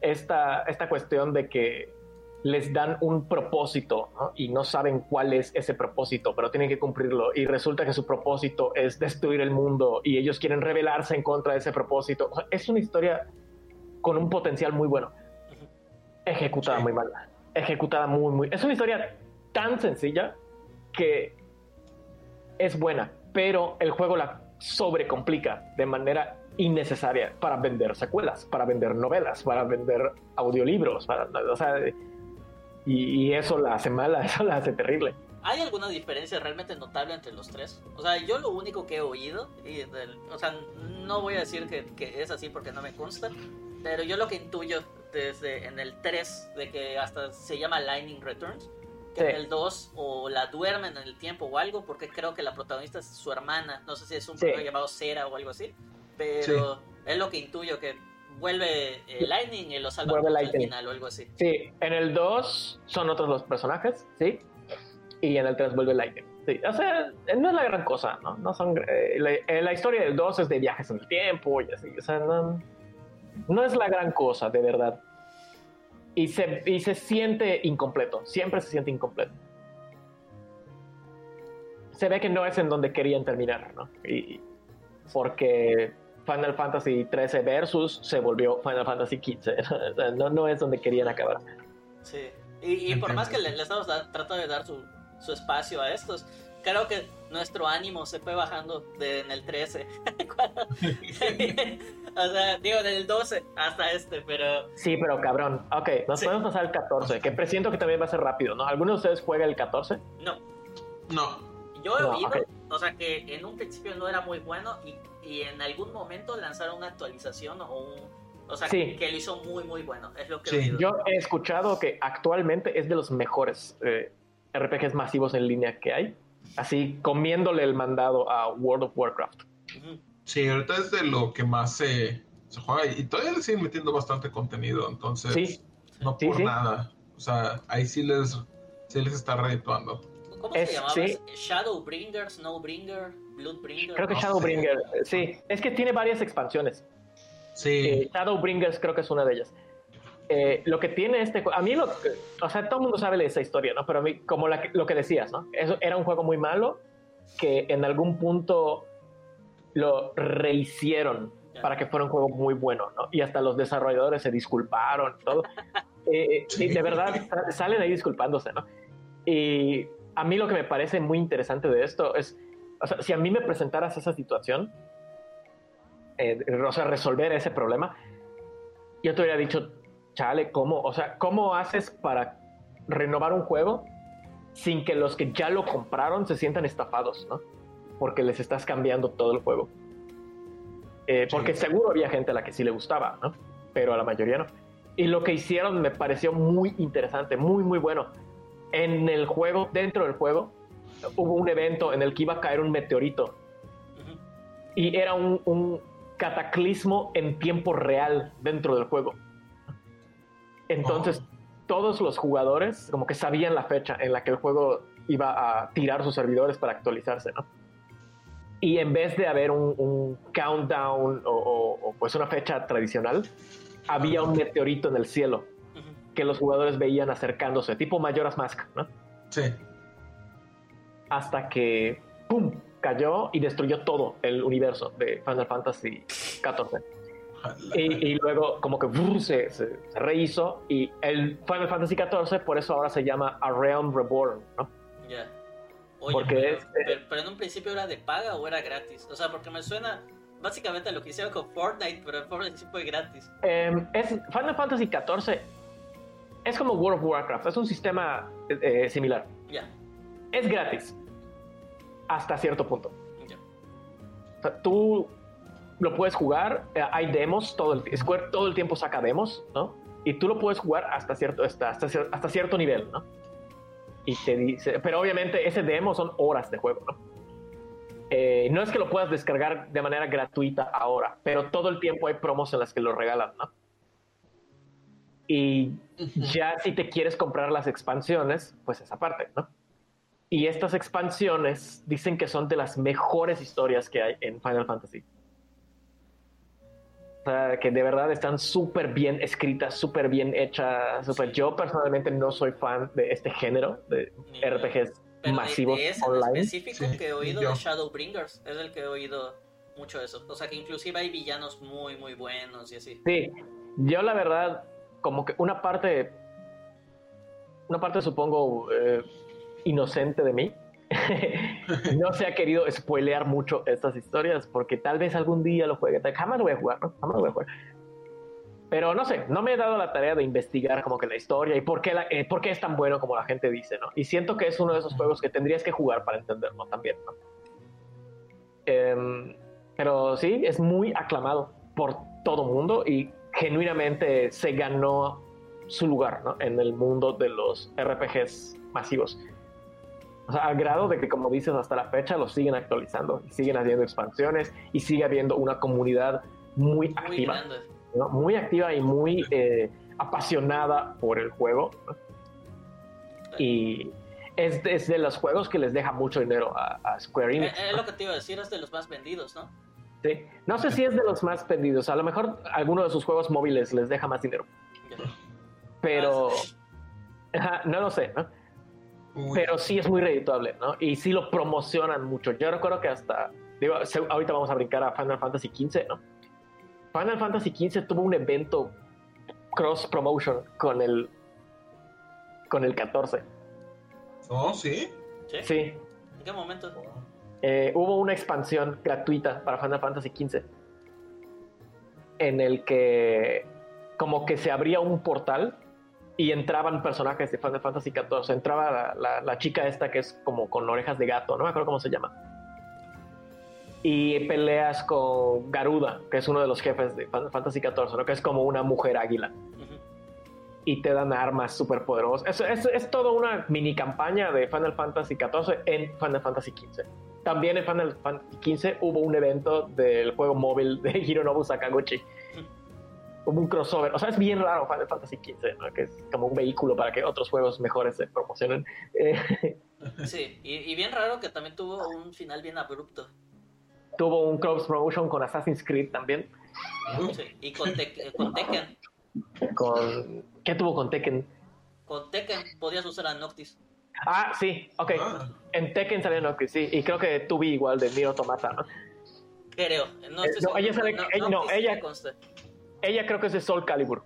esta, esta cuestión de que les dan un propósito y no saben cuál es ese propósito, pero tienen que cumplirlo. Y resulta que su propósito es destruir el mundo y ellos quieren rebelarse en contra de ese propósito. es una historia con un potencial muy bueno. Ejecutada muy mal. Ejecutada muy, muy. Es una historia tan sencilla que es buena, pero el juego la sobrecomplica de manera innecesaria para vender secuelas, para vender novelas, para vender audiolibros, para, o sea, y, eso la hace mala, [laughs] eso la hace terrible. ¿Hay alguna diferencia realmente notable entre los tres? O sea, yo lo único que he oído, y o sea, no voy a decir que, que, es así porque no me consta, pero yo lo que intuyo desde en el 3, de que hasta se llama Lightning Returns, el 2 o la duermen en el tiempo o algo, porque creo que la protagonista es su hermana, no sé si es un sí. llamado Cera o algo así, pero es lo que intuyo, que vuelve eh, Lightning y lo salva al final o algo así. Sí, en el 2 son otros los personajes, sí, y en el 3 vuelve Lightning. Sí, o sea, no es la gran cosa, ¿no? no son, eh, la, eh, la, historia del 2 es de viajes en el tiempo y así, o sea, no, no es la gran cosa, de verdad y se, y se siente incompleto, siempre se siente incompleto. Se ve que no es en donde querían terminar, ¿no? Y, porque Final Fantasy XIII Versus se volvió Final Fantasy XV. [laughs] no, no es donde querían acabar. Sí, y, y por más que le, estamos tratando de dar su, su espacio a estos, creo que nuestro ánimo se fue bajando de, en el 13. [laughs] [laughs] o sea, digo, del 12 hasta este, pero... Sí, pero cabrón. Ok, nos podemos pasar al 14, que presiento que también va a ser rápido, ¿no? ¿Alguno de ustedes juega el 14? No. No. Yo he oído, o sea, que en un principio no era muy bueno y, y en algún momento lanzaron una actualización o un... O sea, que, lo hizo muy, muy bueno. Es lo que he oído. Yo he escuchado que actualmente es de los mejores eh, RPGs masivos en línea que hay así comiéndole el mandado a World of Warcraft. Sí, ahorita es de lo que más se, juega y todavía le siguen metiendo bastante contenido, entonces no por nada. O sea, ahí sí les, sí les está redituando. ¿Cómo se llamaba? Shadowbringer, Snowbringer, Bloodbringer. Creo que Shadowbringer, sí. Es que tiene varias expansiones. Sí. Eh, Shadowbringers creo que es una de ellas. Eh, lo que tiene este a mí lo o sea todo el mundo sabe esa historia no pero a mí como lo que decías no eso era un juego muy malo que en algún punto lo rehicieron para que fuera un juego muy bueno no y hasta los desarrolladores se disculparon todo. [laughs] Eh, y de verdad salen ahí disculpándose, ¿no? Y a mí lo que me parece muy interesante de esto es, o sea, si a mí me presentaras esa situación, eh, o sea, resolver ese problema, yo te hubiera dicho, chale, ¿cómo? O sea, ¿cómo haces para renovar un juego sin que los que ya lo compraron se sientan estafados, ¿no? Porque les estás cambiando todo el juego. Eh, porque seguro había gente a la que sí le gustaba, ¿no? Pero a la mayoría no. Y lo que hicieron me pareció muy interesante, muy, muy bueno. En el juego, dentro del juego, hubo un evento en el que iba a caer un meteorito. Y era un, cataclismo en tiempo real dentro del juego. Entonces, todos los jugadores como que sabían la fecha en la que el juego iba a tirar sus servidores para actualizarse, ¿no? Y en vez de haber un, countdown o, pues una fecha tradicional, había un meteorito en el cielo que los jugadores veían acercándose, tipo Majora's Mask, ¿no? Sí. Hasta que, ¡pum!, cayó y destruyó todo el universo de Final Fantasy XIV. Y, luego como que se, se, rehizo y el Final Fantasy XIV por eso ahora se llama A Realm Reborn, ¿no? Ya. Porque pero, en un principio era de paga o era gratis. O sea, porque me suena básicamente lo que hicieron con Fortnite, pero en Fortnite sí fue gratis. Em, es, Final Fantasy XIV es como World of Warcraft, es un sistema eh, similar. Ya. Es gratis. Hasta cierto punto. Ya. O sea, tú lo puedes jugar, eh, hay demos, todo el, Square todo el tiempo saca demos, ¿no? Y tú lo puedes jugar hasta cierto, hasta, hasta cierto nivel, ¿no? y te dice, pero obviamente ese demo son horas de juego, ¿no? Eh, no es que lo puedas descargar de manera gratuita ahora, pero todo el tiempo hay promos en las que lo regalan, ¿no? Y ya si te quieres comprar las expansiones, pues esa parte, ¿no? Y estas expansiones dicen que son de las mejores historias que hay en Final Fantasy que de verdad están súper bien escritas, súper bien hechas. Super. Yo personalmente no soy fan de este género de RPGs masivos de ese online. específico que he oído de Shadowbringers es el que he oído mucho eso. O sea que inclusive hay villanos muy, muy buenos y así. Sí, yo la verdad, como que una parte, una parte supongo eh, inocente de mí, [laughs] no se ha querido spoilear mucho estas historias porque tal vez algún día lo juegue. Jamás lo voy a jugar, ¿no? Jamás lo voy a jugar. Pero no sé, no me he dado la tarea de investigar como que la historia y por qué, eh, por qué es tan bueno como la gente dice, ¿no? Y siento que es uno de esos juegos que tendrías que jugar para entenderlo también, ¿no? Em, pero sí, es muy aclamado por todo mundo y genuinamente se ganó su lugar ¿no? en el mundo de los RPGs masivos. O sea, al grado de que, como dices, hasta la fecha lo siguen actualizando y siguen haciendo expansiones y sigue habiendo una comunidad muy activa. Muy, activa y muy eh, apasionada por el juego. Y es de, los juegos que les deja mucho dinero a, Square Enix. Es, lo que te iba a decir, es de los más vendidos, ¿no? Sí. No sé si es de los más vendidos. A lo mejor alguno de sus juegos móviles les deja más dinero. Pero... Ah, no lo sé, ¿no? Pero sí es muy redituable, ¿no? Y sí lo promocionan mucho. Yo recuerdo que hasta, digo, ahorita vamos a brincar a Final Fantasy XV, ¿no? Final Fantasy XV tuvo un evento cross promotion con el con el 14. Oh, sí. Sí. ¿En qué momento? Eh, hubo una expansión gratuita para Final Fantasy XV en el que como que se abría un portal y entraban personajes de Final Fantasy XIV. Entraba la, chica esta que es como con orejas de gato, no me acuerdo cómo se llama. Y peleas con Garuda, que es uno de los jefes de Final Fantasy XIV, ¿no? que es como una mujer águila. Y te dan armas súper poderosas. Es, es, toda una mini campaña de Final Fantasy XIV en Final Fantasy XV. También en Final Fantasy XV hubo un evento del juego móvil de [laughs] Hironobu Sakaguchi como un crossover. O sea, es bien raro Final Fantasy XV, ¿no? que es como un vehículo para que otros juegos mejores se promocionen. [laughs] Sí, y, bien raro que también tuvo un final bien abrupto. Tuvo un cross promotion con Assassin's Creed también. Sí, y con, con Tekken. Con... ¿Qué tuvo con Tekken? Con Tekken podías usar a Noctis. Ah, sí, ok. Ah. En Tekken salió Noctis, sí. Y creo que tuve igual de Nier Automata, ¿no? Creo. No, eh, no ella sale, no, ella, ella creo que es de Soul Calibur.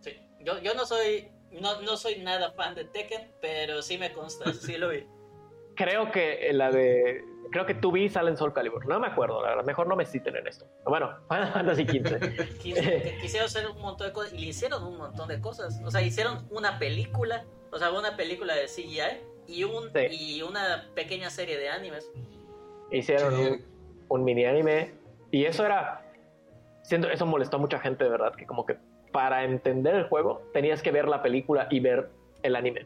Sí. Yo, yo no soy no, no soy nada fan de Tekken, pero sí me consta, sí lo vi. [laughs] Creo que la de. Creo que tú vi sale en Soul Calibur. No me acuerdo, la verdad. Mejor no me citen en esto. Bueno, [laughs] Final Fantasy XV. [laughs] Quisieron hacer un montón de cosas y le hicieron un montón de cosas. O sea, hicieron una película, o sea, una película de CGI y, un, y una pequeña serie de animes. Hicieron un, un, mini anime y eso era. Siento, eso molestó a mucha gente, de verdad, que como que para entender el juego tenías que ver la película y ver el anime.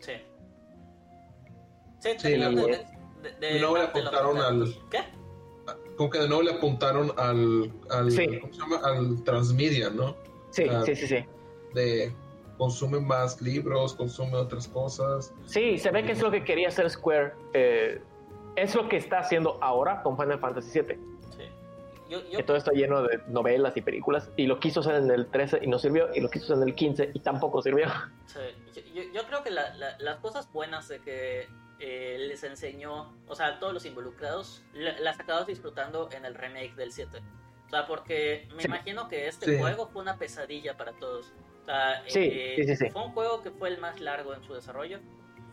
Sí. Sí, sí de, nuevo le apuntaron al. ¿Qué? Como que de nuevo le apuntaron al. al sí. ¿Cómo se llama? Al transmedia, ¿no? Sí, sí, sí, sí. De consume más libros, consume otras cosas. Sí, se ve que es lo que quería hacer Square. Eh, es lo que está haciendo ahora con Final Fantasy VII. Que todo está lleno de novelas y películas. Y lo quiso hacer en el 13 y no sirvió. Y lo quiso hacer en el 15 y tampoco sirvió. Yo, creo que las cosas buenas de que eh, les enseñó, o sea, todos los involucrados, las acabamos disfrutando en el remake del 7. O sea, porque me imagino que este juego fue una pesadilla para todos. O sea, eh, fue un juego que fue el más largo en su desarrollo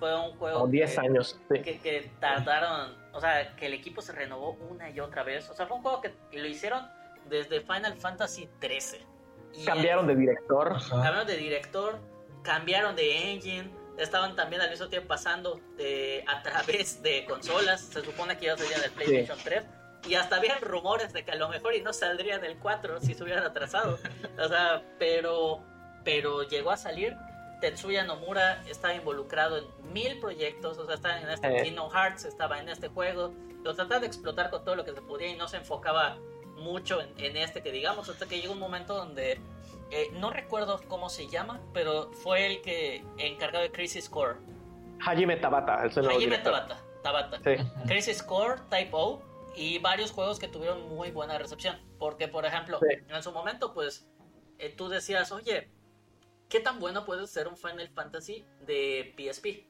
fue un juego. 10 años. Que, tardaron. O sea, que el equipo se renovó una y otra vez. O sea, fue un juego que lo hicieron desde Final Fantasy 13. cambiaron de director. Cambiaron de director. Cambiaron de engine. Estaban también al mismo tiempo pasando de, a través de consolas. Se supone que ya salían del PlayStation 3. Y hasta habían rumores de que a lo mejor y no saldría del 4 si se hubieran atrasado. O sea, pero, pero llegó a salir Tetsuya Nomura estaba involucrado en mil proyectos, o sea, estaba en este eh. Kingdom Hearts, estaba en este juego, lo trataba de explotar con todo lo que se podía y no se enfocaba mucho en, este que digamos, hasta que llegó un momento donde eh, no recuerdo cómo se llama, pero fue el que encargado de Crisis Core. Hajime Tabata, el Hajime Tabata, Tabata. Crisis Core, Type O y varios juegos que tuvieron muy buena recepción, porque por ejemplo, en su momento pues eh, tú decías, oye, ¿qué tan bueno puede ser un Final Fantasy de PSP?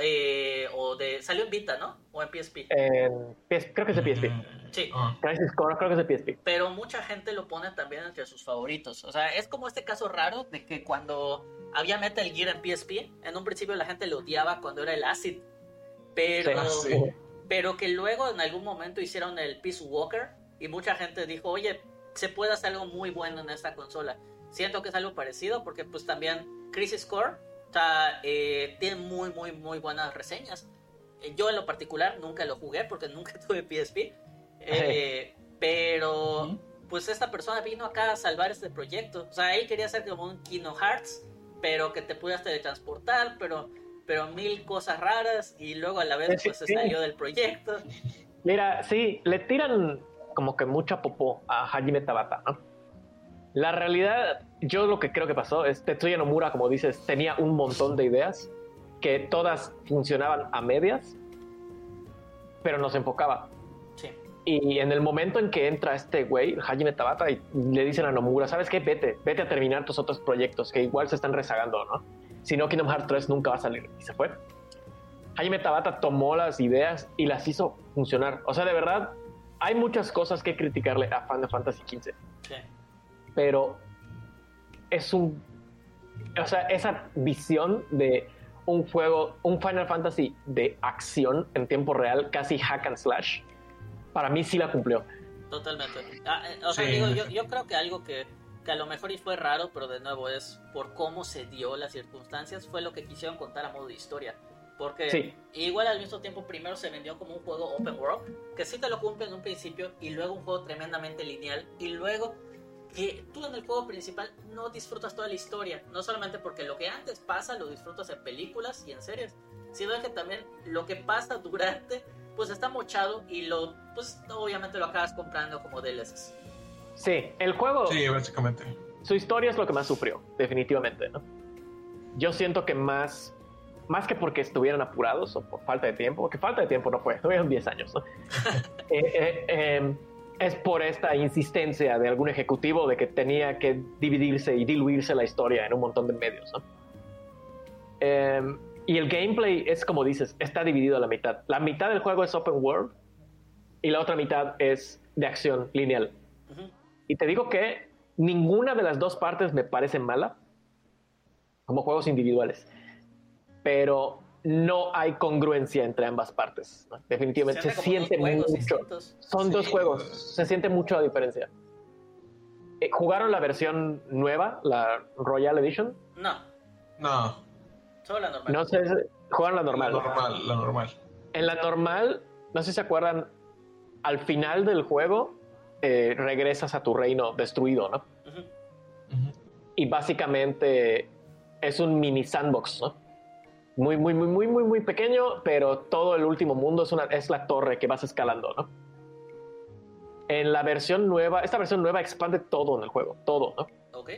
Eh, o de salió en Vita, ¿no? O en PSP. creo que es de PSP. Sí. Ah. creo que es de PSP. Pero mucha gente lo pone también entre sus favoritos. O sea, es como este caso raro de que cuando había Metal Gear en PSP, en un principio la gente lo odiaba cuando era el Acid. Pero, pero que luego en algún momento hicieron el Peace Walker y mucha gente dijo, oye, se puede hacer algo muy bueno en esta consola siento que es algo parecido porque pues también Crisis Core eh, tiene muy, muy, muy buenas reseñas. Eh, yo en lo particular nunca lo jugué porque [laughs] nunca tuve PSP. Eh, [laughs] pero pues esta persona vino acá a salvar este proyecto. O sea, él quería hacer como un Kino Hearts, pero que te pudieras teletransportar, pero, pero mil cosas raras y luego a la vez pues se salió del proyecto. Mira, sí, le tiran como que mucha popó a Hajime Tabata, ¿no? La realidad, yo lo que creo que pasó es Tetsuya Nomura, como dices, tenía un montón de ideas que todas funcionaban a medias, pero no se enfocaba. Sí. Y en el momento en que entra este güey, Hajime Tabata, y le dicen a Nomura, ¿sabes qué? Vete, vete a terminar tus otros proyectos que igual se están rezagando, ¿no? Si no, Kingdom Hearts 3 nunca va a salir. Y se fue. Hajime Tabata tomó las ideas y las hizo funcionar. O sea, de verdad, hay muchas cosas que criticarle a Final Fantasy XV. Sí pero es un. O sea, esa visión de un juego, un Final Fantasy de acción en tiempo real, casi hack and slash, para mí sí la cumplió. Totalmente. Ah, eh, o sea, digo, yo, yo, creo que algo que, que a lo mejor y fue raro, pero de nuevo es por cómo se dio las circunstancias, fue lo que quisieron contar a modo de historia. Porque igual al mismo tiempo primero se vendió como un juego open world, que sí te lo cumple en un principio, y luego un juego tremendamente lineal, y luego que tú en el juego principal no disfrutas toda la historia, no solamente porque lo que antes pasa lo disfrutas en películas y en series, sino que también lo que pasa durante pues está mochado y lo pues obviamente lo acabas comprando como DLCs. Sí, el juego Sí, básicamente. Su historia es lo que más sufrió, definitivamente, ¿no? Yo siento que más más que porque estuvieran apurados o por falta de tiempo, porque falta de tiempo no fue, [laughs] tuvieron 10 años, ¿no? [laughs] eh, eh, em, es por esta insistencia de algún ejecutivo de que tenía que dividirse y diluirse la historia en un montón de medios. Em, y el gameplay es como dices, está dividido a la mitad. La mitad del juego es open world y la otra mitad es de acción lineal. Y te digo que ninguna de las dos partes me parece mala, como juegos individuales. Pero no hay congruencia entre ambas partes. Definitivamente se, siente mucho. Son dos juegos, se siente mucho la diferencia. Eh, ¿Jugaron la versión nueva, la Royal Edition? No. No. Solo la normal. No sé, jugaron la normal. La normal, la normal. En la normal, no sé si se acuerdan, al final del juego eh, regresas a tu reino destruido, ¿no? Y básicamente es un mini sandbox, ¿no? Muy, muy, muy, muy, muy, muy pequeño, pero todo el último mundo es, una, es la torre que vas escalando, ¿no? En la versión nueva, esta versión nueva expande todo en el juego, todo, ¿no? Ok.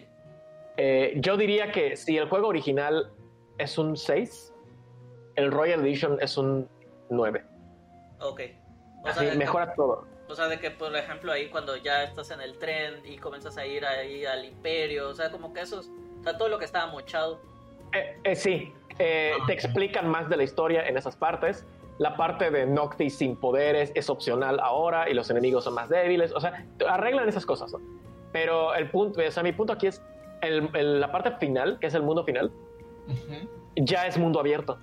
Eh, yo diría que si el juego original es un 6, el Royal Edition es un 9. Ok. Así, mejora todo. O sea, de que, por ejemplo, ahí cuando ya estás en el tren y comienzas a ir ahí al imperio, o sea, como que eso, o sea, todo lo que estaba mochado. Eh, eh, sí, eh, te explican más de la historia en esas partes. La parte de Noctis sin poderes es opcional ahora y los enemigos son más débiles. O sea, arreglan esas cosas. ¿no? Pero el punto, o sea, mi punto aquí es el, la parte final, que es el mundo final, ya es mundo abierto.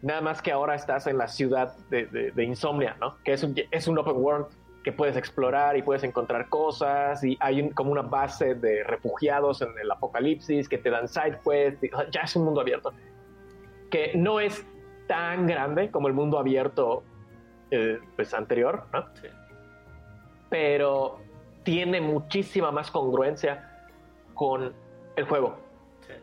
Nada más que ahora estás en la ciudad de, Insomnia, ¿no? Que es un, es un open world que puedes explorar y puedes encontrar cosas y hay como una base de refugiados en el apocalipsis que te dan side quests. ya es un mundo abierto que no es tan grande como el mundo abierto eh, pues anterior, ¿no? Sí. Pero tiene muchísima más congruencia con el juego.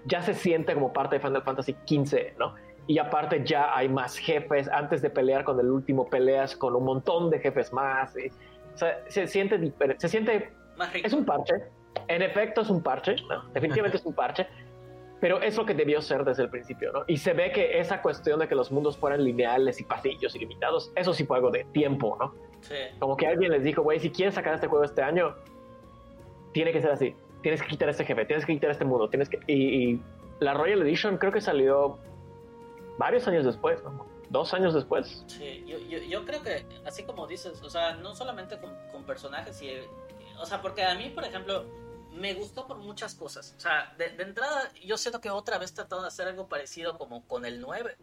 Ya se siente como parte de Final Fantasy XV, ¿no? y aparte ya hay más jefes. Antes de pelear con el último, peleas con un montón de jefes más. o sea, se siente diferente. Se siente. Es un parche. En efecto, es un parche. No, definitivamente [laughs] es un parche. Pero es lo que debió ser desde el principio, ¿no? Y se ve que esa cuestión de que los mundos fueran lineales y pasillos ilimitados, eso sí fue algo de tiempo, ¿no? Sí. Como que alguien les dijo, güey, si quieres sacar este juego este año, tiene que ser así. Tienes que quitar este jefe, tienes que quitar este mundo, tienes que... Y, y la Royal Edition creo que salió varios años después, dos años después. Sí, yo, yo, creo que, así como dices, o sea, no solamente con, con personajes, y, o sea, porque a mí, por ejemplo, me gustó por muchas cosas. O sea, de, entrada, yo siento que otra vez tratado de hacer algo parecido como con el 9.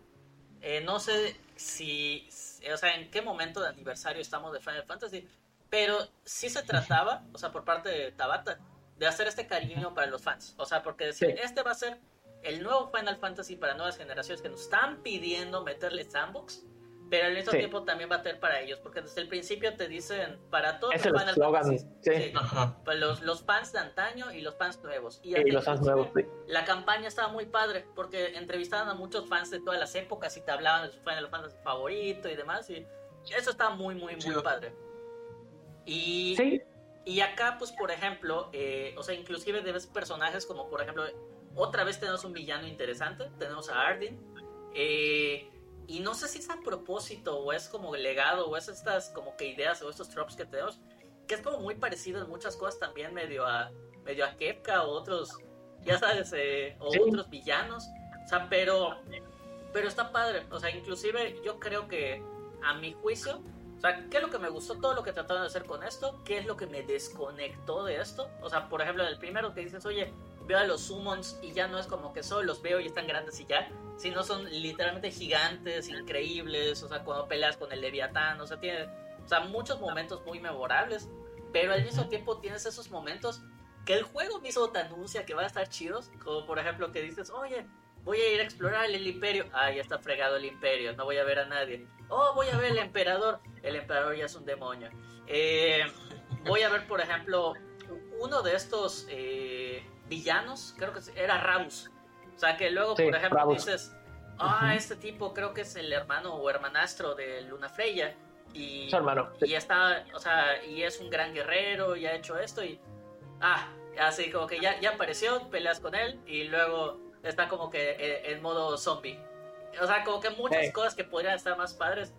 Eh, no sé si, o sea, en qué momento de aniversario estamos de Final Fantasy, pero sí se trataba, [laughs] o sea, por parte de Tabata, de hacer este cariño para los fans. O sea, porque decir, este va a ser el nuevo Final Fantasy para nuevas generaciones que nos están pidiendo meterle sandbox, pero al mismo tiempo también va a ser para ellos, porque desde el principio te dicen para todos los Final Fantasy, sí. Pues los, los fans de antaño y los fans nuevos. Y, los fans nuevos, La campaña estaba muy padre, porque entrevistaban a muchos fans de todas las épocas y te hablaban de su Final Fantasy favorito y demás, y eso está muy, muy, muy padre. Y, y acá, pues, por ejemplo, eh, o sea, inclusive debes personajes como, por ejemplo, otra vez tenemos un villano interesante, tenemos a Arden. Eh, y no sé si es a propósito o es como legado o es estas como que ideas o estos tropes que tenemos, que es como muy parecido en muchas cosas también medio a medio a Kefka o otros, ya sabes, eh, o otros villanos. O sea, pero pero está padre, o sea, inclusive yo creo que a mi juicio, o sea, ¿qué es lo que me gustó todo lo que trataron de hacer con esto? ¿Qué es lo que me desconectó de esto? O sea, por ejemplo, el primero que dices, "Oye, veo a los summons y ya no es como que solo los veo y están grandes y ya, sino son literalmente gigantes, increíbles, o sea, cuando peleas con el Leviatán, o sea, tiene, o sea, muchos momentos muy memorables, pero al mismo tiempo tienes esos momentos que el juego mismo te anuncia que van a estar chidos, como por ejemplo que dices, oye, voy a ir a explorar el imperio, ah, ya está fregado el imperio, no voy a ver a nadie, oh, voy a ver el emperador, el emperador ya es un demonio, eh, voy a ver, por ejemplo, uno de estos... Eh, villanos, creo que era Rabus. O sea, que luego, por ejemplo, dices, ah, este tipo creo que es el hermano o hermanastro de Luna Freya. Y, Su hermano. Y está, o sea, y es un gran guerrero y ha hecho esto y, ah, así como que ya, ya apareció, peleas con él y luego está como que eh, en, modo zombie. O sea, como que muchas cosas que podrían estar más padres,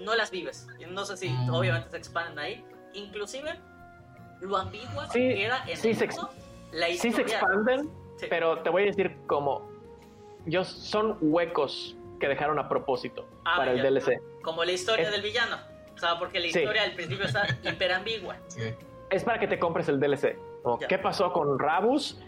no las vives. No sé si mm. obviamente se expanden ahí. Inclusive, lo ambiguo que era en el sí se expanden, pero te voy a decir como yo son huecos que dejaron a propósito ah, para el DLC. Como la historia del villano. O sea, porque la historia al principio está hiperambigua. [laughs] Es para que te compres el DLC. ¿Qué pasó con Rabus?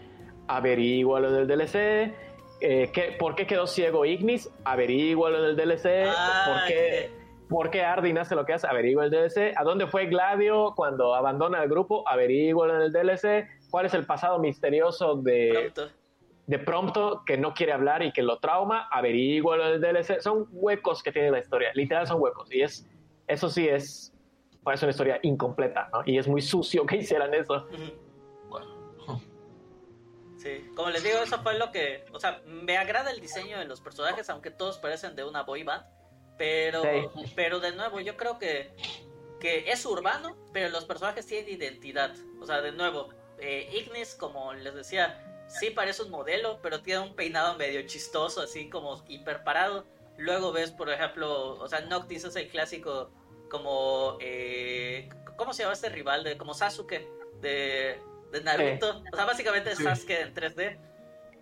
Averigua lo del DLC. Eh, ¿Por qué quedó ciego Ignis? Averígualo en el DLC. ¿Por qué, ¿Por qué Ardyn hace lo que hace? Averigua el DLC. ¿A dónde fue Gladio cuando abandona el grupo? Averígualo en el DLC. ¿Cuál es el pasado misterioso de Prompto, de Prompto que no quiere hablar y que lo trauma? Averígualo en el DLC. Son huecos que tiene la historia. Literal son huecos. Y es, eso sí es, parece una historia incompleta, ¿no? Y es muy sucio que hicieran eso. Sí, como les digo, eso fue lo que, o sea, me agrada el diseño de los personajes, aunque todos parecen de una boy band, pero, pero de nuevo, yo creo que, que es urbano, pero los personajes tienen identidad, o sea, de nuevo, eh, Ignis, como les decía, sí parece un modelo, pero tiene un peinado medio chistoso, así como hiper parado. Luego ves, por ejemplo, o sea, Noctis es el clásico como, eh, ¿cómo se llama este rival? de Como Sasuke, de de Naruto. O sea, básicamente es Sasuke en 3D.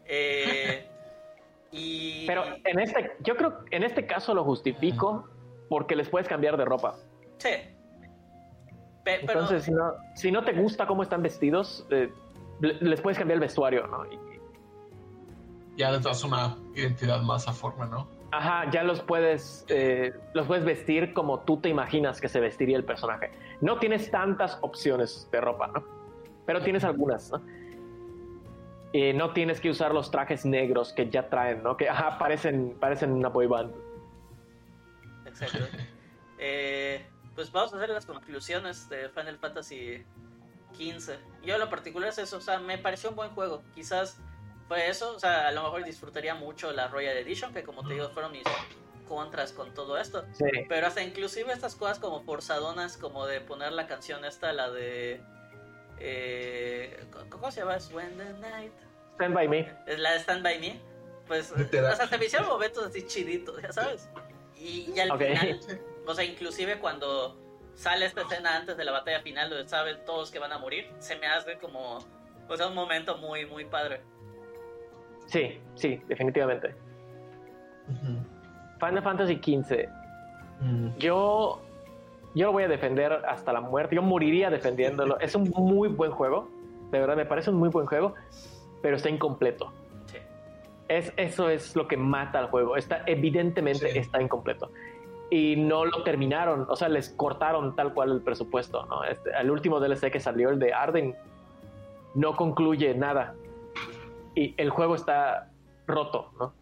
Eh, [laughs] y... Pero en este, yo creo que en este caso lo justifico porque les puedes cambiar de ropa. Sí. Entonces, si, no, si no te gusta cómo están vestidos, eh, les puedes cambiar el vestuario, ¿no? Ya les das una identidad más a forma, ¿no? Ajá, ya los puedes, eh, los puedes vestir como tú te imaginas que se vestiría el personaje. No tienes tantas opciones de ropa, ¿no? pero tienes algunas, ¿no? no tienes que usar los trajes negros que ya traen, ¿no? Que ajá, parecen, parecen una boy band. Exacto. [laughs] Eh, pues vamos a hacer las conclusiones de Final Fantasy XV. Yo en lo particular es eso, o sea, me pareció un buen juego. Quizás fue eso, o sea, a lo mejor disfrutaría mucho la Royal Edition, que como te digo, fueron mis contras con todo esto. Sí. Pero hasta inclusive estas cosas como forzadonas, como de poner la canción esta, la de eh, ¿Cómo se llama? When the Night. Stand by Me. Es la de Stand by Me. Pues, o sea, te me hicieron momentos así chiditos, ya sabes. Y, y al final, [laughs] o sea, inclusive cuando sale esta escena antes de la batalla final, donde saben todos que van a morir, se me hace como, o sea, un momento muy, muy padre. Sí, sí, definitivamente. Final Fantasy XV. Yo yo lo voy a defender hasta la muerte. Yo moriría defendiéndolo. es un muy buen juego. De verdad, me parece un muy buen juego. Pero está incompleto. Sí. Es, eso es lo que mata al juego. Está, evidentemente está incompleto. Y no lo terminaron. O sea, les cortaron tal cual el presupuesto. ¿no? Este, el último DLC que salió, el de Arden, no concluye nada. Y el juego está roto, ¿no?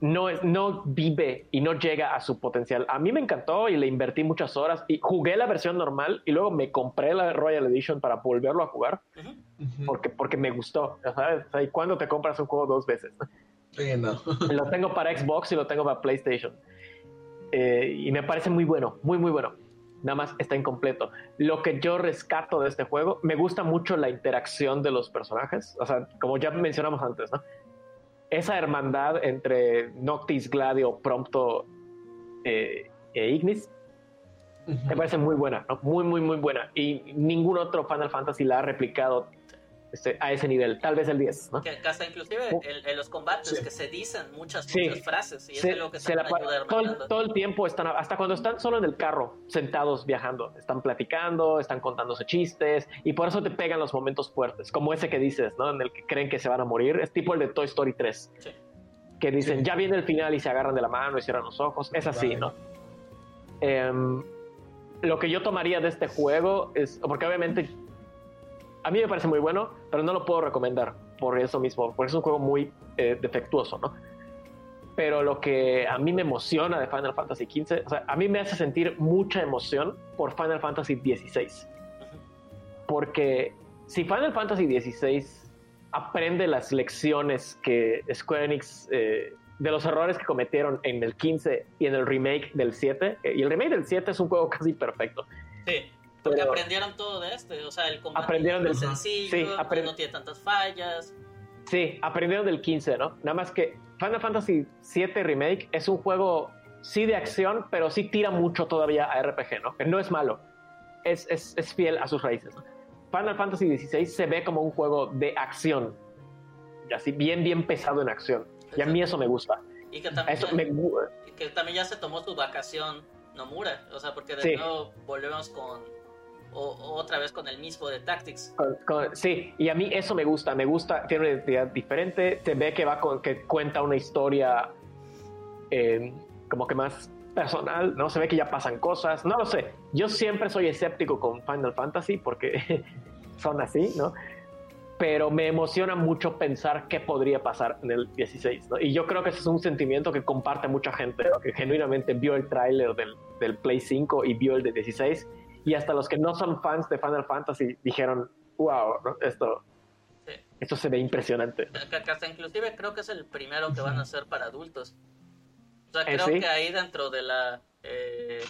no, no vive y no llega a su potencial. A mí me encantó y le invertí muchas horas y jugué la versión normal y luego me compré la Royal Edition para volverlo a jugar porque, porque me gustó. ¿sabes? ¿Y cuándo te compras un juego dos veces? lo tengo para Xbox y lo tengo para PlayStation. Eh, y me parece muy bueno, muy, muy bueno. Nada más está incompleto. Lo que yo rescato de este juego, me gusta mucho la interacción de los personajes. O sea, como ya mencionamos antes, ¿no? esa hermandad entre Noctis, Gladio, Prompto eh, e Ignis me parece muy buena, muy, muy, muy buena. Y ningún otro Final Fantasy la ha replicado este, a ese nivel, tal vez el 10. ¿no? Que hasta inclusive uh. en, los combates que se dicen muchas, muchas frases y es lo que se, la, todo, todo, el tiempo están, hasta cuando están solo en el carro, sentados viajando, están platicando, están contándose chistes y por eso te pegan los momentos fuertes, como ese que dices, ¿no? En el que creen que se van a morir, es tipo el de Toy Story 3. Que dicen, ya viene el final y se agarran de la mano y cierran los ojos, es así, ¿no? Em, lo que yo tomaría de este juego es, porque obviamente a mí me parece muy bueno, pero no lo puedo recomendar por eso mismo, porque es un juego muy eh, defectuoso, ¿no? Pero lo que a mí me emociona de Final Fantasy XV, o sea, a mí me hace sentir mucha emoción por Final Fantasy XVI. Porque si Final Fantasy XVI aprende las lecciones que Square Enix, eh, de los errores que cometieron en el 15 y en el remake del 7, eh, y el remake del 7 es un juego casi perfecto. Sí. Porque aprendieron todo de este, o sea, el combate aprendieron del, sencillo, sí, no tiene tantas fallas. Sí, aprendieron del 15, ¿no? Nada más que Final Fantasy VII Remake es un juego, sí de acción, pero sí tira mucho todavía a RPG, ¿no? No es malo, es, es, es fiel a sus raíces. Final Fantasy XVI se ve como un juego de acción, así bien, bien pesado en acción. Y a mí eso me gusta. Y que también, eso me... que también ya se tomó su vacación Nomura, o sea, porque de nuevo volvemos con o, otra vez con el mismo de Tactics. sí, y a mí eso me gusta, me gusta, tiene una identidad diferente, se ve que va con, que cuenta una historia eh, como que más personal, ¿no? Se ve que ya pasan cosas, no lo sé. Yo siempre soy escéptico con Final Fantasy porque [laughs] son así, ¿no? Pero me emociona mucho pensar qué podría pasar en el 16, ¿no? Y yo creo que ese es un sentimiento que comparte mucha gente, que genuinamente vio el tráiler del, del Play 5 y vio el de 16 y hasta los que no son fans de Final Fantasy dijeron, wow, esto, esto se ve impresionante. Hasta inclusive creo que es el primero que van a hacer para adultos. O sea, eh, creo que ahí dentro de la... Eh,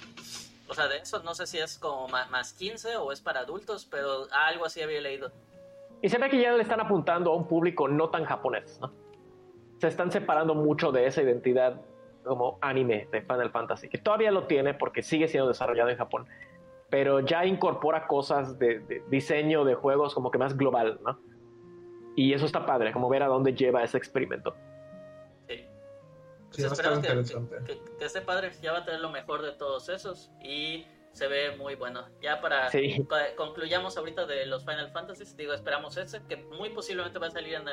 o sea, de eso no sé si es como más, más 15 o es para adultos, pero algo así había leído. Y se ve que ya le están apuntando a un público no tan japonés, ¿no? Se están separando mucho de esa identidad como anime de Final Fantasy, que todavía lo tiene porque sigue siendo desarrollado en Japón, pero ya incorpora cosas de, diseño de juegos como que más global, ¿no? Y eso está padre, como ver a dónde lleva ese experimento. Sí. sí pues esperamos que, que, este padre ya va a tener lo mejor de todos esos y se ve muy bueno. Ya para concluyamos ahorita de los Final Fantasy, digo, esperamos ese, que muy posiblemente va a salir en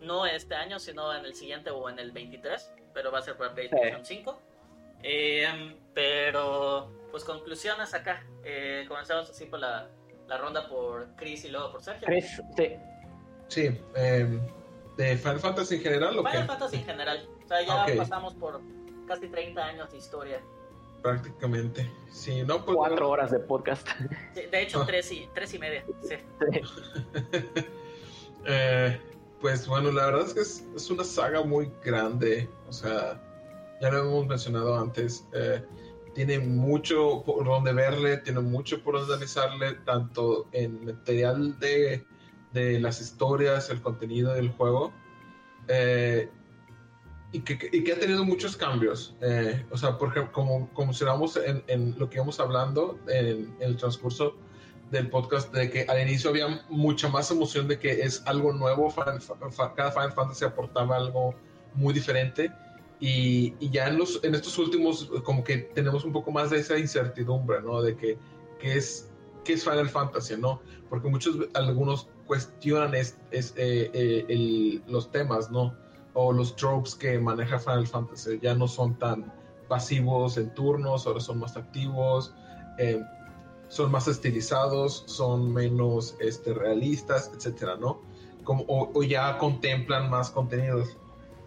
no este año, sino en el siguiente o en el 23, pero va a ser para PlayStation 5. Eh, pero, pues conclusiones acá. Eh, comenzamos así por la, la, ronda por Chris y luego por Sergio. Chris, sí. Sí, eh, ¿de Final Fantasy en general o Final Fantasy en general. O sea, ya pasamos por casi 30 años de historia. Prácticamente. Sí, no, pues, Cuatro horas de podcast. de hecho, ah. tres, y, tres y media. Sí. [laughs] eh, pues bueno, la verdad es que es, es una saga muy grande. O sea, ya lo hemos mencionado antes, eh, tiene mucho por donde verle, tiene mucho por donde analizarle, tanto en material de, de las historias, el contenido del juego, eh, y, que, y, que, ha tenido muchos cambios. Eh, o sea, por ejemplo, como, como en, en, lo que íbamos hablando en, en, el transcurso del podcast, de que al inicio había mucha más emoción de que es algo nuevo, cada Final Fantasy aportaba algo muy diferente y, ya en, los, en estos últimos, como que tenemos un poco más de esa incertidumbre, ¿no? De que, que es, que es Final Fantasy, ¿no? Porque muchos, algunos cuestionan es, es eh, eh, los temas, ¿no? O los tropes que maneja Final Fantasy. Ya no son tan pasivos en turnos, ahora son más activos, eh, son más estilizados, son menos este, realistas, etcétera, ¿no? Como, o, o ya contemplan más contenidos.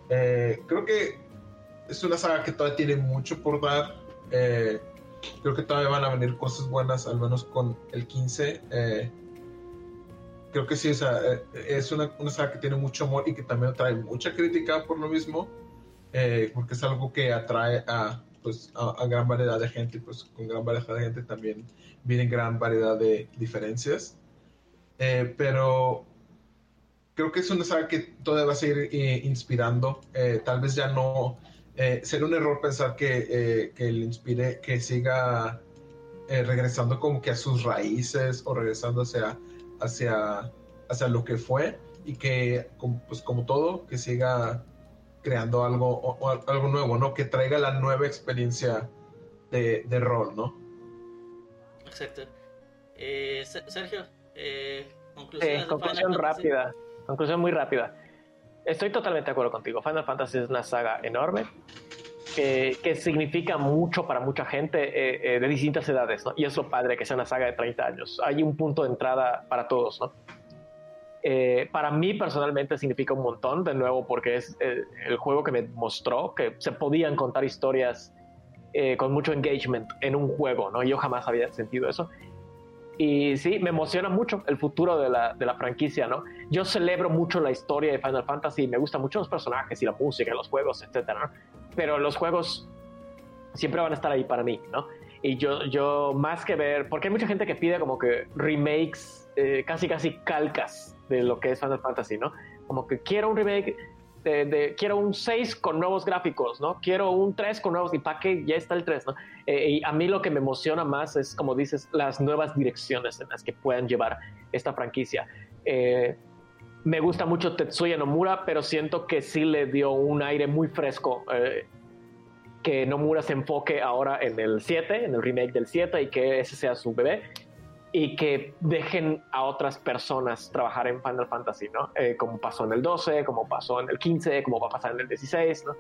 creo que es una saga que todavía tiene mucho por dar. Eh, creo que todavía van a venir cosas buenas, al menos con el 15. Eh, creo que sí, eh, es una, saga que tiene mucho amor y que también trae mucha crítica por lo mismo, porque es algo que atrae a, pues, a, gran variedad de gente, pues con gran variedad de gente también vienen gran variedad de diferencias. pero creo que es una saga que todavía va a seguir inspirando. tal vez ya no eh, sería un error pensar que, eh, que le inspire, que siga eh, regresando como que a sus raíces o regresando hacia, hacia, hacia lo que fue y que, pues como todo, que siga creando algo, algo nuevo, ¿no? Que traiga la nueva experiencia de, de rol, ¿no? Exacto. Sergio, conclusión, conclusión rápida, conclusión muy rápida. Estoy totalmente de acuerdo contigo. Final Fantasy es una saga enorme que, que significa mucho para mucha gente eh, eh, de distintas edades, ¿no? Y es lo padre que sea una saga de 30 años. Hay un punto de entrada para todos, ¿no? Eh, para mí personalmente significa un montón, de nuevo, porque es el juego que me mostró que se podían contar historias con mucho engagement en un juego, ¿no? Yo jamás había sentido eso. Y sí, me emociona mucho el futuro de la, de la, franquicia, ¿no? Yo celebro mucho la historia de Final Fantasy, me gustan mucho los personajes y la música, los juegos, etcétera, Pero los juegos siempre van a estar ahí para mí, ¿no? Y yo, yo más que ver, porque hay mucha gente que pide como que remakes, eh, casi casi calcas de lo que es Final Fantasy, ¿no? Como que quiero un remake quiero un 6 con nuevos gráficos, ¿no? Quiero un 3 con nuevos, y para que ya está el 3, ¿no? Eh, y a mí lo que me emociona más es, como dices, las nuevas direcciones en las que puedan llevar esta franquicia. Eh, me gusta mucho Tetsuya Nomura, pero siento que sí le dio un aire muy fresco. Eh, que Nomura se enfoque ahora en el 7, en el remake del 7 y que ese sea su bebé. Y que dejen a otras personas trabajar en Final Fantasy, ¿no? Eh, como pasó en el 12, como pasó en el 15, como va a pasar en el 16, ¿no?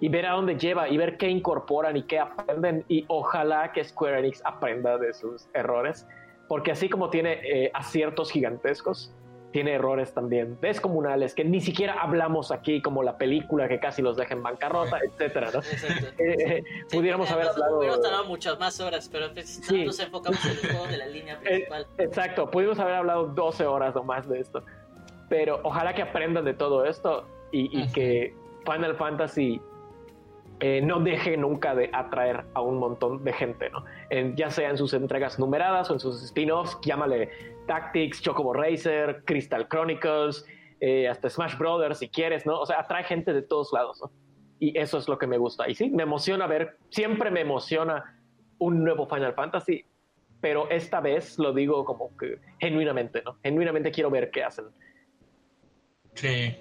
Y ver a dónde lleva y ver qué incorporan y qué aprenden y ojalá que Square Enix aprenda de sus errores, porque así como tiene eh, aciertos gigantescos, tiene errores también descomunales que ni siquiera hablamos aquí, como la película que casi los deja en bancarrota, etcétera, ¿no? [laughs] Eh, pudiéramos haber hablado. Hubiéramos tardado muchas más horas, pero pues, nos enfocamos en el juego de la línea eh, principal. exacto, pudimos haber hablado 12 horas o más de esto. Pero ojalá que aprendan de todo esto y, que Final Fantasy eh, no deje nunca de atraer a un montón de gente, ¿no? ya sea en sus entregas numeradas o en sus spin-offs, llámale Tactics, Chocobo Racer, Crystal Chronicles, eh, hasta Smash Brothers si quieres, ¿no? O sea, atrae gente de todos lados, ¿no? Y eso es lo que me gusta. Y sí, me emociona ver, siempre me emociona un nuevo Final Fantasy, pero esta vez lo digo como que genuinamente, ¿no? Genuinamente quiero ver qué hacen. Sí.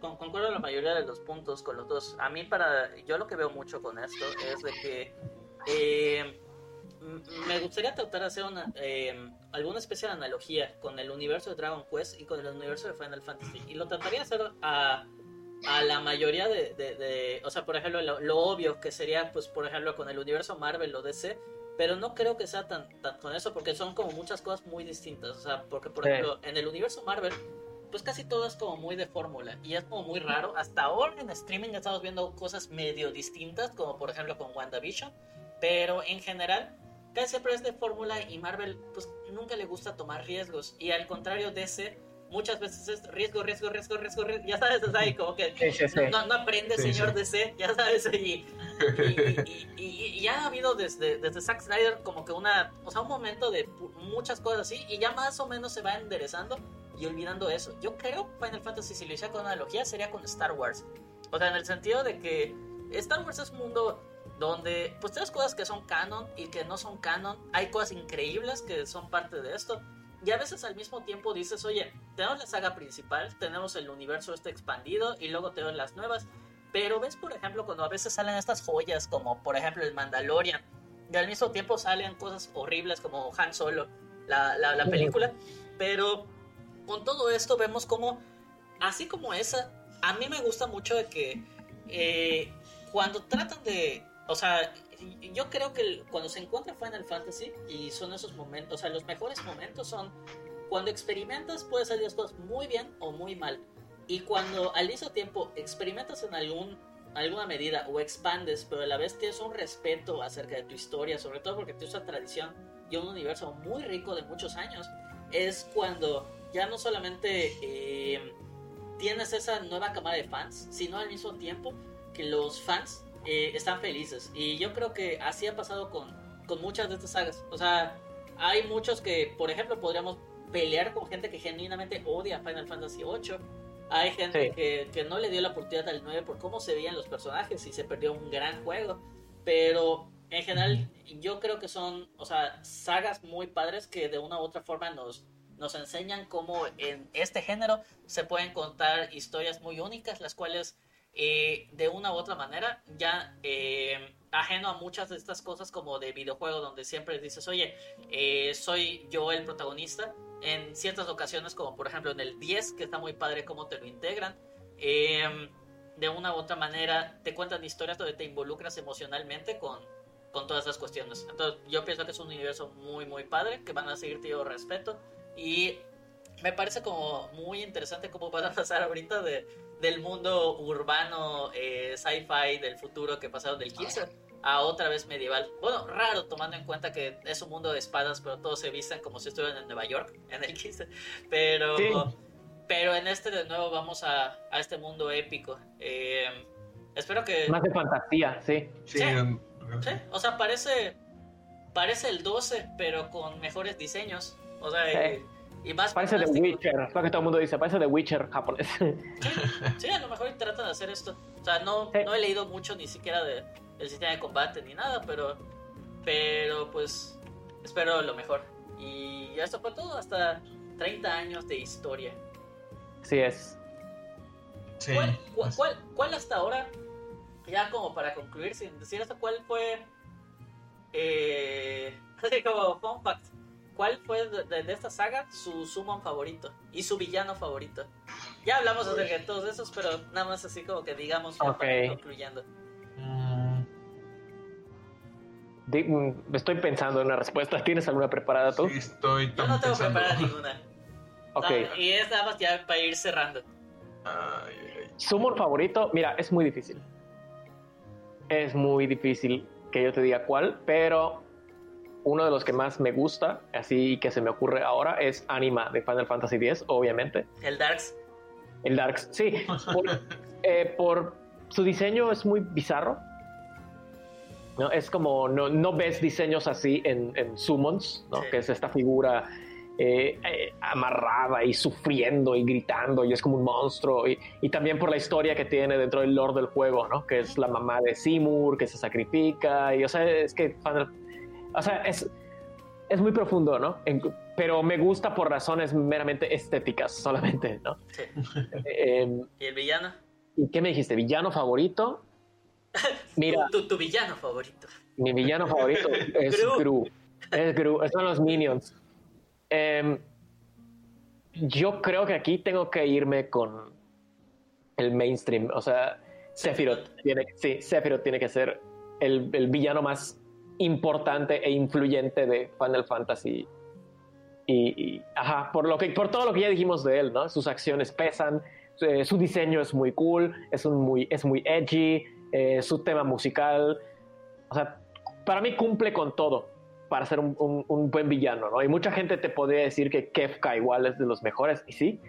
Concuerdo la mayoría de los puntos con los dos. A mí, para. Yo lo que veo mucho con esto es de que. Eh, me gustaría tratar de hacer una, eh, alguna especie de analogía con el universo de Dragon Quest y con el universo de Final Fantasy. Y lo trataría de hacer a, a la mayoría de, de, O sea, por ejemplo, lo, obvio que sería, pues, por ejemplo, con el universo Marvel o DC. Pero no creo que sea tan, tan con eso, porque son como muchas cosas muy distintas. O sea, porque, por ejemplo, en el universo Marvel, pues casi todo es como muy de fórmula. Y es como muy raro. Hasta ahora en streaming estamos viendo cosas medio distintas, como por ejemplo con WandaVision. Pero en general, casi siempre es de fórmula y Marvel pues nunca le gusta tomar riesgos y al contrario de ese muchas veces es riesgo, riesgo, riesgo, riesgo, ya sabes, es ahí como que No, aprende señor DC, ya sabes, y, y, ya ha habido desde, desde Zack Snyder como que una, o sea, un momento de muchas cosas así y ya más o menos se va enderezando y olvidando eso. Yo creo Final Fantasy si lo hiciera con analogía sería con Star Wars. O sea, en el sentido de que Star Wars es un mundo donde pues tienes cosas que son canon y que no son canon, hay cosas increíbles que son parte de esto. Y a veces al mismo tiempo dices, oye, tenemos la saga principal, tenemos el universo este expandido y luego tenemos las nuevas. Pero ves, por ejemplo, cuando a veces salen estas joyas como por ejemplo el Mandalorian, y al mismo tiempo salen cosas horribles como Han Solo, la, la, película. Pero con todo esto vemos como, así como esa, a mí me gusta mucho de que eh, cuando tratan de o sea, yo creo que cuando se encuentra Final Fantasy y son esos momentos, o sea, los mejores momentos son cuando experimentas puede salir las cosas muy bien o muy mal. Y cuando al mismo tiempo experimentas en algún, alguna medida o expandes, pero a la vez tienes un respeto acerca de tu historia, sobre todo porque tienes una tradición y un universo muy rico de muchos años, es cuando ya no solamente eh, tienes esa nueva cámara de fans, sino al mismo tiempo que los fans eh, están felices. Y yo creo que así ha pasado con, con muchas de estas sagas. O sea, hay muchos que, por ejemplo, podríamos pelear con gente que genuinamente odia Final Fantasy VIII. Hay gente que, que, no le dio la oportunidad al 9 por cómo se veían los personajes y se perdió un gran juego. Pero en general, yo creo que son, o sea, sagas muy padres que de una u otra forma nos, nos enseñan cómo en este género se pueden contar historias muy únicas, las cuales eh, de una u otra manera, ya eh, ajeno a muchas de estas cosas como de videojuego, donde siempre dices, oye, eh, soy yo el protagonista, en ciertas ocasiones, como por ejemplo en el 10, que está muy padre cómo te lo integran, em, de una u otra manera te cuentan historias donde te involucras emocionalmente con, con todas esas cuestiones. Entonces yo pienso que es un universo muy, muy padre, que van a seguir, tío, respeto. Y me parece como muy interesante cómo van a pasar ahorita de, del mundo urbano eh, sci-fi del futuro que pasaron del 15 a otra vez medieval. Bueno, raro tomando en cuenta que es un mundo de espadas, pero todos se visten como si estuvieran en Nueva York [laughs] en el 15. Pero, pero en este de nuevo vamos a, a este mundo épico. Eh, espero que... Más de fantasía, sí. Sí, o sea, parece, parece el 12, pero con mejores diseños. O sea... Y más parece The Witcher, es lo que todo el mundo dice, parece The Witcher japonés. Sí, a lo mejor tratan de hacer esto. O sea, no, no he leído mucho ni siquiera de, del sistema de combate ni nada, pero, pero pues espero lo mejor. Y ya esto fue todo, hasta 30 años de historia. Sí es. Sí. ¿Cuál, cuál, cuál, hasta ahora, ya como para concluir, sin decir hasta cuál fue, eh, [laughs] como fun fact, cuál fue de, esta saga su summon favorito y su villano favorito. Ya hablamos acerca de todos esos, pero nada más así como que digamos concluyendo. Mm. Mm, estoy pensando en una respuesta. [laughs] ¿Tienes alguna preparada tú? Sí, estoy Yo no tengo preparada [laughs] ninguna. ok. y es nada más ya para ir cerrando. Summon favorito, mira, es muy difícil. Es muy difícil que yo te diga cuál, pero uno de los que más me gusta, así que se me ocurre ahora, es Anima de Final Fantasy X, obviamente. El Darks. El Darks, sí. [laughs] Eh, por, su diseño es muy bizarro. ¿no? Es como, no, no ves diseños así en, en Summons, ¿no? que es esta figura eh, eh, amarrada y sufriendo y gritando y es como un monstruo y, y, también por la historia que tiene dentro del lore del juego, ¿no? Que es la mamá de Seymour que se sacrifica y o sea, es que o sea, es, es muy profundo, ¿no? pero me gusta por razones meramente estéticas solamente, ¿no? Sí. [laughs] Em, ¿Y el villano? ¿Y qué me dijiste? ¿Villano favorito? [laughs] Mira. Tu, tu, villano favorito. Mi villano favorito [laughs] es Gru. Es Gru. Son los Minions. Em, yo creo que aquí tengo que irme con el mainstream. O sea, Sephiroth tiene, sí, Sephiroth tiene que ser el, el, villano más importante e influyente de Final Fantasy. Y, ajá, por, lo que, por todo lo que ya dijimos de él, ¿no? Sus acciones pesan, eh, su diseño es muy cool, es, un muy, es muy edgy, eh, su tema musical. O sea, para mí cumple con todo para ser un, buen villano, ¿no? Y mucha gente te podría decir que Kefka igual es de los mejores, y sí,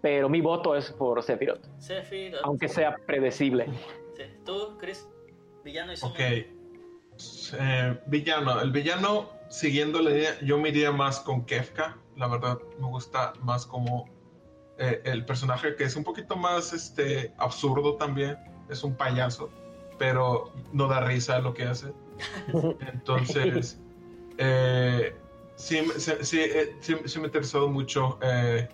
pero mi voto es por Sephiroth. Sephiroth. Aunque sea predecible. Sí. ¿Tú, Chris? Villano y Ok. Eh, villano. El villano, siguiendo la idea, yo me iría más con Kefka. La verdad, me gusta más como eh, el personaje que es un poquito más este, absurdo también. Es un payaso, pero no da risa lo que hace. [laughs] Entonces, eh, sí, sí, eh, sí, sí, me ha interesado mucho eh,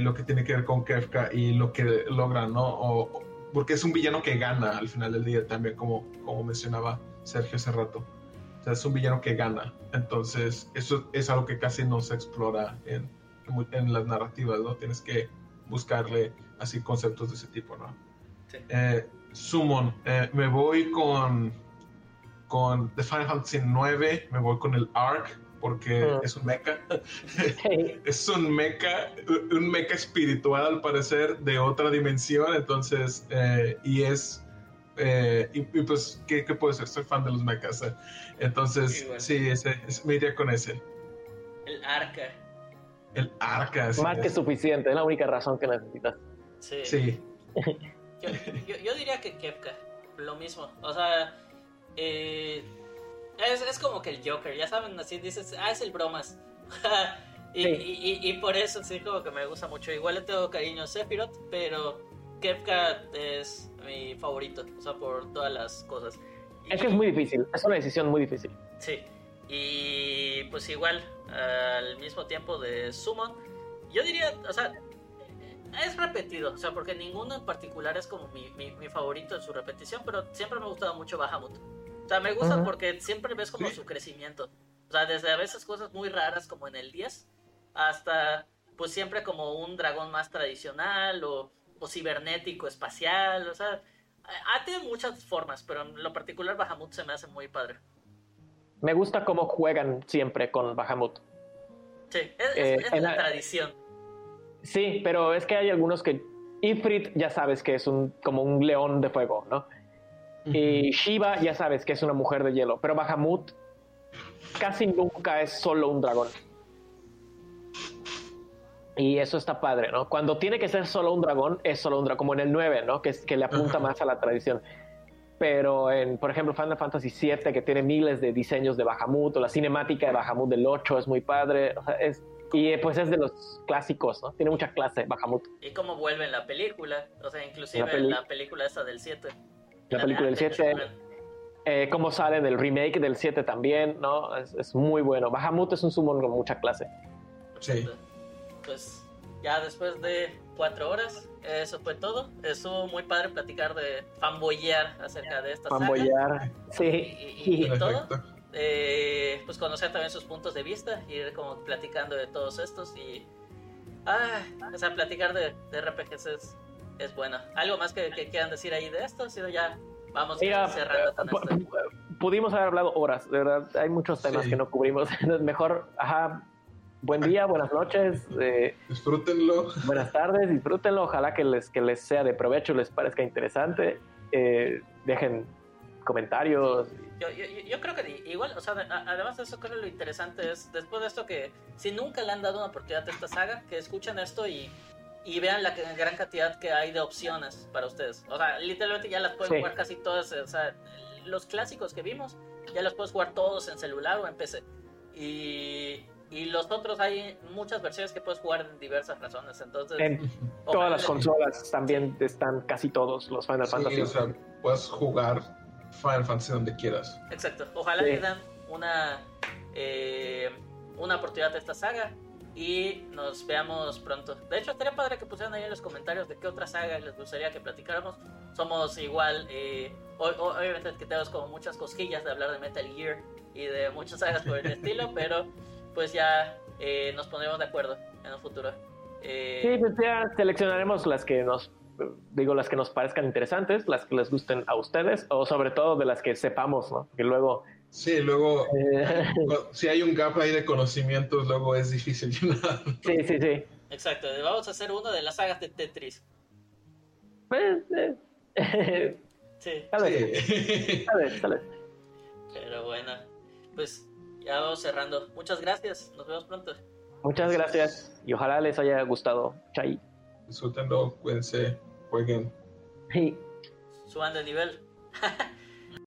lo que tiene que ver con Kefka y lo que logra, ¿no? porque es un villano que gana al final del día también, como, como mencionaba Sergio hace rato. O sea, es un villano que gana. Entonces, eso es algo que casi no se explora en, en las narrativas, ¿no? Tienes que buscarle así conceptos de ese tipo, ¿no? Sí. Summon, me voy con con The Final Fantasy 9 me voy con el Ark porque ah. es un mecha. [laughs] es un mecha, un mecha espiritual al parecer de otra dimensión, entonces, eh, y es, eh, y, pues, ¿qué, puede ser? Soy fan de los mechas. Eh. Entonces, sí, ese, me iría con ese. El Arca. El Arca, Más que suficiente, es la única razón que necesitas. Sí. sí. yo, yo diría que Kepka, lo mismo. O sea, eh, es, como que el Joker, ya saben, así dices, ah, es el bromas. [laughs] y, por eso sí, como que me gusta mucho. Igual le tengo cariño a Sephiroth, pero Kefka es mi favorito, o sea, por todas las cosas. Es que es muy difícil, es una decisión muy difícil. Sí, y pues igual, al mismo tiempo de Summon, yo diría, o sea, es repetido, o sea, porque ninguno en particular es como mi, mi favorito en su repetición, pero siempre me ha gustado mucho Bahamut. O sea, me gusta porque siempre ves como su crecimiento. O sea, desde a veces cosas muy raras como en el 10 hasta pues siempre como un dragón más tradicional o, o cibernético, espacial, o sea, ha tenido muchas formas, pero en lo particular Bahamut se me hace muy padre. Me gusta cómo juegan siempre con Bahamut. Sí, es, eh, la, tradición. Sí, pero es que hay algunos que Ifrit ya sabes que es un como un león de fuego, ¿no? Y Shiva, ya sabes que es una mujer de hielo, pero Bahamut casi nunca es solo un dragón. Y eso está padre, ¿no? Cuando tiene que ser solo un dragón, es solo un dragón, como en el 9, ¿no? Que, es, que le apunta más a la tradición. Pero en, por ejemplo, Final Fantasy VII, que tiene miles de diseños de Bahamut, o la cinemática de Bahamut del 8 es muy padre. O sea, es, y pues es de los clásicos, ¿no? Tiene mucha clase Bahamut. Y cómo vuelve en la película, o sea, inclusive en la película esa del 7 la película del 7. Eh, cómo sale del remake del 7 también, ¿no? Es, muy bueno. Bahamut es un summon con mucha clase. Sí. Pues ya después de cuatro horas, eso fue todo. Estuvo muy padre platicar de fanboyar acerca de esta fanboyar, sí. Y, todo. eh, pues conocer también sus puntos de vista, ir como platicando de todos estos y... Ah, o sea, platicar de, de RPGs es, es, bueno. ¿Algo más que, quieran decir ahí de esto? Si no, ya vamos cerrando con esto. Pudimos haber hablado horas, de verdad. Hay muchos temas que no cubrimos. [laughs] Mejor, ajá, buen día, buenas noches. Eh, disfrútenlo. Buenas tardes, disfrútenlo. Ojalá que les, que les sea de provecho, les parezca interesante. Eh, dejen comentarios. Yo, yo, yo, creo que igual, o sea, además de eso, creo que lo interesante es, después de esto, que si nunca le han dado una oportunidad a esta saga, que escuchen esto y, y vean la gran cantidad que hay de opciones para ustedes. O sea, literalmente ya las pueden jugar casi todas, o sea, los clásicos que vimos, ya los puedes jugar todos en celular o en PC. Y, y los otros hay muchas versiones que puedes jugar en diversas razones. Entonces, en todas las consolas también están casi todos los Final Fantasy. O sea, puedes jugar Final Fantasy donde quieras. Exacto. Ojalá le dan una, eh, una oportunidad a esta saga y nos veamos pronto. De hecho, estaría padre que pusieran ahí en los comentarios de qué otra saga les gustaría que platicáramos. Somos igual, eh, obviamente que tenemos como muchas cosquillas de hablar de Metal Gear y de muchas sagas por el [laughs] estilo, pero pues ya eh, nos pondremos de acuerdo en un futuro. sí, pues ya seleccionaremos las que nos digo, las que nos parezcan interesantes, las que les gusten a ustedes, o sobre todo de las que sepamos, ¿no? Que luego... Sí, luego, eh, [laughs] si hay un gap ahí de conocimientos, luego es difícil llenar. Sí, sí, sí. Exacto, vamos a hacer uno de las sagas de Tetris. Pues, eh, [laughs] sí. Tal vez, tal vez, tal vez. Pero bueno, pues ya vamos cerrando. Muchas gracias, nos vemos pronto. Muchas gracias y ojalá les haya gustado. Chay. Disfrútenlo, cuídense jueguen. Sí. Suban de nivel. [laughs]